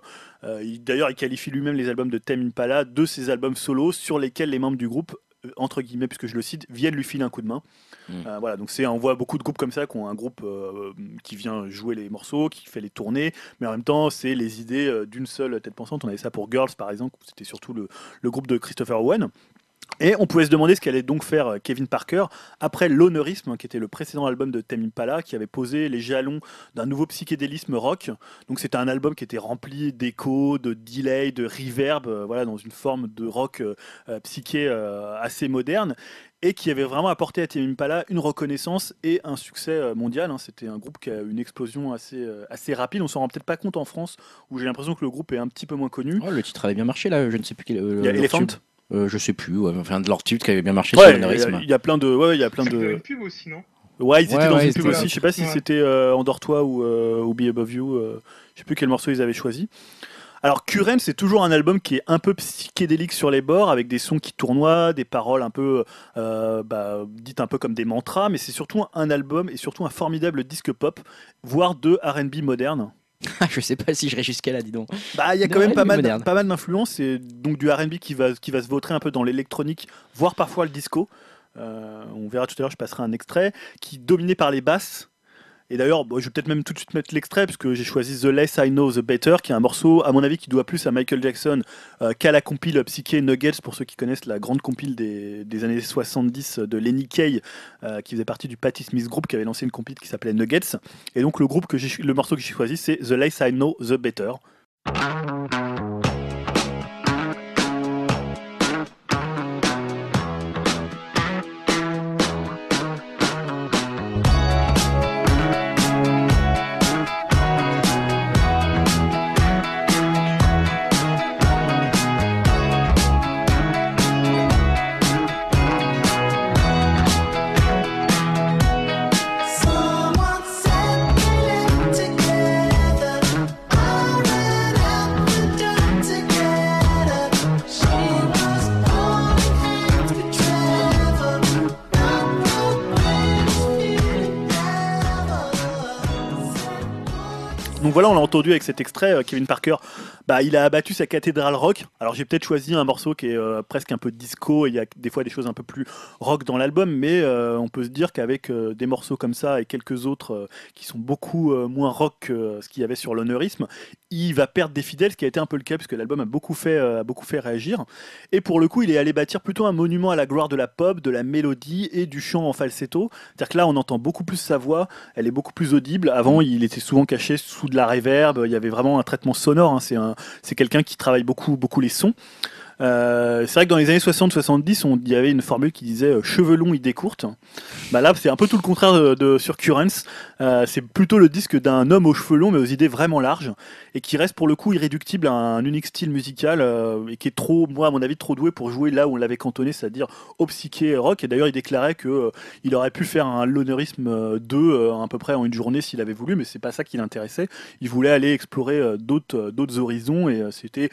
Il- D'ailleurs, il qualifie lui-même les albums de Tame Impala de ses albums solos sur lesquels les membres du groupe, entre guillemets, puisque je le cite, viennent lui filer un coup de main. Mm. Euh, voilà, donc c'est, on voit beaucoup de groupes comme ça qui ont un groupe euh, qui vient jouer les morceaux, qui fait les tournées, mais en même temps, c'est les idées euh, d'une seule tête pensante. On avait ça pour Girls, par exemple, c'était surtout le, le groupe de Christopher Owen. Et on pouvait se demander ce qu'allait donc faire euh, Kevin Parker après l'Honorisme, qui était le précédent album de Tame Impala, qui avait posé les jalons d'un nouveau psychédélisme rock. Donc c'était un album qui était rempli d'échos, de delay, de reverb, euh, voilà, dans une forme de rock euh, psyché euh, assez moderne et qui avait vraiment apporté à Tame Impala une reconnaissance et un succès mondial. hein. C'était un groupe qui a eu une explosion assez, assez rapide. On s'en rend peut-être pas compte en France, où j'ai l'impression que le groupe est un petit peu moins connu. Oh, le titre avait bien marché là, je ne sais plus quel. Il y a Elephant. tube. Euh, je sais plus, ouais. enfin de leur titre qui avait bien marché Ouais, sur il y a- l'honorisme. il y a plein de, ouais, il y a plein de. une pub aussi, non? Ouais, ils étaient Ouais, dans ouais, une pub aussi. Je sais pas si Ouais. c'était euh, Endors-toi ou, euh, ou Be Above You. euh, je sais plus quel morceau ils avaient choisi. Alors, Current, c'est toujours un album qui est un peu psychédélique sur les bords, avec des sons qui tournoient, des paroles un peu euh, bah, dites un peu comme des mantras, mais c'est surtout un album et surtout un formidable disque pop, voire de R&B moderne. je sais pas si j'irai jusqu'à là, dis donc. Bah, il y a quand même pas mal, pas mal d'influences, et donc du R&B qui va, qui va se vautrer un peu dans l'électronique, voire parfois le disco. Euh, on verra tout à l'heure, je passerai un extrait, qui est dominé par les basses, Et d'ailleurs, je vais peut-être même tout de suite mettre l'extrait, puisque j'ai choisi The Less I Know, The Better, qui est un morceau, à mon avis, qui doit plus à Michael Jackson euh, qu'à la compile Psyché Nuggets, pour ceux qui connaissent la grande compile des, années 70 de Lenny Kay, euh, qui faisait partie du Patti Smith Group, qui avait lancé une compile qui s'appelait Nuggets. Et donc, le, le morceau que j'ai choisi, c'est The Less I Know, The Better. Voilà, on l'a entendu avec cet extrait, euh, Kevin Parker, bah, il a abattu sa cathédrale rock. Alors j'ai peut-être choisi un morceau qui est euh, presque un peu disco, il y a des fois des choses un peu plus rock dans l'album, mais euh, on peut se dire qu'avec des morceaux comme ça et quelques autres qui sont beaucoup moins rock que ce qu'il y avait sur l'honneurisme, il va perdre des fidèles, ce qui a été un peu le cas, puisque l'album a beaucoup fait, euh, a beaucoup fait réagir. Et pour le coup, il est allé bâtir plutôt un monument à la gloire de la pop, de la mélodie et du chant en falsetto. C'est-à-dire que là, on entend beaucoup plus sa voix, elle est beaucoup plus audible. Avant, il était souvent caché sous de la réverb, il y avait vraiment un traitement sonore. hein. C'est un, c'est quelqu'un qui travaille beaucoup, beaucoup les sons. Euh, c'est vrai que dans les années 60-70, on- il y avait une formule qui disait euh, cheveux longs, idées courtes. Bah là, c'est un peu tout le contraire de, de- sur Currents. Euh, c'est plutôt le disque d'un homme aux cheveux longs, mais aux idées vraiment larges, et qui reste pour le coup irréductible à un unique style musical, euh, et qui est trop, moi à mon avis, trop doué pour jouer là où on l'avait cantonné, c'est-à-dire au psyché rock. Et d'ailleurs, il déclarait que il aurait pu faire un l'honneurisme euh, 2 euh, à peu près en une journée s'il avait voulu, mais c'est pas ça qui l'intéressait. Il voulait aller explorer d'autres d'autres horizons, et c'était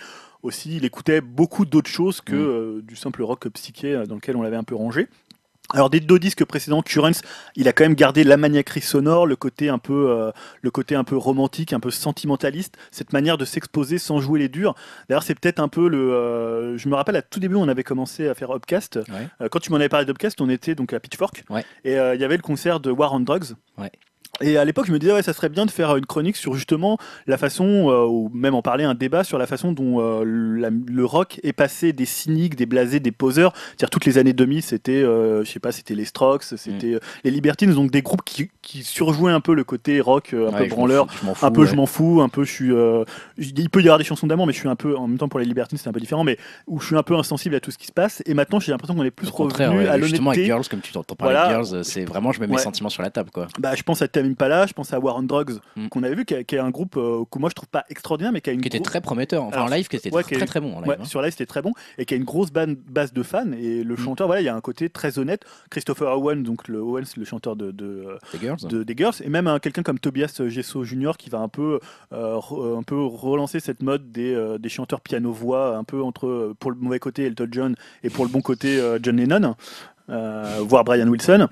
aussi, il écoutait beaucoup d'autres choses que Mm. euh, du simple rock psyché euh, dans lequel on l'avait un peu rangé. Alors des deux disques précédents, Currents, il a quand même gardé la maniaquerie sonore, le côté un peu, euh, le côté un peu romantique, un peu sentimentaliste, cette manière de s'exposer sans jouer les durs. D'ailleurs, c'est peut-être un peu le. euh, je me rappelle à tout début, on avait commencé à faire Upcast. Ouais. Euh, quand tu m'en avais parlé d'Upcast, on était donc à Pitchfork, Ouais. et euh, il y avait le concert de War on Drugs. Ouais. Et à l'époque, je me disais, ouais, ça serait bien de faire une chronique sur justement la façon, euh, ou même en parler un débat sur la façon dont euh, la- le rock est passé des cyniques, des blasés, des poseurs. C'est-à-dire toutes les années 2000, c'était, euh, je sais pas, c'était les Strokes, c'était euh, les Libertines, donc des groupes qui, qui surjouaient un peu le côté rock, un Ouais, peu branleur, un peu ouais. je m'en fous, un peu je suis. il peut y avoir des chansons d'amour, mais je suis un peu, en même temps pour les Libertines, c'est un peu différent, mais où je suis un peu insensible à tout ce qui se passe. Et maintenant, j'ai l'impression qu'on est plus revenu ouais, à justement avec l'honnêteté. Girls, comme tu t'entends parler Voilà. Girls, c'est vraiment, je mets mes sentiments sur la table, quoi. Bah, je pense à Tamim Pala, je pense à War on Drugs, Mm. qu'on avait vu, qui, est un groupe euh, que moi je trouve pas extraordinaire, mais qui a une Qui était très prometteur, enfin Alors, en live, qui était ouais, très très, très bon en live. Ouais, hein. sur live c'était très bon et qui a une grosse base de fans et le Mm. chanteur voilà il y a un côté très honnête Christopher Owen donc le Owens le chanteur de, de, The Girls. de- des Girls et même un- quelqu'un comme Tobias Gesso Jr qui va un peu euh, re- un peu relancer cette mode des, euh, des chanteurs piano voix un peu entre euh, pour le mauvais côté Elton John et pour le bon côté John Lennon euh, voire Brian Wilson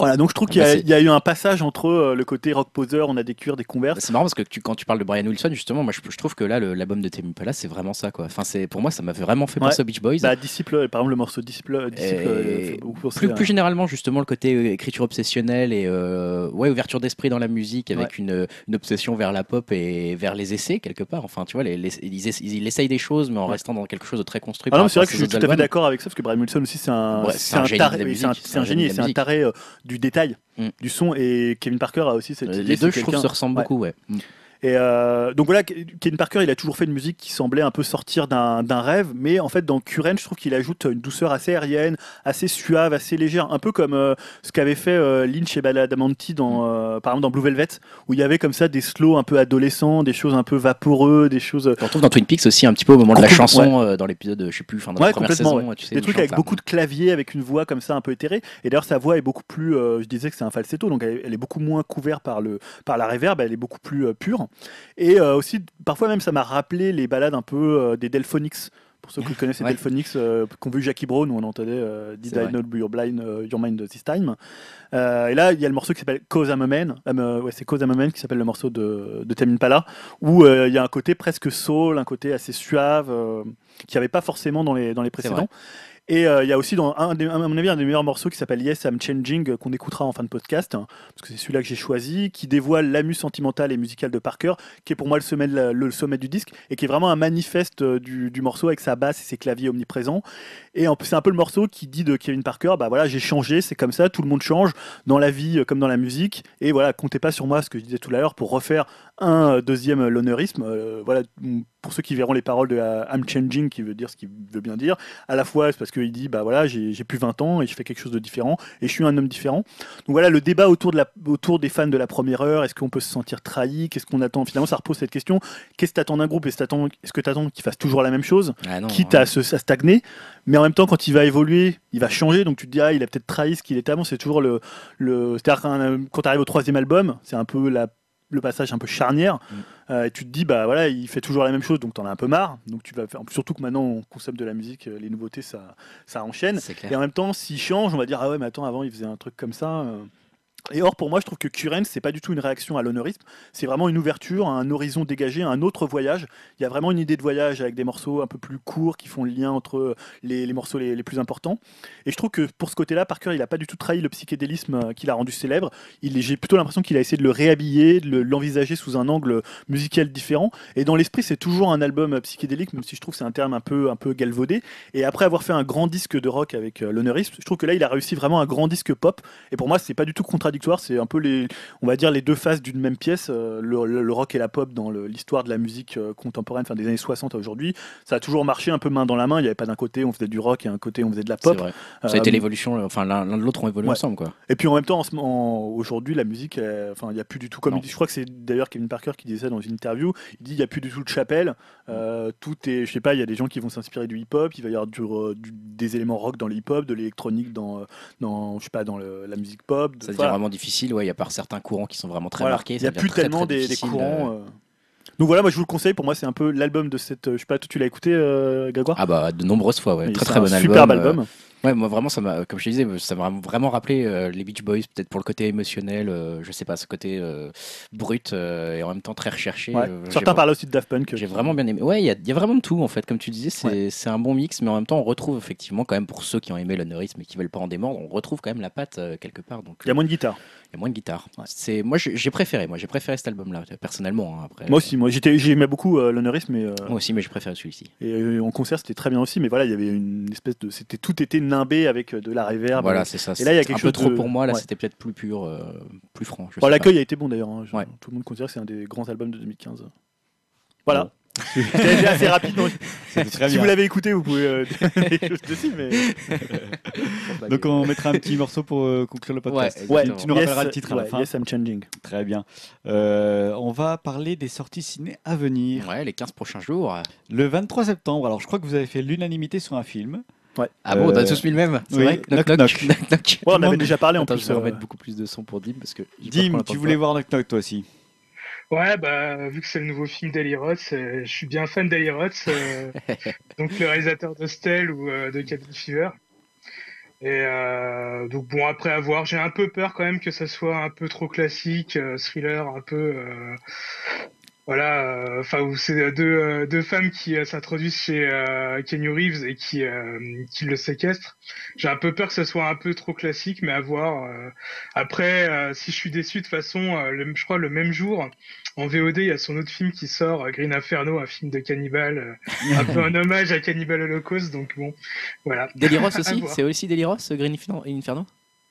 voilà donc je trouve Ah qu'il y, bah, y a eu un passage entre euh, le côté rock poseur on a des cuirs des converses C'est marrant parce que tu, quand tu parles de Brian Wilson, justement, moi je, je trouve que là, l'album de Tame Impala, c'est vraiment ça, quoi. Enfin, c'est pour moi, ça m'a vraiment fait Ouais. penser aux Beach Boys. bah, Disciple par exemple le morceau Disciple, Disciple euh, beaucoup penser plus, plus généralement, justement, le côté euh, écriture obsessionnelle et euh, ouais, ouverture d'esprit dans la musique avec une, une obsession vers la pop et vers les essais, quelque part. Enfin, tu vois, les, les- ils, essa- ils essayent des choses, mais en Ouais. restant dans quelque chose de très construit. Ah non, c'est vrai que je suis tout à fait d'accord avec ça, parce que Brian Wilson aussi, c'est un, Ouais, c'est un un, génie c'est un, taré euh, du détail, Mm. du son. Et Kevin Parker a aussi cette Euh, idée. Les deux, je trouve, se ressemblent Ouais. beaucoup, ouais. Mm. Et euh, donc voilà, Kevin Parker, il a toujours fait une musique qui semblait un peu sortir d'un rêve, mais en fait, dans Current, je trouve qu'il ajoute une douceur assez aérienne, assez suave, assez légère, un peu comme euh, ce qu'avait fait euh, Lynch et Badalamenti dans, euh, par exemple, dans Blue Velvet, où il y avait comme ça des slows un peu adolescents, des choses un peu vaporeux, des choses. On retrouve dans Twin Peaks aussi un petit peu au moment de la chanson, euh, dans l'épisode, je sais plus, enfin dans Ouais, la première saison, tu sais. des trucs avec beaucoup de claviers, avec une voix comme ça un peu éthérée. Et d'ailleurs, sa voix est beaucoup plus. euh, je disais que c'est un falsetto, donc elle, elle est beaucoup moins couverte par, le, par la reverb, elle est beaucoup plus euh, pure. Et euh, aussi, parfois même, ça m'a rappelé les balades un peu euh, des Delphonics. Pour ceux qui connaissent les Ouais. Delphonics, euh, qu'ont vu Jackie Brown, où on entendait euh, Did I. Not Your, blind, euh, your Mind This Time. Euh, et là, il y a le morceau qui s'appelle Cause I'm a Man. Euh, ouais, c'est Cause I'm a Man qui s'appelle le morceau de, de Tame Impala, où il y a un côté presque soul, un côté assez suave, euh, qu'il n'y avait pas forcément dans les, dans les précédents. Et euh, il y a aussi, dans un à mon avis, un des meilleurs morceaux qui s'appelle Yes, I'm Changing, euh, qu'on écoutera en fin de podcast, hein, parce que c'est celui-là que j'ai choisi, qui dévoile l'amuse sentimentale et musicale de Parker, qui est pour moi le sommet, du disque, et qui est vraiment un manifeste euh, du, du morceau avec sa basse et ses claviers omniprésents. Et c'est un peu le morceau qui dit de Kevin Parker, bah voilà, j'ai changé, c'est comme ça, tout le monde change, dans la vie comme dans la musique, et voilà, comptez pas sur moi, ce que je disais tout à l'heure, pour refaire un deuxième l'honneurisme. Euh, voilà, pour ceux qui verront les paroles de euh, I'm changing, qui veut dire ce qu'il veut bien dire, à la fois c'est parce qu'il dit bah voilà j'ai plus 20 ans et je fais quelque chose de différent et je suis un homme différent. Donc voilà le débat autour de la autour des fans de la première heure, est-ce qu'on peut se sentir trahi, qu'est-ce qu'on attend? Finalement ça repose cette question, qu'est-ce que t'attends d'un groupe, est-ce est-ce que t'attends qu'il fasse toujours la même chose, Ah non, quitte hein. à, se, à stagner, mais en même temps quand il va évoluer, il va changer, donc tu te dis ah il a peut-être trahi ce qu'il était avant, c'est toujours le le c'est-à-dire quand tu arrives au troisième album, c'est un peu la le passage un peu charnière Mm. euh, et tu te dis bah voilà il fait toujours la même chose donc t'en as un peu marre donc tu vas faire surtout que maintenant on consomme de la musique euh, les nouveautés ça ça enchaîne et en même temps s'il change on va dire ah ouais mais attends avant il faisait un truc comme ça euh. Et or pour moi je trouve que Current c'est pas du tout une réaction à l'honneurisme c'est vraiment une ouverture un horizon dégagé un autre voyage il y a vraiment une idée de voyage avec des morceaux un peu plus courts qui font le lien entre les, les morceaux les, plus importants et je trouve que pour ce côté-là Parker il a pas du tout trahi le psychédélisme euh, qu'il a rendu célèbre j'ai plutôt l'impression qu'il a essayé de le réhabiller, de le- l'envisager sous un angle musical différent. Et dans l'esprit, c'est toujours un album euh, psychédélique, même si je trouve que c'est un terme un peu, galvaudé. Et après avoir fait un grand disque de rock avec euh, l'honneurisme, je trouve que là, il a réussi vraiment un grand disque pop. Et pour moi, c'est pas du tout contradictoire. C'est un peu les, on va dire les deux faces d'une même pièce, euh, le, le- le rock et la pop dans l'histoire de la musique euh, contemporaine, enfin des années 60 à aujourd'hui. Ça a toujours marché un peu main dans la main. Il n'y avait pas d'un côté on faisait du rock et un côté on faisait de la pop. vrai. Ça a été Euh, l'évolution, enfin l'un de l'autre ont évolué Ouais. ensemble quoi. et puis en même temps, aujourd'hui, la musique, enfin, il n'y a plus du tout comme Non. il dit. Je crois que c'est d'ailleurs Kevin Parker qui disait ça dans une interview. Il dit il n'y a plus du tout de chapelle. euh, tout est, je sais pas, il y a des gens qui vont s'inspirer du hip-hop. Il va y avoir du, du- des éléments rock dans le hip-hop, de l'électronique dans, dans, je sais pas, dans le- la musique pop. de- Ça. Vraiment difficile, ouais, il y a par certains courants qui sont vraiment très Voilà. marqués. Il n'y a plus très, tellement très des, courants. euh. euh. Donc voilà, moi je vous le conseille. Pour moi, c'est un peu l'album de cette. euh, Je sais pas, tu l'as écouté, euh, Grégoire? Ah bah de nombreuses fois, ouais. Très très bon album. Superbe euh, album. Ouais, moi vraiment, ça m'a, comme je te disais, ça m'a vraiment rappelé euh, les Beach Boys, peut-être pour le côté émotionnel, euh, je sais pas, ce côté euh, brut euh, et en même temps très recherché. Ouais. euh, Certains parlent aussi de Daft Punk. J'ai vraiment bien aimé. Ouais, il y, a- il y a vraiment de tout en fait, comme tu disais, c'est c'est un bon mix, mais en même temps, on retrouve effectivement quand même pour ceux qui ont aimé l'honneurisme et qui veulent pas en démordre, on retrouve quand même la patte euh, quelque part. Donc Il y a moins de guitare. Il y a moins de guitare. Ouais. C'est moi j'ai préféré, moi j'ai préféré cet album-là personnellement. hein, après, Moi aussi, moi j'étais, j'aimais beaucoup euh, l'honneurisme, mais. euh, Moi aussi, mais j'ai préféré celui-ci. Et euh, en concert, c'était très bien aussi, mais voilà, il y avait une espèce de. C'était, tout était nimbé avec euh, de la reverb. Voilà, c'est ça. Et là, il y a quelque un peu chose trop de- pour moi. Là, ouais. c'était peut-être plus pur, euh, plus franc. Bon, l'accueil a été bon d'ailleurs. hein. Ouais. Tout le monde considère que c'est un des grands albums de 2015. Voilà. Été assez rapide. donc, si bien. vous l'avez écouté, vous pouvez euh, dire des choses dessus, mais. Donc on mettra un petit morceau pour euh, conclure le podcast. Ouais, Tu- tu nous rappelleras le titre à la ouais, fin. Yes, I'm changing. Très bien. Euh, on va parler des sorties ciné à venir. Ouais, les 15 prochains jours. Le 23 septembre, alors je crois que vous avez fait l'unanimité sur un film. Ah bon, on a Euh, tous mis le même C'est oui, vrai knock, knock, knock. knock, knock. Ouais, on le avait déjà parlé en Attends, plus. je vais euh, remettre beaucoup plus de son pour Dim parce que. j'ai Dim, tu voulais voir Knock Knock toi aussi. Ouais, bah, vu que c'est le nouveau film d'Eli Roth, euh, je suis bien fan d'Eli Roth, euh, donc le réalisateur de Stell ou euh, de Cabin Fever. Et euh, donc bon, après avoir, j'ai un peu peur quand même que ça soit un peu trop classique, euh, thriller, un peu... euh, voilà, euh, enfin, où c'est deux, euh, deux femmes qui euh, s'introduisent chez euh, Kenny Reeves et qui, euh, qui le séquestrent. J'ai un peu peur que ça soit un peu trop classique, mais à voir. euh. Après, euh, si je suis déçu, de toute façon, euh, le- je crois le même jour, en VOD, il y a son autre film qui sort, euh, Green Inferno, un film de cannibale, euh, un peu un hommage à Cannibal Holocaust, donc bon, voilà. Deliros aussi. C'est aussi Deliros, Green Inferno- Inferno?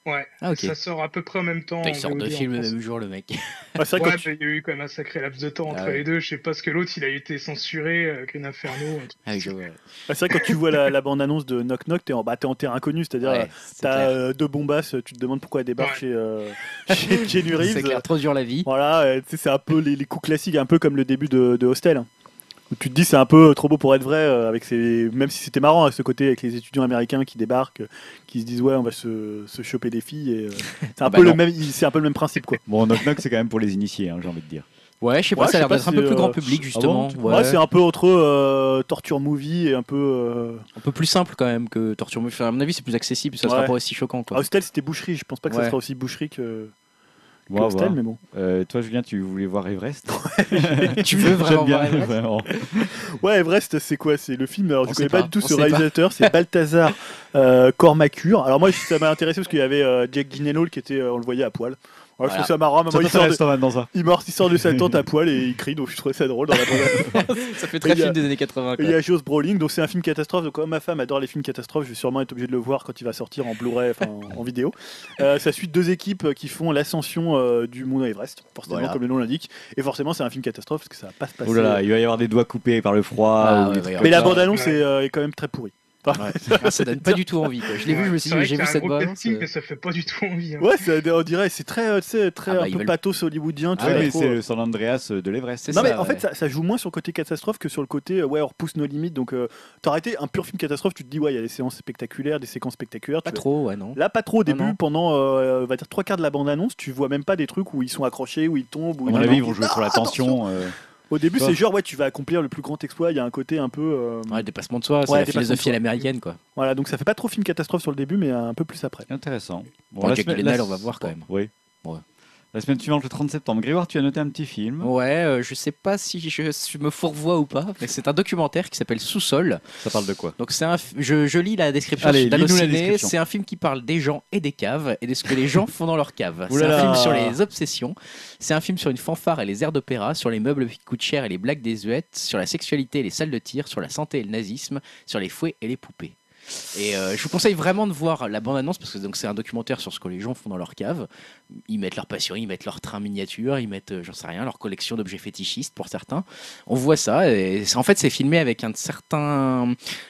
Ouais, Ah, ça sort à peu près en même temps. Il sort VOD deux films le même jour, le mec. c'est vrai Ouais, tu- il y a eu quand même un sacré laps de temps entre Ah ouais. les deux. Je sais pas ce que l'autre, il a été censuré, euh, Green Inferno. un truc. Ah je vois. ouais, c'est vrai que quand tu vois la, la bande-annonce de Knock Knock, t'es en, bah, t'es en terre inconnue, c'est-à-dire. Ouais, euh, c'est T'as euh, deux bombasses, tu te demandes pourquoi elles débarquent Ouais. chez, euh, chez Reeves. C'est clair, trop dur la vie. Voilà, tu sais, c'est un peu les, les coups classiques, un peu comme le début de, de Hostel. Où tu te dis c'est un peu trop beau pour être vrai, euh, avec ces... même si c'était marrant à ce côté avec les étudiants américains qui débarquent, qui se disent ouais on va se, se choper des filles. et, euh, c'est un Bah peu le non. même, c'est un peu le même principe quoi. Bon, Knock Knock, c'est quand même pour les initiés, hein, j'ai envie de dire. Ouais, je sais pas, Ouais, ça a l'air d'être un peu plus grand euh, public, ah justement. bon, ouais. Ouais, c'est un peu entre euh, torture movie et un peu. euh, un peu plus simple quand même que Torture Movie. Enfin, à mon avis, c'est plus accessible, ça Ouais. sera pas aussi choquant. Ah, Quoi. Hostel c'était boucherie, je pense pas que ça sera aussi boucherie que, Hostel, mais bon. Euh, toi, Julien, tu voulais voir Everest Tu veux vraiment bien, voir Everest vraiment. Ouais, Everest, c'est quoi? C'est le film. Alors, je sait connais pas, pas, du tout on ce réalisateur. C'est Balthazar euh, Cormacure. Alors, moi, ça m'a intéressé parce qu'il y avait euh, Jack Gyllenhaal qui était, euh, on le voyait à poil. Ouais, Je Voilà. trouve ça marrant. mais Ça moi, il, sort de, ça il, sort de sa tente à poil et il crie, donc je trouvais ça drôle dans la bande Ça fait très Il y a- film des années 80. Et quoi. il y a Josh Brolin, donc c'est un film catastrophe. Donc, comme ma femme adore les films catastrophes, je vais sûrement être obligé de le voir quand il va sortir en Blu-ray, enfin en, en vidéo. Euh, ça suit deux équipes euh, qui font l'ascension euh, du mont Everest, forcément, Voilà. comme le nom l'indique. Et forcément, c'est un film catastrophe parce que ça va pas se passer. Oh là là, il va y avoir des doigts coupés par le froid. Ah, ou ouais, ouais. Mais la bande-annonce Ouais. est, euh, est quand même très pourrie. Enfin, Ah, ça donne pas du tout envie. Quoi. Je l'ai vu, je me suis dit, j'ai vu c'est un cette casting, mais ça fait pas du tout envie. hein. Ouais, ça, on dirait, c'est très, euh, tu sais, très Ah bah, un peu veulent- pathos hollywoodien. Tu Ah Ouais, pas mais c'est euh. le San Andreas de l'Everest. Non, mais en fait, ouais. ça, ça joue moins sur le côté catastrophe que sur le côté, euh, ouais, on repousse nos limites. Donc, euh, t'aurais été un pur film catastrophe, tu te dis, ouais, il y a des séances spectaculaires, des séquences spectaculaires. Pas trop, ouais, non. Là, pas trop au début, non. pendant, euh, on va dire, trois quarts de la bande-annonce, tu vois même pas des trucs où ils sont accrochés, où ils tombent. Où À mon ils- avis, ils vont jouer sur la Ah, tension. Au début, c'est genre, ouais, tu vas accomplir le plus grand exploit. Il y a un côté un peu. euh, Ouais, dépassement de soi, c'est Ouais, la philosophie à l'américaine, quoi. Voilà, donc ça fait pas trop film catastrophe sur le début, mais un peu plus après. Intéressant. Bon, Bon, la Jack semaine- Gyllenhaal, la- on va voir quand même. Oui. Ouais. La semaine suivante, le 30 septembre. Grégoire, tu as noté un petit film. Ouais, euh, je sais pas si je, je me fourvoie ou pas, mais c'est un documentaire qui s'appelle Sous-sol. Ça parle de quoi? Donc c'est un, f- je, je lis la description Allez, lis-nous la d'Allociné. description. C'est un film qui parle des gens et des caves et de ce que les gens font dans leurs caves. Ouh C'est là un film là. sur les obsessions. C'est un film sur une fanfare et les airs d'opéra, sur les meubles qui coûtent cher et les blagues désuètes, sur la sexualité et les salles de tir, sur la santé et le nazisme, sur les fouets et les poupées. Et euh, je vous conseille vraiment de voir la bande-annonce parce que donc c'est un documentaire sur ce que les gens font dans leur cave. Ils mettent leur passion, ils mettent leur train miniature, ils mettent, euh, j'en sais rien, leur collection d'objets fétichistes pour certains. On voit ça et en fait c'est filmé avec un certain,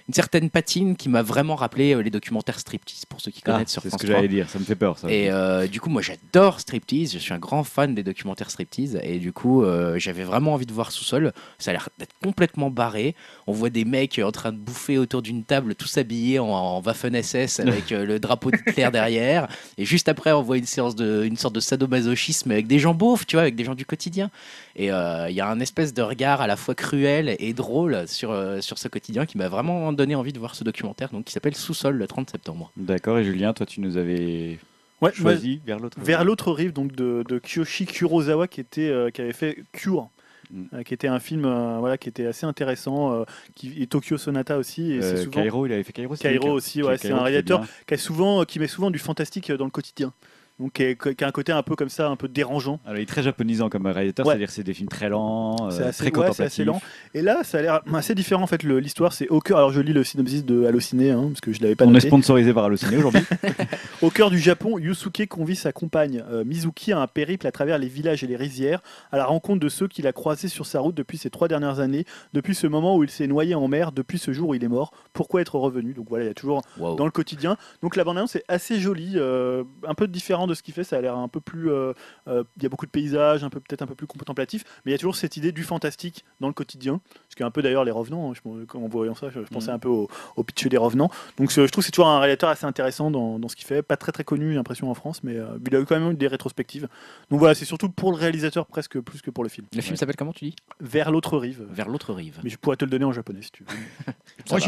une certaine patine qui m'a vraiment rappelé euh, les documentaires striptease pour ceux qui Ah, connaissent sur C'est ce que 3. j'allais dire. Ça me fait peur, ça. Et euh, du coup, moi j'adore striptease, je suis un grand fan des documentaires striptease, et du coup, j'avais vraiment envie de voir sous-sol. Ça a l'air d'être complètement barré. On voit des mecs en train de bouffer autour d'une table, tous habillés en, en Waffen-SS avec euh, le drapeau d'Hitler derrière. Et juste après, on voit une séance de, une sorte de sadomasochisme avec des gens beaufs, tu vois, avec des gens du quotidien. Et euh, il y a un espèce de regard à la fois cruel et drôle sur, euh, sur ce quotidien qui m'a vraiment donné envie de voir ce documentaire, donc qui s'appelle Sous-sol le 30 septembre. D'accord. Et Julien, toi, tu nous avais Ouais, choisi vers l'autre. Vers l'autre rive, donc de, de Kiyoshi Kurosawa, qui, était, euh, qui avait fait Cure. Mm. euh, qui était un film euh, voilà, qui était assez intéressant, euh, qui, et Tokyo Sonata aussi, et souvent, Cairo, il avait fait Cairo. Cairo aussi, ouais, c'est un réalisateur qui, a souvent, qui met souvent du fantastique dans le quotidien. Donc qui, est- qui a un côté un peu comme ça, un peu dérangeant. Alors, il est très japonisant comme réalisateur, Ouais. c'est-à-dire c'est des films très lents, euh, assez- très contemplatifs. assez lent. Et là, ça a l'air assez différent en fait. L'histoire, c'est au cœur. Alors je lis le synopsis de Allociné, hein, parce que je l'avais pas On est sponsorisé par Allociné aujourd'hui. Au cœur du Japon, Yusuke convie sa compagne euh, Mizuki à un périple à travers les villages et les rizières, à la rencontre de ceux qu'il a croisés sur sa route depuis ces trois dernières années, depuis ce moment où il s'est noyé en mer, depuis ce jour où il est mort. Pourquoi être revenu? Donc voilà, il y a toujours dans le quotidien. Donc la bande-annonce est assez jolie, euh, un peu différent de ce qu'il fait. Ça a l'air un peu plus. euh, euh, Il y a beaucoup de paysages, un peu peut-être un peu plus contemplatif, mais il y a toujours cette idée du fantastique dans le quotidien, ce qui est un peu d'ailleurs les revenants. hein. Je, en voyant ça, je, je pensais Mhm. un peu au, au pitch des revenants. Donc je trouve que c'est toujours un réalisateur assez intéressant dans, dans ce qu'il fait. Pas très très connu, j'ai l'impression en France, mais euh, il a eu quand même eu des rétrospectives. Donc voilà, c'est surtout pour le réalisateur presque plus que pour le film. Le film Ouais. s'appelle comment tu dis? Vers l'autre rive. Vers l'autre rive. Mais je pourrais te le donner en japonais si tu veux. Ça va.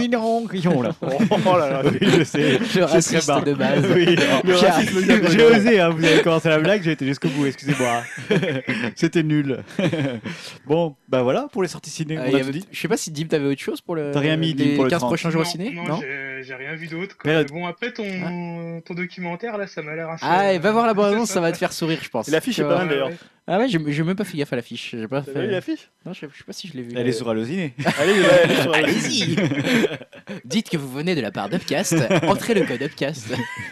là. oh là là, Oui, je sais. Le serais raciste de base. Oui. Le racisme. J'ai osé, hein, vous avez commencé la blague, j'ai été jusqu'au bout, excusez-moi. C'était nul. bon, bah voilà pour les sorties ciné. Euh, on il y a avait- tout dit. Je sais pas si Dim t'avais autre chose pour le, T'as rien mis, Dim, les pour le 15 30. prochains jours au ciné non, Non j'ai- j'ai rien vu d'autre. là- Mais bon, après ton, ton documentaire, là, ça m'a l'air assez. Ah, et va voir la bande annonce, ça va te faire sourire, je pense. L'affiche est pas mal d'ailleurs. Ah ouais, j'ai j'ai même pas fait gaffe à l'affiche. J'ai pas T'as fait. vu l'affiche? Non, je sais, je sais pas si je l'ai vu. Elle est sur Allociné. Allez, ouais, allez sur- Allez-y Dites que vous venez de la part d'Upcast, entrez le code Upcast.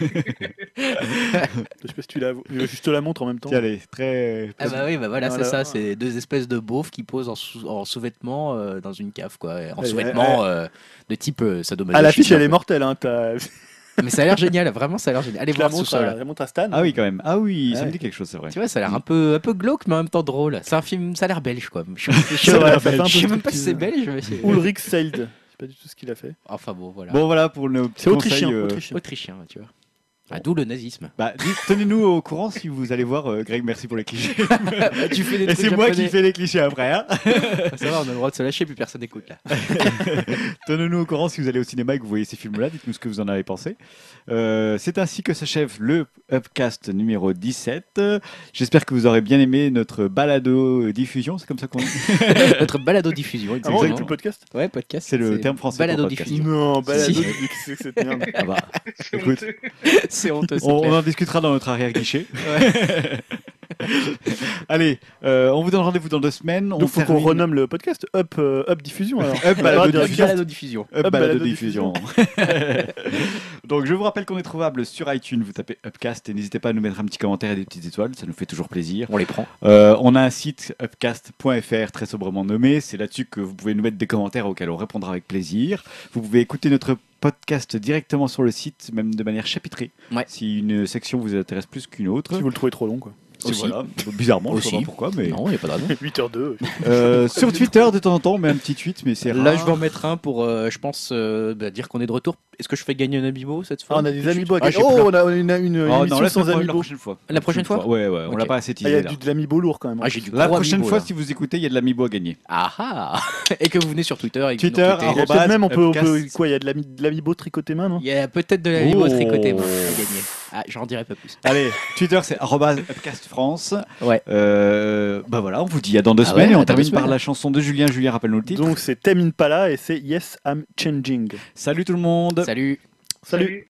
Je sais pas si tu la je juste te la montre en même temps. Tiens, allez, très. Ah bah oui, bah voilà, Voilà. c'est ça, c'est deux espèces de beaufs qui posent en, sous- en sous-vêtements euh, dans une cave, quoi. En Ouais, sous-vêtements euh, de type euh, sadomasochisme. Ah, l'affiche, elle est mortelle. Hein, t'as- Mais ça a l'air génial, vraiment, ça a l'air génial. Allez voir montre, je la montre à Stan. Ah oui, quand même. Ah oui, ça Ouais. me dit quelque chose, c'est vrai. Tu vois, ça a l'air un peu, un peu glauque, mais en même temps drôle. C'est un film, ça a l'air belge, quoi. Je, C'est ça sais même pas si c'est euh, belge, c'est... Ulrich Seld. Je sais pas du tout ce qu'il a fait. Enfin bon, voilà. Bon, voilà pour nos petits C'est autrichien. conseils, euh, autrichien. Autrichien, tu vois. Ah, D'où le nazisme. Bah, dites- tenez-nous au courant si vous allez voir. euh, Greg, merci pour les clichés. tu fais des Et trucs c'est moi qui japonais. fais les clichés après. Hein Ça va, on a le droit de se lâcher, plus personne n'écoute là. Tenez-nous au courant si vous allez au cinéma et que vous voyez ces films-là. Dites-nous ce que vous en avez pensé. Euh, c'est ainsi que s'achève le Upcast numéro 17. Euh, J'espère que vous aurez bien aimé notre balado diffusion. C'est comme ça qu'on dit. Notre balado diffusion. Ah bon, avec exactement. le podcast? Ouais, podcast. C'est le terme français pour Balado podcast. diffusion. Non, balado, Si. c'est cette merde Ah bah, Écoute. C'est honteux. on, on en discutera dans notre arrière-guichet. Allez, euh, on vous donne rendez-vous dans deux semaines. On Donc faut qu'on renomme le podcast Up, euh, Up Diffusion alors. Up Balado Diffusion. directement. Balado diffusion. Up Up Balado Balado Diffusion. Donc je vous rappelle qu'on est trouvable sur iTunes, vous tapez Upcast et n'hésitez pas à nous mettre un petit commentaire et des petites étoiles, ça nous fait toujours plaisir. On les prend. Euh, on a un site upcast.fr très sobrement nommé, c'est là-dessus que vous pouvez nous mettre des commentaires auxquels on répondra avec plaisir. Vous pouvez écouter notre podcast directement sur le site, même de manière chapitrée, Ouais. si une section vous intéresse plus qu'une autre. Si vous le trouvez trop long quoi. Si Aussi. voilà, bizarrement, je sais Aussi. pas pourquoi, mais Non, il n'y a pas de raison. 8h02. Euh, sur Twitter de temps en temps, on met un petit tweet, mais c'est Là, rare. je vais en mettre un pour, euh, je pense, euh, bah, dire qu'on est de retour. Est-ce que je fais gagner un amiibo cette fois Ah, on a des amiibo à Ah, gagner. j'ai Oh, on a une, une, une Oh, non, sans semaine- la amiibo. prochaine fois. La prochaine fois Ouais, ouais, on l'a pas assez Ah, Il teasé y a là. du, de l'amiibo lourd quand même. Ah, j'ai du La prochaine amiibo, fois, là. si vous écoutez, il y a de l'amiibo à gagner. Ah ah Et que vous venez sur Twitter et que Twitter, peut-être même, on peut, quoi, il y a de l'ami- de l'amiibo tricoté main, non? Il y a peut-être de l'amiibo Oh. tricoté moi, à gagner. Ah, j'en dirai pas plus. Allez, Twitter, c'est arrobase Upcast France. Ouais. Euh, bah voilà, on vous dit à dans deux Ah semaines ouais, et on termine par la chanson de Julien. Julien, rappelle-nous le titre. Donc c'est Tame Impala et c'est Yes I'm Changing. Salut tout le monde. Salut Salut.